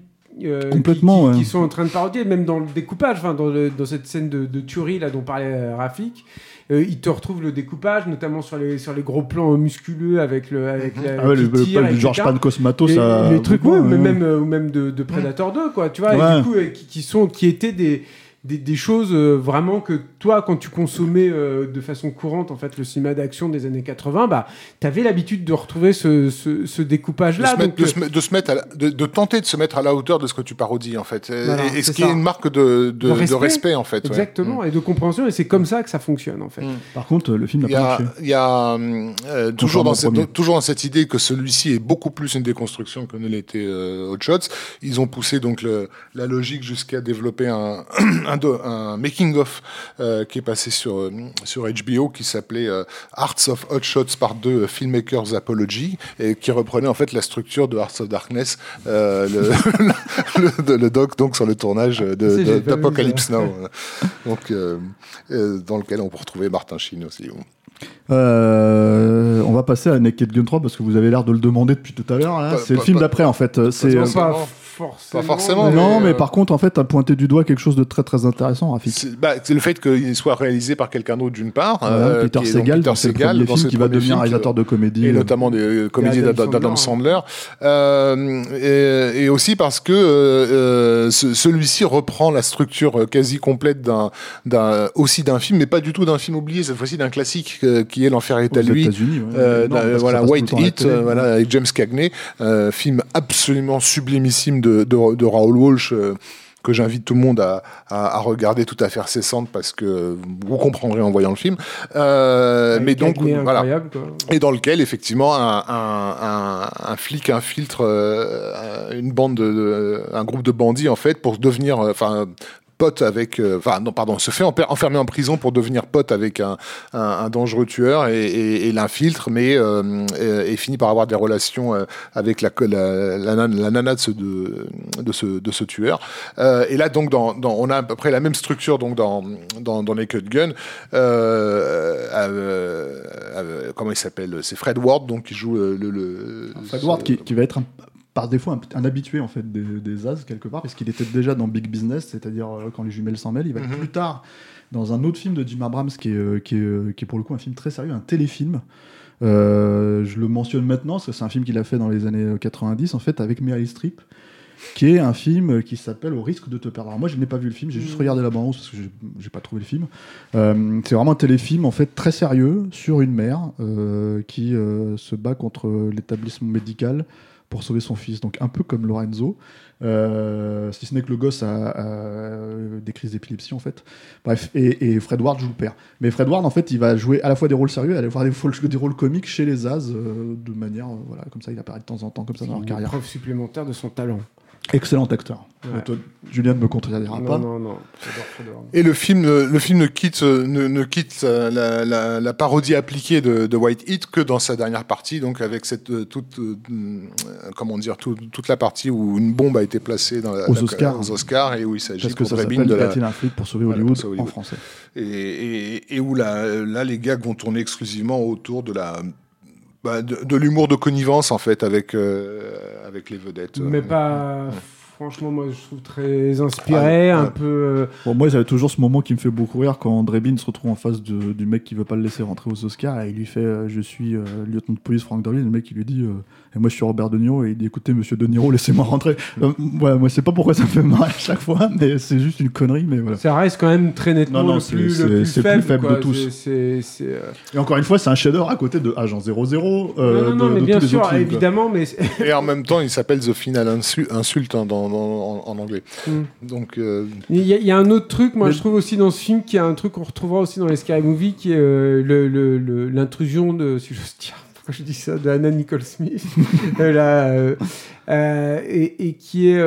euh, Complètement, qui, qui- ouais. qui sont en train de parodier, même dans le découpage, enfin, dans, le- dans cette scène de, de tuerie là dont parlait euh, Rafik, euh, il te retrouve le découpage, notamment sur les, sur les gros plans musculeux avec le avec la, Ah ouais, le, le, tire, le etc. George Pan Cosmato, les, ça. les trucs ouais, ouais, mais ouais. même euh, ou même de, de Predator 2 quoi tu vois et du coup euh, qui, qui sont qui étaient des des, des choses euh, vraiment que toi quand tu consommais euh, de façon courante en fait le cinéma d'action des années 80 bah t'avais l'habitude de retrouver ce, ce, ce découpage de, de, euh, de se mettre à la- de, de tenter de se mettre à la hauteur de ce que tu parodies en fait Et- Voilà, et, ce c'est qui ça. est une marque de, de, De de respect. respect. en fait ouais. exactement et de compréhension et c'est comme ça que ça fonctionne en fait Mm. Par contre, le film n'a Il y pas a, marché. il y a euh, toujours, dans cette, toujours dans cette idée que celui-ci est beaucoup plus une déconstruction que ne l'était euh, Hot Shots. Ils ont poussé donc le, la logique jusqu'à développer un, un, do- un making of euh, qui est passé sur euh, sur HBO qui s'appelait euh, Arts of Hot Shots par deux Filmmakers Apology et qui reprenait en fait la structure de Arts of Darkness, euh, le, le, le- le doc donc sur le tournage d'Apocalypse. Now, donc euh, euh, dans lequel on peut retrouver Martin Sheen aussi. Euh, on va passer à Naked Gun 3 parce que vous avez l'air de le demander depuis tout à l'heure. Pas- C'est le film d'après en fait. C'est euh, pas forcément, Pas forcément, mais- non, mais, mais euh, par contre, en fait, t'as pointé du doigt quelque chose de très très intéressant, Rafik. C'est bah, c'est le fait qu'il soit réalisé par quelqu'un d'autre d'une part, Voilà, euh, Peter Segal, Peter Segal, premiers dans films ses qui va devenir réalisateur de comédie. et euh, notamment des euh, comédies Adam d'Adam Sandler. Euh, et, et aussi parce que ce- celui-ci reprend la structure quasi complète d'un, aussi d'un film, mais pas du tout d'un film oublié cette fois-ci d'un classique euh, qui est L'enfer est à lui. États-Unis. ouais. Euh, Non, voilà le White Heat euh, voilà avec James Cagney euh, film absolument sublimissime de, de, de Raoul Walsh euh, que j'invite tout le monde à, à, à regarder tout à fait cessante parce que vous comprendrez en voyant le film Euh, mais donc voilà quoi. et dans lequel effectivement un, un, un, un flic infiltre euh, une bande de, un groupe de bandits en fait pour devenir enfin pote avec euh, enfin non pardon se fait enfermer en prison pour devenir pote avec un, dangereux tueur et, et, et l'infiltre mais euh, et, et finit par avoir des relations euh, avec la la, la, nan- la nana de ce, tueur. Euh, et là donc on a à peu près la même structure donc dans dans Naked Gun euh, euh, euh, comment il s'appelle c'est Fred Ward donc qui joue euh, le, le Fred Ward qui, qui va être un- par défaut un, un habitué en fait des, des As quelque part parce qu'il était déjà dans Big Business, c'est-à-dire euh, quand les jumelles s'en mêlent. Il va être Mhm. plus tard dans un autre film de Jim Abrams qui est, euh, qui est, euh, qui est pour le coup un film très sérieux, un téléfilm. Euh, je le mentionne maintenant parce que c'est un film qu'il a fait dans les années 90 en fait avec Meryl Streep qui est un film qui s'appelle Au risque de te perdre. Alors moi je n'ai pas vu le film, j'ai juste regardé la bande parce que j'ai- j'ai pas trouvé le film. Euh, c'est vraiment un téléfilm en fait très sérieux sur une mère euh, qui euh, se bat contre l'établissement médical pour sauver son fils. Donc un peu comme Lorenzo, euh, si ce n'est que le gosse a, a des crises d'épilepsie en fait. Bref, et, et Fred Ward joue le père. Mais Fred Ward en fait il va jouer à la fois des rôles sérieux et à la fois des, rôles- des rôles comiques chez les As euh, de manière euh, voilà comme ça il apparaît de temps en temps comme ça dans leur carrière. preuve supplémentaire de son talent. Excellent acteur. Ouais. Mais toi, Julien ne me contredira pas. non, non. Et le film, le film ne quitte, ne, ne quitte la, la, la parodie appliquée de, de White Heat que dans sa dernière partie, donc avec cette euh, toute, euh, euh, comment dire, tout- toute la partie où une bombe a été placée dans la, Aux la- Oscars. aux Oscars et où il s'agit de la, un flic pour sauver Voilà, Hollywood, pour sauver en Hollywood. français. et, et, et où là, là les gags vont tourner exclusivement autour de la bah, de, de l'humour de connivence en fait avec euh, avec les vedettes. Mais pas. Franchement, moi, je trouve très inspiré, Ah, un ouais. peu. euh, Bon, moi, j'avais toujours ce moment qui me fait beaucoup rire quand Drebin se retrouve en face de- du mec qui veut pas le laisser rentrer aux Oscars et il lui fait euh, Je suis euh, lieutenant de police Frank Drebin. Le mec, il lui dit euh, Et moi, je suis Robert De Niro. Et il dit Écoutez, monsieur De Niro, laissez-moi rentrer. Euh, ouais, moi, je sais pas pourquoi ça me fait marrer à chaque fois, mais c'est juste une connerie. Mais voilà. Ça reste quand même très nettement Non, non, le, c'est- plus, c'est- le plus c'est le plus faible, quoi. de tous. C'est- C'est. c'est, euh, Et encore une fois, c'est un chef-d'œuvre à côté de Agent 00. non, euh, non, non, de- mais de bien sûr, films, évidemment, mais. Et en même temps, il s'appelle The Final Insu- Insult hein, dans, en, en anglais. Mm. Donc, euh, Il y, a- il y a un autre truc, moi Mais- je trouve aussi dans ce film, qui est un truc qu'on retrouvera aussi dans les Scary Movie, qui est euh, l'intrusion de, si j'ose dire, pourquoi je dis ça, de Anna Nicole Smith, là, euh, euh, et, et qui est,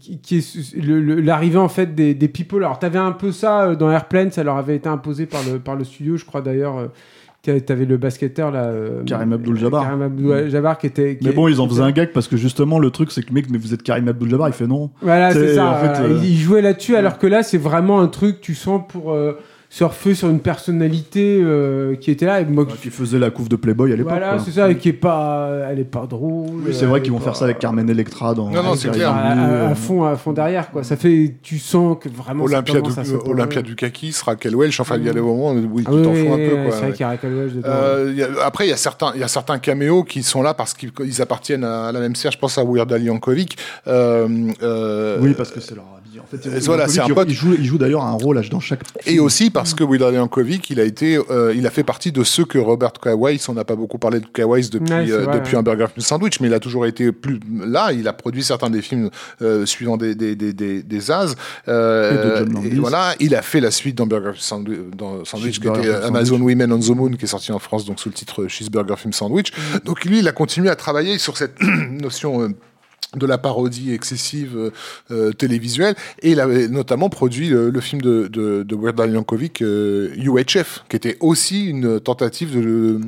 qui, qui est le- le- l'arrivée en fait des, des people. Alors t'avais un peu ça dans Airplane, ça leur avait été imposé par le, par le studio, je crois d'ailleurs. T'a- t'avais le basketteur là. euh, Karim Abdul-Jabbar. Karim Abdul-Jabbar qui était. qui Mais bon, ils en faisaient un gag parce que justement, le truc, c'est que mec, mais vous êtes Karim Abdul-Jabbar, il fait non. Voilà, c'est ça. en fait, euh, Il il jouait là-dessus, alors que là, c'est vraiment un truc, tu sens, pour euh, surfer sur une personnalité euh, qui était là. Et moi, Qui faisait la couve de Playboy à l'époque. voilà, c'est ça, et qui est pas, elle est pas drôle. Oui, c'est vrai qu'ils vont pas- faire ça avec Carmen Electra dans. Non, non, c'est clair. à, Bienvenue, à- à fond, à fond derrière, quoi. Ça fait, tu sens que vraiment. Olympia, se du, poser. Olympia du Kaki, Raquel Welch, enfin il y a des moments où Ah tu oui, t'en fous un peu. quoi, c'est vrai ouais. qu'il y a Raquel Welch dedans. Euh, il y a- après, il y, a certains, il y a certains caméos qui sont là parce qu'ils ils appartiennent à la même sphère. Je pense à Weird Al Yankovic. Euh, euh, Oui, parce que c'est leur. En fait, Euh, voilà, c'est un il- pote. Il joue, il joue d'ailleurs un rôle dans chaque. Et aussi parce que Al Yankovic, il a été, euh, il a fait partie de ceux que Robert Kawais, on n'a pas beaucoup parlé de Kawais depuis, Ouais, euh, vrai, depuis ouais. un Burger King Sandwich, mais il a toujours été plus là. Il a produit certains des films euh, suivant des des des des, des As. Euh, Et de John Landis. voilà, il a fait la suite dans Burger King Sandwich, dans Sandwich qui était Amazon Sandwich. Women on the Moon, qui est sorti en France donc sous le titre Cheeseburger Film Sandwich. Donc lui, il a continué à travailler sur cette notion. De la parodie excessive euh, euh, télévisuelle et il avait notamment produit le, le film de, de, de Weird Al Yankovic euh, UHF qui était aussi une tentative de,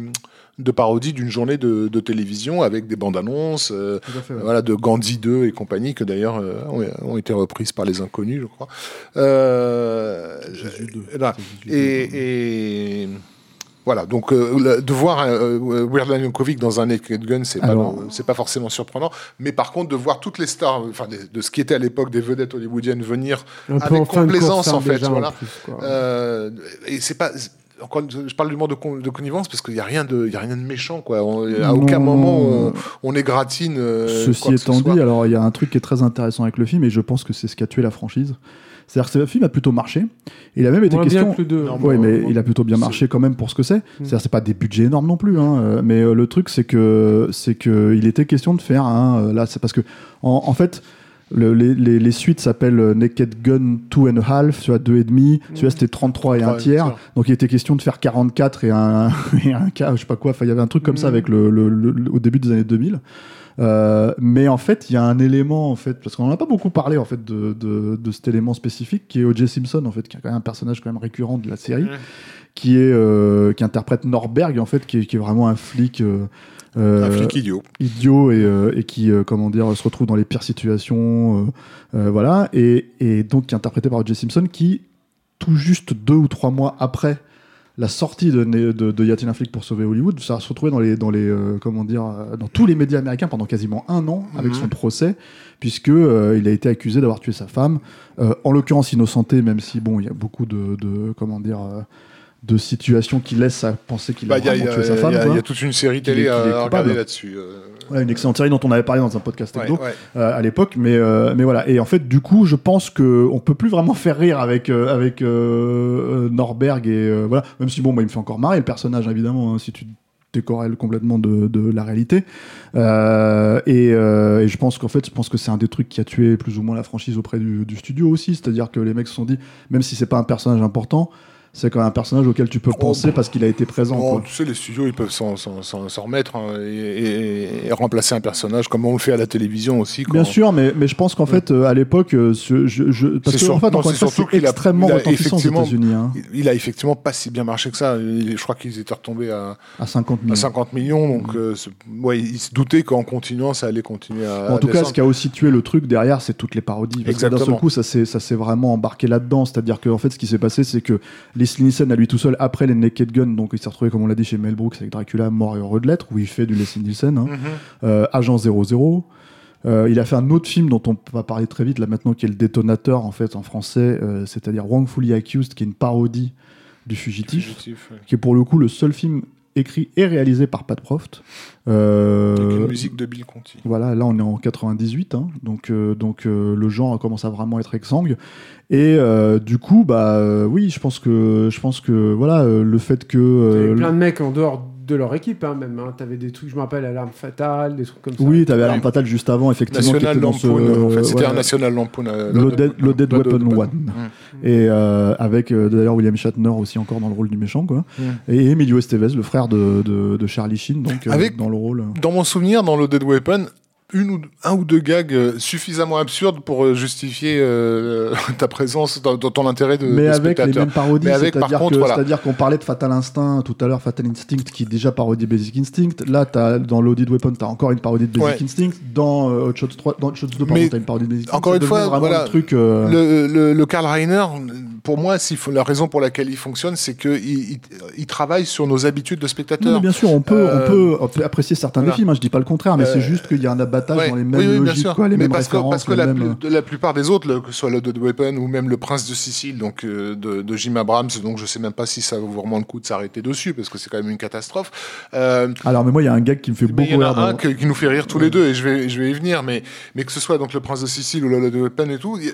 de parodie d'une journée de, de télévision avec des bandes annonces euh, fait, ouais. voilà de Gandhi 2 et compagnie que d'ailleurs ont, ont été reprises par les inconnus je crois Jésus 2. voilà. C'est Jésus 2. et, et voilà, donc euh, le- de voir euh, euh, Weird Yankovic dans un Naked Gun, c'est pas, c'est pas forcément surprenant. Mais par contre, de voir toutes les stars, enfin de, de ce qui était à l'époque des vedettes hollywoodiennes venir avec complaisance hein, en fait, voilà. plus. Euh, et c'est pas. Encore, je parle du mot de, con- de connivence parce qu'il n'y a rien de, y a rien de méchant quoi. On- à aucun Non, moment on, on égratine. euh, Ceci étant dit, alors il y a un truc qui est très intéressant avec le film et je pense que c'est ce qui a tué la franchise. C'est-à-dire que le film a plutôt marché. Il a même été Moins question. bien que le 2. Non, Oui, Bon, mais il a plutôt bien marché quand même pour ce que c'est. Mm. C'est-à-dire c'est pas des budgets énormes non plus, hein, euh, mais euh, le truc c'est que c'est que il était question de faire un euh, là c'est parce que en, en fait le- les, les, les suites s'appellent Naked Gun 2 and a half, 2 et demi, celui-là c'était 33 et un 33 et un tiers. tiers. Donc il était question de faire 44 et un et un quart, je sais pas quoi, enfin il y avait un truc comme ça Mm. avec le- le- au début des années 2000. Euh, mais en fait, il y a un élément en fait, parce qu'on n'a pas beaucoup parlé en fait de, de, de cet élément spécifique qui est O.J. Simpson en fait, qui est quand même un personnage quand même récurrent de la série, qui est euh, qui interprète Norberg en fait, qui est, qui est vraiment un flic. euh, euh, Un flic idiot. idiot et, euh, et qui euh, comment dire se retrouve dans les pires situations euh, euh, voilà et, et donc qui est interprété par O.J. Simpson qui tout juste deux ou trois mois après la sortie de, de, de Y a-t-il un flic pour sauver Hollywood ça se retrouvait dans les dans les euh, comment dire euh, dans tous les médias américains pendant quasiment un an avec Mhm. son procès puisque euh, il a été accusé d'avoir tué sa femme euh, en l'occurrence innocenté même si bon il y a beaucoup de, de comment dire de situations qui laissent à penser qu'il a Bah, a- vraiment tué sa femme il y a toute une série télé à, regarder là-dessus. euh. Une excellente série dont on avait parlé dans un podcast Ouais, euh, à l'époque, mais euh, mais voilà. Et en fait, du coup, je pense que on peut plus vraiment faire rire avec euh, avec Norberg et voilà. Même si bon, moi, il me fait encore marrer le personnage évidemment. hein, si tu décorrèles complètement de, de la réalité. Euh, et, euh, et je pense qu'en fait, je pense que c'est un des trucs qui a tué plus ou moins la franchise auprès du, du studio aussi. C'est-à-dire que les mecs se sont dit, même si c'est pas un personnage important, c'est quand même un personnage auquel tu peux Oh, penser parce qu'il a été présent. Quoi. tu sais, les studios, ils peuvent s'en, s'en- s'en- s'en remettre hein, et, et- et remplacer un personnage comme on le fait à la télévision aussi. quand- Bien sûr, mais, mais je pense qu'en fait, euh, à l'époque, euh, ce- je, je, parce C'est que sûr- en fait, non, c'est fois, surtout c'est qu'il a- extrêmement a retentissant aux États-Unis, hein, Il- Il a effectivement pas si bien marché que ça. Il- je crois qu'ils étaient retombés à, à 50 à millions. 50 millions. Donc, euh, c'est- ouais, ils se doutaient qu'en continuant, ça allait continuer à. Bon, en à tout cas, ce qui a aussi tué le truc derrière, c'est toutes les parodies. Parce que d'un seul Exactement. coup, ça s'est, ça s'est vraiment embarqué là-dedans. C'est-à-dire que, en fait, ce qui s'est passé, c'est que Leslie Nielsen, à lui tout seul, après les Naked Gun, donc il s'est retrouvé, comme on l'a dit, chez Mel Brooks avec Dracula, mort et heureux de l'être, où il fait du Leslie Nielsen, hein. Mhm. Euh, Agent 00. Euh, il a fait un autre film dont on va parler très vite là maintenant, qui est le détonateur en fait en français, euh, c'est-à-dire Wrongfully Accused, qui est une parodie du fugitif. Fugitif, ouais. qui est pour le coup le seul film écrit et réalisé par Pat Proft. Euh, Avec une musique de Bill Conti. Voilà, là on est en 98, hein, donc, euh, donc euh, le genre commence à vraiment être exsangue. Et euh, du coup, bah euh, oui, je pense que je pense que voilà euh, le fait que Il y euh, avait plein de mecs en dehors de leur équipe, hein, même. Hein. T'avais des trucs, je me rappelle, Alarme Fatale, des trucs comme ça. oui, t'avais Alarme. Fatale juste avant, effectivement, National ce, Lampoon. en fait, c'était ouais, un National Lampoon. euh, Loaded, Loaded Weapon One. Mm. Et euh, avec euh, d'ailleurs William Shatner aussi encore dans le rôle du méchant, quoi. Mm. Et Emilio Estevez, le frère de, de, de Charlie Sheen, donc euh, dans le rôle. Dans mon souvenir, dans Loaded Weapon, une ou un ou deux gags euh, suffisamment absurdes pour euh, justifier euh, ta présence dans, dans ton intérêt de, mais avec les mêmes parodies, par c'est-à-dire voilà. qu'on parlait de Fatal Instinct tout à l'heure, Fatal Instinct qui déjà parodie Basic Instinct. Là, as, dans Loaded Weapon, t'as encore une parodie de Basic Ouais. Instinct. Dans euh, Hot Shots 3, dans Hot Shots 2, pardon, Mais t'as une parodie de Basic Instinct. encore une fois, voilà, le truc. euh, Le, le, le Karl Reiner, pour moi, la raison pour laquelle il fonctionne, c'est qu'il il, il travaille sur nos habitudes de spectateurs. bien sûr, on peut, on, peut, apprécier certains voilà. des films, hein, je dis pas le contraire, mais c'est juste qu'il y a un abattage Ouais. dans les mêmes oui, oui, bien sûr. quoi, les Mais mêmes parce que, parce que les la, mêmes- plus- la plupart des autres, que ce soit le Dead Weapon ou même le Prince de Sicile, donc euh, de, de Jim Abrams, donc je sais même pas si ça vaut vraiment le coup de s'arrêter dessus parce que c'est quand même une catastrophe. Euh, Alors, mais moi, il y a un gag qui me fait mais il y beaucoup en a rire. un dans- que- qui nous fait rire tous les deux et je vais, je vais y venir, mais, mais que ce soit donc le Prince de Sicile ou le Dead Weapon et tout, il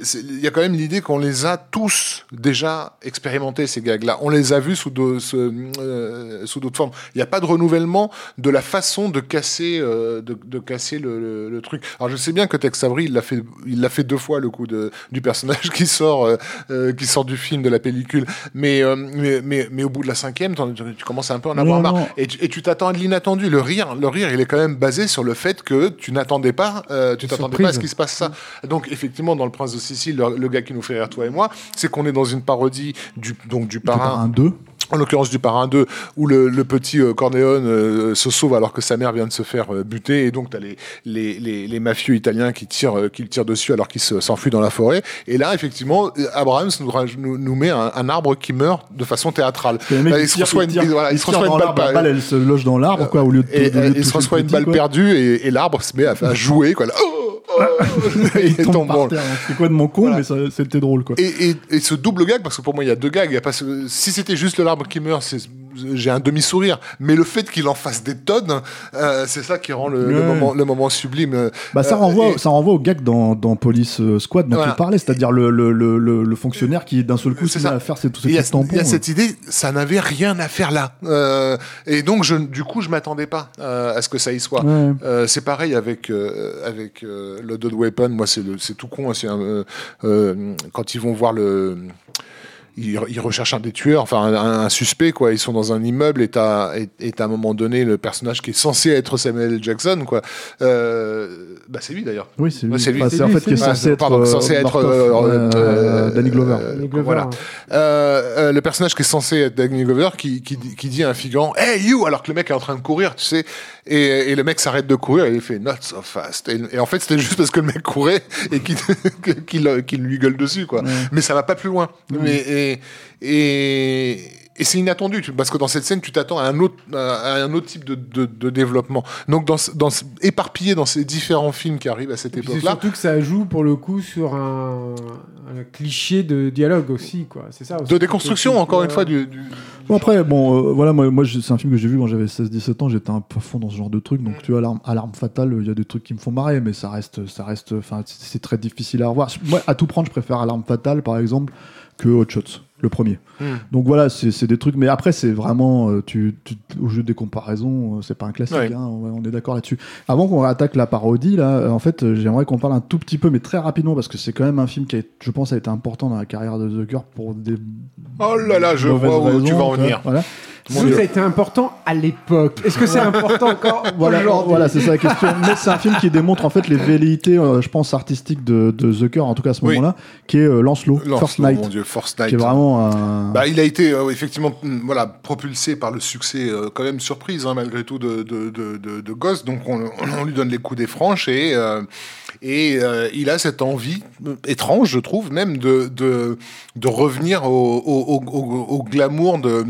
y a- y quand même l'idée qu'on les a tous déjà expérimentés ces gags-là. On les a vus sous euh, sous d'autres formes. Il n'y a pas de renouvellement de la façon de casser, euh, de, de casser le, le- le truc. Alors je sais bien que Tex Avery, il l'a fait, il l'a fait deux fois le coup de, du personnage qui sort, euh, euh, qui sort du film, de la pellicule. Mais, euh, mais, mais, mais au bout de la cinquième, tu commences un peu à en avoir Non, marre. non. Et tu, et tu t'attends à de l'inattendu. Le rire, le rire, il est quand même basé sur le fait que tu n'attendais pas, euh, tu t'attendais Surprise. pas à ce qu'il se passe ça. Donc effectivement, dans le Prince de Sicile, le, le gars qui nous fait rire toi et moi, c'est qu'on est dans une parodie du donc du Par parrain un 2. En l'occurrence du parrain 2, où le, le petit euh, Corleone euh, se sauve alors que sa mère vient de se faire euh, buter, et donc t'as les, les, les, les mafieux italiens qui tirent, euh, qui le tirent dessus alors qu'il se- s'enfuit dans la forêt. Et là, effectivement, Abrams nous, raj- nous, nous met un, un arbre qui meurt de façon théâtrale. Là, il se reçoit une, voilà, il se reçoit une balle, elle se loge dans l'arbre, quoi, au lieu de. et, il se reçoit une balle quoi. perdue et, et l'arbre se met à, à jouer quoi. Là, oh, oh, Il tombe tombe terre. C'est quoi de mon con, Voilà. mais c'était drôle, quoi. Et, et, et ce double gag, parce que pour moi il y a deux gags, il y a pas ce- si c'était juste le l'arbre qui meurt, c'est- j'ai un demi-sourire. Mais le fait qu'il en fasse des tonnes, euh, c'est ça qui rend le, moment, le moment sublime. Bah, ça, Euh, renvoie, et- ça renvoie au gag dans, dans Police euh, Squad dont Voilà. tu parlais, c'est-à-dire le, fonctionnaire qui d'un seul coup se met à faire ses, tous ses Il y, a, tampons. il y a euh. cette idée, ça n'avait rien à faire là. Euh, et donc, je, du coup, je m'attendais pas euh, à ce que ça y soit. Ouais. Euh, c'est pareil avec euh, avec euh, le Dead Weapon. Moi, c'est tout con. hein, un, euh, euh, quand ils vont voir le ils, ils recherchent un des tueurs, enfin un, un suspect quoi. Ils sont dans un immeuble et t'as et, à un moment donné le personnage qui est censé être Samuel L. Jackson quoi. Euh, bah c'est lui d'ailleurs. Oui, c'est lui. Ouais, c'est lui. Enfin, C'est c'est en lui, fait c'est qui est lui. censé être, pardon, euh, censé être, euh, euh, euh, Danny Glover. euh, Danny Glover. voilà. Euh, euh, le personnage qui est censé être Danny Glover qui, qui, dit- qui dit à un figurant Hey you alors que le mec est en train de courir tu sais et, et le mec s'arrête de courir et il fait Not so fast et, et en fait c'était juste parce que le mec courait et qu'il qu'il qu'il lui gueule dessus quoi mais ça va pas plus loin mais et et, et c'est inattendu parce que dans cette scène tu t'attends à un autre à un autre type de, de, de développement donc dans, dans éparpillé dans ces différents films qui arrivent à cette Et puis c'est époque là surtout que ça joue pour le coup sur un, un cliché de dialogue aussi, quoi. C'est ça. aussi. de déconstruction encore une fois du, du- Bon, après, bon, euh, voilà, moi, c'est un film que j'ai vu quand j'avais 16-17 ans, j'étais un peu fond dans ce genre de truc, Mm. donc tu vois, Alarme, Alarme Fatale, il y a des trucs qui me font marrer, mais ça reste, ça reste, enfin, c'est c'est très difficile à revoir. Moi, à tout prendre, je préfère Alarme Fatale, par exemple, que Hot Shots, le premier. Mm. Donc voilà, c'est des trucs, mais après, c'est vraiment, euh, tu, tu- au jeu des comparaisons, euh, c'est pas un classique, Ouais. hein, on, on est d'accord là-dessus. Avant qu'on attaque la parodie, là, euh, en fait, j'aimerais qu'on parle un tout petit peu, mais très rapidement, parce que c'est quand même un film qui, a, je pense, a été important dans la carrière de The Girl pour des oh là là je vois où tu vas en venir Voilà. Dieu. ça a été important à l'époque. Est-ce que c'est important encore Voilà, voilà c'est ça la question. Mais c'est un film qui démontre en fait les velléités, euh, je pense, artistiques de, de Zucker, en tout cas à ce Oui. moment-là, qui est euh, Lancelot, Lancelot, First Night, mon Dieu, First qui Night. est vraiment un. Bah, il a été euh, effectivement mm, voilà, propulsé par le succès, euh, quand même surprise hein, malgré tout, de, de, de, de, de Ghost. Donc on, on lui donne les coups des franches et, euh, et euh, il a cette envie étrange, je trouve, même de, de, de revenir au, au, au, au- au glamour de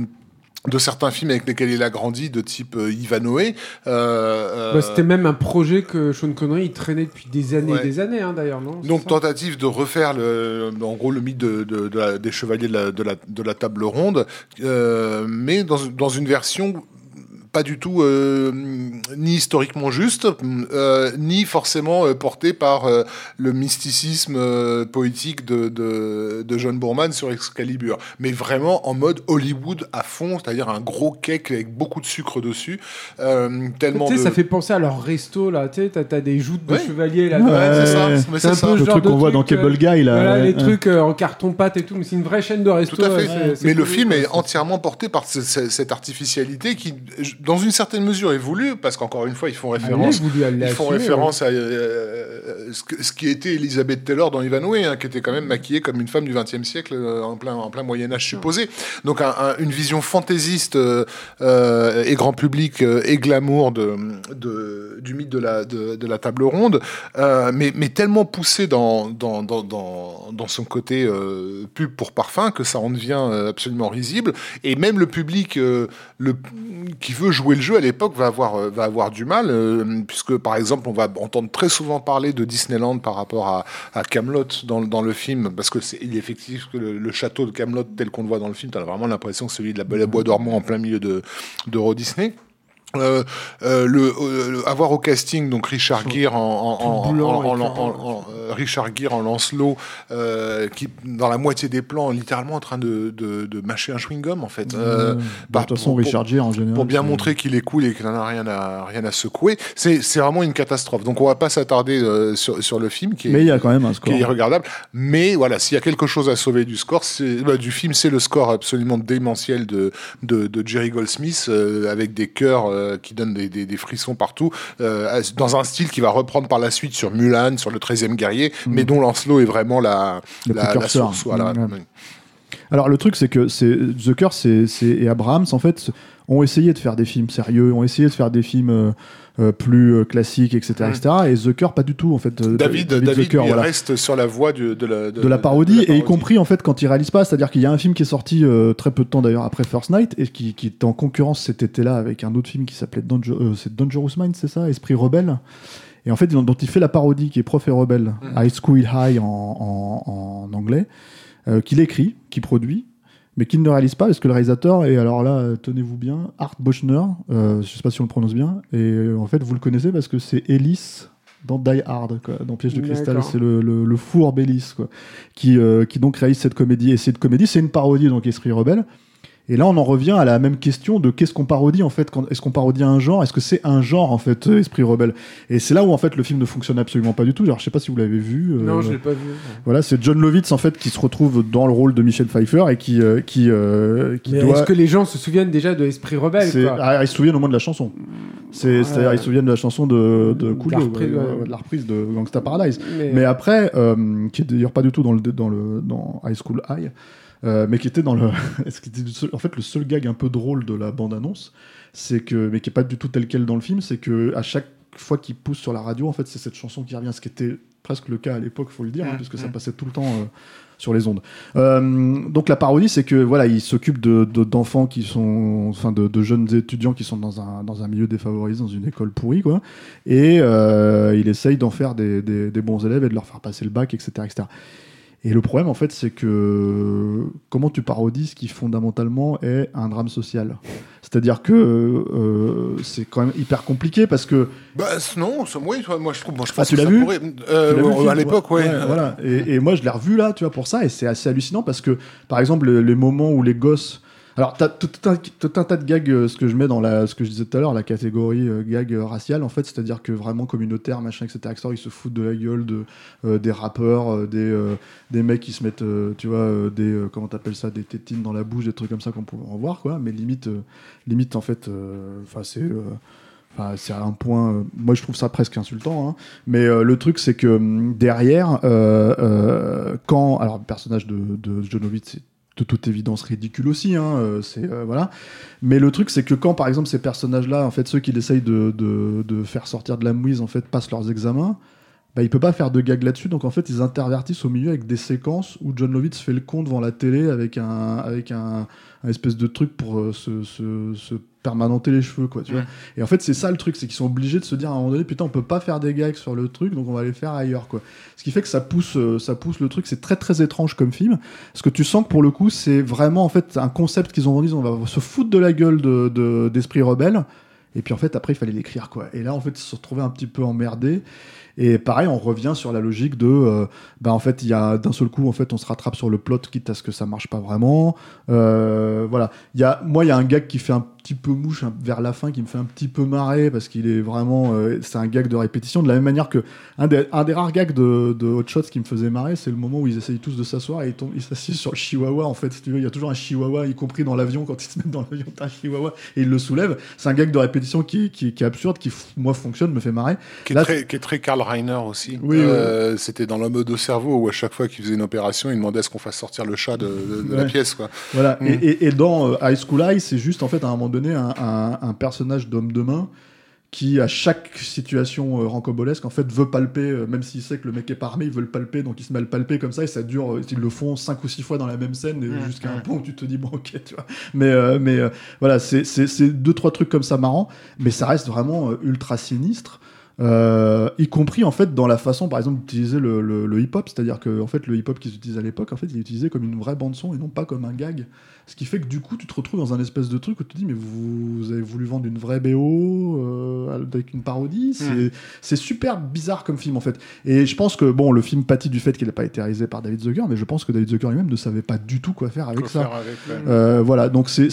de certains films avec lesquels il a grandi, de type euh, Ivanhoe. Euh, Bah, euh, C'était même un projet que Sean Connery il traînait depuis des années Ouais. et des années, hein, d'ailleurs, non? Donc tentative de refaire le, en gros le mythe de, de- de la- des chevaliers de la, de la- de la table ronde, euh, mais dans, dans une version pas du tout euh, ni historiquement juste, euh, ni forcément euh, portée par euh, le mysticisme euh, poétique de, de, de John Boorman sur Excalibur, mais vraiment en mode Hollywood à fond, c'est-à-dire un gros cake avec beaucoup de sucre dessus, euh, tellement Tu sais, de... ça fait penser à leur resto, là. Tu sais, t'as- des joutes de Ouais. chevaliers, là. Ouais, Ouais, c'est ça, un ça. peu le genre truc qu'on voit dans Cable Guy, là. Voilà, ouais, les trucs euh, en carton-pâte et tout, mais c'est une vraie chaîne de resto. Tout à fait. ouais, c'est- c'est Mais le cool, film quoi. est entièrement porté par ce- ce- cette artificialité qui, je- dans une certaine mesure est voulu parce qu'encore une fois ils font Elle référence ils font référence à euh, ce, que- ce qui était Elizabeth Taylor dans Ivanhoe, hein, qui était quand même maquillée comme une femme du XXe siècle euh, en plein, en plein Moyen Âge supposé. Donc un- un- une vision fantaisiste euh, et grand public et glamour de, de- du mythe de la, de, de la table ronde, mais, mais tellement poussé dans, dans, dans, dans, dans son côté pub pour parfum que ça en devient absolument risible. Et même le public le, qui veut jouer le jeu à l'époque va avoir, euh, va avoir du mal, euh, puisque par exemple, on va entendre très souvent parler de Disneyland par rapport à, à Camelot dans, le film, parce que c'est il est effectif que le, château de Camelot tel qu'on le voit dans le film, tu as vraiment l'impression que c'est celui de la Belle Bois dormant en plein milieu de d'Euro Disney. Euh, euh, le, euh, avoir au casting donc Richard Gere en, euh, Richard Gere en Lancelot qui dans la moitié des plans littéralement en train de, de, de mâcher un chewing gum en fait Euh, Bah, bah, de toute façon, pour- Richard Gere en général. pour bien montrer qu'il est cool et qu'il n'en a rien à, rien à secouer. C'est c'est vraiment une catastrophe. Donc on va pas s'attarder sur, sur le film qui est, Mais il y a quand même un qui score. est irregardable. Mais voilà, s'il y a quelque chose à sauver du score, c'est bah, du film, c'est le score absolument démentiel de, de, de Jerry Goldsmith avec des chœurs qui donnent des, des, des frissons partout, euh, dans un style qui va reprendre par la suite sur Mulan, sur le 13e guerrier, mais dont Lancelot est vraiment la, la, la source. Voilà. Mm. Alors le truc c'est que c'est- et Abrams en fait ont essayé de faire des films sérieux, ont essayé de faire des films euh, plus euh, classiques, etc., etc. Et The Curse pas du tout en fait. euh, David, David, Zucker, lui, voilà. reste sur la voie du- de, la, de la parodie, et y compris en fait quand il réalise pas, c'est-à-dire qu'il y a un film qui est sorti euh, très peu de temps d'ailleurs après First Night et qui, qui était en concurrence cet été-là avec un autre film qui s'appelait Danger- euh, Dangerous Mind, c'est ça, Esprit rebelle. Et en fait, dont il fait la parodie qui est Prof et rebelle, Mhm. High School High en, en- en anglais, euh, qu'il écrit, qui produit, mais qu'il ne réalise pas parce que le réalisateur est alors là, tenez-vous bien, Art Bochner, euh, je sais pas si on le prononce bien, et euh, en fait vous le connaissez parce que c'est Ellis dans Die Hard, quoi, dans Piège de cristal, c'est le, le, le fourbe Ellis, quoi, qui, euh, qui donc réalise cette comédie. Et cette comédie, c'est une parodie, donc Esprit Rebelle. Et là, on en revient à la même question de qu'est-ce qu'on parodie en fait Est-ce qu'on parodie un genre Est-ce que c'est un genre en fait, euh, Esprit Rebelle? Et c'est là où en fait le film ne fonctionne absolument pas du tout. Alors, je sais pas si vous l'avez vu. euh, Non, je l'ai pas vu. Voilà, c'est John Lovitz en fait qui se retrouve dans le rôle de Michel Pfeiffer et qui, euh, qui, euh, qui Mais doit. est-ce que les gens se souviennent déjà de Esprit Rebelle quoi? ah, ils se souviennent au moins de la chanson. C'est, C'est-à-dire ils se souviennent de la chanson de, de De Coolio, la reprise, ouais, ouais. ouais, de la reprise de Gangsta Paradise. Mais, Mais après, qui est d'ailleurs pas du tout dans le dans le dans High School High, euh, mais qui était dans le, ce qui était du seul- en fait le seul gag un peu drôle de la bande annonce, c'est que mais qui est pas du tout tel quel dans le film, c'est que à chaque fois qu'il pousse sur la radio, en fait, c'est cette chanson qui revient, ce qui était presque le cas à l'époque, faut le dire, hein, Mm, puisque ça mm. passait tout le temps euh, sur les ondes. Euh, donc la parodie, c'est que voilà, il s'occupe de de- d'enfants qui sont, enfin, de, de jeunes étudiants qui sont dans un dans un milieu défavorisé, dans une école pourrie, quoi, et euh, il essaye d'en faire des, des, des bons élèves et de leur faire passer le bac, etc., etc. Et le problème, en fait, c'est que comment tu parodies ce qui fondamentalement est un drame social? C'est-à-dire que euh, c'est quand même hyper compliqué parce que Bah, non, oui, moi je trouve. Moi, je Ah, pense tu que l'as ça vu? pourrait- euh, Tu l'as vu, film, à l'époque, ouais. voilà. Et, et moi, je l'ai revu là, tu vois, pour ça, et c'est assez hallucinant parce que, par exemple, le- les moments où les gosses. Alors, t'as tout, un, tout un tas de gags, euh, ce que je mets dans la, ce que je disais tout à l'heure, la catégorie euh, gag euh, racial, en fait, c'est-à-dire que vraiment communautaire, machin, etc., ils se foutent de la gueule de, euh, des rappeurs, des, des mecs qui se mettent, tu vois, des, comment t'appelles ça, des tétines dans la bouche, des trucs comme ça qu'on pouvait en voir, quoi, mais limite, limite, en fait, enfin, c'est. Enfin, c'est à un point. moi, je trouve ça presque insultant. hein. Mais le truc, c'est que hum, derrière, quand. Alors, le personnage de, de Jonovitz, c'est de toute évidence ridicule aussi. hein, euh, c'est euh, voilà. Mais le truc, c'est que quand, par exemple, ces personnages-là, en fait, ceux qui essayent de, de, faire sortir de la mouise, en fait, passent leurs examens. Bah, il peut pas faire de gag là-dessus, donc en fait ils intervertissent au milieu avec des séquences où John Lovitz fait le con devant la télé avec un avec un, un espèce de truc pour euh, se, se, se permanenter les cheveux quoi tu vois. Et en fait c'est ça le truc c'est qu'ils sont obligés de se dire à un moment donné putain on peut pas faire des gags sur le truc donc on va les faire ailleurs quoi. Ce qui fait que ça pousse euh, ça pousse le truc c'est très très étrange comme film. Parce que tu sens que pour le coup c'est vraiment en fait un concept qu'ils ont vendu on va se foutre de la gueule de de- d'esprit rebelle. Et puis en fait après il fallait l'écrire quoi. Et là en fait ils se sont retrouvés un petit peu emmerdés et pareil, on revient sur la logique de, euh, bah en fait, il y a d'un seul coup, en fait, on se rattrape sur le plot, quitte à ce que ça marche pas vraiment. Euh, voilà. Il y a, moi, il y a un gag qui fait un petit peu mouche vers la fin qui me fait un petit peu marrer parce qu'il est vraiment. euh, c'est un gag de répétition. De la même manière que un des, un des rares gags de, de Hot Shots qui me faisait marrer, c'est le moment où ils essayent tous de s'asseoir et ils tombent- ils s'assisent sur le chihuahua. En fait, si tu veux, il y a toujours un chihuahua, y compris dans l'avion. Quand ils se mettent dans l'avion, t'as un chihuahua et ils le soulèvent. C'est un gag de répétition qui, qui, qui est absurde, qui, moi, fonctionne, me fait marrer. Qui est, Là, très, qui est très Karl Reiner aussi. Oui, Euh, C'était dans l'homme de cerveau où à chaque fois qu'il faisait une opération, il demandait à ce qu'on fasse sortir le chat de, de- de la pièce. Quoi. Voilà. Mm. Et, et- et dans euh, High School High, c'est juste en fait à un moment donné un, un- un personnage d'homme de main qui, à chaque situation euh, rancobolesque, en fait, veut palper, euh, même s'il sait que le mec est pas armé, il veut le palper, donc il se met à le palper comme ça, et ça dure, euh, ils le font cinq ou six fois dans la même scène, et jusqu'à un point où tu te dis, bon, ok, tu vois. Mais, euh, mais voilà, c'est deux, trois trucs comme ça marrants, mais ça reste vraiment ultra sinistre. Euh, y compris en fait dans la façon par exemple d'utiliser le, le- le hip-hop. C'est-à-dire que en fait le hip-hop qu'ils utilisent à l'époque en fait il est utilisé comme une vraie bande son et non pas comme un gag. Ce qui fait que du coup tu te retrouves dans un espèce de truc où tu te dis mais vous, vous avez voulu vendre une vraie BO euh, avec une parodie. C'est Mm. c'est super bizarre comme film en fait. Et je pense que bon le film pâtit du fait qu'il n'a pas été réalisé par David Zucker mais je pense que David Zucker lui-même ne savait pas du tout quoi faire avec Quoi ça. faire avec, ouais. euh, voilà, donc c'est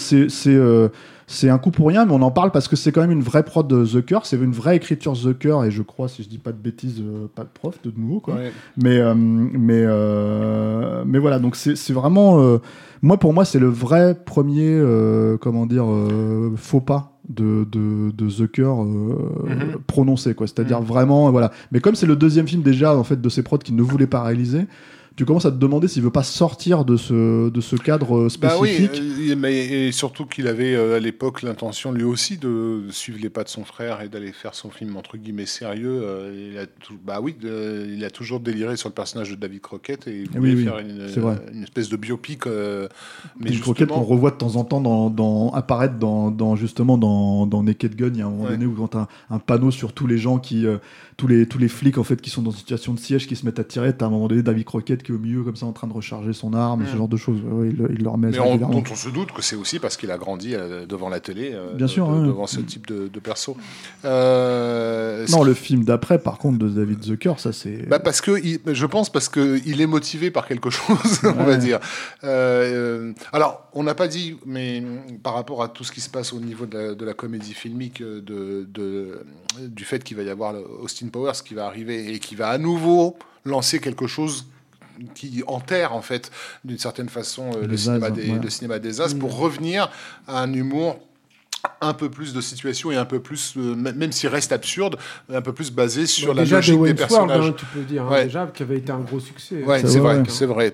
c'est c'est c'est un coup pour rien, mais on en parle parce que c'est quand même une vraie prod de Zucker, c'est une vraie écriture Zucker et je crois, si je dis pas de bêtises, euh, pas de prof de nouveau quoi. Ouais. Mais euh, mais euh, mais voilà, donc c'est c'est vraiment euh, moi pour moi c'est le vrai premier euh, comment dire euh, faux pas de, de, de Zucker euh, Mhm. prononcé quoi c'est-à-dire Mhm. vraiment voilà mais comme c'est le deuxième film déjà en fait de ces prods qu'il ne voulait pas réaliser tu commences à te demander s'il veut pas sortir de ce de ce cadre euh, Bah oui, spécifique euh, mais et surtout qu'il avait euh, à l'époque l'intention lui aussi de suivre les pas de son frère et d'aller faire son film entre guillemets sérieux. il a tout- bah oui, de- il a toujours déliré sur le personnage de David Crockett et il Oui, voulait oui, faire une, espèce de biopic. euh, mais Une croquette qu'on revoit de temps en temps dans, dans- apparaître dans, dans- justement dans, dans Naked Gun. Il y a un moment Ouais. donné où quand un, un panneau sur tous les gens qui tous les tous les flics en fait qui sont dans une situation de siège qui se mettent à tirer. T'as à un moment donné David Croquette qui est au milieu comme ça en train de recharger son arme, Mm. ce genre de choses. Ouais, il, il le remet mais on- dont on se doute que c'est aussi parce qu'il a grandi euh, devant la télé, euh, Bien de- sûr, de- ouais. devant ce type de, de perso. Euh, Non, le film d'après, par contre, de David Zucker, ça c'est. Bah parce que il- je pense parce que il est motivé par quelque chose, on va dire. Euh, alors, on n'a pas dit, mais mm, par rapport à tout ce qui se passe au niveau de la, de la comédie filmique, de, de- du fait qu'il va y avoir le Austin Powers qui va arriver et qui va à nouveau lancer quelque chose qui enterre en fait d'une certaine façon euh, le, cinéma As, des, ouais. le cinéma des as pour revenir à un humour un peu plus de situation et un peu plus, euh, même s'il reste absurde, un peu plus basé sur la déjà logique de des personnages. hein, tu peux dire, hein, Ouais. déjà, qui avait été un gros succès. Ouais, C'est vrai, vrai, ouais. c'est vrai,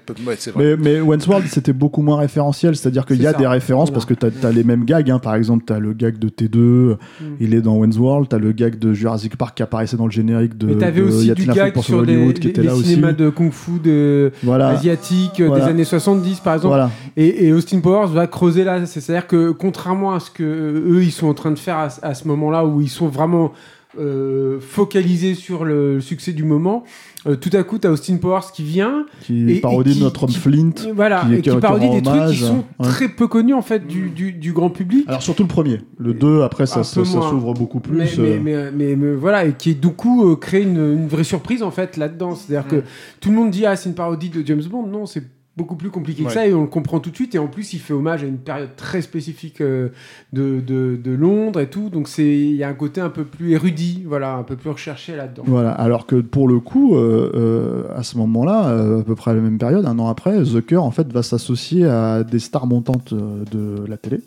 ouais. Mais, mais World, c'était beaucoup moins référentiel, c'est-à-dire qu'il y a ça. des références Voilà. parce que tu as, les mêmes gags. hein. Par exemple, tu as le gag de T2, il est dans Wayne's World, tu as le gag de Jurassic Park qui apparaissait dans le générique de. Mais t'avais de aussi du gag pour sur Hollywood qui les, était les là aussi. cinémas de kung-fu de Voilà. asiatiques euh, Voilà. des années 70 par exemple. Voilà. Et, et Austin Powers va creuser là. C'est-à-dire que contrairement à ce que euh, eux ils sont en train de faire à, à ce moment-là où ils sont vraiment euh, focalisés sur le succès du moment, euh, tout à coup t'as Austin Powers qui vient Qui Et- et parodie qui- notre homme qui- Flint. et voilà qui et qui parodie des trucs qui sont Ouais. très peu connus en fait du, du, du grand public. Alors surtout le premier. Le 2, après, ça, ça, s'ouvre beaucoup plus. mais, euh, mais, mais, mais- voilà, et qui du coup crée une, une vraie surprise en fait là-dedans. C'est-à-dire que tout le monde dit ah c'est une parodie de James Bond. Non, c'est beaucoup plus compliqué que Ouais. ça et on le comprend tout de suite. Et en plus, il fait hommage à une période très spécifique euh, de, de, de Londres et tout. Donc c'est il y a un côté un peu plus érudit, voilà, un peu plus recherché là-dedans. Voilà, alors que pour le coup, euh, euh, à ce moment-là, à peu près à la même période, un an après, Zucker en fait va s'associer à des stars montantes de la télé.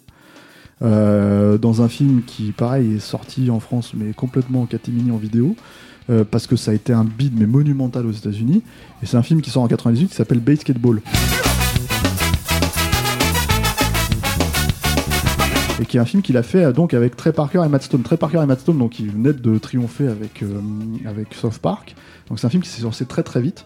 Dans un film qui, pareil, est sorti en France, mais complètement en catimini en vidéo, euh, parce que ça a été un bid mais monumental aux États-Unis. Et c'est un film qui sort en 98 qui s'appelle Basketball. et qui est un film qu'il a fait euh, donc avec Trey Parker et Matt Stone. Trey Parker et Matt Stone, donc ils venaient de triompher avec euh, avec South Park. Donc c'est un film qui s'est lancé très très vite.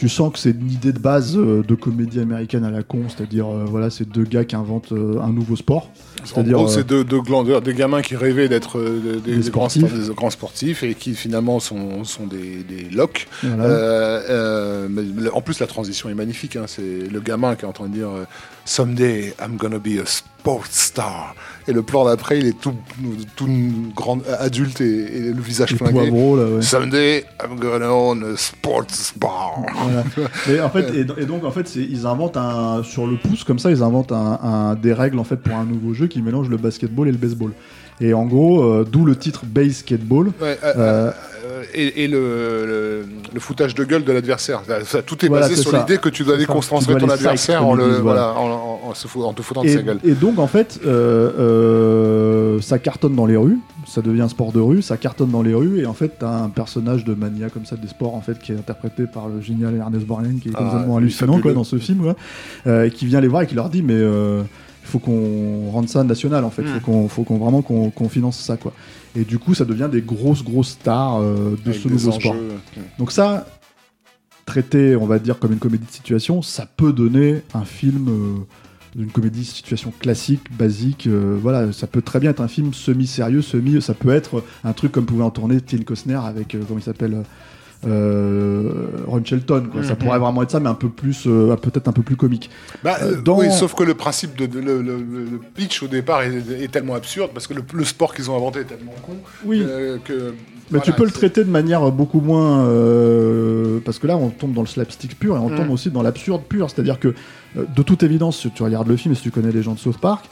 Tu sens que c'est une idée de base euh, de comédie américaine à la con, c'est-à-dire euh, voilà, c'est deux gars qui inventent euh, un nouveau sport. En C'est-à-dire gros, euh, c'est deux, deux glandeurs, des gamins qui rêvaient d'être des, grands, sportifs. spor- des grands sportifs et qui finalement sont, sont des, des locks. voilà. En plus, la transition est magnifique. hein. C'est le gamin qui est en train de dire Someday I'm gonna be a sports star. Et le plan d'après, il est tout, tout grand adulte et, et le visage flingué. ouais. Someday I'm gonna own a sports bar. Voilà. Mais en fait, et, et donc en fait, ils inventent un sur le pouce comme ça, ils inventent un, un- des règles en fait pour un nouveau jeu qui mélange le basketball et le baseball. Et en gros, euh, d'où le titre Basketball. Ouais, euh, Euh, et, et le, le, le foutage de gueule de l'adversaire. Tout est Voilà, basé sur l'idée que tu dois Tu ton adversaire en, le, voilà, en, en- te foutant de sa gueule. et donc en fait, euh, euh, ça cartonne dans les rues, ça devient un sport de rue, ça cartonne dans les rues, et en fait, t'as un personnage de mania comme ça des sports en fait qui est interprété par le génial Ernest Borgnine qui est Ah, complètement hallucinant quoi dans ce film, ouais, euh, qui vient les voir et qui leur dit mais faut qu'on rende ça national en fait, il Mm. faut qu'on faut qu'on vraiment qu'on qu'on finance ça quoi. Et du coup, ça devient des grosses grosses stars euh, de Avec ce nouveau enjeux. sport. Donc ça, traité, on va dire, comme une comédie de situation, ça peut donner un film, euh, une comédie de situation classique, basique. euh, voilà, ça peut très bien être un film semi-sérieux, semi. Ça peut être un truc comme pouvait en tourner Tim Costner avec, euh, comment il s'appelle euh, Ron Shelton. Quoi. Ça Mhm. pourrait vraiment être ça, mais un peu plus, euh, peut-être un peu plus comique. Bah, Euh, euh, dans- Oui, sauf que le principe de, de- le, le- le pitch au départ est, est tellement absurde parce que le, le sport qu'ils ont inventé est tellement con Oui. euh, que. Mais voilà, tu peux le traiter de manière beaucoup moins. euh, parce que là, on tombe dans le slapstick pur et on Mm. tombe aussi dans l'absurde pur. C'est-à-dire que, euh, de toute évidence, si tu regardes le film et si tu connais les gens de South Park,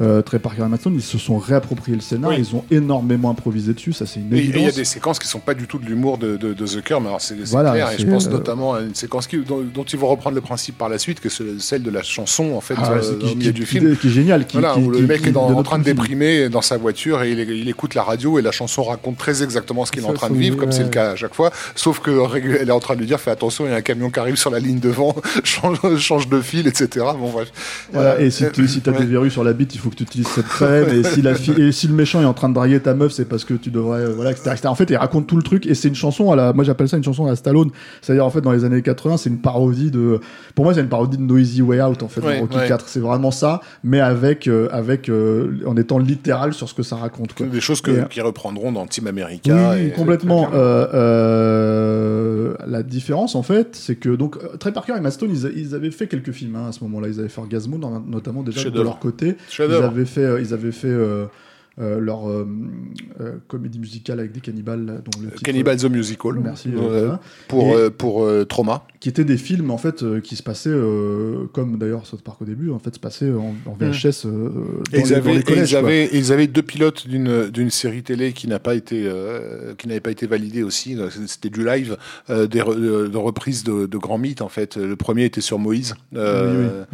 euh, Trey Parker et Matt Stone, ils se sont réappropriés le scénar, Oui. ils ont énormément improvisé dessus, ça c'est une Et et il y a évidence. des séquences qui sont pas du tout de l'humour de, de, de Zucker, mais alors c'est Voilà, clair. Et je pense euh, notamment à une séquence qui, dont, dont ils vont reprendre le principe par la suite, que c'est celle de la chanson en fait Ah, euh, qui, du film. qui est génial. Qui, Voilà, où le mec est dans- en train de déprimer dans sa voiture et il, il écoute la radio et la chanson raconte très exactement ce qu'il est en train de vivre, comme c'est le cas à chaque fois. Sauf que rég- elle est en train de lui dire fais attention, il y a un camion qui arrive sur la ligne devant, change, change de fil, etc. Bon, bref. Voilà, Euh, et si tu as des verrues sur la bite, il faut que tu utilises cette crème. et, si la fille- et si le méchant est en train de draguer ta meuf, c'est parce que tu devrais. euh, voilà, etc., etc. En fait, il raconte tout le truc. Et c'est une chanson à la. Moi, j'appelle ça une chanson à la Stallone. C'est-à-dire, en fait, dans les années 80, c'est une parodie de. Pour moi, c'est une parodie de Noisy Way Out, en fait, Ouais, Rocky ouais. 4. C'est vraiment ça, mais avec. euh, avec euh, en étant littéral sur ce que ça raconte. Quoi. Des choses que, euh, qui reprendront dans Team America. oui, et- complètement. Euh, euh, la différence, en fait, c'est que donc Trey Parker et Matt Stone, ils, ils avaient fait quelques films hein, à ce moment-là. Ils avaient fait Orgasmo, notamment déjà de leur côté. Ils Chef-d'œuvre. avaient fait, euh, ils avaient fait euh, euh, leur euh, euh, comédie musicale avec des cannibales, là, dont le titre, Cannibal the Musical. Merci. Euh, euh, pour, Et- euh, pour euh, Trauma. qui étaient des films en fait euh, qui se passaient euh, comme d'ailleurs South Park au début, en fait, se passaient en, en VHS euh, dans, Et les, ils, dans avaient, et ils, avaient, et ils avaient deux pilotes d'une d'une série télé qui n'a pas été euh, qui n'avait pas été validée aussi. C'était du live, euh, des re- de, reprises de, de grands mythes en fait. Le premier était sur Moïse. Euh,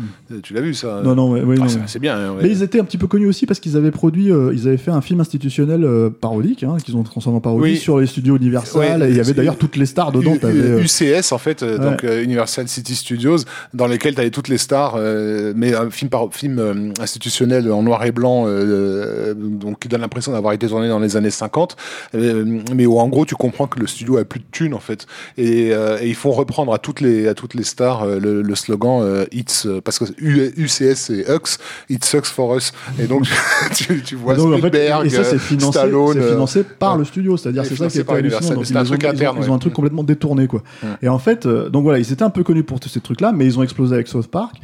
Tu l'as vu ça Non, non, ouais, ouais, Ah, non, c'est- bien. hein, ouais. Mais ils étaient un petit peu connus aussi parce qu'ils avaient produit, euh, ils avaient fait un film institutionnel euh, parodique, hein, qu'ils ont transformé en parodie Oui. sur les studios Universal. Ouais, et il y avait d'ailleurs toutes les stars dedans. U- t'avais, euh, UCS en fait, euh, Ouais. donc euh, Universal City Studios, dans lesquels tu avais toutes les stars, euh, mais un film, par, film euh, institutionnel en noir et blanc, euh, donc qui donne l'impression d'avoir été tourné dans les années 50, euh, mais où en gros tu comprends que le studio a plus de thunes en fait, et, euh, et ils font reprendre à toutes les à toutes les stars euh, le, le slogan euh, It's euh, parce que UCS c'est Ux, It sucks for us, et donc tu, tu vois donc, en fait, Spielberg, et ça, c'est financé, Stallone, c'est euh, financé par ouais. le studio. C'est-à-dire, c'est ça qui est hallucinant. C'est ils un ont- truc interne, Ils ont un truc complètement détourné, quoi. Et en fait, euh, donc voilà, ils étaient un peu connus pour tous ces trucs-là, mais ils ont explosé avec South Park.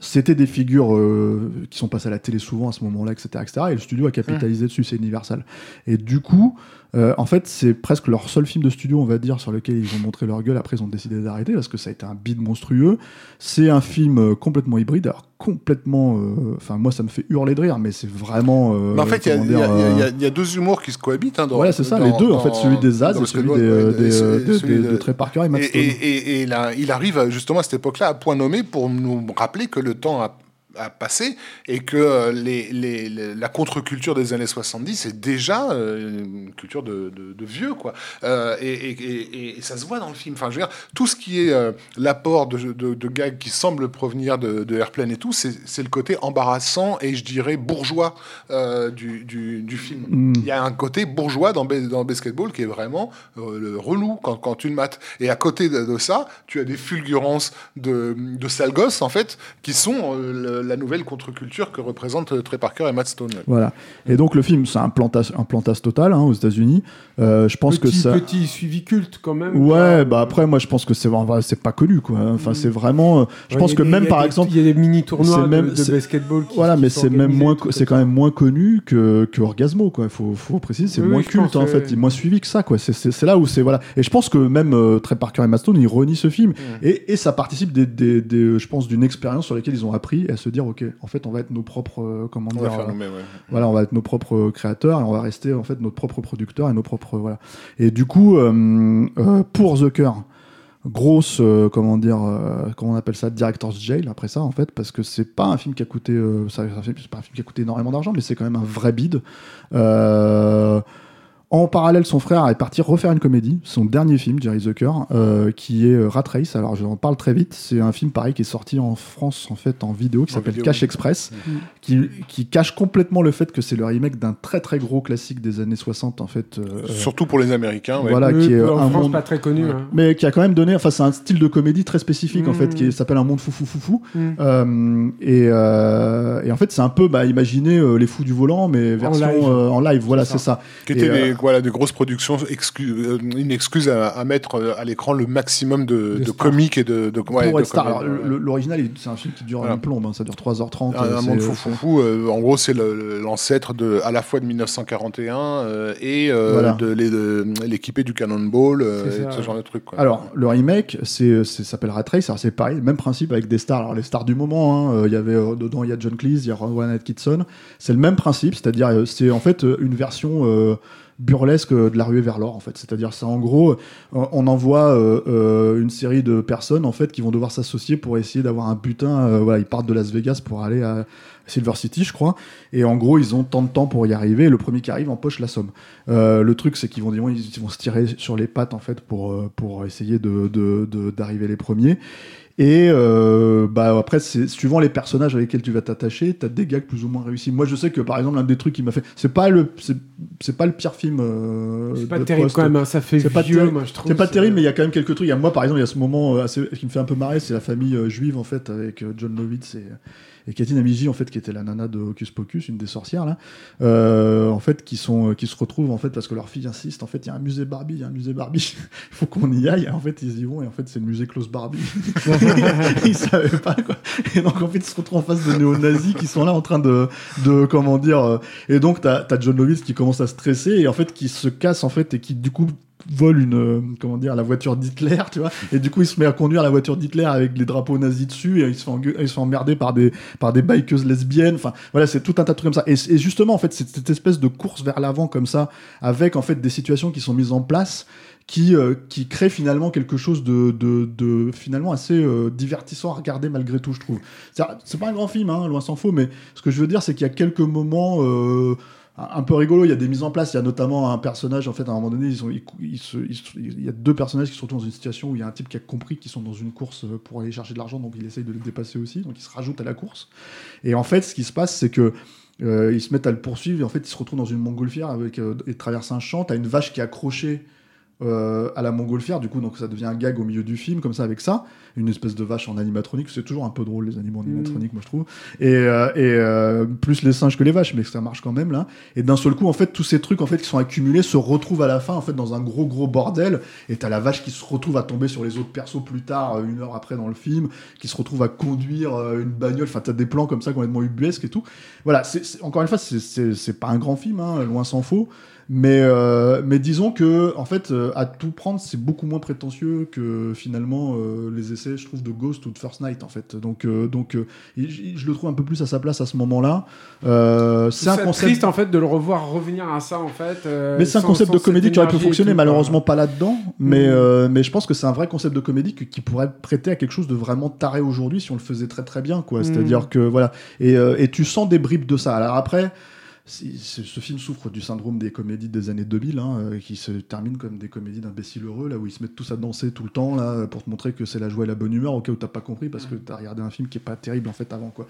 C'était des figures euh, qui sont passées à la télé souvent à ce moment-là, etc., etc. Et le studio a capitalisé dessus, c'est Universal. Et du coup, euh, en fait, c'est presque leur seul film de studio, on va dire, sur lequel ils ont montré leur gueule. Après, ils ont décidé d'arrêter parce que ça a été un bide monstrueux. C'est un film euh, complètement hybride, alors complètement. euh, Enfin, moi, ça me fait hurler de rire, mais c'est vraiment. euh, Mais en fait, il y, a- y y y deux humours qui se cohabitent. Hein, dans, voilà, c'est ça, dans- les deux, en fait, celui des Zaz et celui de, Trey Parker et Matt Et, Stone. et- et- et là, il arrive justement à cette époque-là à point nommé pour nous rappeler que le temps a, a passé et que euh, les, les- les- la contre-culture des années 70 est déjà euh, une culture de, de- de vieux, quoi. Euh, et, et- et- et ça se voit dans le film. Enfin, je veux dire, tout ce qui est euh, l'apport de, de, gags qui semblent provenir de, Airplane et tout, c'est le côté embarrassant et je dirais bourgeois euh, du, du, du film. Mm. Il y a un côté bourgeois dans, dans Basketball qui est vraiment le relou quand, quand tu le mates. Et à côté de, ça, tu as des fulgurances de, de sales gosses, en fait, qui sont le- la nouvelle contre-culture que représentent euh, Trey Parker et Matt Stone. Voilà. Et donc le film, c'est un plantage, un plantage total hein, aux États-Unis. Euh, je pense petit, que ça. petit suivi culte quand même. Ouais, quoi. bah après, moi, je pense que c'est c'est pas connu, quoi. Enfin, c'est vraiment. euh, Je Ouais, pense que des- même par des- exemple. il y a des mini tournois de, même- de c'est- basketball. Qui, Voilà, qui mais c'est même moins, c'est quand même moins connu que, que Orgasmo, quoi. Il faut, faut préciser, c'est Oui, moins oui, culte en fait, ouais. il est moins suivi que ça, quoi. C'est- C'est c'est là où c'est voilà. Et je pense que même euh, Trey Parker et Maston, ils renient ce film et, et ça participe des- je pense, d'une expérience sur laquelle ils ont appris à se dire, ok, en fait, on va être nos propres, euh, comment On dire, va faire euh, ouais. voilà, on va être nos propres créateurs et on va rester en fait notre propre producteur et nos propres voilà. Et du coup, euh, euh, pour The Cure, grosse, euh, comment dire, euh, comment on appelle ça, director's jail après ça en fait, parce que c'est pas un film qui a coûté, euh, c'est pas un film qui a coûté énormément d'argent, mais c'est quand même un vrai bide. Euh, en parallèle, son frère est parti refaire une comédie, son dernier film, Jerry Zucker, euh, qui est euh, Rat Race. Alors, je en parle très vite. C'est un film pareil qui est sorti en France, en fait, en vidéo, qui s'appelle. Cash Express, qui, qui cache complètement le fait que c'est le remake d'un très très gros classique des années 60, en fait. euh, Surtout pour les Américains. ouais. voilà, Oui, qui est en un France, monde pas très connu. Ouais. hein. mais qui a quand même donné, enfin c'est un style de comédie très spécifique en Mm. fait, qui est- s'appelle un monde fou fou fou fou. Mm. Euh, et, euh, et en fait c'est un peu, bah, imaginez euh, les fous du volant, mais version live. euh, en live, voilà C'est c'est ça. Qui voilà, de grosses productions, excu- euh, une excuse à, à mettre euh, à l'écran le maximum de, De comiques et de, de, ouais, de L'original, c'est un film qui dure Voilà. une plombe, hein, ça dure 3h30. Un, un monde fou c'est- fou fou. euh, en gros, c'est l'ancêtre de à la fois de 1941 euh, et Voilà. de l'équipé du Cannonball, et ce genre de. Quoi. Alors, le remake, c'est, s'appelle Rat Race. Alors, c'est pareil, même principe avec des stars. Alors, les stars du moment, hein, il y avait dedans, il y a John Cleese, il y a Rowan Atkinson. C'est le même principe, c'est-à-dire, c'est en fait une version euh, burlesque euh, de la ruée vers l'or, en fait. C'est-à-dire, c'est en gros, euh, on envoie euh, une série de personnes, en fait, qui vont devoir s'associer pour essayer d'avoir un butin. voilà, ils partent de Las Vegas pour aller à Silver City, je crois. Et en gros, ils ont tant de temps pour y arriver. Le premier qui arrive empoche la somme. Le truc, c'est qu'ils vont, ils vont, se tirer sur les pattes en fait pour pour essayer de- d'arriver les premiers. Et euh, bah après, c'est suivant les personnages avec lesquels tu vas t'attacher, t'as des gags plus ou moins réussis. Moi, je sais que par exemple, l'un des trucs qui m'a fait, c'est pas le c'est c'est pas le pire film. euh, C'est pas de terrible quand même, hein, ça fait C'est pas vieux, terrible. moi je trouve. C'est pas terrible, mais il y a quand même quelques trucs. Il y a moi, par exemple, il y a ce moment euh, assez, qui me fait un peu marrer, c'est la famille euh, juive en fait avec euh, John Lovitz et, et Catherine Amigi en fait qui était la nana de Hocus Pocus, une des sorcières là, euh, en fait qui sont euh, qui se retrouvent en fait parce que leur fille insiste. En fait, il y a un musée Barbie, il y a un musée Barbie. Il faut qu'on y aille. Et en fait, ils y vont et en fait, c'est le musée Klaus Barbie. ils savaient pas quoi. Et donc en fait, ils se retrouvent en face de néo-nazis qui sont là en train de de comment dire. euh, et donc t'as as John Lovitz qui commence à stresser et en fait qui se casse en fait et qui du coup vole une euh, comment dire la voiture d'Hitler tu vois. Et du coup il se met à conduire la voiture d'Hitler avec les drapeaux nazis dessus et il se fait, il se emmerder par des par des bikeuses lesbiennes. Enfin voilà c'est tout un tas de trucs comme ça. Et, justement en fait c'est cette espèce de course vers l'avant comme ça avec en fait des situations qui sont mises en place qui euh, qui crée finalement quelque chose de de, de finalement assez euh, divertissant à regarder malgré tout je trouve. C'est pas un grand film hein, loin s'en faut mais ce que je veux dire c'est qu'il y a quelques moments euh, un peu rigolo, il y a des mises en place, il y a notamment un personnage, en fait, à un moment donné, sont, il y a deux personnages qui retrouvent dans une situation où il y a un type qui a compris qu'ils sont dans une course euh, pour aller chercher de l'argent, donc il essaye de les dépasser aussi, donc il se rajoute à la course. Et en fait, ce qui se passe, c'est que euh, ils se mettent à le poursuivre, et en fait, ils se retrouvent dans une montgolfière avec, euh, et traversent un champ, t'as une vache qui est accrochée euh, à la montgolfière, du coup, donc ça devient un gag au milieu du film, comme ça, avec ça, une espèce de vache en animatronique, c'est toujours un peu drôle, les animaux en animatronique, moi, je trouve, et, euh, et euh, plus les singes que les vaches, mais ça marche quand même, là, et d'un seul coup, en fait, tous ces trucs, en fait, qui sont accumulés, se retrouvent à la fin, en fait, dans un gros, gros bordel, et t'as la vache qui se retrouve à tomber sur les autres persos plus tard, une heure après dans le film, qui se retrouve à conduire une bagnole, enfin, t'as des plans comme ça complètement ubuesques et tout, voilà, c'est, encore une fois, c'est, c'est, c'est pas un grand film, hein, loin s'en faut, mais, euh, mais disons que, en fait, euh, à tout prendre, c'est beaucoup moins prétentieux que finalement euh, les essais, je trouve, de Ghost ou de First Night, en fait. Donc, euh, donc euh, je, le trouve un peu plus à sa place à ce moment-là. Euh, c'est un concept. triste en fait de le revoir revenir à ça en fait. Mais c'est un concept de comédie qui aurait pu fonctionner, tout, malheureusement pas là-dedans. Mais, Mhm. euh, mais je pense que c'est un vrai concept de comédie qui pourrait prêter à quelque chose de vraiment taré aujourd'hui si on le faisait très très bien, quoi. Mhm. C'est-à-dire que voilà. Et, euh, et tu sens des bribes de ça. Alors après. Ce film souffre du syndrome des comédies des années 2000, hein, euh, qui se terminent comme des comédies d'imbéciles heureux, là où ils se mettent tous à danser tout le temps, là, pour te montrer que c'est la joie et la bonne humeur, au cas où t'as pas compris, parce que t'as regardé un film qui est pas terrible en fait avant, quoi.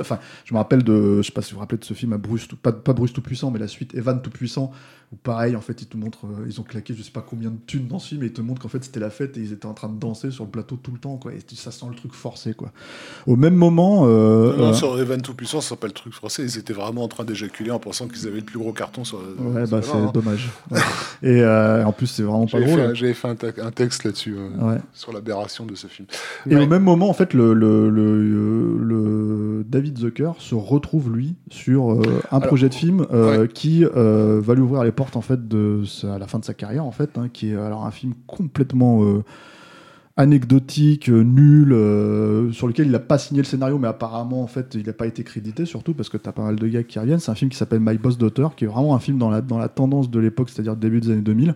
Enfin, je me rappelle de, je sais pas si vous vous rappelez de ce film à Bruce, tout- pas, pas Bruce tout puissant, mais la suite Evan tout puissant, où pareil, en fait, ils te montrent, euh, ils ont claqué je sais pas combien de thunes dans ce film, et ils te montrent qu'en fait c'était la fête et ils étaient en train de danser sur le plateau tout le temps, quoi. Et ça sent le truc forcé, quoi. Au même moment, euh, Non, euh, sur Evan Tout-Puissant, c'est pas le truc français. Ils étaient vraiment en train d'éjaculer en pensant qu'ils avaient le plus gros carton sur. Ouais, bah c'est hein. dommage. Ouais. Et euh, en plus, c'est vraiment pas drôle. j'avais fait un, texte là-dessus, euh, Ouais. sur l'aberration de ce film. Et Ouais. au même moment, en fait, le, le, le, le- David Zucker se retrouve lui sur euh, un Alors, projet de film qui va lui ouvrir les portes en fait de à la fin de sa carrière en fait, hein, qui est alors un film complètement anecdotique, euh, nul, euh, sur lequel il n'a pas signé le scénario, mais apparemment en fait il n'a pas été crédité surtout parce que tu as pas mal de gars qui reviennent. C'est un film qui s'appelle My Boss Daughter, qui est vraiment un film dans la, dans la tendance de l'époque, c'est-à-dire début des années 2000.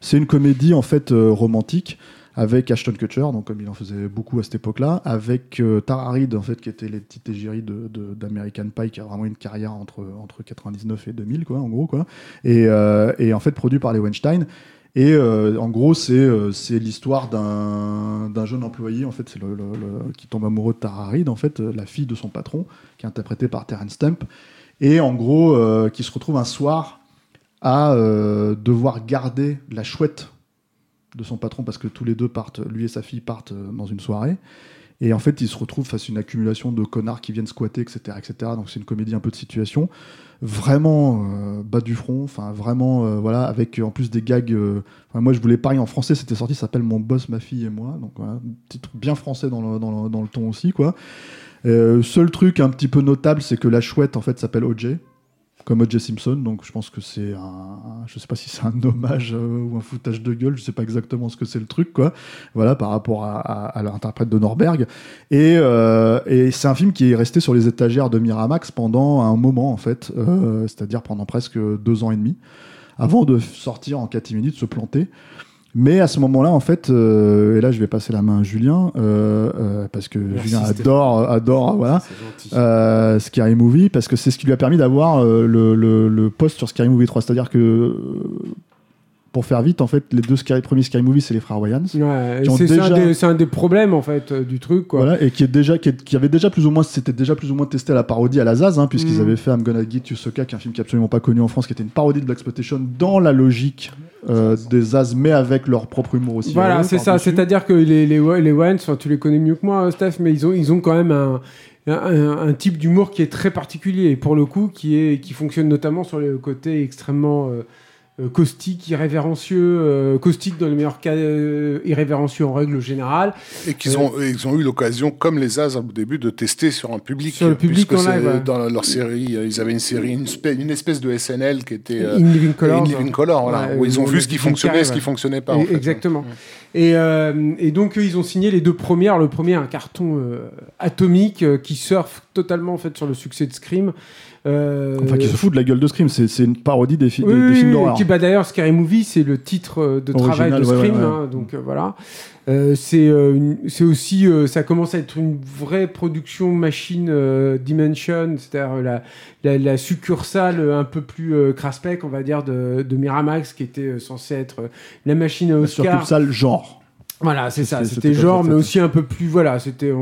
C'est une comédie en fait euh, romantique avec Ashton Kutcher, donc comme il en faisait beaucoup à cette époque-là, avec euh, Tara Reid en fait qui était les petites égéries de, de- d'American Pie, qui a vraiment une carrière entre entre 99 et 2000 quoi, en gros quoi, et, et en fait produit par les Weinstein. Et euh, en gros, c'est euh, l'histoire d'un jeune employé, en fait, qui tombe amoureux de Tara en fait, euh, la fille de son patron, qui est interprétée par Terence Stamp, et en gros, qui se retrouve un soir à devoir garder la chouette de son patron parce que tous les deux partent, lui et sa fille partent dans une soirée. Et en fait, il se retrouve face à une accumulation de connards qui viennent squatter, etc. etc. Donc c'est une comédie un peu de situation. Vraiment euh, bas du front, enfin vraiment, euh, voilà, avec en plus des gags. euh, moi, je voulais pareil en français, c'était sorti, ça s'appelle Mon boss, ma fille et moi. Donc voilà, un bien français dans le, dans le, ton aussi, quoi. Seul truc un petit peu notable, c'est que la chouette, en fait, s'appelle OJ comme O.J. Simpson, donc je pense que c'est un, je sais pas si c'est un hommage euh, ou un foutage de gueule, je sais pas exactement ce que c'est le truc, quoi. Voilà, par rapport à, l'interprète de Norberg. Et, euh, et c'est un film qui est resté sur les étagères de Miramax pendant un moment, en fait, euh, c'est-à-dire pendant presque deux ans et demi, avant de sortir en catimini, de se planter. Mais à ce moment-là, en fait, euh, et là je vais passer la main à Julien, euh, euh, parce que Merci, Julien adore, adore, voilà, Scary Movie parce que c'est ce qui lui a permis d'avoir le, le, le poste sur Scary Movie 3. C'est-à-dire que, pour faire vite, en fait, les deux premiers Scary Movie, c'est les frères Wayans. Ouais, c'est un, des- c'est un des problèmes en fait du truc quoi. Voilà, et qui est déjà, qui, est- qui avait déjà plus ou moins, c'était déjà plus ou moins testé à la parodie à la Zaz, hein, puisqu'ils Mm. avaient fait I'm Gonna Get You Sucker, qui est un film qui est absolument pas connu en France, qui était une parodie de Black Exploitation dans la logique euh, des Zaz, mais avec leur propre humour aussi. Voilà, euh, c'est ça. C'est-à-dire que les, les, les Wayans, tu les connais mieux que moi, Steph, mais ils ont, ils ont quand même un, un, un type d'humour qui est très particulier et pour le coup qui, est, qui fonctionne notamment sur le côté extrêmement euh, euh, caustique, irrévérencieux, euh, caustique dans les meilleurs cas, euh, irrévérencieux en règle générale. Et qu'ils ont, ils ont eu l'occasion, comme les As au début, de tester sur un public. Sur le public en live. Dans leur série, euh, ils avaient une série, une, espèce- une espèce de SNL qui était. euh, In Living Color. In Living Color, voilà, Ouais, où ils ont vu ce qui fonctionnait et ce qui ouais. fonctionnait pas. Et- en fait. Exactement. Et, euh, et donc ils ont signé les deux premières. Le premier, un carton euh, atomique euh, qui surfe totalement en fait sur le succès de Scream. Euh, Enfin, qui se fout de la gueule de Scream, c'est une parodie des, fi- oui, des, des oui, films d'horreur. Qui, bah, d'ailleurs, Scary Movie, c'est le titre euh, de Original, travail de Scream. ouais, ouais. hein, donc euh, voilà. Euh, c'est aussi, euh, ça commence à être une vraie production machine Dimension, c'est-à-dire la, la, la succursale un peu plus craspec, on va dire, de, de Miramax, qui était censée être la machine à Oscar. tout ça, le genre. Voilà, c'est ça. C'était- genre, mais aussi un peu plus. Voilà, c'était. On,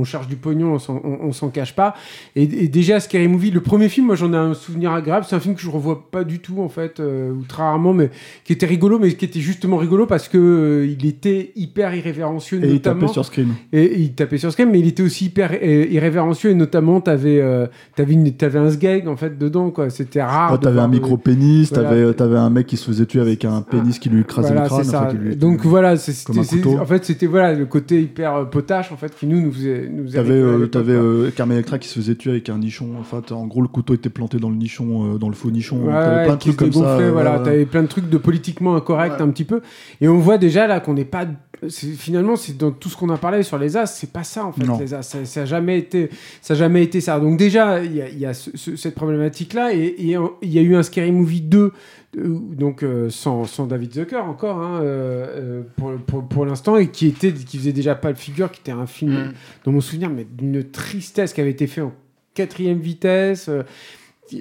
on cherche du pognon, on s'en- cache pas. Et, et déjà, Scary Movie, le premier film, moi j'en ai un souvenir agréable. C'est un film que je revois pas du tout, en fait, euh, ou très rarement, mais qui était rigolo, mais qui était justement rigolo parce que euh, il était hyper irrévérencieux, Et il tapait sur Scream. Et, et il tapait sur Scream, mais il était aussi hyper euh, irrévérencieux, et notamment, t'avais euh, t'avais une- t'avais un sgeg, en fait, dedans, quoi. C'était rare. De t'avais un de- micro-pénis, Voilà. t'avais t'avais un mec qui se faisait tuer avec un pénis qui lui écrasait Voilà, le crâne. ça. enfin, lui- Donc voilà, c'était- en fait c'était voilà le côté hyper euh, potache en fait qui nous nous faisait nous T'avais euh, euh, Carmen Electra qui se faisait tuer avec un nichon. Enfin, t'as- en gros, le couteau était planté dans le nichon, euh, dans le faux nichon. Ouais, t'avais plein de qui trucs ça. voilà, voilà. t'avais plein de trucs de politiquement incorrect un petit peu. Et on voit déjà là qu'on n'est pas. Finalement, c'est dans tout ce qu'on a parlé sur les as, c'est pas ça en fait. Non. Les as, ça, ça a jamais été, ça a jamais été ça. Donc déjà, il y a, il y a ce- ce- cette problématique là, et en- il y a eu un Scary Movie 2 euh, donc euh, sans, sans David Zucker encore hein, euh, euh, pour, pour, pour l'instant et qui était qui faisait déjà pas le figure qui était un film Mm. dans mon souvenir mais d'une tristesse qui avait été fait en quatrième vitesse euh,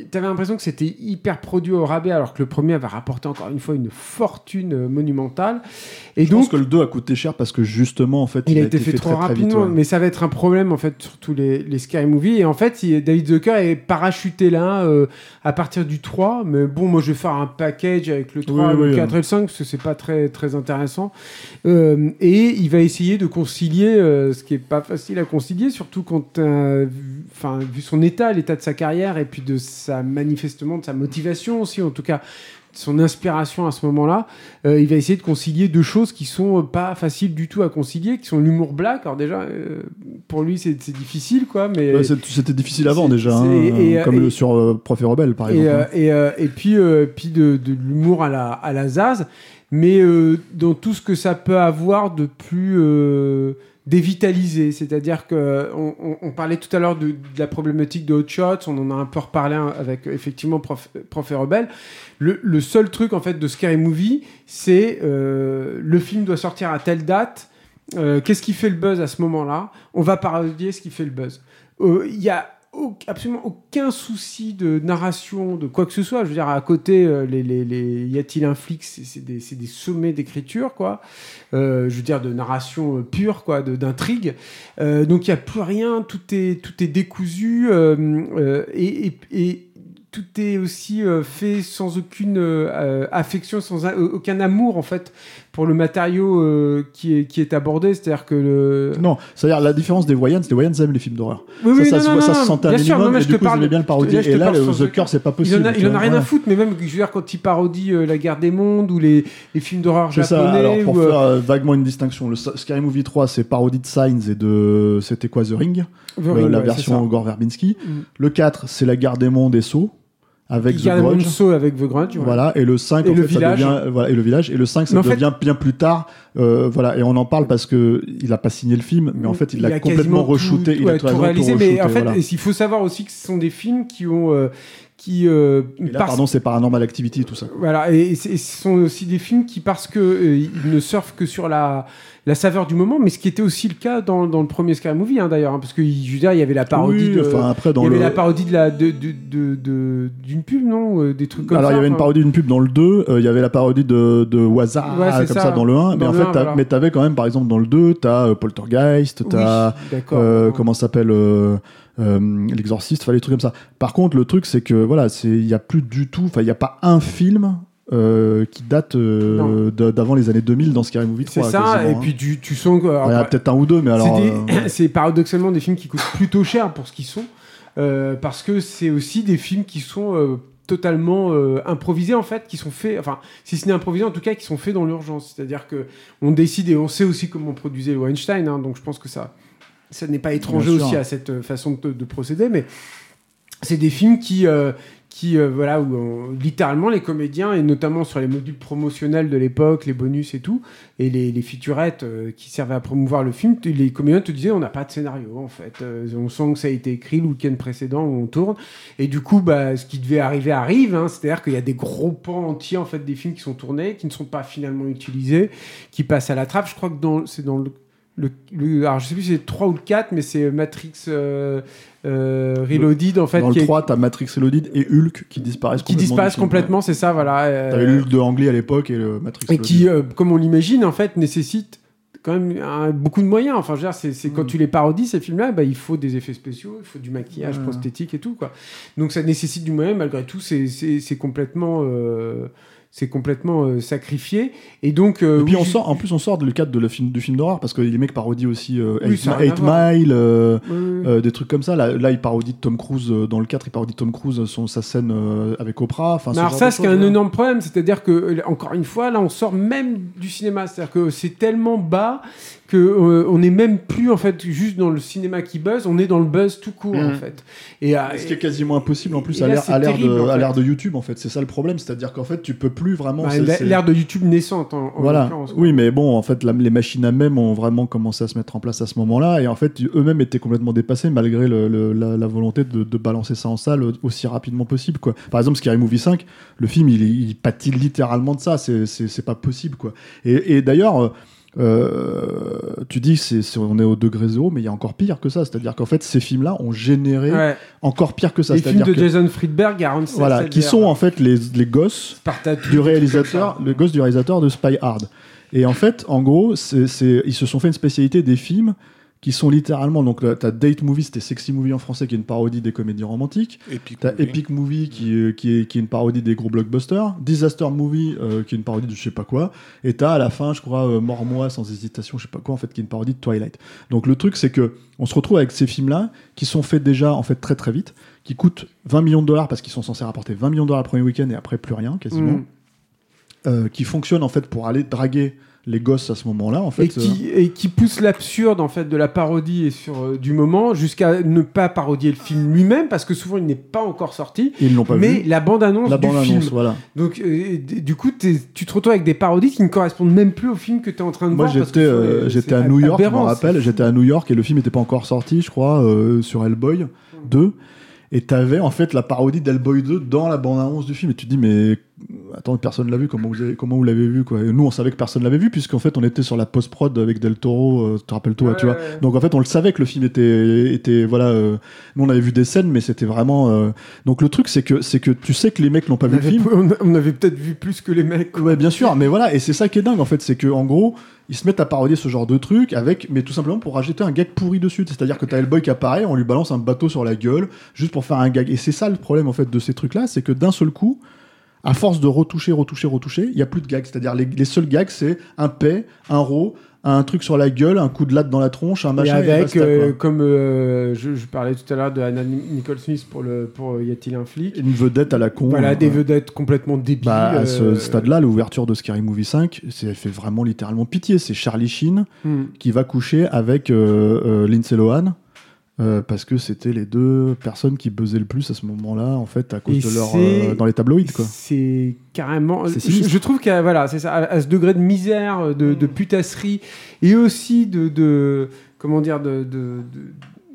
T'avais l'impression que c'était hyper produit au rabais, alors que le premier avait rapporté encore une fois une fortune euh, monumentale. Et Je donc, pense que le 2 a coûté cher parce que justement, en fait, il, a été fait, trop très vite, rapidement, ouais. mais ça va être un problème en fait sur tous les, les Scary Movies. Et en fait, il- David Zucker est parachuté là euh, à partir du 3. Mais bon, moi je vais faire un package avec le 3, Oui, le oui, 4 et le 5 parce que c'est pas très, très intéressant. Euh, et il va essayer de concilier euh, ce qui est pas facile à concilier, surtout quand, vu- enfin, vu son état, l'état de sa carrière et puis de sa manifestement de sa motivation aussi, en tout cas son inspiration à ce moment-là, euh, il va essayer de concilier deux choses qui sont euh, pas faciles du tout à concilier, qui sont l'humour black. Alors déjà, euh, pour lui, c'est difficile, quoi, mais C'était difficile avant déjà, hein, et- comme et- le sur euh, Prof et Rebelle par exemple. hein. et, et puis, puis de, de l'humour à la, à la Zaz, mais dans tout ce que ça peut avoir de plus dévitalisé. C'est-à-dire que on, on- on parlait tout à l'heure de, de la problématique de Hot Shots, on en a un peu reparlé hein, avec effectivement Prof, Prof et Rebelle. Le, le seul truc en fait de Scary Movie, c'est euh, le film doit sortir à telle date. Euh, Qu'est-ce qui fait le buzz à ce moment-là? On va parodier ce qui fait le buzz. Euh, Il y a absolument aucun souci de narration, de quoi que ce soit. Je veux dire, à côté, euh, les, les, les- y a-t-il un flic? C'est des, des sommets d'écriture, quoi. Euh, je veux dire, de narration euh, pure, quoi, d'intrigue. Donc, il n'y a plus rien, tout est, tout est décousu et, tout est aussi fait sans aucune affection, sans aucun amour, en fait, pour le matériau euh, qui, est, qui est abordé. C'est-à-dire que le. Non, c'est-à-dire la différence des Wayans, les Wayans aiment les films d'horreur. Oui, ça, oui, ça, non, se, non, ça se sentait un bien sûr, minimum, mais et je du te coup, ils parle- aimaient bien le parodier. là, Et là, le The Cure, c'est pas Il possible. en a, tu il en a rien voilà. à foutre, mais même je veux dire, quand il parodie euh, la guerre des mondes ou les, les films d'horreur C'est ça, japonais. alors pour ou, euh, faire euh, vaguement une distinction, le Scary Movie 3 c'est parodie de Signs et de. C'était quoi The Ring? The Ring, La ouais, version. Gore Verbinski. Mm. Le 4 c'est La Guerre des Mondes et Saw avec Il The garde mon Grudge. saut avec The Grudge. ouais. Voilà, et le 5, Et en le fait, ça village. devient, euh, voilà, et le village, et le 5, ça Mais en fait- devient bien plus tard, euh, voilà, et on en parle parce que il a pas signé le film, mais en fait, il l'a a complètement re-shooté, il ouais, a tout réalisé. mais en fait, voilà. il faut savoir aussi que ce sont des films qui ont. euh, qui, euh, Et là, parce- pardon, c'est Paranormal Activity, tout ça. Voilà, et, et et ce sont aussi des films qui, parce que euh, ils ne surfent que sur la, la saveur du moment, mais ce qui était aussi le cas dans, dans le premier Scary Movie, hein, d'ailleurs, hein, parce que je veux dire, il y avait la parodie Oui, de. enfin, après, il y avait le... la parodie de la de de d'une pub, non, euh, des trucs comme Alors, ça. il y avait une parodie d'une pub dans le 2, euh, il y avait la parodie de, de Waza, Ouais, comme ça. ça, dans le 1, mais en fait, 1, t'as- voilà. mais t'avais quand même, par exemple, dans le 2, t'as Poltergeist, Oui, t'as, euh, comment ça s'appelle, euh, l'exorciste, enfin, les trucs comme ça. Par contre, le truc, c'est que, voilà, il y a plus du tout, enfin, il y a pas un film, euh, qui date euh, d'avant les années 2000 dans Scary Movie 3. C'est ça, et hein. puis tu, tu sens il y en a peut-être un ou deux, mais alors. c'est euh, paradoxalement des films qui coûtent plutôt cher pour ce qu'ils sont, parce que c'est aussi des films qui sont totalement euh, improvisés en fait, qui sont faits, enfin si ce n'est improvisé en tout cas, qui sont faits dans l'urgence. C'est-à-dire que on décide et on sait aussi comment produisait Weinstein, hein, donc je pense que ça, ça n'est pas étranger aussi à cette euh, façon de, de procéder, mais c'est des films qui euh, qui euh, voilà où on- littéralement les comédiens et notamment sur les modules promotionnels de l'époque les bonus et tout et les, les featurettes euh, qui servaient à promouvoir le film les comédiens te disaient on n'a pas de scénario en fait. Euh, on sent que ça a été écrit le week-end précédent où on tourne. Et du coup bah, ce qui devait arriver arrive hein. c'est-à-dire qu'il y a des gros pans entiers en fait des films qui sont tournés qui ne sont pas finalement utilisés qui passent à la trappe. Je crois que c'est dans le le, le- alors je sais plus si c'est le 3 ou le 4 mais c'est Matrix euh, euh, Reloaded en fait dans qui le est- 3, t'as Matrix Reloaded et Hulk qui disparaissent qui complètement. du disparaissent complètement, c'est ça, voilà. euh, T'avais Hulk de Angly à l'époque et le Matrix et qui, Reloaded. euh, comme on l'imagine, en fait, nécessite quand même un- beaucoup de moyens. Enfin, je veux dire, c'est quand Mm. tu les parodies, ces films-là, bah, il faut des effets spéciaux, il faut du maquillage Ouais. prosthétique et tout, quoi. Donc ça nécessite du moyen, malgré tout, c'est- c'est c'est complètement... c'est complètement euh, sacrifié et donc euh, Et puis oui, on je- sort, en plus on sort du cadre de la film, du film d'horreur parce que les mecs parodient aussi euh, Oui. Mile, euh, Oui, des trucs comme ça. Là, là il parodie Tom Cruise dans le 4, il parodie Tom Cruise son, sa scène avec Oprah. Enfin, alors ça, c'est un là. énorme problème, c'est-à-dire que encore une fois, là, on sort même du cinéma, c'est-à-dire que c'est tellement bas que euh, on n'est même plus en fait juste dans le cinéma qui buzz, on est dans le buzz tout court en Mhm. fait. Et, euh, Ce qui est quasiment impossible en plus à l'ère de, en fait. de YouTube en fait. C'est ça le problème, c'est-à-dire qu'en fait tu peux plus vraiment. bah, c'est- l'ère- de YouTube naissante en, en Voilà. Oui, mais bon, en fait, la- les machines à même ont vraiment commencé à se mettre en place à ce moment-là, et en fait, eux-mêmes étaient complètement dépassés malgré le- le- la, la volonté de, de balancer ça en salle aussi rapidement possible, quoi. Par exemple, Scary Movie 5, le film, il, il pâtit littéralement de ça. C'est- pas possible, quoi. Et, et d'ailleurs. Euh, euh, tu dis c'est c'est- on est au degré zéro, mais il y a encore pire que ça. C'est-à-dire qu'en fait, ces films-là ont généré Ouais. encore pire que ça. Les films de que Jason Friedberg, Aaron voilà, qui sont en fait les, les gosses du réalisateur, le gosse du réalisateur de Spy Hard. Et en fait, en gros, c'est, c'est- ils se sont fait une spécialité des films qui sont littéralement donc t'as Date Movie, c'était Sexy Movie en français, qui est une parodie des comédies romantiques. Epic T'as movie. Epic Movie qui, est- qui, est, qui est une parodie des gros blockbusters, Disaster Movie euh, qui est une parodie de je sais pas quoi, et t'as à la fin, je crois, euh, Mort-moi sans hésitation, je sais pas quoi, en fait, qui est une parodie de Twilight. Donc le truc, c'est que on se retrouve avec ces films-là qui sont faits déjà en fait très très vite, qui coûtent 20 millions de dollars parce qu'ils sont censés rapporter 20 millions de dollars le premier week-end et après plus rien quasiment, Mm. euh, qui fonctionnent en fait pour aller draguer les gosses à ce moment-là, en fait. et, qui, et qui pousse l'absurde en fait de la parodie et sur euh, du moment jusqu'à ne pas parodier le film lui-même parce que souvent il n'est pas encore sorti euh, ils l'ont pas mais vu. la bande annonce La du bande film annonce, voilà. donc euh, du coup tu te retrouves avec des parodies qui ne correspondent même plus au film que tu es en train de Moi, voir que j'étais euh, à New York, je me rappelle. J'étais à New York et le film n'était pas encore sorti, je crois, euh, sur Hellboy 2. Et t'avais en fait la parodie d'Hellboy 2 dans la bande-annonce du film. Et tu te dis, mais attends, personne l'a vu, comment vous, avez- comment vous l'avez vu quoi? Et Nous, on savait que personne l'avait vu, puisqu'en fait, on était sur la post-prod avec Del Toro, euh, te rappelles-toi, Ouais, tu vois? ouais. Donc en fait, on le savait que le film était, était voilà. euh, nous, on avait vu des scènes, mais c'était vraiment. euh, Donc le truc, c'est que, c'est que tu sais que les mecs n'ont pas on vu le film. on avait peut-être vu plus que les mecs quoi. Ouais, bien sûr, mais voilà, et c'est ça qui est dingue en fait, c'est que en gros, ils se mettent à parodier ce genre de truc avec, mais tout simplement pour rajouter un gag pourri dessus. C'est-à-dire que t'as Hellboy qui apparaît, on lui balance un bateau sur la gueule, juste pour faire un gag. Et c'est ça le problème en fait de ces trucs-là, c'est que d'un seul coup, à force de retoucher, retoucher, retoucher, il y a plus de gags. C'est-à-dire les, les seuls gags, c'est un paix, un ro, un truc sur la gueule, un coup de latte dans la tronche, un machin. et avec basta, euh, comme euh, je, je parlais tout à l'heure de Anna Nicole Smith pour le pour euh, y a-t-il un flic? Une vedette à la con. voilà des vedettes complètement débiles Bah, à ce stade-là, l'ouverture de Scary Movie 5, c'est fait vraiment littéralement pitié. C'est Charlie Sheen hmm. qui va coucher avec Lindsay Lohan. Euh, parce que c'était les deux personnes qui buzzaient le plus à ce moment-là, en fait, à cause Et de leur euh, dans les tabloïds, quoi. C'est carrément. Je, trouve qu'à voilà, c'est ça, à, à ce degré de misère, de, de putasserie, et aussi de, de comment dire, de,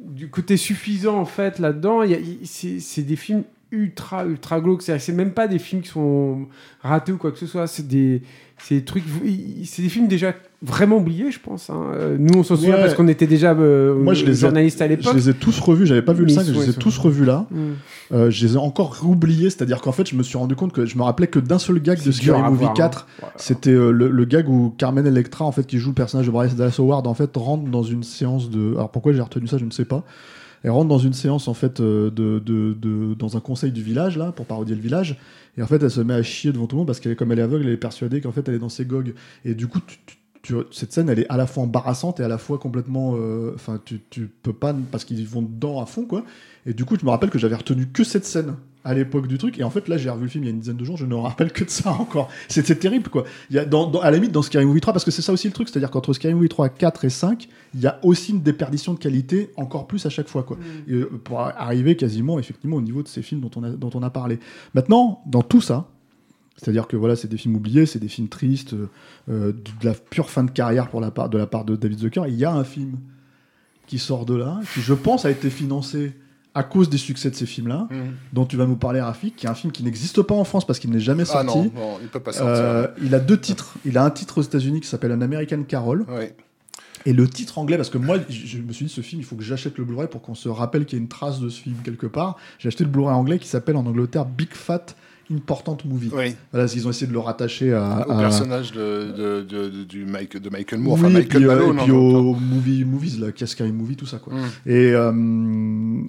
du côté suffisant en fait là-dedans. C'est des films ultra ultra glauques. C'est même pas des films qui sont ratés ou quoi que ce soit. C'est des c'est des trucs. C'est des films déjà vraiment oubliés, je pense. hein. Euh, Nous, on s'en souvient Ouais. parce qu'on était déjà euh, Moi, je les ai- journalistes à Je l'époque. les ai tous revus, j'avais pas vu le Mais 5, ils je les ai tous revus là. Hmm. Euh, je les ai encore oubliés, c'est-à-dire qu'en fait, je me suis rendu compte que je me rappelais que d'un seul gag de Scary à Movie voir, hein. 4, Voilà. C'était euh, le, le gag où Carmen Electra, en fait, qui joue le personnage de Bryce Dallas Howard, en fait, rentre dans une séance de. Alors pourquoi j'ai retenu ça, je ne sais pas. Elle rentre dans une séance, en fait, euh, de, de, dans un conseil du village, là, pour parodier le village. Et en fait, elle se met à chier devant tout le monde parce qu'elle comme elle est aveugle, elle est persuadée qu'en fait, elle est dans ses gogues. Et du coup, cette scène, elle est à la fois embarrassante et à la fois complètement. euh, Enfin, tu, tu peux pas. Parce qu'ils vont dedans à fond, quoi. Et du coup, je me rappelle que j'avais retenu que cette scène à l'époque du truc. Et en fait, là, j'ai revu le film il y a une dizaine de jours, je ne me rappelle que de ça encore. C'était terrible, quoi. Il y a dans, dans- à la limite, dans Scary Movie 3, parce que c'est ça aussi le truc, c'est-à-dire qu'entre Scary Movie 3, 4 et 5, il y a aussi une déperdition de qualité encore plus à chaque fois, quoi. Et, euh, pour arriver quasiment, effectivement, au niveau de ces films dont on a, dont on a parlé. Maintenant, dans tout ça, c'est-à-dire que voilà, c'est des films oubliés, c'est des films tristes, euh, euh, de la pure fin de carrière pour la part, de la part de David Zucker. Il y a un film qui sort de là, qui je pense a été financé à cause des succès de ces films-là, Mhm. dont tu vas nous parler, Rafik, qui est un film qui n'existe pas en France parce qu'il n'est jamais Ah sorti. non, non, il peut pas sortir. Euh, il a deux titres. Il a un titre aux États-Unis qui s'appelle An American Carol. Et le titre anglais, parce que moi, je me suis dit, ce film, il faut que j'achète le Blu-ray pour qu'on se rappelle qu'il y a une trace de ce film quelque part. J'ai acheté le Blu-ray anglais qui s'appelle en Angleterre Big Fat Important Movie. Oui, Voilà, ils ont essayé de le rattacher à. au à- personnage de, de, de, du Mike, de Michael Moore, Oui, enfin et Michael puis, euh, Malone. et puis même temps. au movie, movies, là, Cascari Movie, tout ça, quoi. Mm. Et euh,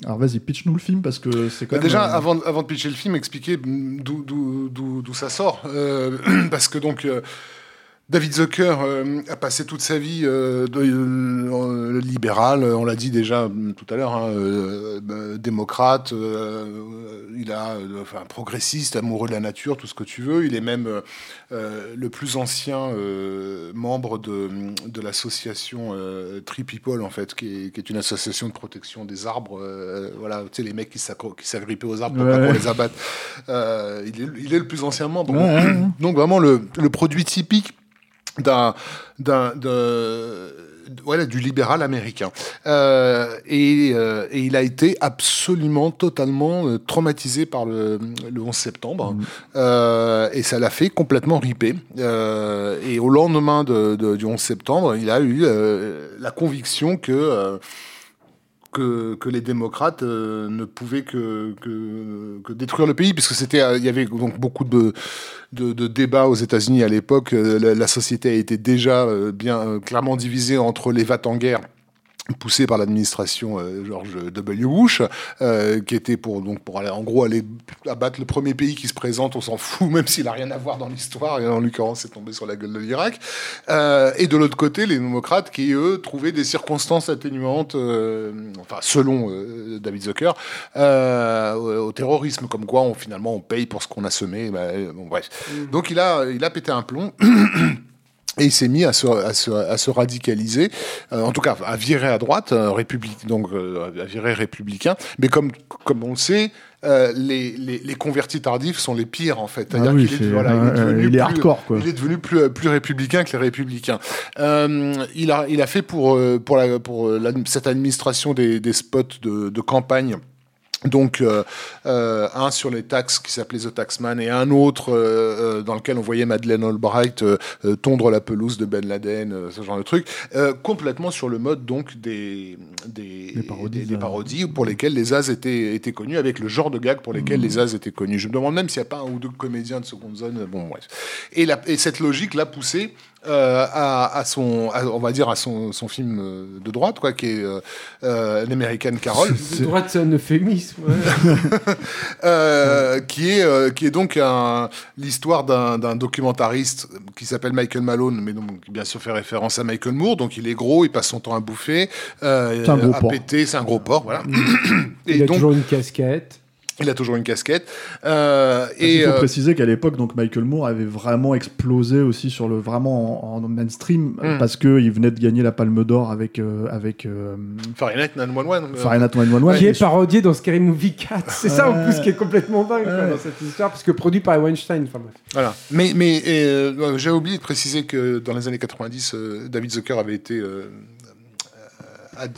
alors vas-y, pitch-nous le film parce que c'est quand Bah même. déjà, euh, avant, avant de pitcher le film, expliquer d'où ça sort. Euh, parce que donc, euh, David Zucker euh, a passé toute sa vie euh, de, euh, libéral, on l'a dit déjà euh, tout à l'heure, hein, euh, euh, démocrate, euh, il a, euh, enfin, progressiste, amoureux de la nature, tout ce que tu veux. Il est même euh, euh, le plus ancien euh, membre de, de l'association euh, Tree People, en fait, qui est, qui est une association de protection des arbres. euh, voilà, tu sais, les mecs qui s'agrippaient aux arbres pour pas les abatte. Euh, il, est, il est le plus ancien membre. Ouais, ouais. Donc vraiment le, le produit typique d'un d'un de- voilà, du libéral américain. Euh, et, euh, et il a été absolument, totalement euh, traumatisé par le, le 11 septembre. Euh, et ça l'a fait complètement riper. Euh, et au lendemain de, de- du 11 septembre, il a eu euh, la conviction que... que, que les démocrates euh, ne pouvaient que, que, que détruire le pays, puisque c'était, euh, il y avait donc beaucoup de, de, de débats aux États-Unis à l'époque. Euh, La, société a été déjà euh, bien clairement divisée entre les vats en guerre poussés par l'administration euh, George W. Bush, euh, qui était pour donc pour aller en gros aller abattre le premier pays qui se présente, on s'en fout, même s'il a rien à voir dans l'histoire. Et en l'occurrence, c'est tombé sur la gueule de l'Irak. Euh, et de l'autre côté, les démocrates qui eux trouvaient des circonstances atténuantes, enfin selon David Zucker, au, terrorisme, comme quoi on finalement on paye pour ce qu'on a semé. Bah, bon, bref. Donc il a il a pété un plomb. Et il s'est mis à se, à se, à se radicaliser, euh, en tout cas à virer à droite, euh, république, donc euh, à virer républicain. Mais comme, comme on le sait, euh, les, les, les convertis tardifs sont les pires en fait. Ah oui, est, voilà, il est devenu il est plus- hardcore, quoi. Il est devenu plus, plus républicain que les républicains. Euh, il, a, il a fait pour, pour, la, pour l'ad- cette administration des, des spots de, de campagne. Donc, euh, euh, un sur les taxes qui s'appelait The Taxman et un autre euh, euh, dans lequel on voyait Madeleine Albright euh, tondre la pelouse de Ben Laden, euh, ce genre de truc, euh, complètement sur le mode donc des des, Des parodies, des- des parodies pour lesquelles les As étaient étaient connus avec le genre de gag pour lesquels les As étaient connus. Je me demande même s'il n'y a pas un ou deux comédiens de seconde zone. Bon bref. Et, la, et cette logique l'a poussé euh, à, à son, à- on va dire à son, son film euh, de droite quoi, qui est euh, l'American Carol. De droite, c'est un euphémisme. ouais. Euh, qui est euh, qui est donc un- l'histoire d'un documentariste qui s'appelle Michael Malone, mais donc qui bien sûr fait référence à Michael Moore. Donc il est gros, il passe son temps à bouffer, euh, C'est un gros à porc. péter, c'est un gros porc, voilà. Il et a donc toujours une casquette. Il a toujours une casquette. Euh, Et il faut euh, préciser qu'à l'époque, donc Michael Moore avait vraiment explosé aussi sur le vraiment en, en mainstream Mm. parce que il venait de gagner la Palme d'Or avec euh, avec euh, Fahrenheit 911. euh, Fahrenheit 911. qui est parodié dans Scary Movie 4. C'est ça en plus qui est complètement dingue quoi, dans cette histoire, parce que produit par Weinstein. Enfin bref. Voilà. Mais, mais euh, j'ai oublié de préciser que dans les années 90, euh, David Zucker avait été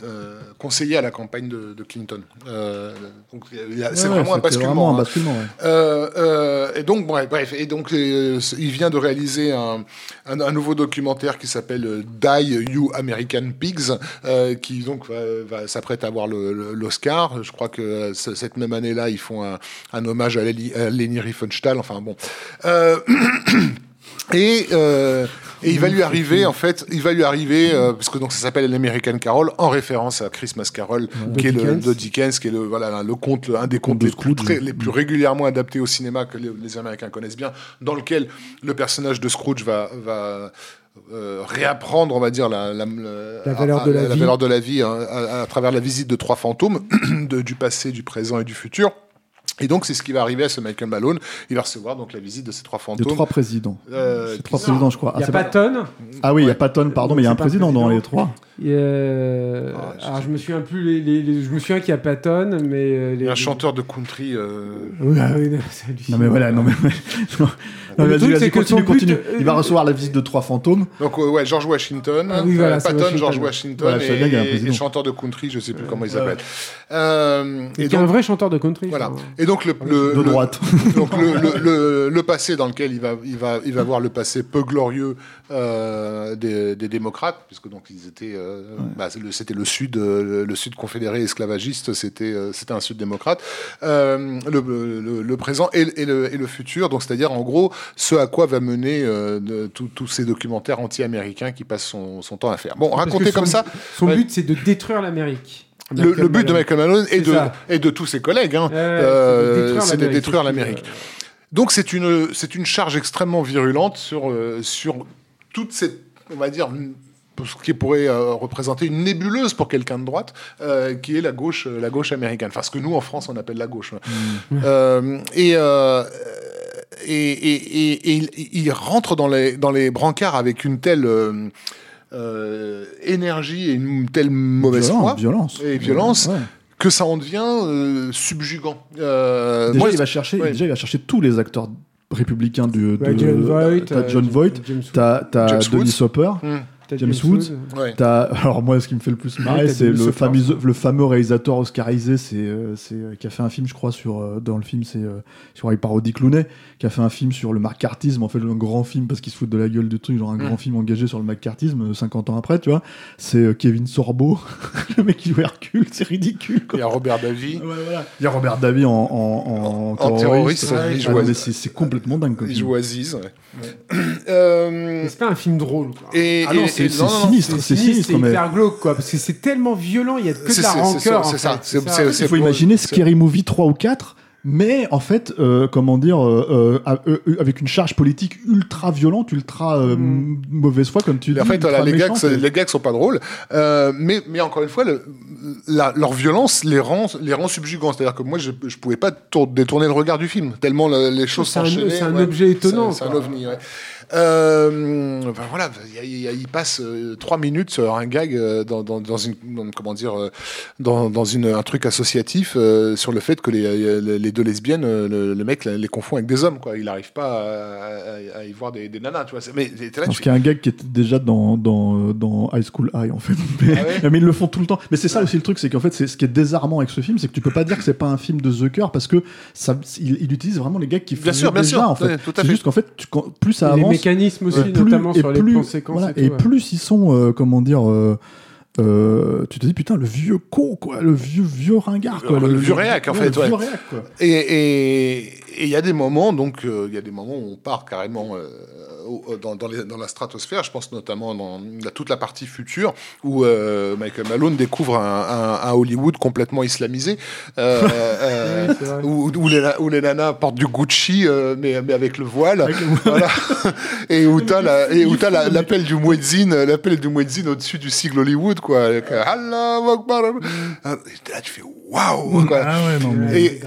euh, conseiller à la campagne de, de Clinton. Euh, donc c'est Ouais, vraiment un c'était basculement. vraiment un hein. basculement, ouais. Euh, euh, et donc, bref, bref, et donc, il vient de réaliser un, un, un nouveau documentaire qui s's'appelle euh, Die You American Pigs, qui donc va, s'apprête à avoir l'Oscar. Je crois que ce- cette même année-là, ils font un, un hommage à Leni Riefenstahl. Enfin bon. Et, euh, et il va lui arriver, en fait, il va lui arriver, euh, parce que donc ça s'appelle l'American Carol, en référence à Christmas Carol, qui est le Dickens. de Dickens, qui est le voilà le conte, un des contes de les plus, très- les plus régulièrement adaptés au cinéma que les, les Américains connaissent bien, dans lequel le personnage de Scrooge va va euh, réapprendre, on va dire, la, la, La valeur de la vie. valeur de la vie hein, à, à travers la visite de trois fantômes, de- du passé, du présent et du futur. Et donc, c'est ce qui va arriver à ce Michael Malone. Il va recevoir donc la visite de ces trois De fantômes. trois présidents. Euh, C'est trois présidents, je crois. Il n'y Ah, a c'est pas tonne. Ah oui, il y a Ouais. Patton, pardon, mais il y a un président dans les trois. Et, euh, Ah, je alors sais je me souviens plus les, les- les- je me souviens qu'il y a Patton mais euh, les, un chanteur de country. euh, Oui, ah oui, non, c'est hallucinant. Non mais voilà, non mais. non. Non, Le vas-y, truc, vas-y, c'est que continue, son but, continue. euh, Il va recevoir la visite de trois fantômes. Donc euh, ouais, George Washington, Ah oui, voilà, euh, Patton, Washington. George Washington Voilà, bien et, chanteur de country, je sais plus comment il s'appelle. Euh, Et un vrai chanteur de country. voilà. Et donc le, le- De le- droite. donc le, le, le, le passé dans lequel il va il va il va voir le passé peu glorieux euh, des, des démocrates puisque donc ils étaient euh, bah, c'était le sud euh, le sud confédéré esclavagiste c'était euh, c'était un sud démocrate euh, le, le, le présent et, et le et le futur donc c'est-à-dire en gros ce à quoi va mener euh, tous ces documentaires anti-américains qui passent son, son temps à faire bon raconter comme ça Son Ouais. but, c'est de détruire l'Amérique. le, le but de Michael Malone et de, et tous ses collègues, hein, euh, c'est de détruire l'Amérique. qui, Donc c'est une, c'est une charge extrêmement virulente sur, euh, sur toute cette, on va dire, ce qui pourrait euh, représenter une nébuleuse pour quelqu'un de droite, euh, qui est la gauche, euh, la gauche américaine. Enfin, ce que nous en France on appelle la gauche. Euh, et, euh, et, et, et- et il, il rentre dans les, dans les brancards avec une telle euh, euh, énergie et une telle mauvaise Violence, foi violence. et violence Ouais. que ça en devient euh, subjugant. Euh, Déjà, moi, il va chercher, ouais. déjà, il va chercher tous les acteurs républicains du. Ouais, de- John Voight, T'as John Voight, James- t'as t'as James Denis. Hopper, Hmm. James Woods. Ouais. T'as- Alors moi, ce qui me fait le plus marrer, c'est le, fameux- le fameux réalisateur oscarisé, c'est euh, c'est, euh, qui a fait un film, je crois, sur euh, dans le film, c'est euh, sur il parodie Clooney, qui a fait un film sur le McCarthyisme, en fait, un grand film parce qu'il se fout de la gueule du truc, genre un Mm. grand film engagé sur le McCarthyisme euh, 50 ans après, tu vois. C'est euh, Kevin Sorbo, le mec qui joue Hercule, c'est ridicule. Quoi. Il y a Robert. Ouais, voilà. Il y a Robert Davy en, en, en, En terroriste, Ouais, mais c'est complètement dingue. Comme Il film. joue Aziz. Euh, c'est pas un film drôle. Quoi. et, Ah et- c'est sinistre, c'est sinistre, c'est mais hyper glauque, quoi, parce que c'est tellement violent, il y a que de la rancœur. c'est ça, Il faut imaginer Scary Movie 3 ou 4, mais en fait, euh, comment dire, euh, euh, euh, euh, avec une charge politique ultra violente, ultra euh, Mm. mauvaise foi, comme tu dis. En fait, les, gags, méchante. les gags sont pas drôles, euh, mais, mais encore une fois, le- la- leur violence les rend, les rend subjugants. C'est-à-dire que moi, je, je pouvais pas tour- détourner le regard du film, tellement le- les choses s'enchaînaient. c'est un ouais. objet étonnant, C'est un ovni, ouais. Euh, enfin, voilà, il, passe euh, trois minutes sur un gag euh, dans, dans, dans une, dans- comment dire, euh, dans, dans une, un truc associatif euh, sur le fait que les, les, deux lesbiennes, le, le mec les confond avec des hommes, quoi. Il n'arrive pas à, à- à y voir des, des nanas, tu vois. Mais t'es là, Parce qu'il y a un gag qui était déjà dans, dans, dans High School High, en fait. Mais, Ah ouais mais ils le font tout le temps. Mais c'est ça aussi le truc, c'est qu'en fait, c'est ce qui est désarmant avec ce film, c'est que tu peux pas dire que c'est pas un film de Zucker parce que ça, il, il utilise vraiment les gags qui Bien font sûr, bien déjà, sûr, en fait. C'est juste qu'en fait, tu- quand- plus ça avance, mécanismes aussi, plus- notamment sur les plus- plans séquences. voilà, et ouais. plus ils sont, euh, comment dire, euh, euh, tu te dis putain le vieux con quoi, le vieux vieux ringard quoi, Le vieux réac, en ouais, fait, le ouais. vieux réac, quoi. Et et- et il y a des moments, donc, euh, il y a des moments où on part carrément euh, au- dans, dans, les- dans la stratosphère. Je pense notamment dans la- toute la partie future où euh, Michael Malone découvre un, un- un Hollywood complètement islamisé, euh, euh, où, où les, où les nanas portent du Gucci, euh, mais, mais avec le voile. Où t'as la- et où t'as la- l'appel du muezzin, l'appel du muezzin au-dessus du sigle Hollywood, quoi. Avec, euh, Allahu Akbar. Et là, tu fais waouh, quoi. Ah ouais, mais- Et,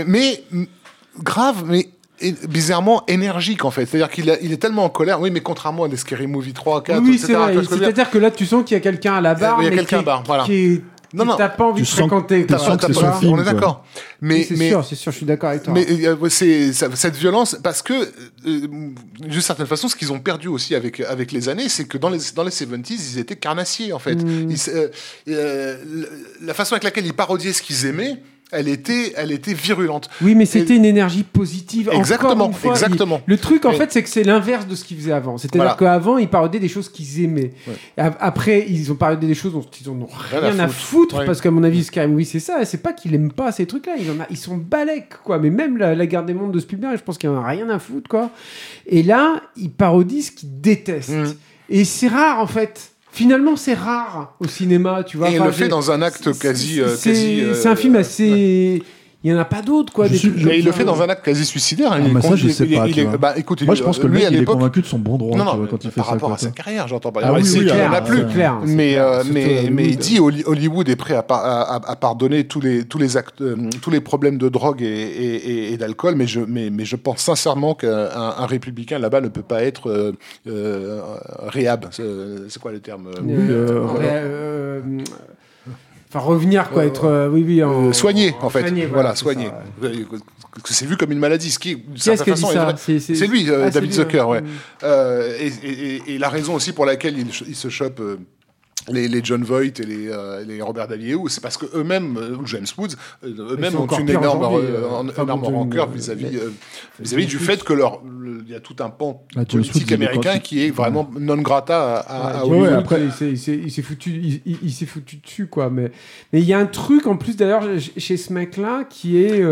et- mais m- grave, mais et- bizarrement énergique en fait. C'est-à-dire qu'il il est tellement en colère. Oui, mais contrairement à des Scary Movie 3, 4, Oui, etc. que C'est-à-dire que là, tu sens qu'il y a quelqu'un à la barre. Il y a quelqu'un qui à la barre, voilà. Qui est. Non. T'as pas envie Tu de fréquenter. tu sens que T'as c'est On est d'accord. Mais, c'est mais, sûr, c'est sûr, je suis d'accord avec toi. mais euh, c'est cette violence parce que euh, d'une certaine façon ce qu'ils ont perdu aussi avec avec les années c'est que dans les dans les 70s ils étaient carnassiers en fait Mm. Ils euh, euh, la façon avec laquelle ils parodiaient ce qu'ils aimaient elle était elle était virulente Oui, mais c'était une énergie positive. Exactement, une fois, exactement. il- Le truc, en Et- fait, c'est que c'est l'inverse de ce qu'ils faisaient avant. C'est-à-dire Voilà. qu'avant, ils parodiaient des choses qu'ils aimaient. Ouais. Après, ils ont parodié des choses dont ils en ont Rien rien, à foutre. foutre, Ouais. parce qu'à mon avis, Scary Movie, c'est ça. C'est pas qu'ils aiment pas ces trucs-là. Ils, en a- ils sont balèques, quoi. Mais même la, la guerre des mondes de Spielberg, je pense qu'ils en ont rien à foutre, quoi. Et là, ils parodient ce qu'ils détestent. Mm. Et c'est rare, en fait. Finalement, c'est rare au cinéma, tu vois. et il Enfin, le fait dans un acte c'est- quasi euh, c'est quasi, euh, c'est un film assez. Il y en a pas d'autres, quoi. Je des suis- trucs il le fait dans un acte quasi suicidaire. hein. Ah, il est bah ça, je sais il- pas, il bah, écoute, Moi, lui, je pense que euh, mec, à il est convaincu de son bon droit, Non, tu non, vois, quand il fait par ça. rapport à sa carrière, j'entends pas. Ah oui, c'est- oui, il y en alors, a plus. euh, clair. Mais, clair, euh, mais, mais il dit Holly- Hollywood est prêt à, par- à, à- à pardonner tous les, tous les actes, euh, tous les problèmes de drogue et, et- et- et d'alcool, mais je, mais, mais je pense sincèrement qu'un un républicain là-bas ne peut pas être euh, euh, réhab. C'est c'est quoi le terme Enfin, revenir, quoi, être. euh, oui, oui. En, euh, soigné, en fait. soigné, voilà, soigné. Euh, que C'est vu comme une maladie, ce qui, d'une Qui certaine façon. C'est C'est lui, euh, Ah, David lui, Zucker, ouais. Mm. Euh, et, et- et- et la raison aussi pour laquelle il, il se chope euh, les, les John Voight et les, euh, les Robert Daviau, c'est parce que eux-mêmes, euh, ou James Woods, euh, eux-mêmes ont une énorme, euh, rancœur vis-à-vis vis-à-vis du fait que leur, le- il y a tout un pan Ah, politique américain qui est vraiment non grata à, à- à Ouais, Hollywood. ouais, Hollywood, après- il s'est- il s'est- il s'est foutu, il, s'est foutu dessus, quoi. Mais mais il y a un truc en plus d'ailleurs ch- chez ce mec-là qui est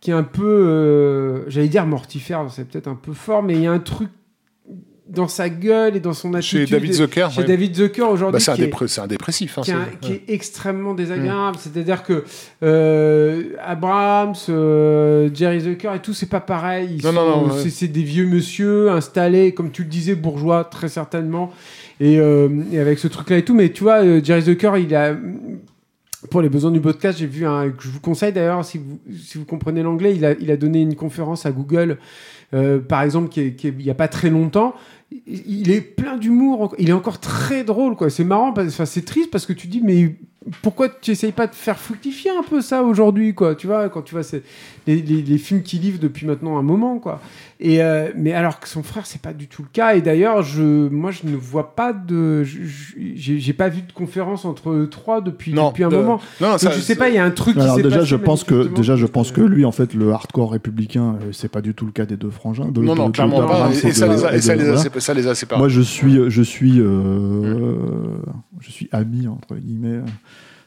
qui est un peu, j'allais dire mortifère, c'est peut-être un peu fort, mais il y a un truc dans sa gueule et dans son Chez attitude. David Zucker, chez ouais. David Zucker aujourd'hui, Bah, c'est un, dépre- dépressif. hein, qui, est un- qui est extrêmement désagréable. C'est-à-dire que euh, Abrams, euh, Jerry Zucker et tout, c'est pas pareil. Ils Non, non, sont- non, ouais. c'est, des vieux monsieur installés, comme tu le disais, bourgeois, très certainement. Et, euh, et avec ce truc-là et tout. Mais tu vois, euh, Jerry Zucker, il a. Pour les besoins du podcast, j'ai vu un. que Je vous conseille d'ailleurs, si vous, si vous comprenez l'anglais, il a, il a donné une conférence à Google, euh, par exemple, qui est- qui est- il n'y a pas très longtemps il est plein d'humour, il est encore très drôle, quoi. C'est marrant, enfin, c'est triste parce que tu dis, mais pourquoi tu essayes pas de faire fructifier un peu ça aujourd'hui, quoi Tu vois, quand tu vois ces- les, les- les films qui livrent depuis maintenant un moment, quoi. Et euh, mais alors que son frère, c'est pas du tout le cas. Et d'ailleurs, je, moi, je ne vois pas de, j'ai pas vu de conférence entre eux trois depuis Non, depuis un de- moment. Non, non, Donc, ça- je sais pas, il y a un truc. qui Alors s'est déjà, passé, je pense que déjà, je pense que lui, en fait, le hardcore républicain, euh, c'est pas du tout le cas des deux frangins. de- Non, de- non, de- clairement pas. Et, et ça les a, et ça les a, voilà. ça les a séparés. Moi, je suis, je suis, euh, je suis ami entre guillemets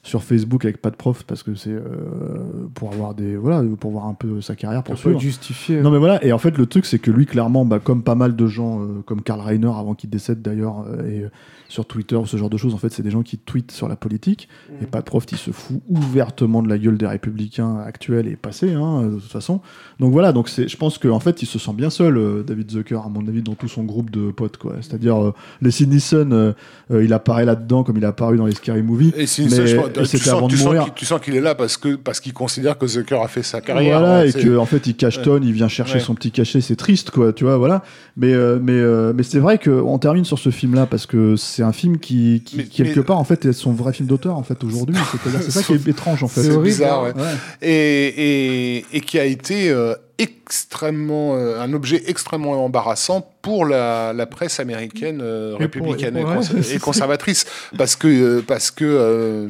sur Facebook avec pas de prof parce que c'est euh, pour avoir des, voilà, pour voir un peu sa carrière, pour suivre. justifier. Non mais voilà, et en fait le truc c'est que lui clairement, bah, comme pas mal de gens, euh, comme Karl Reiner avant qu'il décède d'ailleurs, euh, et sur Twitter ou ce genre de choses, en fait c'est des gens qui tweetent sur la politique, et pas de prof il se fout ouvertement de la gueule des républicains actuels et passés, hein, de toute façon. Donc voilà, donc c'est, je pense qu'en fait il se sent bien seul, euh, David Zucker, à mon avis, dans tout son groupe de potes, quoi. C'est-à-dire, euh, les Sinison, euh, euh, il apparaît là-dedans comme il a apparu dans les Scary Movies. Et si, Mais- ça, je pense- et tu, c'était sens, avant de tu, sens mourir. qu'il, tu sens qu'il est là parce, que, parce qu'il considère que Zucker a fait sa carrière. Voilà, Ouais, et c'est- que en fait il cachetonne, il vient chercher Ouais. son petit cachet, c'est triste quoi, tu vois, voilà. Mais euh, mais euh, mais c'est vrai qu'on termine sur ce film-là parce que c'est un film qui, qui Mais- quelque mais- part en fait est son vrai film d'auteur en fait aujourd'hui. C'est ça qui est étrange en fait. C'est bizarre, ouais. Ouais. et, et, et qui a été euh, extrêmement euh, un objet extrêmement embarrassant pour la, la presse américaine euh, Et pour- républicaine et pour- ouais, c'est conservatrice parce que parce que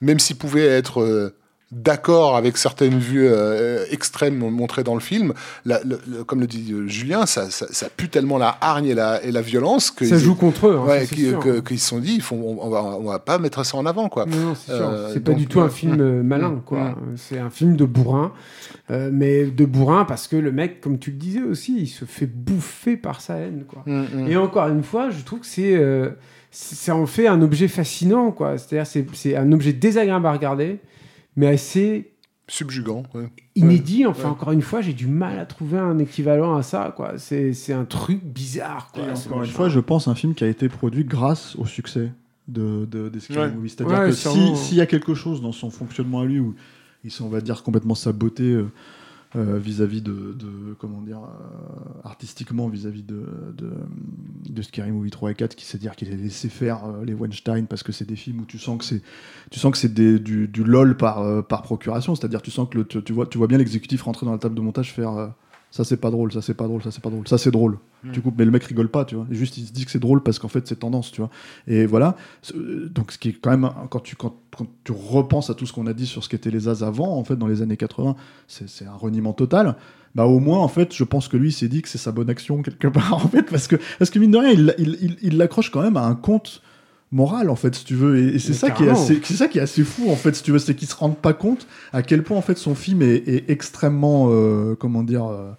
même s'il pouvait être d'accord avec certaines vues euh, extrêmes montrées dans le film, la- le- le- comme le dit euh, Julien, ça, ça, ça pue tellement la hargne et la, et la violence que Ça ils- joue contre eux. hein, ouais, qu'ils se sont dit, ils font, on, va, on va pas mettre ça en avant, quoi. Non, non, c'est sûr. Euh, pas donc, du tout un film euh, malin, mm, quoi. C'est un film de bourrin. Euh, mais de bourrin parce que le mec, comme tu le disais aussi, il se fait bouffer par sa haine, quoi. Mm, mm. Et encore une fois, je trouve que c'est. ça en fait un objet fascinant, quoi. C'est-à-dire, c'est, c'est un objet désagréable à regarder, mais assez Subjugant, ouais. inédit. Enfin, Ouais. encore une fois, j'ai du mal à trouver un équivalent à ça, quoi. C'est, c'est un truc bizarre, quoi. Encore une fois, je pense un film qui a été produit grâce au succès de, de des Scary Ouais. Movies. C'est-à-dire Ouais, que si- s'il y a quelque chose dans son fonctionnement à lui où il s'est, on va dire, complètement saboté euh, euh, vis-à-vis de, comment dire, euh, artistiquement vis-à-vis de, de, Scary Movie 3 et 4, qui c'est dire qu'il a laissé faire euh, les Weinstein parce que c'est des films où tu sens que c'est, tu sens que c'est du, du lol par, par procuration. C'est-à-dire tu sens que le, tu, tu vois, tu vois bien l'exécutif rentrer dans la table de montage faire. Euh, ça c'est pas drôle, ça c'est pas drôle, ça c'est pas drôle, ça c'est drôle. Tu coupes, mais le mec rigole pas, tu vois. Juste il se dit que c'est drôle parce qu'en fait c'est tendance, tu vois. Et voilà. Ce- Donc ce qui est quand même quand tu quand, quand tu repenses à tout ce qu'on a dit sur ce qu'étaient les As avant, en fait dans les années 80, c'est un reniement total. Bah au moins en fait, je pense que lui il s'est dit que c'est sa bonne action quelque part en fait parce que parce que mine de rien il il il- il l'accroche quand même à un compte moral en fait si tu veux. Et, et c'est ça qui est assez c'est ça qui est assez fou en fait si tu veux c'est qu'ils se rendent pas compte à quel point en fait son film est, est extrêmement euh, comment dire euh,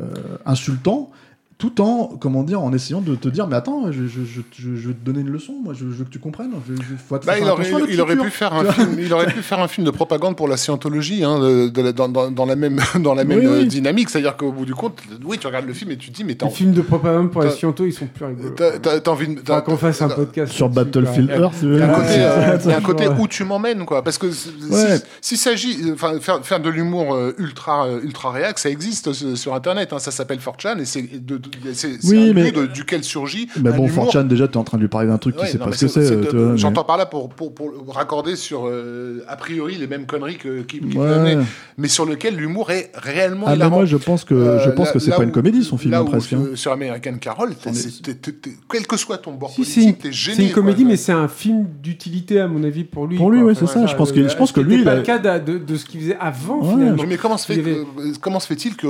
euh, insultant tout en comment dire en essayant de te dire mais attends je, je, je, je- je vais te donner une leçon moi je, je veux que tu comprennes je, je- faut Bah, il, aurait, à il aurait pu faire un film, il aurait pu faire un film de propagande pour la scientologie, hein, de- de la- dans, dans- dans la même, dans la même Oui, euh, oui. dynamique. C'est-à-dire qu'au bout du compte, oui, tu regardes le film et tu te dis, mais t'as Les films de propagande pour les T'as- scientos, ils sont plus rigolos. t'as- t'as- t'as envie t'as- qu'on fasse un podcast sur Battlefield. Earth Il y a un côté, euh, y a un côté Ouais. où tu m'emmènes, quoi. Parce que Ouais. si- s'il s'agit, enfin, faire, faire de l'humour euh, ultra, euh, ultra réac, ça existe euh, sur Internet. hein. ça s'appelle 4chan et c'est de- de- c'est- c'est Oui, un mais- lieu de- duquel surgit. mais bon Fortune déjà t'es en train de lui parler d'un truc Ouais, qui sait non, pas ce que c'est c'est euh, tu J'entends par là pour, pour, pour raccorder sur, euh, a priori, les mêmes conneries que, qui, Ouais. mais sur lequel l'humour est réellement ah mais moi je pense que Euh, je pense là- que c'est pas où- une comédie son film là hein, où presque hein. sur- American Carol, c'est- quel que soit ton bord Si, c'est une, politique, t'es gêné. c'est une comédie, mais c'est un film d'utilité, à mon avis, pour lui. Pour lui, ouais, c'est ça, je pense que lui, il pas le cas de, de- ce qu'il faisait avant, Ouais. finalement. Mais comment se fait-il que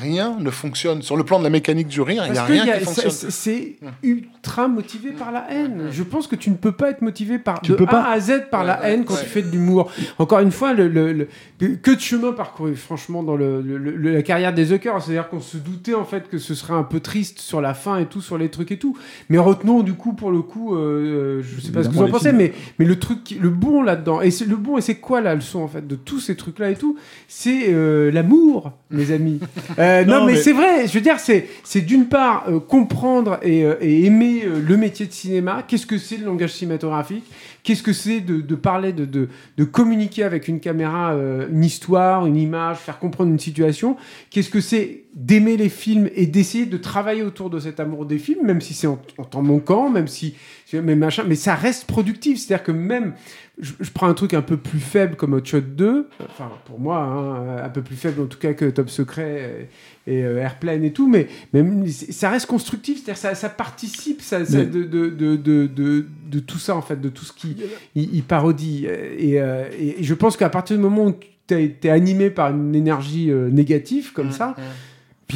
rien ne fonctionne sur le plan de la mécanique du rire Il y a Parce que rien y a- qui c'est- fonctionne. c'est c'est ultra motivé par la haine. Je pense que tu ne peux pas être motivé par Tu de peux A pas. à Z par la Ouais, haine quand ouais. tu fais de l'humour. Encore une fois, le, le- le- que de chemin parcouru, franchement, dans le, le- le- la carrière des Zucker. C'est-à-dire qu'on se doutait en fait que ce serait un peu triste sur la fin et tout, sur les trucs et tout. Mais retenons du coup, pour le coup, euh, je sais pas ce que vous en pensez, films. mais, mais le truc, qui- le bon là-dedans, et c'est le bon, et c'est quoi la leçon en fait de tous ces trucs-là et tout? C'est euh, l'amour, mes amis. Euh, non, Non, mais, mais- c'est vrai, je veux dire, c'est d'une part euh, comprendre et, euh, aimer euh, le métier de cinéma, qu'est-ce que c'est le langage cinématographique, qu'est-ce que c'est de, parler, de, communiquer avec une caméra, une histoire, une image, faire comprendre une situation. Qu'est-ce que c'est d'aimer les films et d'essayer de travailler autour de cet amour des films, même si c'est en, temps manquant, même si, machin, mais ça reste productif. C'est-à-dire que même, je, je prends un truc un peu plus faible comme Hot Shot 2, enfin pour moi, hein, un peu plus faible en tout cas que Top Secret et, et, euh, Airplane et tout, mais, mais ça reste constructif, c'est-à-dire ça, ça participe ça, ça de, de, de, de, tout ça en fait, de tout ce qui il, il parodie. Et, euh, et, je pense qu'à partir du moment où tu es animé par une énergie euh, négative comme ça, Puis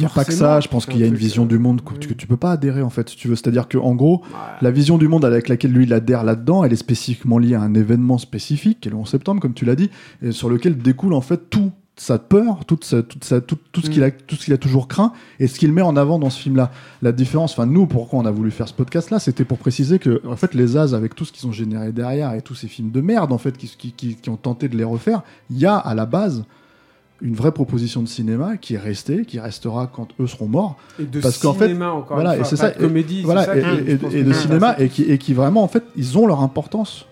a pas que ça, je pense qu'il y a un une vision du monde que, que tu peux pas adhérer en fait, si tu veux. C'est-à-dire que en gros, voilà. la vision du monde avec laquelle lui il adhère là-dedans, elle est spécifiquement liée à un événement spécifique, qui est le 11 septembre, comme tu l'as dit, et sur lequel découle en fait tout sa peur, toute sa, toute sa, tout, tout ce Mm. qu'il a, tout ce qu'il a toujours craint, et ce qu'il met en avant dans ce film-là. La différence, enfin nous, pourquoi on a voulu faire ce podcast-là, c'était pour préciser que en fait les As, avec tout ce qu'ils ont généré derrière et tous ces films de merde en fait qui, qui, qui, qui ont tenté de les refaire, il y a à la base une vraie proposition de cinéma qui est restée, qui restera quand eux seront morts, Et de parce qu'en fait, cinéma, encore voilà, une fois, et c'est ça, de comédie, c'est voilà, ça et, de cinéma, et qui, et qui vraiment, en fait, ils ont leur importance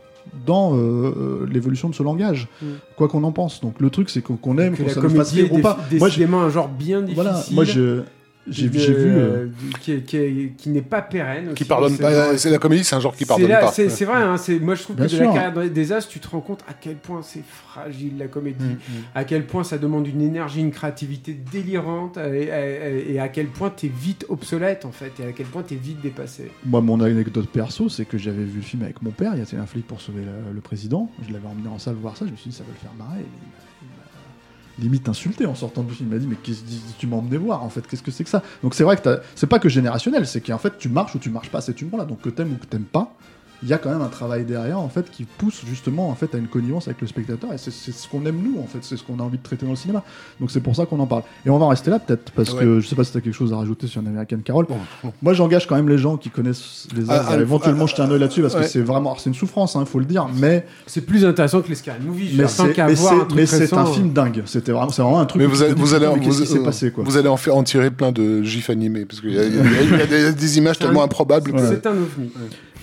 dans euh, euh, l'évolution de ce langage, Mm. quoi qu'on en pense. Donc le truc, c'est qu'on aime, qu'on ça nous fasse rire ou pas. Moi, j'ai- un genre bien difficile. voilà, moi, je- j'ai vu. euh, euh, qui, est- qui est- qui n'est pas pérenne. Qui aussi. pardonne C'est pas. C'est la comédie, c'est un genre qui pardonne là- pas. C'est vrai, hein, c'est- moi je trouve Bien que de la sûr. carrière des As, tu te rends compte à quel point c'est fragile la comédie, Mm, à quel point ça demande une énergie, une créativité délirante, et, et- et à quel point tu es vite obsolète en fait, et à quel point tu es vite dépassé. Moi, mon anecdote perso, c'est que j'avais vu le film avec mon père. Il y avait un flic pour sauver le, le président. Je l'avais emmené en salle voir ça. Je me suis dit, ça va le faire marrer. Et limite insulté en sortant du film. Il m'a dit, mais qu'est-ce que tu m'as emmené voir en fait Qu'est-ce que c'est que ça? Donc c'est vrai que c'est pas que générationnel, c'est qu'en fait tu marches ou tu marches pas à cet humour-là. Donc que t'aimes ou que t'aimes pas, il y a quand même un travail derrière en fait qui pousse justement en fait à une connivence avec le spectateur. Et c'est ce qu'on aime nous en fait, c'est ce qu'on a envie de traiter dans le cinéma. Donc c'est pour ça qu'on en parle. Et on va en rester là peut-être parce que je sais pas si t'as quelque chose à rajouter sur American Carol. Moi, j'engage quand même les gens qui connaissent les Ah, As à ah, éventuellement ah, jeter un œil là-dessus parce ouais. que c'est vraiment, c'est une souffrance, il faut le dire, mais C'est plus intéressant que les Scary Movie. mais c'est un truc mais c'est récent, un film dingue. C'était vraiment, c'est vraiment un truc. Mais vous allez, vous allez, vous, qu'est-ce qui s'est euh, passé quoi? vous allez en, faire, en tirer plein de gifs animés parce qu'il y, a- des, images tellement improbables. C'est un ovni.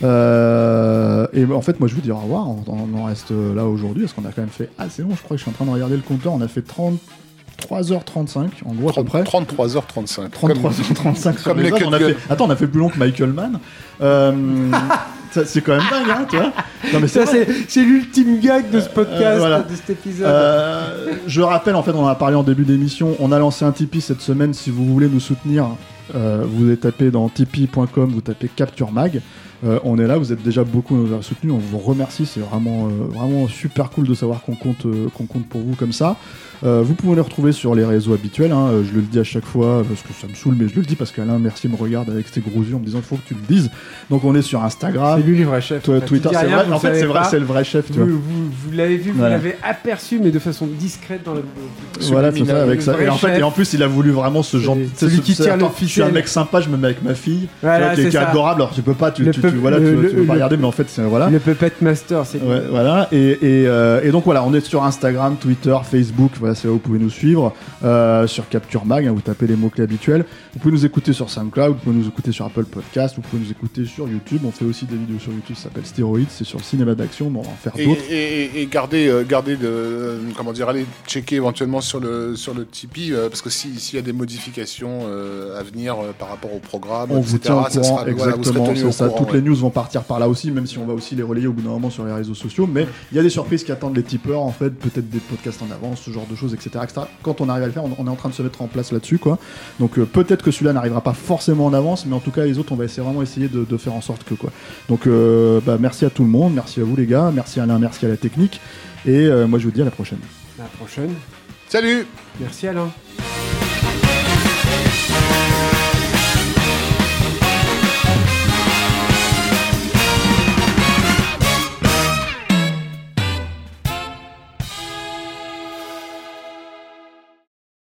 Euh, et en fait, moi, je vous dis au revoir. On, on en reste là aujourd'hui parce qu'on a quand même fait assez long. Je crois que je suis en train de regarder le compteur. On a fait 33h35 en gros à peu près. 33h35. 33h35 sur comme les. On a fait... Attends, on a fait plus long que Michael Mann. Euh, c'est quand même dingue, hein, tu vois. Non, mais Ça, c'est c'est l'ultime gag de ce podcast, Euh, voilà. de cet épisode. Euh, je rappelle, en fait, on en a parlé en début d'émission. On a lancé un Tipeee cette semaine. Si vous voulez nous soutenir, euh, vous allez taper dans tipeee.com, vous tapez Capture Mag. Euh, on est là, vous êtes déjà beaucoup soutenus. On vous remercie. C'est vraiment, euh, vraiment super cool de savoir qu'on compte, euh, qu'on compte pour vous comme ça. Euh, vous pouvez les retrouver sur les réseaux habituels. hein. Euh, Je le dis à chaque fois parce que ça me saoule, mais je le dis parce qu'Alain Mercier me regarde avec ses gros yeux en me disant il faut que tu le dises. Donc on est sur Instagram, c'est lui le vrai chef. En fait. Twitter. C'est vrai. En fait, c'est vrai, c'est le vrai chef. Tu Vous, vois. vous, vous l'avez vu, vous Voilà. l'avez aperçu, mais de façon discrète dans le. Voilà, c'est ça, avec ça. Et en fait, chef. et en plus, il a voulu vraiment ce genre. Celui- qui tire le Je suis un mec sympa, je me mets avec ma fille, qui, est- adorable. Alors, tu peux pas, tu, tu, voilà, le- tu, le- tu veux pas le- regarder, mais en fait, c'est voilà. Le Puppet Master, c'est. Ouais, voilà. Et, et, euh, et donc voilà, on est sur Instagram, Twitter, Facebook. Voilà, c'est là où vous pouvez nous suivre. Euh, sur Capture Mag, hein, vous tapez les mots clés habituels. Vous pouvez nous écouter sur SoundCloud, vous pouvez nous écouter sur Apple Podcast, vous pouvez nous écouter sur YouTube. On fait aussi des vidéos sur YouTube, ça s'appelle Stéroïdes. C'est sur le cinéma d'action, mais on va en faire Et, d'autres. et, et- et gardez, euh, gardez de, comment dire, allez checker éventuellement sur le, sur le Tipeee, euh, parce que si- s'il y a des modifications euh, à venir euh, par rapport au programme, On etc., vous tient au ça courant, sera- voilà, vous serez exactement, tenus c'est au ça. courant, Toutes ouais. les news vont partir par là aussi, même si on va aussi les relayer au bout d'un moment sur les réseaux sociaux. Mais il y a des surprises qui attendent les tipeurs, en fait, peut-être des podcasts en avance, ce genre de choses, etc. etc. Quand on arrive à le faire, on, on est en train de se mettre en place là-dessus, quoi. Donc euh, peut-être que celui-là n'arrivera pas forcément en avance, mais en tout cas, les autres, on va essayer vraiment essayer de, de faire en sorte que, quoi. Donc euh, bah, merci à tout le monde, merci à vous les gars, merci à Alain, merci à la technique. Et euh, moi, je vous dis à la prochaine. À la prochaine. Salut Merci Alain.